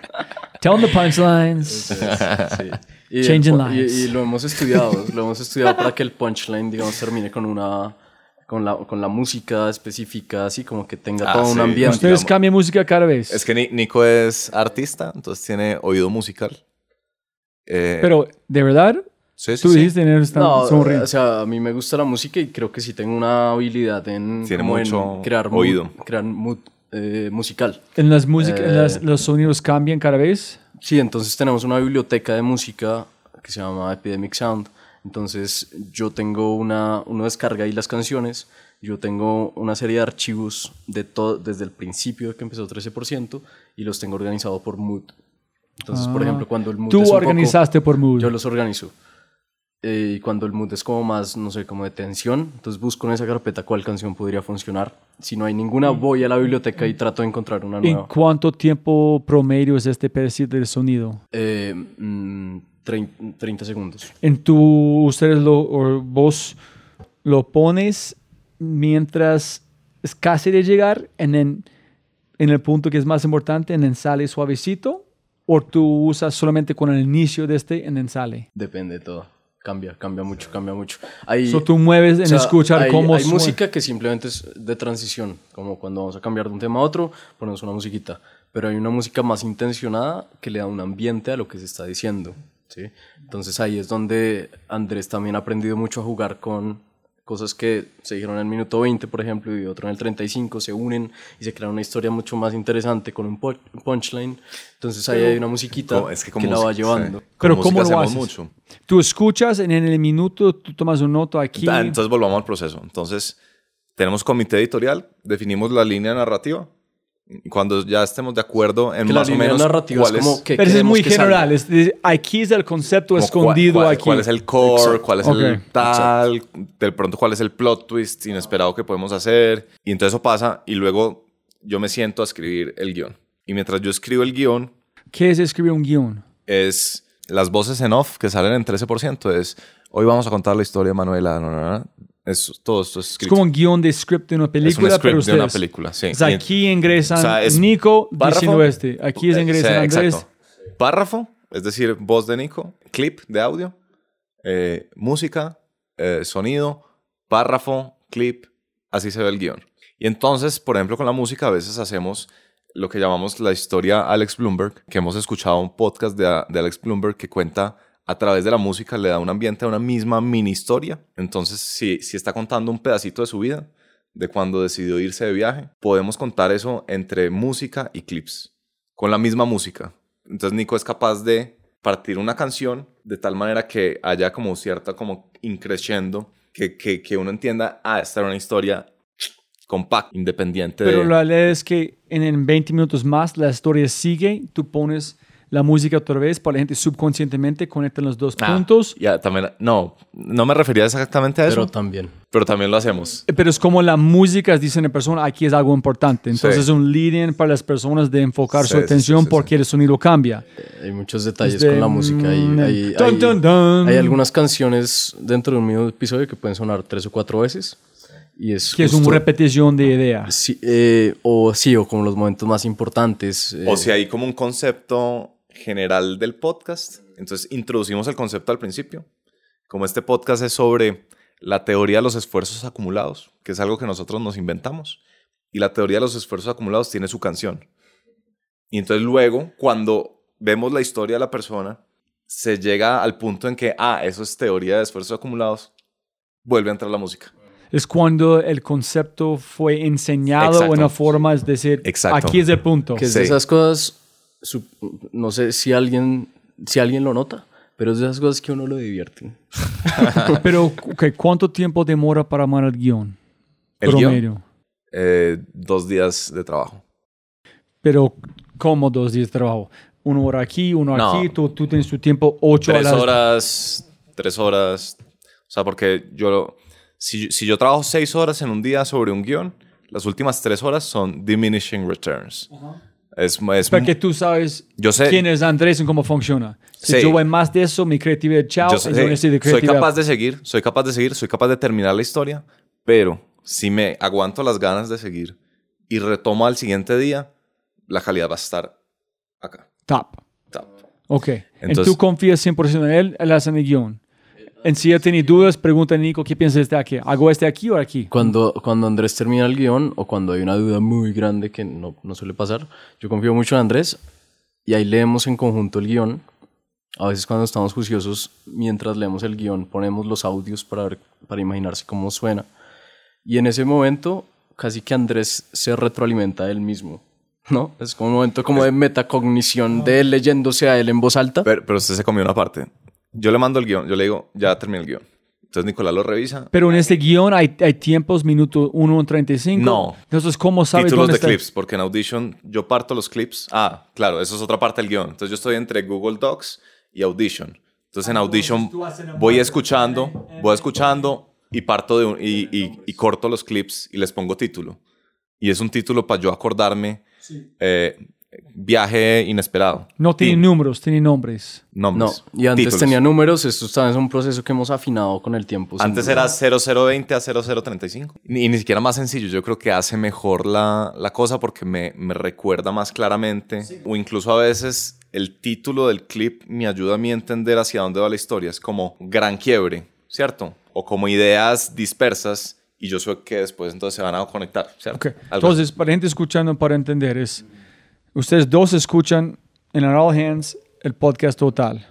Tell them the punchlines. Sí. Y, Changing el po- y- lines. y lo hemos estudiado, lo hemos estudiado para que el punchline, digamos, termine con una, con la, con la música específica, así como que tenga Ah, todo un sí. ambiente. Ustedes digamos. cambian música cada vez. Es que Ni- Nico es artista, entonces tiene oído musical. Eh, Pero, ¿de verdad? Sí, sí, Tú sí. dijiste en el stand- No, sonríe. o sea, a mí me gusta la música y creo que sí tengo una habilidad en, Tiene como en mucho crear mood- oído. crear mood eh, musical. ¿En las músicas, en Eh. las- los sonidos cambian cada vez? Sí, entonces tenemos una biblioteca de música que se llama Epidemic Sound. Entonces yo tengo una, uno descarga ahí las canciones, yo tengo una serie de archivos de todo, desde el principio de que empezó 13% y los tengo organizados por mood. Entonces, por Ah. ejemplo, cuando el mood Tú es un poco- organizaste por mood. yo los organizo. Eh, y cuando el mood es como más, no sé, como de tensión, entonces busco en esa carpeta cuál canción podría funcionar. Si no hay ninguna, voy a la biblioteca y trato de encontrar una ¿En nueva. cuánto tiempo promedio es este pedacito del sonido? Eh, mm, trein- 30 segundos. En tu, ustedes lo, o vos lo pones mientras es casi de llegar, en, en, en el punto que es más importante, en el sale suavecito, o tú usas solamente con el inicio de este, en el sale. Depende de todo. Cambia, cambia mucho, cambia mucho. Hay, So, tú mueves en o sea, escuchar hay, cómo Hay suena. música que simplemente es de transición, como cuando vamos a cambiar de un tema a otro, ponemos una musiquita. Pero hay una música más intencionada que le da un ambiente a lo que se está diciendo. ¿sí? Entonces ahí es donde Andrés también ha aprendido mucho a jugar con cosas que se dijeron en el minuto 20, por ejemplo, y otro en el 35, se unen y se crea una historia mucho más interesante con un pu- punchline. Entonces ahí hay una musiquita Como- es que que la va llevando. sí. Pero ¿cómo lo haces? mucho. Tú escuchas en, en el minuto, tú tomas un noto aquí. Ah, Entonces volvamos al proceso. Entonces, tenemos comité editorial, definimos la línea narrativa. Cuando ya estemos de acuerdo en Que la más o menos narrativa es cuál como que Pero es muy que general. es- es- aquí es el concepto como escondido cuál, cuál- aquí. cuál es el core, Exacto. cuál es Ok. el tal, de pronto cuál es el plot twist inesperado que podemos hacer. Y entonces eso pasa y luego yo me siento a escribir el guion. Y mientras yo escribo el guion, ¿Qué es escribir un guion? es las voces en off que salen en 13%. Es hoy vamos a contar la historia de Manuela. no, no, no. Es, todo esto es Es como un guion de script de una Es un película, script pero de ustedes. una película, sí. O sea, aquí ingresan o sea, es Nico párrafo, diciendo este. Aquí es ingresan Andrés. exacto. Párrafo, es decir, voz de Nico, clip de audio, eh, música, eh, sonido, párrafo, clip, así se ve el guion. Y entonces, por ejemplo, con la música a veces hacemos lo que llamamos la historia Alex Bloomberg, que hemos escuchado un podcast de, de Alex Bloomberg que cuenta a través de la música, le da un ambiente a una misma mini historia. Entonces, si, si está contando un pedacito de su vida, de cuando decidió irse de viaje, podemos contar eso entre música y clips, con la misma música. Entonces Nico es capaz de partir una canción de tal manera que haya como cierta como increciendo, que, que, que uno entienda, ah, esta era una historia compacta, independiente Pero de... la idea es que en, en 20 minutos más la historia sigue, tú pones la música otra vez para la gente subconscientemente conectan los dos Ah, puntos. Ya, también, no, no me refería exactamente a eso, Pero pero, también. también lo hacemos. Eh, Pero es como la música dice en persona, aquí es algo importante. Entonces Sí. es un lead-in para las personas de enfocar Sí, su sí, atención sí, sí, porque sí. el sonido cambia. Hay muchos detalles Desde, con la música. Hay, hay, dun, hay- dun, dun. hay algunas canciones dentro de un mismo episodio que pueden sonar tres o cuatro veces. Y es Que es justo- una repetición de ideas. Sí, eh, o sí, o como los momentos más importantes. eh, O si hay como un concepto general del podcast, entonces introducimos el concepto al principio. Como este podcast es sobre la teoría de los esfuerzos acumulados, que es algo que nosotros nos inventamos, y la teoría de los esfuerzos acumulados tiene su canción. Y entonces luego, cuando vemos la historia de la persona, se llega al punto en que, ah, eso es teoría de esfuerzos acumulados, vuelve a entrar la música. Es cuando el concepto fue enseñado Exacto. de una forma, es decir, Exacto. aquí es el punto. que es de Sí. esas cosas, no sé si alguien, si alguien lo nota, pero es de esas cosas que uno lo divierten. Pero, ok, ¿cuánto tiempo demora para armar el guion? El guion, Promedio. eh, dos días de trabajo. Pero, ¿cómo dos días de trabajo? Uno hora aquí, uno No. aquí, tú, tú tienes tu tiempo ocho tres horas. horas, tres horas. O sea, porque yo, si, si yo trabajo seis horas en un día sobre un guion, las últimas tres horas son diminishing returns. Es, es Para que tú sabes Yo sé- quién es Andrés y cómo funciona. Si Sí. yo voy más de eso, mi creatividad, chao, yo sé- yo necesito soy creatividad. capaz de seguir, soy capaz de seguir, soy capaz de terminar la historia, pero si me aguanto las ganas de seguir y retomo al siguiente día, la calidad va a estar acá. Top. Top. Ok. Entonces, tú confías 100% en él, él hace el guion. En si ya tiene dudas, pregunta a Nico, ¿qué piensas de este aquí? ¿Hago este aquí o aquí? Cuando, cuando Andrés termina el guion o cuando hay una duda muy grande que no, no suele pasar, yo confío mucho en Andrés y ahí leemos en conjunto el guion. A veces cuando estamos juiciosos, mientras leemos el guion, ponemos los audios para, ver, para imaginarse cómo suena. Y en ese momento, casi que Andrés se retroalimenta a él mismo. ¿No? Es como un momento como de metacognición de él leyéndose a él en voz alta. Pero, pero usted se comió una parte. Yo le mando el guion, yo le digo, ya terminé el guion. Entonces Nicolás lo revisa. Pero en este guion hay, hay tiempos, minuto 1 35. No. Entonces, ¿cómo sabes Títulos dónde de está? clips, porque en Audition yo parto los clips. Ah, claro, eso es otra parte del guion. Entonces yo estoy entre Google Docs y Audition. Entonces en Audition voy escuchando, voy escuchando y parto de un, y, y- y corto los clips y les pongo título. Y es un título para yo acordarme. eh, viaje inesperado. No tiene números, tiene nombres. No, nombres. y antes títulos. tenía números, esto también es un proceso que hemos afinado con el tiempo. Antes era 0020 a 0035. Y, y ni siquiera más sencillo. Yo creo que hace mejor la, la cosa porque me, me recuerda más claramente. O incluso a veces el título del clip me ayuda a mí a entender hacia dónde va la historia. Es como gran quiebre, ¿cierto? O como ideas dispersas y yo sé que después entonces se van a conectar, ¿cierto? Ok. Algo Entonces, para gente escuchando, para entender, es. Ustedes dos escuchan en All Hands el podcast total.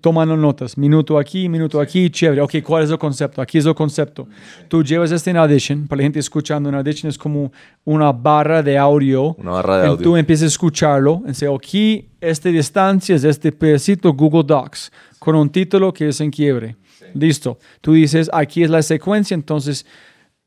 Tomando notas, minuto aquí, minuto aquí, chévere. Ok, ¿cuál es el concepto? Aquí es el concepto. Tú llevas este en Audition, para la gente escuchando, en Audition es como una barra de audio. Una barra de Y audio. Tú empiezas a escucharlo, en dice, aquí, esta distancia es este pedacito Google Docs, con un título que es en quiebre. Listo. Tú dices, aquí es la secuencia, entonces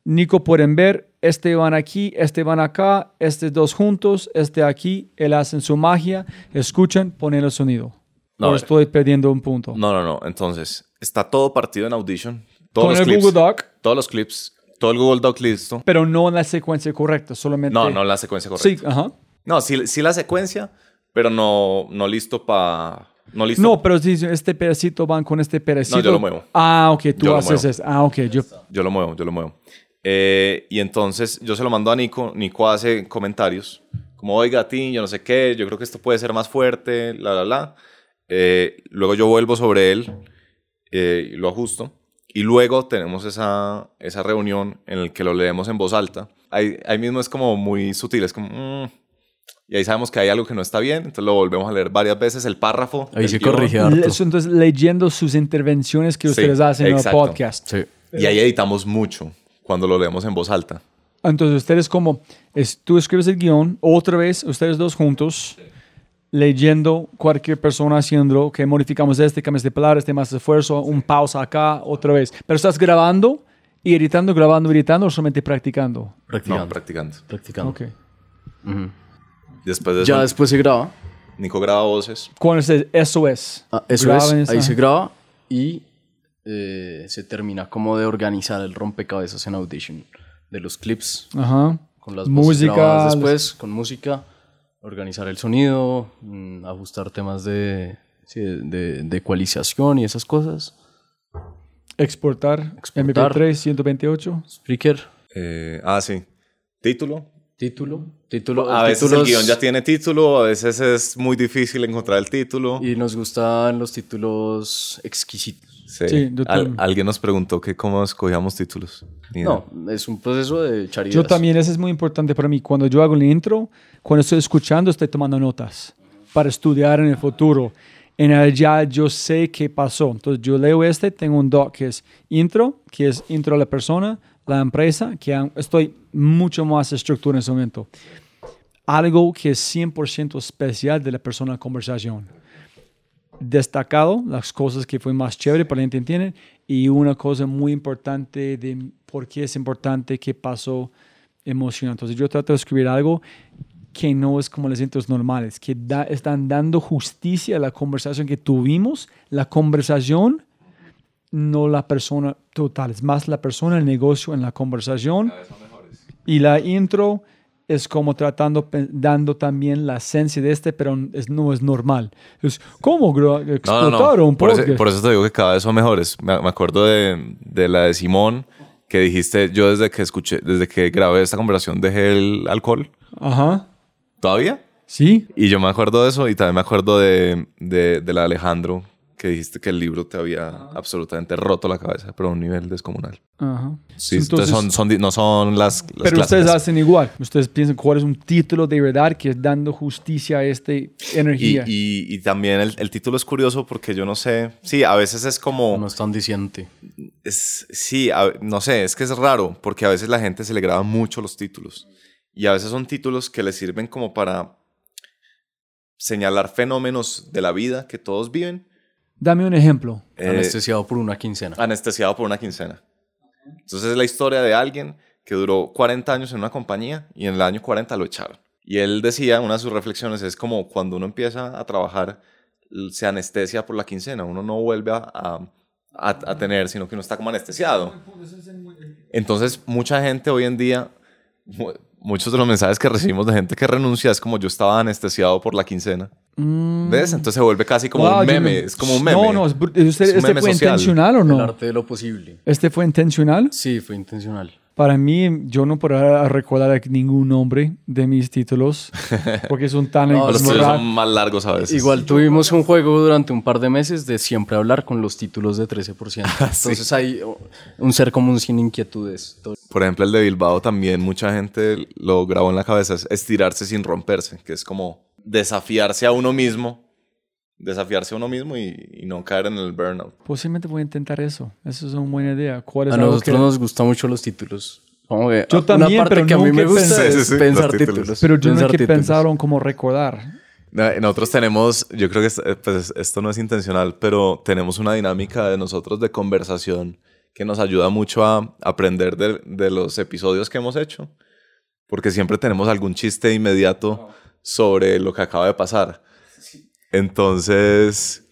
Nico pueden ver, este van aquí, este van acá, este dos juntos, este aquí, él hacen su magia, escuchan, ponen el sonido. No, No, eh. estoy perdiendo un punto. No, no, no. Entonces, está todo partido en Audition. Todos Con los el clips, Google Doc, Todos los clips. Todo el Google Doc listo. pero no en la secuencia correcta, solamente... No, no la secuencia correcta. Sí, ajá. No, sí, sí la secuencia, pero no, no listo para... No listo. No, pero si este pedacito van con este pedacito. No, yo lo muevo. Ah, ok, tú Yo haces eso. Ah, ok, yo... Yo lo muevo, yo lo muevo. Eh, y entonces yo se lo mando a Nico. Nico hace comentarios. Como, oiga, Tim, yo no sé qué, yo creo que esto puede ser más fuerte, la, la, la. Eh, luego yo vuelvo sobre él eh, y lo ajusto. Y luego tenemos esa, esa reunión en la que lo leemos en voz alta. Ahí, ahí mismo es como muy sutil, es como... mm, y ahí sabemos que hay algo que no está bien, entonces lo volvemos a leer varias veces, el párrafo. Ahí se corrige harto. Entonces, leyendo sus intervenciones que Sí, ustedes hacen en el podcast. Sí. Y ahí editamos mucho cuando lo leemos en voz alta. Entonces, ustedes como, es, tú escribes el guion, otra vez, ustedes dos juntos, leyendo cualquier persona haciendo, que modificamos este, cambios de palabras, este más esfuerzo, un pausa acá, otra vez. Pero estás grabando y editando, grabando, editando, o solamente practicando. Practicando. No, practicando. practicando. Ok. Ujú. Después de eso, Ya después se graba. Nico graba voces. ¿Cuál es eso es? Ah, eso Graben es, ahí esa- se graba y eh, se termina como de organizar el rompecabezas en Audition de los clips Ajá. con las Música. después, con música, organizar el sonido, mm, ajustar temas de, sí, de, de- de ecualización y esas cosas. Exportar, Exportar. MP3, 128. Spreaker, Eh, ah, sí. Título. título, título. A veces el guion ya tiene título, a veces es muy difícil encontrar el título. Y nos gustan los títulos exquisitos. Sí. Sí, yo Al- alguien nos preguntó que cómo escogíamos títulos. Ni idea. No, es un proceso de echar Yo también, eso es muy importante para mí. Cuando yo hago el intro, cuando estoy escuchando, estoy tomando notas para estudiar en el futuro. En ya yo sé qué pasó. Entonces yo leo este, tengo un doc que es intro, que es intro a la persona, la empresa, que estoy mucho más estructura en ese momento. Algo que es 100% especial de la persona en conversación. Destacado, las cosas que fue más chévere para la gente y una cosa muy importante de por qué es importante, qué pasó, emocionante. Entonces yo trato de escribir algo que no es como los intros normales, que da- están dando justicia a la conversación que tuvimos, la conversación, no la persona total, es más la persona, el negocio en la conversación. Y la intro es como tratando, dando también la esencia de este, pero es, no es normal. Es como gra- No, no, no. explotaron Por, eso, podcast. por eso te digo que cada vez son mejores. Me, me acuerdo de, de la de Simón, que dijiste, yo desde que escuché, desde que grabé esta conversación dejé el alcohol. Ajá. ¿Todavía? Sí. Y yo me acuerdo de eso y también me acuerdo de, de, de la de Alejandro, que dijiste que el libro te había absolutamente roto la cabeza, pero a un nivel descomunal. Ajá. Sí, entonces, son, son, no son las, las Pero clásicas. ustedes hacen igual. Ustedes piensan cuál es un título de verdad que es dando justicia a esta Y, energía. y, y también el, el título es curioso porque yo no sé, sí, a veces es como... No es tan diciente. Es, sí, a- no sé, es que es raro porque a veces la gente se le graba mucho los títulos y a veces son títulos que le sirven como para señalar fenómenos de la vida que todos viven. Dame un ejemplo. eh, Anestesiado por una quincena. anestesiado por una quincena. Entonces es la historia de alguien que duró 40 años en una compañía y en el año 40 lo echaron. Y él decía, una de sus reflexiones es como cuando uno empieza a trabajar, se anestesia por la quincena, uno no vuelve a, a- a- a tener, sino que uno está como anestesiado. Entonces mucha gente hoy en día, muchos de los mensajes que recibimos de gente que renuncia es como yo estaba anestesiado por la quincena. ¿Ves? Entonces se vuelve casi como Mm. Wow, un meme, no- es como un meme. No, no, es br- ¿usted- Es un ¿este meme fue social. intencional o El no? arte de lo posible. ¿Este fue intencional? Sí, fue intencional. Para mí, yo no puedo recordar ningún nombre de mis títulos porque son tan No, Los ignoran- son más largos a veces. Igual tuvimos un juego durante un par de meses de siempre hablar con los títulos de 13%. Entonces hay oh, un ser común sin inquietudes. Todo- Por ejemplo, el de Bilbao también mucha gente lo grabó en la cabeza, es estirarse sin romperse, que es como desafiarse a uno mismo, desafiarse a uno mismo y, y no caer en el burnout. Posiblemente voy a intentar eso. Eso es una buena idea. ¿Cuál es A nosotros que- nos gustan mucho los títulos. Como que Yo una también, parte pero que a mí me gusta pensé- es Sí, sí, pensar los títulos. títulos. Pero yo no Pensar que títulos. pensaron cómo recordar. Nosotros tenemos, yo creo que es- eh, pues, esto no es intencional, pero tenemos una dinámica de nosotros de conversación que nos ayuda mucho a aprender de, de los episodios que hemos hecho, porque siempre tenemos algún chiste inmediato sobre lo que acaba de pasar. Entonces,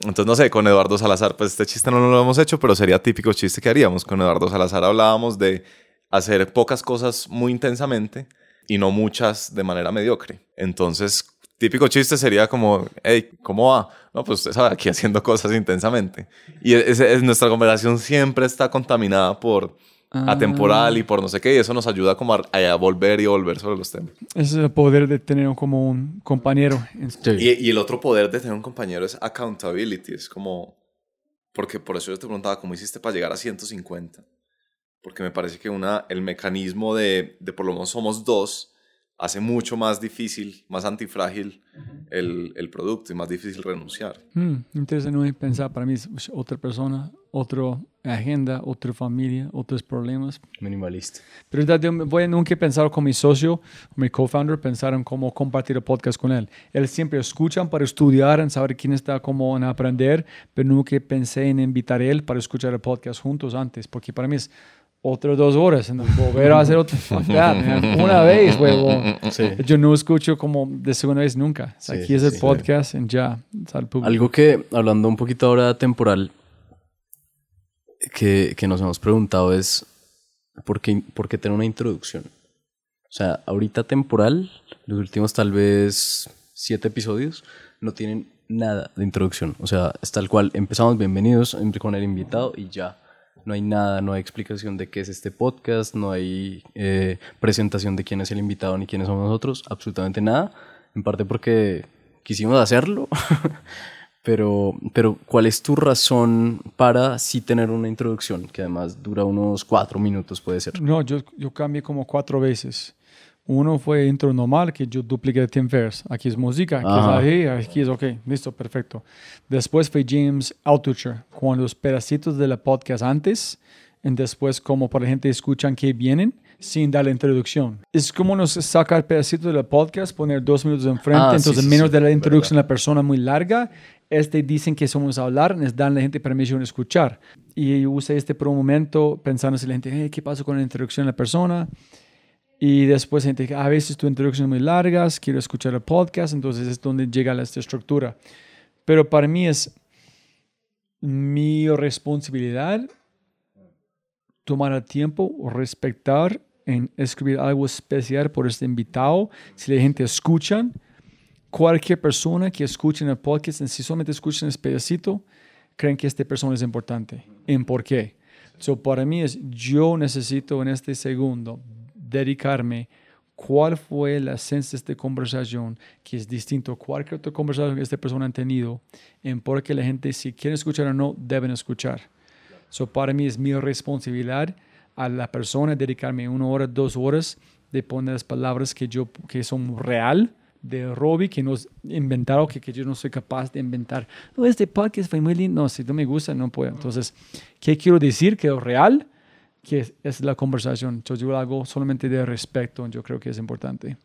entonces no sé, con Eduardo Salazar, pues este chiste no lo hemos hecho, pero sería típico chiste que haríamos. Con Eduardo Salazar hablábamos de hacer pocas cosas muy intensamente y no muchas de manera mediocre. Entonces, típico chiste sería como, hey, ¿cómo va? No, pues usted sabe, aquí haciendo cosas intensamente. Y es, es- nuestra conversación siempre está contaminada por Ah. atemporal y por no sé qué, y eso nos ayuda como a, a volver y volver sobre los temas. Ese es el poder de tener como un compañero. Sí. Y, y el otro poder de tener un compañero es accountability, es como, porque por eso yo te preguntaba, ¿cómo hiciste para llegar a 150? Porque me parece que una, el mecanismo de, de por lo menos somos dos hace mucho más difícil, más antifrágil el, el producto y más difícil renunciar. Hmm, interesante no pensar. Para mí es otra persona, otra agenda, otra familia, otros problemas. Minimalista. Pero yo voy a nunca pensar con mi socio, mi co-founder, pensar en cómo compartir el podcast con él. Él siempre escucha para estudiar, en saber quién está, cómo en aprender, pero nunca pensé en invitar a él para escuchar el podcast juntos antes, porque para mí es otras dos horas, en volver a hacer otro. fuck that, man. Una vez, huevón. Sí. Yo no escucho como de segunda vez nunca. O sea, Sí, aquí es el sí. podcast y ya, al público. Algo que, hablando un poquito ahora temporal, que, que nos hemos preguntado es, ¿por qué, ¿por qué tener una introducción? O sea, ahorita temporal, los últimos tal vez siete episodios, no tienen nada de introducción. O sea, es tal cual, empezamos bienvenidos con el invitado y ya. No hay nada, no hay explicación de qué es este podcast, no hay eh, presentación de quién es el invitado ni quiénes somos nosotros, absolutamente nada. En parte porque quisimos hacerlo, pero, pero ¿cuál es tu razón para sí tener una introducción? Que además dura unos cuatro minutos, puede ser. No, yo, yo cambié como cuatro veces. Uno fue intro normal, que yo dupliqué el Tim Ferriss. Aquí es música, aquí Ajá. es ahí, aquí es ok, listo, perfecto. Después fue James Altucher, con los pedacitos de la podcast antes, y después como para la gente escuchan que vienen, sin dar la introducción. Es como nos sacar pedacitos de la podcast, poner dos minutos enfrente, Ah, entonces sí, menos sí, de la introducción la persona muy larga. Este dicen que somos a hablar, les dan a la gente permisión de escuchar. Y yo usé este por un momento pensando si la gente, "Hey, ¿qué pasa con la introducción de la persona? Y después gente, a veces tu introducción muy largas, quiero escuchar el podcast, entonces es donde llega esta estructura. Pero para mí es mi responsabilidad tomar el tiempo respetar en escribir algo especial por este invitado. Si la gente escuchan, cualquier persona que escuche el podcast, si solamente escuchan este pedacito, creen que esta persona es importante. ¿En por qué? So, para mí es, yo necesito en este segundo dedicarme cuál fue la esencia de esta conversación que es distinto a cualquier otra conversación que esta persona ha tenido en por qué la gente si quiere escuchar o no deben escuchar. So para mí es mi responsabilidad a la persona dedicarme una hora, dos horas de poner las palabras que yo que son real de Robbie que nos inventaron que, que yo no soy capaz de inventar. Oh, este podcast fue muy lindo. No, si no me gusta, no puedo. Entonces, ¿qué quiero decir? Que es real, que es, es la conversación. Entonces, yo lo hago solamente de respeto. Yo creo que es importante.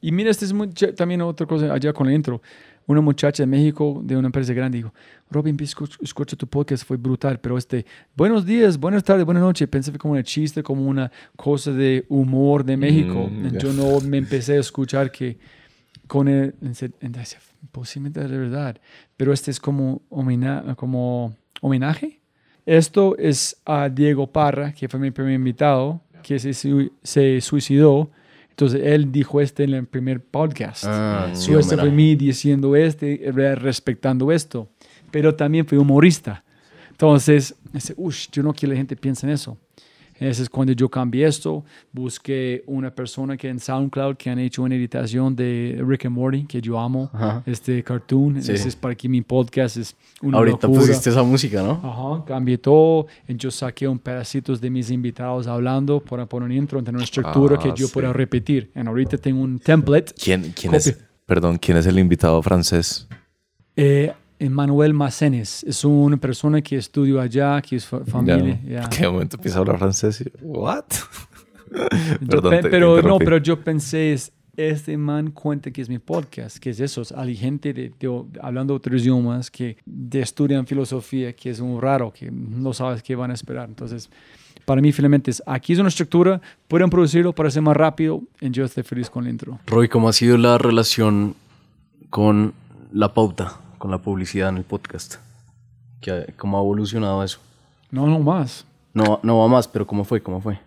Y mira, este es también otra cosa allá con el intro. Una muchacha de México, de una empresa grande, dijo, Robin, escucha, escucha tu podcast, fue brutal, pero este, buenos días, buenas tardes, buenas noches, pensé como un chiste, como una cosa de humor de México. Mm, ya. Yo no me empecé a escuchar que con el, posiblemente de verdad, pero este es como, homena- como homenaje. Esto es a Diego Parra, que fue mi primer invitado, que se, se suicidó. Entonces él dijo este en el primer podcast. Ah, sí, So, este fue mí diciendo este, respetando esto. Pero también fui humorista. Entonces, ese, ush, yo no quiero que la gente piense en eso. Ese es cuando yo cambié esto. Busqué una persona que en SoundCloud que han hecho una editación de Rick and Morty, que yo amo, Ajá. este cartoon. Sí. Ese es para que mi podcast es una Ahorita locura. pusiste esa música, ¿no? Ajá, cambié todo. Yo saqué un pedacito de mis invitados hablando para poner un intro, tener una estructura Ah, que yo sí. pueda repetir. Y ahorita tengo un template. ¿Quién, quién es? Perdón, ¿quién es el invitado francés? Eh, Emmanuel Macenes es una persona que estudió allá, que es fa- familia. Ya. ¿En qué momento empieza a hablar francés? ¿What? Yo Perdón, pe- te- te pero no, interrumpí. pero yo pensé, es, este man cuenta que es mi podcast, que es eso, es- hay gente de, de- hablando otros idiomas que de estudian filosofía, que es un raro, que no sabes qué van a esperar. Entonces, para mí finalmente es, aquí es una estructura, pueden producirlo para ser más rápido, y yo estoy feliz con el intro. Roy, ¿cómo ha sido la relación con la pauta, con la publicidad en el podcast? ¿Qué- ¿Cómo ha evolucionado eso? No, no más. No, no va más, pero ¿cómo fue? ¿Cómo fue?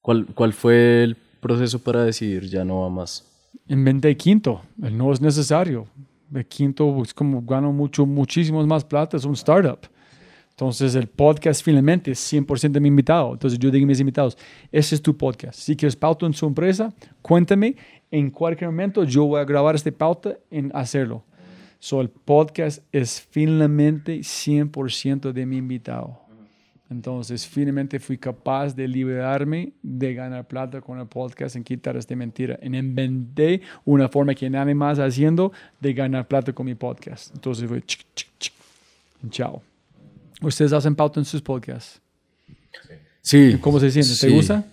¿Cuál, ¿Cuál fue el proceso para decidir ya no va más? Inventé quinto, el no es necesario. El quinto es como gano mucho, muchísimos más plata, es un startup. Entonces el podcast finalmente es 100% de mi invitado. Entonces yo digo a mis invitados, ese es tu podcast. Si quieres pauta en su empresa, cuéntame. En cualquier momento yo voy a grabar este pauta en hacerlo. So el podcast es finalmente 100% de mi invitado. Entonces, finalmente fui capaz de liberarme de ganar plata con el podcast en quitar esta mentira. En inventé una forma que nadie más haciendo de ganar plata con mi podcast. Entonces fue chic, chic, chic. Chao. ¿Ustedes hacen pauta en sus podcasts? Sí. ¿Cómo se siente? ¿Te Sí. gusta?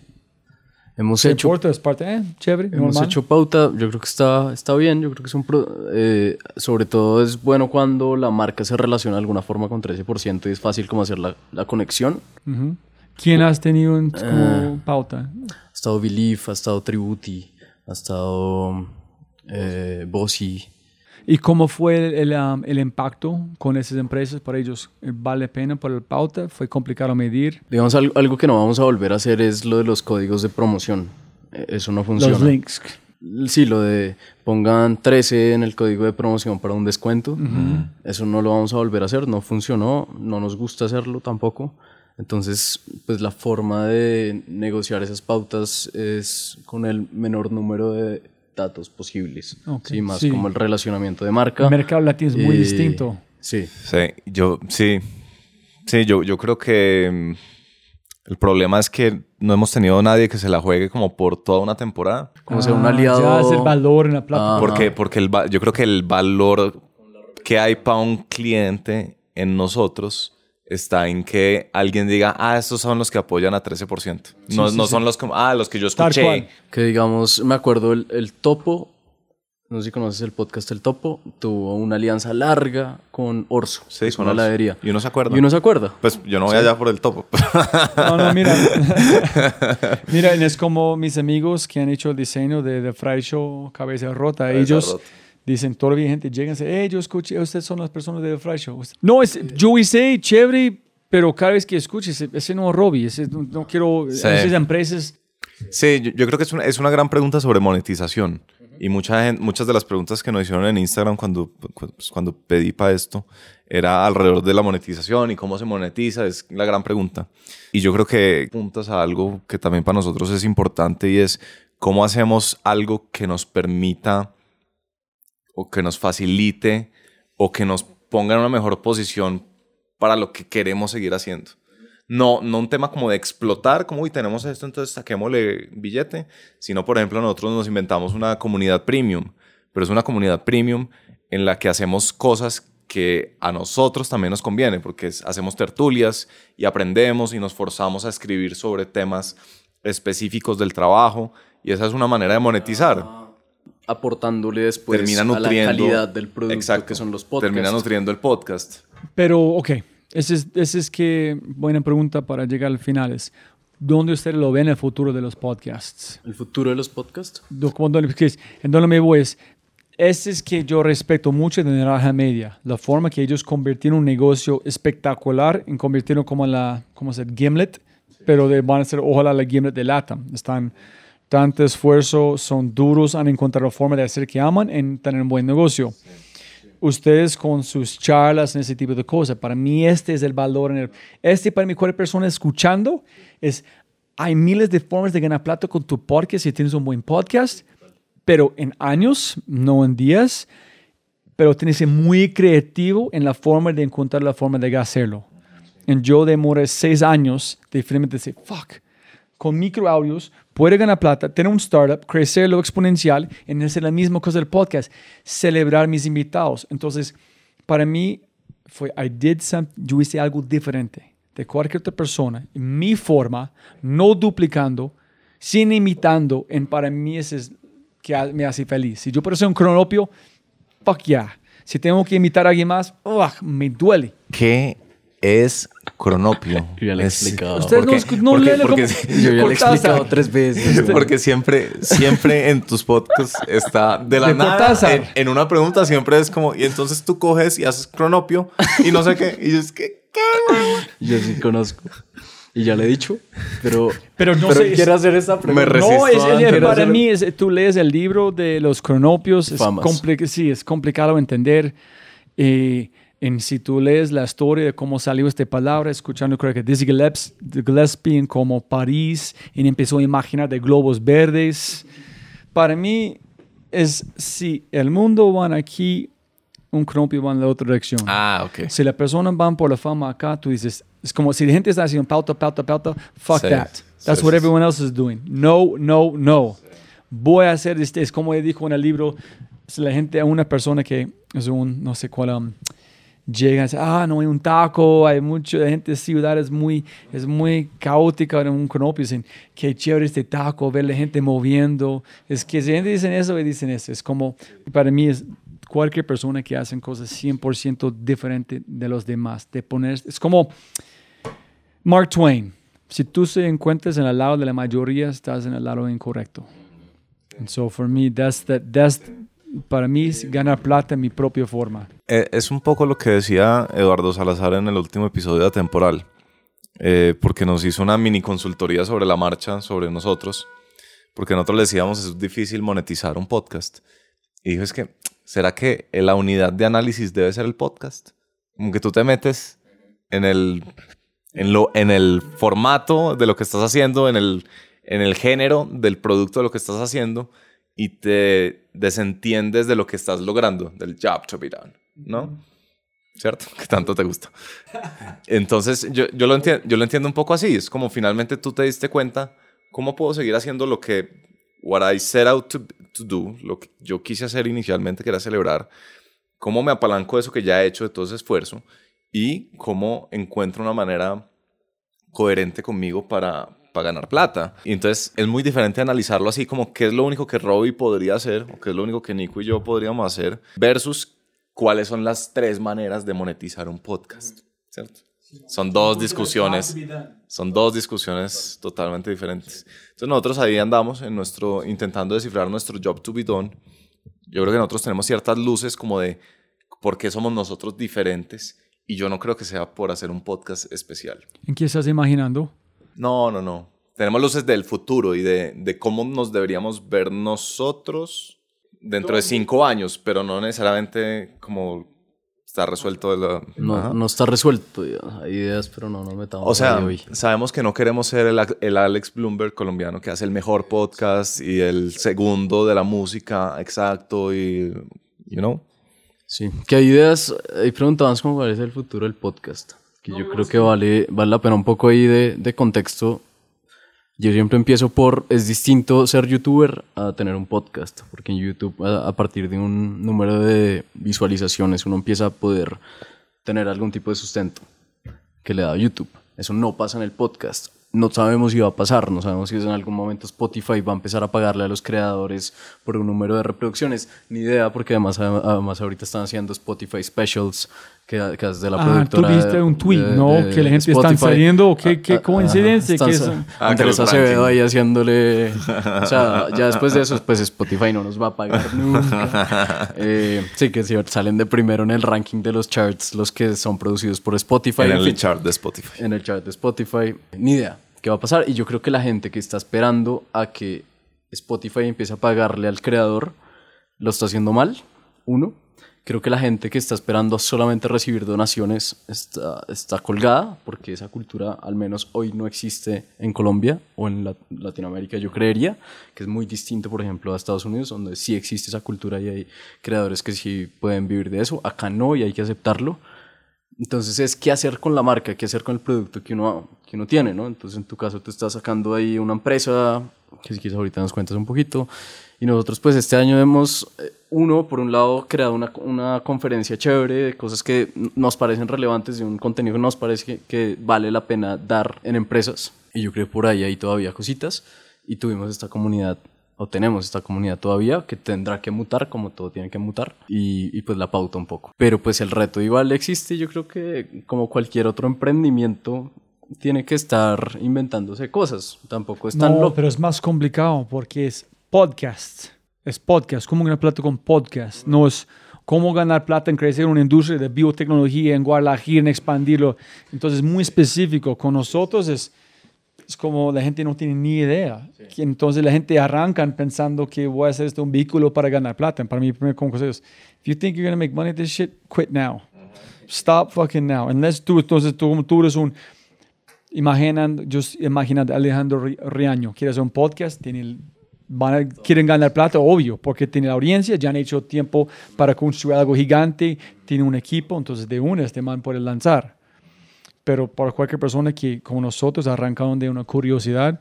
Hemos ¿Te hecho? ¿Es parte? Eh, chévere, hemos normal. hecho pauta, yo creo que está, está bien, yo creo que es un... pro- eh, sobre todo es bueno cuando la marca se relaciona de alguna forma con 13% y es fácil como hacer la, la conexión. ¿Quién has tenido en, como Ah. pauta? Ha estado Belief, ha estado Tributi, ha estado eh, Bossy. ¿Y cómo fue el, el, um, el impacto con esas empresas para ellos? ¿Vale la pena por el pauta? ¿Fue complicado medir? Digamos, algo, algo que no vamos a volver a hacer es lo de los códigos de promoción. Eh, Eso no funciona. Los links. Sí, lo de pongan 13 en el código de promoción para un descuento. Eso no lo vamos a volver a hacer, no funcionó, no nos gusta hacerlo tampoco. Entonces, pues la forma de negociar esas pautas es con el menor número de datos posibles. Ok, sí, más sí. como el relacionamiento de marca. El mercado latino es muy Eh, distinto. Sí. Sí, yo, sí, sí, yo, yo creo que mm, el problema es que no hemos tenido nadie que se la juegue como por toda una temporada. Como sea un Ah, aliado. Ya es el valor en la plata. Ah. Porque, porque el, yo creo que el valor que hay para un cliente en nosotros está en que alguien diga, ah, estos son los que apoyan a 13%. no sí, no sí. son los que, ah, los que yo escuché. Que digamos, me acuerdo el, el Topo, no sé si conoces el podcast El Topo, tuvo una alianza larga con Orso, Sí, con una heladería. Y uno se acuerda. Y uno se acuerda. Pues yo no voy allá por el topo. No, no, mira. mira, es como mis amigos que han hecho el diseño de The Fry Show Cabeza Rota. Cabeza Ellos Rota. Dicen, todavía gente llega y dice, hey, yo escuché, ustedes son las personas de The Fry Show. No, es, yo hice chévere, pero cada vez que escuches, ese, no es Robbie, ese no, no quiero, Sí. esas empresas. Sí, yo, yo creo que es una, es una gran pregunta sobre monetización. Y mucha muchas de las preguntas que nos hicieron en Instagram cuando, cu- pues, cuando pedí para esto era alrededor de la monetización y cómo se monetiza, es la gran pregunta. Y yo creo que puntas a algo que también para nosotros es importante y es ¿cómo hacemos algo que nos permita o que nos facilite o que nos ponga en una mejor posición para lo que queremos seguir haciendo? No, no un tema como de explotar, como, uy, tenemos esto, entonces saquémosle billete, sino, por ejemplo, nosotros nos inventamos una comunidad premium, pero es una comunidad premium en la que hacemos cosas que a nosotros también nos conviene, porque hacemos tertulias y aprendemos y nos forzamos a escribir sobre temas específicos del trabajo, y esa es una manera de monetizar. Aportándole después Termina a la calidad del producto Exacto. que son los podcasts. Termina nutriendo el podcast. Pero, ok, ese es, ese es que buena pregunta para llegar al final. Es, ¿Dónde ustedes lo ven el futuro de los podcasts? ¿El futuro de los podcasts? En donde me voy es, ese es que yo respeto mucho de Naranja Media, la forma que ellos convirtieron un negocio espectacular en convirtieron como la, ¿cómo se dice? Gimlet, pero de, van a ser ojalá la Gimlet de Latam. Están tanto esfuerzo, son duros, han encontrado forma de hacer que aman en tener un buen negocio. Ustedes con sus charlas en ese tipo de cosas, para mí este es el valor. En el, este para mí, cualquier persona escuchando, es, hay miles de formas de ganar plata con tu podcast si tienes un buen podcast, pero en años, no en días, pero tienes que ser muy creativo en la forma de encontrar la forma de hacerlo. Y yo demoré seis años de finalmente decir, fuck, con micro audios puede ganar plata, tener un startup, crecerlo exponencial, en hacer la misma cosa del podcast, celebrar mis invitados. Entonces, para mí fue, I did something, yo hice algo diferente de cualquier otra persona, mi forma, no duplicando, sin imitando, en para mí ese es que me hace feliz. Si yo puedo ser un cronopio, fuck yeah. Si tengo que imitar a alguien más, ugh, me duele. ¿Qué es cronopio? Yo ya le he Es- explicado. Ustedes no, Porque- no porque- leen porque- como- Yo ya le he explicado tres veces. Porque siempre, siempre en tus podcasts está de la De nada. En, en una pregunta siempre es como, y entonces tú coges y haces cronopio y no sé qué. Y es que, ¿qué, güey? Yo sí conozco. Y ya le he dicho, pero, Pero no sé, es- quiero hacer esa pregunta. Me resisto No, es, es- es- para hacer- mí, es- tú lees el libro de los cronopios, es, Famas. compli- sí, es complicado entender. Eh, en, si tú lees la historia de cómo salió esta palabra, escuchando creo que Dizzy Gillespie, en como París, y empezó a imaginar de globos verdes. Para mí, es si el mundo va aquí, un cronopio va en la otra dirección. Ah, ok. Si la persona van por la fama acá, tú dices, es como si la gente está haciendo pauta, pauta, pauta, fuck Sí, that. That's sí, what sí, everyone else is doing. No, no, no. Voy a hacer, este, es como dijo en el libro, si la gente, a una persona que es un, no sé cuál, um, llega y dice, ah, no hay un taco, hay mucha gente de ciudad, es muy, es muy caótica en un cronopio, dicen, qué chévere este taco, ver la gente moviendo, es que si gente dicen eso y dicen eso, es como, para mí es cualquier persona que hace cosas 100% diferente de los demás, de poner, es como Mark Twain, si tú se encuentras en el lado de la mayoría, estás en el lado incorrecto. And so for me, that's the, that's, para mí es ganar plata en mi propia forma. Eh, es un poco lo que decía Eduardo Salazar en el último episodio de Temporal, porque nos hizo una mini consultoría sobre la marcha, sobre nosotros, porque nosotros le decíamos es difícil monetizar un podcast. Y dijo, es que, ¿será que la unidad de análisis debe ser el podcast? Como que tú te metes en el, en lo, en el formato de lo que estás haciendo, en el, en el género del producto de lo que estás haciendo y te desentiendes de lo que estás logrando, del job to be done, ¿no? ¿Cierto? Que tanto te gusta. Entonces, yo, yo, lo entiendo, yo lo entiendo un poco así. Es como finalmente tú te diste cuenta, ¿cómo puedo seguir haciendo lo que, what I set out to, to do, lo que yo quise hacer inicialmente, que era celebrar? ¿Cómo me apalanco de eso que ya he hecho, de todo ese esfuerzo? Y cómo encuentro una manera coherente conmigo para, para ganar plata. Y entonces es muy diferente analizarlo así como qué es lo único que Robbie podría hacer o qué es lo único que Nico y yo podríamos hacer versus cuáles son las tres maneras de monetizar un podcast, ¿cierto? Son dos discusiones, son dos discusiones totalmente diferentes. Entonces nosotros ahí andamos en nuestro, intentando descifrar nuestro job to be done. Yo creo que nosotros tenemos ciertas luces como de por qué somos nosotros diferentes y yo no creo que sea por hacer un podcast especial. ¿En qué estás imaginando? No, no, no. Tenemos luces del futuro y de, de cómo nos deberíamos ver nosotros dentro de cinco años, pero no necesariamente como Está resuelto. el- No, no está resuelto. ya. Hay ideas, pero no nos metamos O sea, ahí hoy. sabemos que no queremos ser el, el Alex Bloomberg colombiano que hace el mejor podcast y el segundo de la música exacto y, you know. Sí, que hay ideas, hay preguntaban cómo es el futuro del podcast. Que yo creo que vale, vale la pena un poco ahí de, de contexto. Yo siempre empiezo por, es distinto ser youtuber a tener un podcast, porque en YouTube a, a partir de un número de visualizaciones uno empieza a poder tener algún tipo de sustento que le da YouTube. Eso no pasa en el podcast. No sabemos si va a pasar, no sabemos si en algún momento Spotify va a empezar a pagarle a los creadores por un número de reproducciones. Ni idea, porque además, además ahorita están haciendo Spotify Specials, que, que es de la Ah, productora. tú viste un tweet, de- ¿no? de que la gente está saliendo. ¿Qué, qué Ah, ah, coincidencia? ajá, que es- Ah, que Andrés Acevedo ahí haciéndole. O sea, ya después de eso, pues Spotify no nos va a pagar nunca. Eh, sí, que sí, salen de primero en el ranking de los charts los que son producidos por Spotify. En en el fin chart de Spotify. en el chat de Spotify. Ni idea qué va a pasar. Y yo creo que la gente que está esperando a que Spotify empiece a pagarle al creador lo está haciendo mal. Uno. Creo que la gente que está esperando solamente recibir donaciones está, está colgada, porque esa cultura al menos hoy no existe en Colombia o en la- Latinoamérica, yo creería, que es muy distinto, por ejemplo, a Estados Unidos, donde sí existe esa cultura y hay creadores que sí pueden vivir de eso. Acá no y hay que aceptarlo. Entonces es qué hacer con la marca, qué hacer con el producto que uno, que uno tiene, ¿no? Entonces en tu caso tú estás sacando ahí una empresa, que si quieres ahorita nos cuentas un poquito, y nosotros pues este año hemos, eh, uno, por un lado, creado una, una conferencia chévere de cosas que nos parecen relevantes, de un contenido que nos parece que, que vale la pena dar en empresas, y yo creo que por ahí hay todavía cositas, y tuvimos esta comunidad o tenemos esta comunidad todavía que tendrá que mutar como todo tiene que mutar. Y, y pues la pauta un poco. Pero pues el reto igual existe, yo creo que como cualquier otro emprendimiento tiene que estar inventándose cosas, tampoco es tan No, loco. pero es más complicado porque es podcast. Es podcast. ¿Cómo ganar plata con podcast? No es cómo ganar plata en crecer una industria de biotecnología, en Guadalajara, en expandirlo. Entonces, muy específico. Con nosotros es, es como la gente no tiene ni idea. Entonces, la gente arrancan pensando que voy a hacer esto un vehículo para ganar plata. Para mí, el primer consejo es, if you think you're going to make money at this shit, quit now. Stop fucking now. Unless tú, entonces, tú, tú eres un imaginan, yo imaginan a Alejandro Ri- Riaño, quiere hacer un podcast, tiene el- van a- quieren ganar plata, obvio, porque tiene la audiencia, ya han hecho tiempo para construir algo gigante, tiene un equipo, entonces de una este man puede lanzar. Pero para cualquier persona que como nosotros arrancaron de una curiosidad,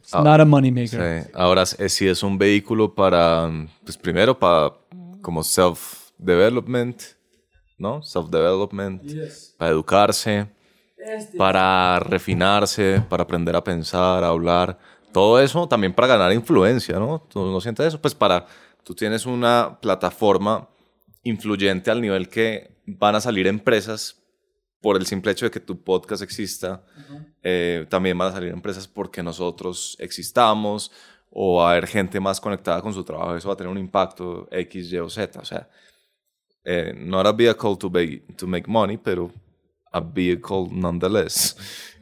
it's Ah, not a money maker. Sí. Ahora, eh, si es un vehículo para, pues primero para como self-development, ¿no? Self-development, para educarse, para refinarse, para aprender a pensar, a hablar. Todo eso también para ganar influencia, ¿no? ¿Tú no sientes eso? Pues para, tú tienes una plataforma influyente al nivel que van a salir empresas por el simple hecho de que tu podcast exista. Eh, también van a salir empresas porque nosotros existamos o va a haber gente más conectada con su trabajo. Eso va a tener un impacto X, Y o Z. O sea, eh, not a vehicle to, be- to make money, pero a vehicle nonetheless.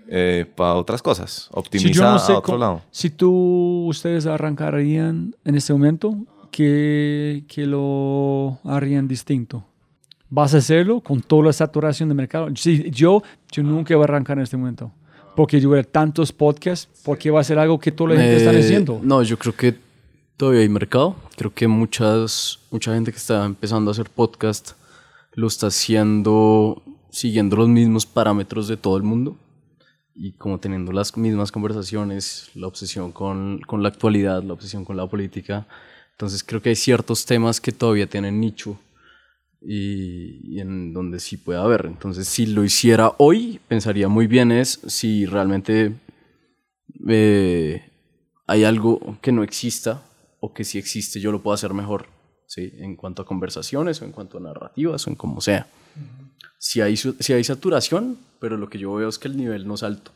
Eh, para otras cosas. Si Optimizar yo no sé a otro lado. si tú, ustedes arrancarían en este momento, que, que lo harían distinto. ¿Vas a hacerlo con toda la saturación de mercado? Sí, yo, yo nunca voy a arrancar en este momento. Porque yo veo tantos podcasts, porque va a ser algo que toda la gente está Eh, haciendo. No, yo creo que todavía hay mercado. Creo que muchas, mucha gente que está empezando a hacer podcast lo está haciendo siguiendo los mismos parámetros de todo el mundo y como teniendo las mismas conversaciones, la obsesión con, con la actualidad, la obsesión con la política. Entonces creo que hay ciertos temas que todavía tienen nicho y, y en donde sí puede haber. Entonces si lo hiciera hoy, pensaría muy bien es si realmente eh, hay algo que no exista o que si existe yo lo puedo hacer mejor, ¿sí? En cuanto a conversaciones o en cuanto a narrativas o en como sea. Si hay, si hay saturación, pero lo que yo veo es que el nivel no es alto.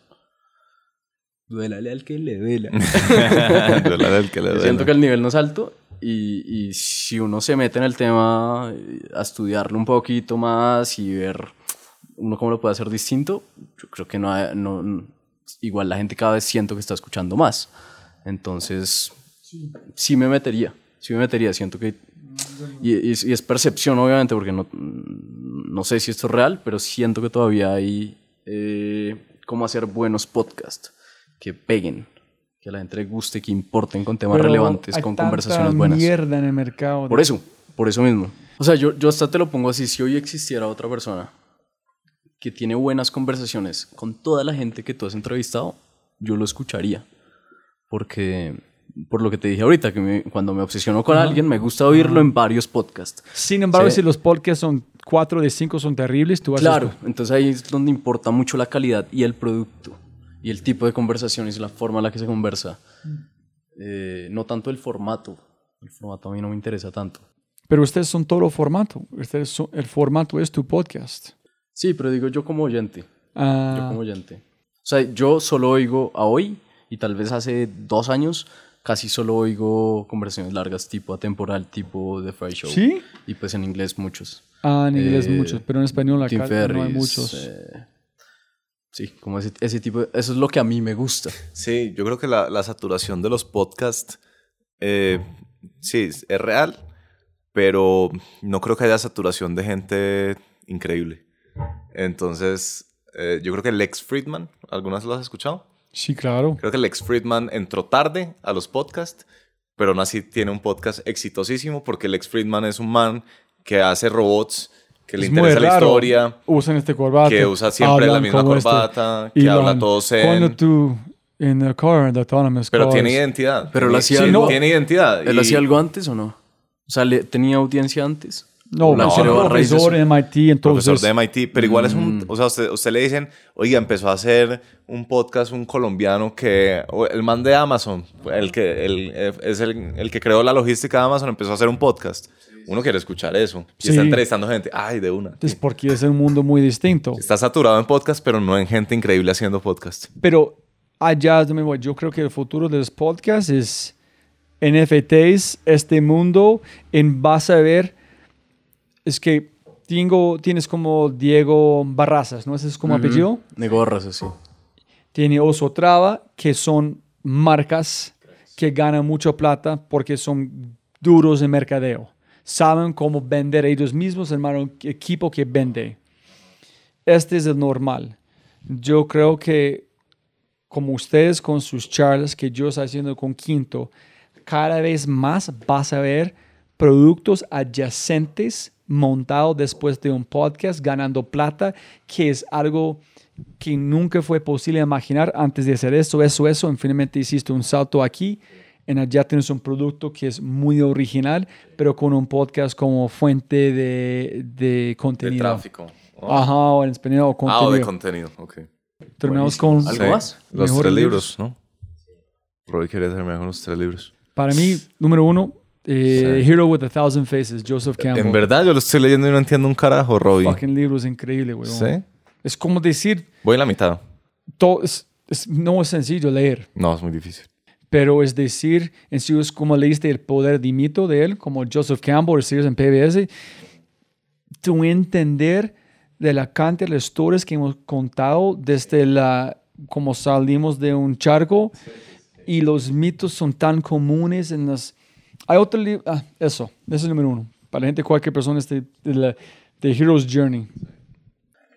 Duélale al que le duela. Duélale al que le duela. Siento que el nivel no es alto y, y si uno se mete en el tema eh, a estudiarlo un poquito más y ver uno cómo lo puede hacer distinto, yo creo que no, hay- no, igual la gente cada vez siento que está escuchando más. Entonces, sí me metería, sí me metería, siento que... Y, y es- y es percepción, obviamente, porque no, no sé si esto es real, pero siento que todavía hay eh, cómo hacer buenos podcasts que peguen, que a la gente le guste, que importen con temas Pero relevantes, hay con tanta conversaciones buenas. mierda en el mercado. Por eso, por eso mismo. O sea, yo, yo hasta te lo pongo así, si hoy existiera otra persona que tiene buenas conversaciones con toda la gente que tú has entrevistado, yo lo escucharía. Porque, por lo que te dije ahorita, que me- cuando me obsesiono con alguien, me gusta oírlo en varios podcasts. Sin embargo, Sí. si los podcasts son 4 de 5 son terribles, tú vas a Claro, entonces ahí es donde importa mucho la calidad y el producto y el tipo de conversaciones la forma en la que se conversa. Eh, no tanto el formato. El formato a mí no me interesa tanto. Pero ustedes son todo formato. Ustedes son- el formato es tu podcast. Sí, pero digo yo como oyente. Ah, Yo como oyente. O sea, yo solo oigo a hoy y tal vez hace dos años casi solo oigo conversaciones largas tipo atemporal, tipo The Fry Show. ¿Sí? Y pues en inglés muchos. Ah, en inglés Eh, muchos, pero en español acá no hay muchos. eh, sí, como ese, ese tipo de... Eso es lo que a mí me gusta. Sí, yo creo que la, la saturación de los podcasts, eh, sí, es es real, pero no creo que haya saturación de gente increíble. Entonces, eh, yo creo que Lex Friedman, ¿algunas lo has escuchado? Sí, claro. Creo que Lex Friedman entró tarde a los podcasts, pero aún así tiene un podcast exitosísimo porque Lex Friedman es un man que hace robots, que le Es muy interesa la historia, Usan este corbata. que usa siempre la misma este. corbata, que Elon, habla todo zen. Cuando tú en the car, in the autonomous Pero cars, tiene identidad. Pero él hacía sí, algo- tiene identidad. ¿Él y- hacía algo antes o no? O sea, ¿le- ¿tenía audiencia antes? No, no, no, de profesor eso. en MIT, entonces... profesor de MIT, pero igual es Mm. un, o sea, usted, usted le dicen, oiga, empezó a hacer un podcast un colombiano que, el man de Amazon, el que, el, es el, el que creó la logística de Amazon, empezó a hacer un podcast. Uno quiere escuchar eso. Y Sí. está entrevistando gente, ay, de una. Es porque es un mundo muy distinto. Está saturado en podcast, pero no en gente increíble haciendo podcast. Pero allá es donde me voy. Yo creo que el futuro de los podcasts es NFTs, este mundo, en vas a ver, es que tengo, tienes como Diego Barrazas, ¿no? Ese es como apellido. De gorras, así. Tiene Oso Traba, que son marcas que ganan mucho plata porque son duros de mercadeo. Saben cómo vender ellos mismos, hermano, equipo que vende. Este es el normal. Yo creo que como ustedes con sus charlas que yo estoy haciendo con Quinto, cada vez más vas a ver productos adyacentes montados después de un podcast ganando plata, que es algo que nunca fue posible imaginar antes de hacer eso, eso, eso. En finalmente hiciste un salto aquí. En allá tienes un producto que es muy original, pero con un podcast como fuente de, de De contenido. tráfico. Oh. Ajá, o en español, o Ah, contenido. o de contenido, ok. Terminamos con... ¿Algo Sí, más? Los tres libros. libros, ¿no? Roy quería terminar con los tres libros. Para mí, número uno, eh, Hero with a Thousand Faces, Joseph Campbell. En verdad, yo lo estoy leyendo y no entiendo un carajo, Roy. Fucking libro es increíble, güey. ¿Sí? Es como decir, Voy en la mitad. todo, es- es- no es sencillo leer, No, es muy difícil. Pero es decir, en sí es como leíste El Poder de Mito de él, como Joseph Campbell, escribes en PBS, tu entender de la cantidad de historias que hemos contado desde la, como salimos de un charco y los mitos son tan comunes en las... Hay otro libro, ah, eso, eso es el número uno. Para la gente, cualquier persona, este, de, la, de Hero's Journey.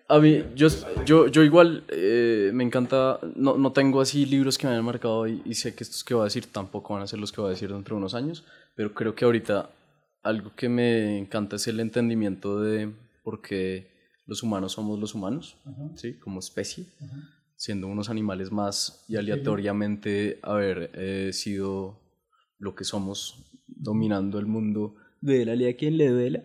A mí, yo, yo, yo igual eh, me encanta, no, no tengo así libros que me hayan marcado y, y sé que estos que voy a decir tampoco van a ser los que voy a decir dentro de unos años, pero creo que ahorita algo que me encanta es el entendimiento de por qué los humanos somos los humanos, ¿sí? Como especie, siendo unos animales más y aleatoriamente haber eh, sido lo que somos, dominando el mundo de la a quien le duela.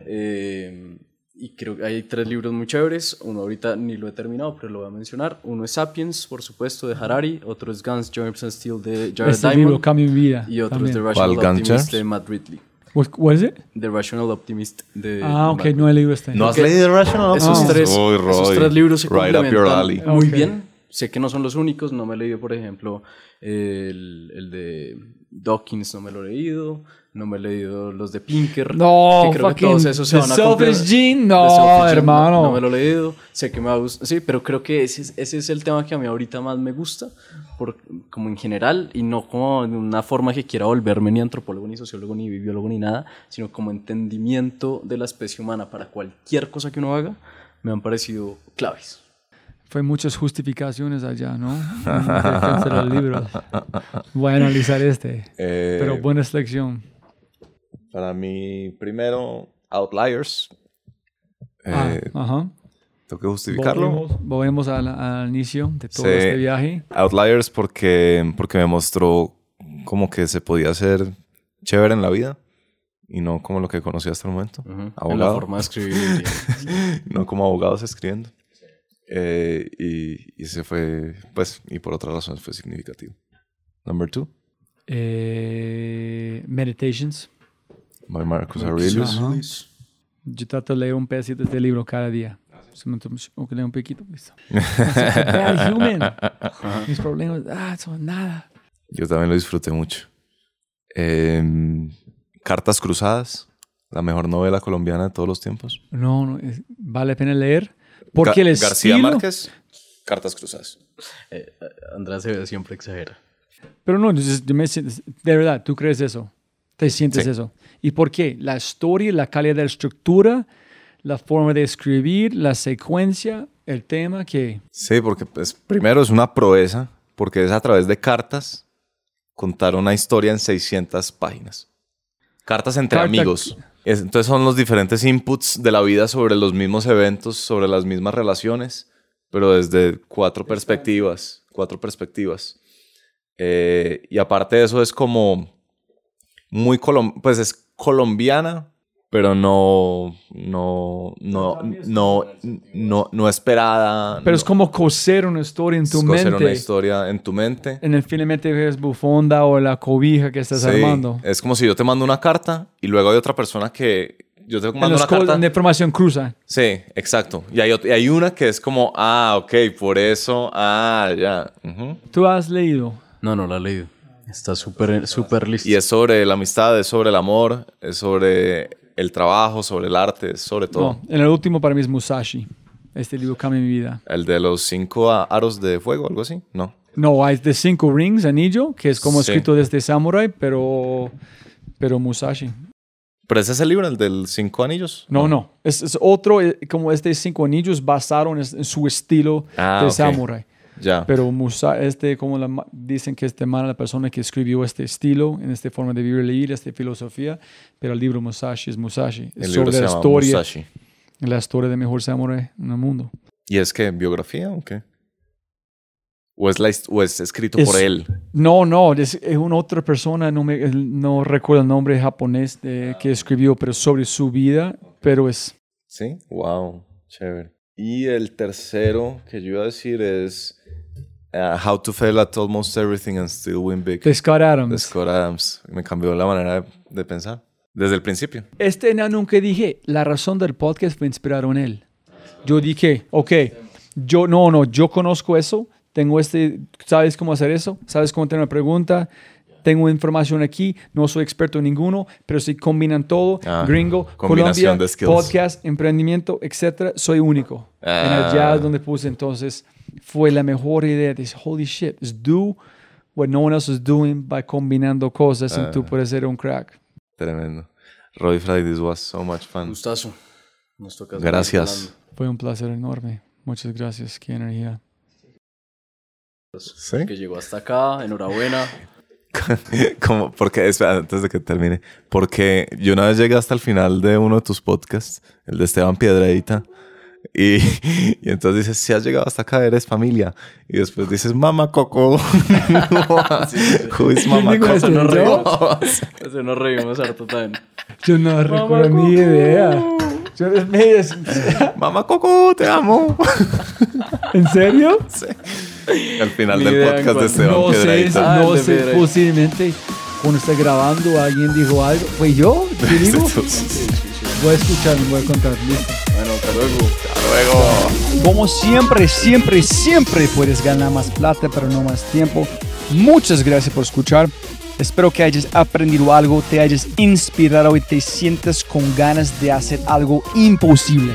Eh, y creo que hay tres libros muy chéveres. Uno ahorita ni lo he terminado, pero lo voy a mencionar. Uno es Sapiens, por supuesto, de Harari. Otro es Guns, Germs and Steel de Jared Este libro Diamond. cambió mi vida. Y otro también. es The Rational ¿Cuál, Guns, Optimist Germs? de Matt Ridley. What is it? The Rational Optimist de Ah, ok, Matt no he leído este. ¿No has leído Rational Esos, Optimist? tres, Uy, esos tres libros se right complementan muy Ok. bien sé que no son los únicos, no me he leído, por ejemplo, el, el de Dawkins, no me lo he leído, no me he leído los de Pinker. No, que creo que todos esos se van a Selfish cumplir. Gene, no, Selfish hermano. No, me lo he leído, sé que me va a gustar, sí, pero creo que ese, es- ese es el tema que a mí ahorita más me gusta, por, como en general, y no como de una forma que quiera volverme ni antropólogo, ni sociólogo, ni biólogo, ni nada, sino como entendimiento de la especie humana para cualquier cosa que uno haga, me han parecido claves. Fue muchas justificaciones allá, ¿no? En defensa de los libros. Voy a analizar este. Eh, Pero buena selección. Para mí, primero, Outliers. Ah, Eh, ajá. Tengo que justificarlo. Volvemos, volvemos al, al inicio de todo Sí. este viaje. Outliers porque, porque me mostró como que se podía ser chévere en la vida y no como lo que conocía hasta el momento. En la Abogado. forma de escribir. no como abogados escribiendo. Eh, y, y se fue, pues, y por otras razones fue significativo. Number two, Eh, Meditations. By Marcus Aurelius. Ajá. Yo trato de leer un pedacito de este libro cada día. Se me toma- Aunque lea un poquito. Bad human. Mis problemas, ah, son nada. Yo también lo disfruté mucho. Em, Cartas Cruzadas, la mejor novela colombiana de todos los tiempos. No, no, es- vale la pena leer. Porque Ga- el García estilo... Márquez, Cartas Cruzadas. Eh, Andrés Acevedo siempre exagera. Pero no, entonces, yo me siento- de verdad, ¿tú crees eso? ¿Te sientes Sí. eso? ¿Y por qué? La historia, la calidad de la estructura, la forma de escribir, la secuencia, el tema que... Sí, porque pues, primero es una proeza, porque es a través de cartas contar una historia en 600 páginas. Cartas entre Carta- amigos. Es- entonces son los diferentes inputs de la vida sobre los mismos eventos, sobre las mismas relaciones, pero desde cuatro perspectivas, cuatro perspectivas. Eh, y aparte de eso es como muy colom pues es colombiana, pero no, no, no, no, no, no esperada. Pero no- es como coser una historia en tu es coser mente. una historia en tu mente. En el finalmente ves bufonda o la cobija que estás Sí, armando. Es como si yo te mando una carta y luego hay otra persona que yo te En mando los una carta. de información cruza. Sí, exacto. Y hay, y hay una que es como, ah, ok, por eso, ah, ya. ujú. ¿Tú has leído? No, no la he leído. Está súper súper listo. Y es sobre la amistad, es sobre el amor, es sobre el trabajo, sobre el arte, es sobre todo. No, en el último para mí es Musashi. Este libro cambia mi vida. El de los cinco aros de fuego, algo así. No. No, hay The Cinco Rings, anillo, que es como Sí. escrito desde Samurai, pero, pero Musashi. Pero ese es el libro, el del cinco anillos. No, no. Es, es otro, eh, como este Cinco Anillos basaron en, su estilo Ah, de ok. Samurai. Ya. Pero Musa, este, como la dicen que este man, la persona que escribió este estilo, en esta forma de vivir y leer, esta filosofía, pero el libro Musashi es Musashi. Es el libro sobre se la llama historia, Musashi. la historia de mejor samurai en el mundo. ¿Y es que biografía o qué? ¿O es, la, o es escrito Es- por él? No, no, es, es una otra persona, no, me, no recuerdo el nombre japonés de, que escribió, pero sobre su vida, pero es... Sí, wow, chévere. Y el tercero que yo iba a decir es uh, How to Fail at Almost Everything and Still Win Big. De Scott Adams. De Scott Adams. Me cambió la manera de, de pensar desde el principio. Este no, nunca dije, la razón del podcast fue inspirado en él. Yo dije, ok, yo no, no, yo conozco eso, tengo este, ¿sabes cómo hacer eso? ¿Sabes cómo tener una pregunta? Tengo información aquí, no soy experto en ninguno, pero si combinan todo, Ah, gringo, Colombia, podcast, emprendimiento, etcétera, soy único. En Ah. el jazz donde puse, entonces, fue la mejor idea. Dice, holy shit, is do what no one else is doing by combinando cosas y tú Ah. puedes ser un crack. Tremendo. Roy Friday, this was so much fun. Gustazo. Nos toca seguir Gracias. Fue un placer enorme. Muchas gracias. Qué energía. ¿Sí? Que llegó hasta acá. Enhorabuena. Como, porque, espera, antes de que termine, porque yo una vez llegué hasta el final de uno de tus podcasts, el de Esteban Piedradita, y, y entonces dices, si has llegado hasta acá, eres familia. Y después dices, mamá Coco. Who is mamá digo Coco? eso? No ¿Yo? reímos. Eso nos reímos harto también. Yo no recuerdo ni idea. Yo- me- mamá Coco, te amo. ¿En serio? Al final Ni del podcast de. Esteban No sé. Ah, no sé. Posiblemente cuando está grabando alguien dijo algo. ¿Fue yo? ¿Qué digo? Voy a escuchar, voy a contar. Listo. Bueno, hasta luego. Hasta luego. Como siempre, siempre, siempre puedes ganar más plata, pero no más tiempo. Muchas gracias por escuchar. Espero que hayas aprendido algo, te hayas inspirado y te sientas con ganas de hacer algo imposible.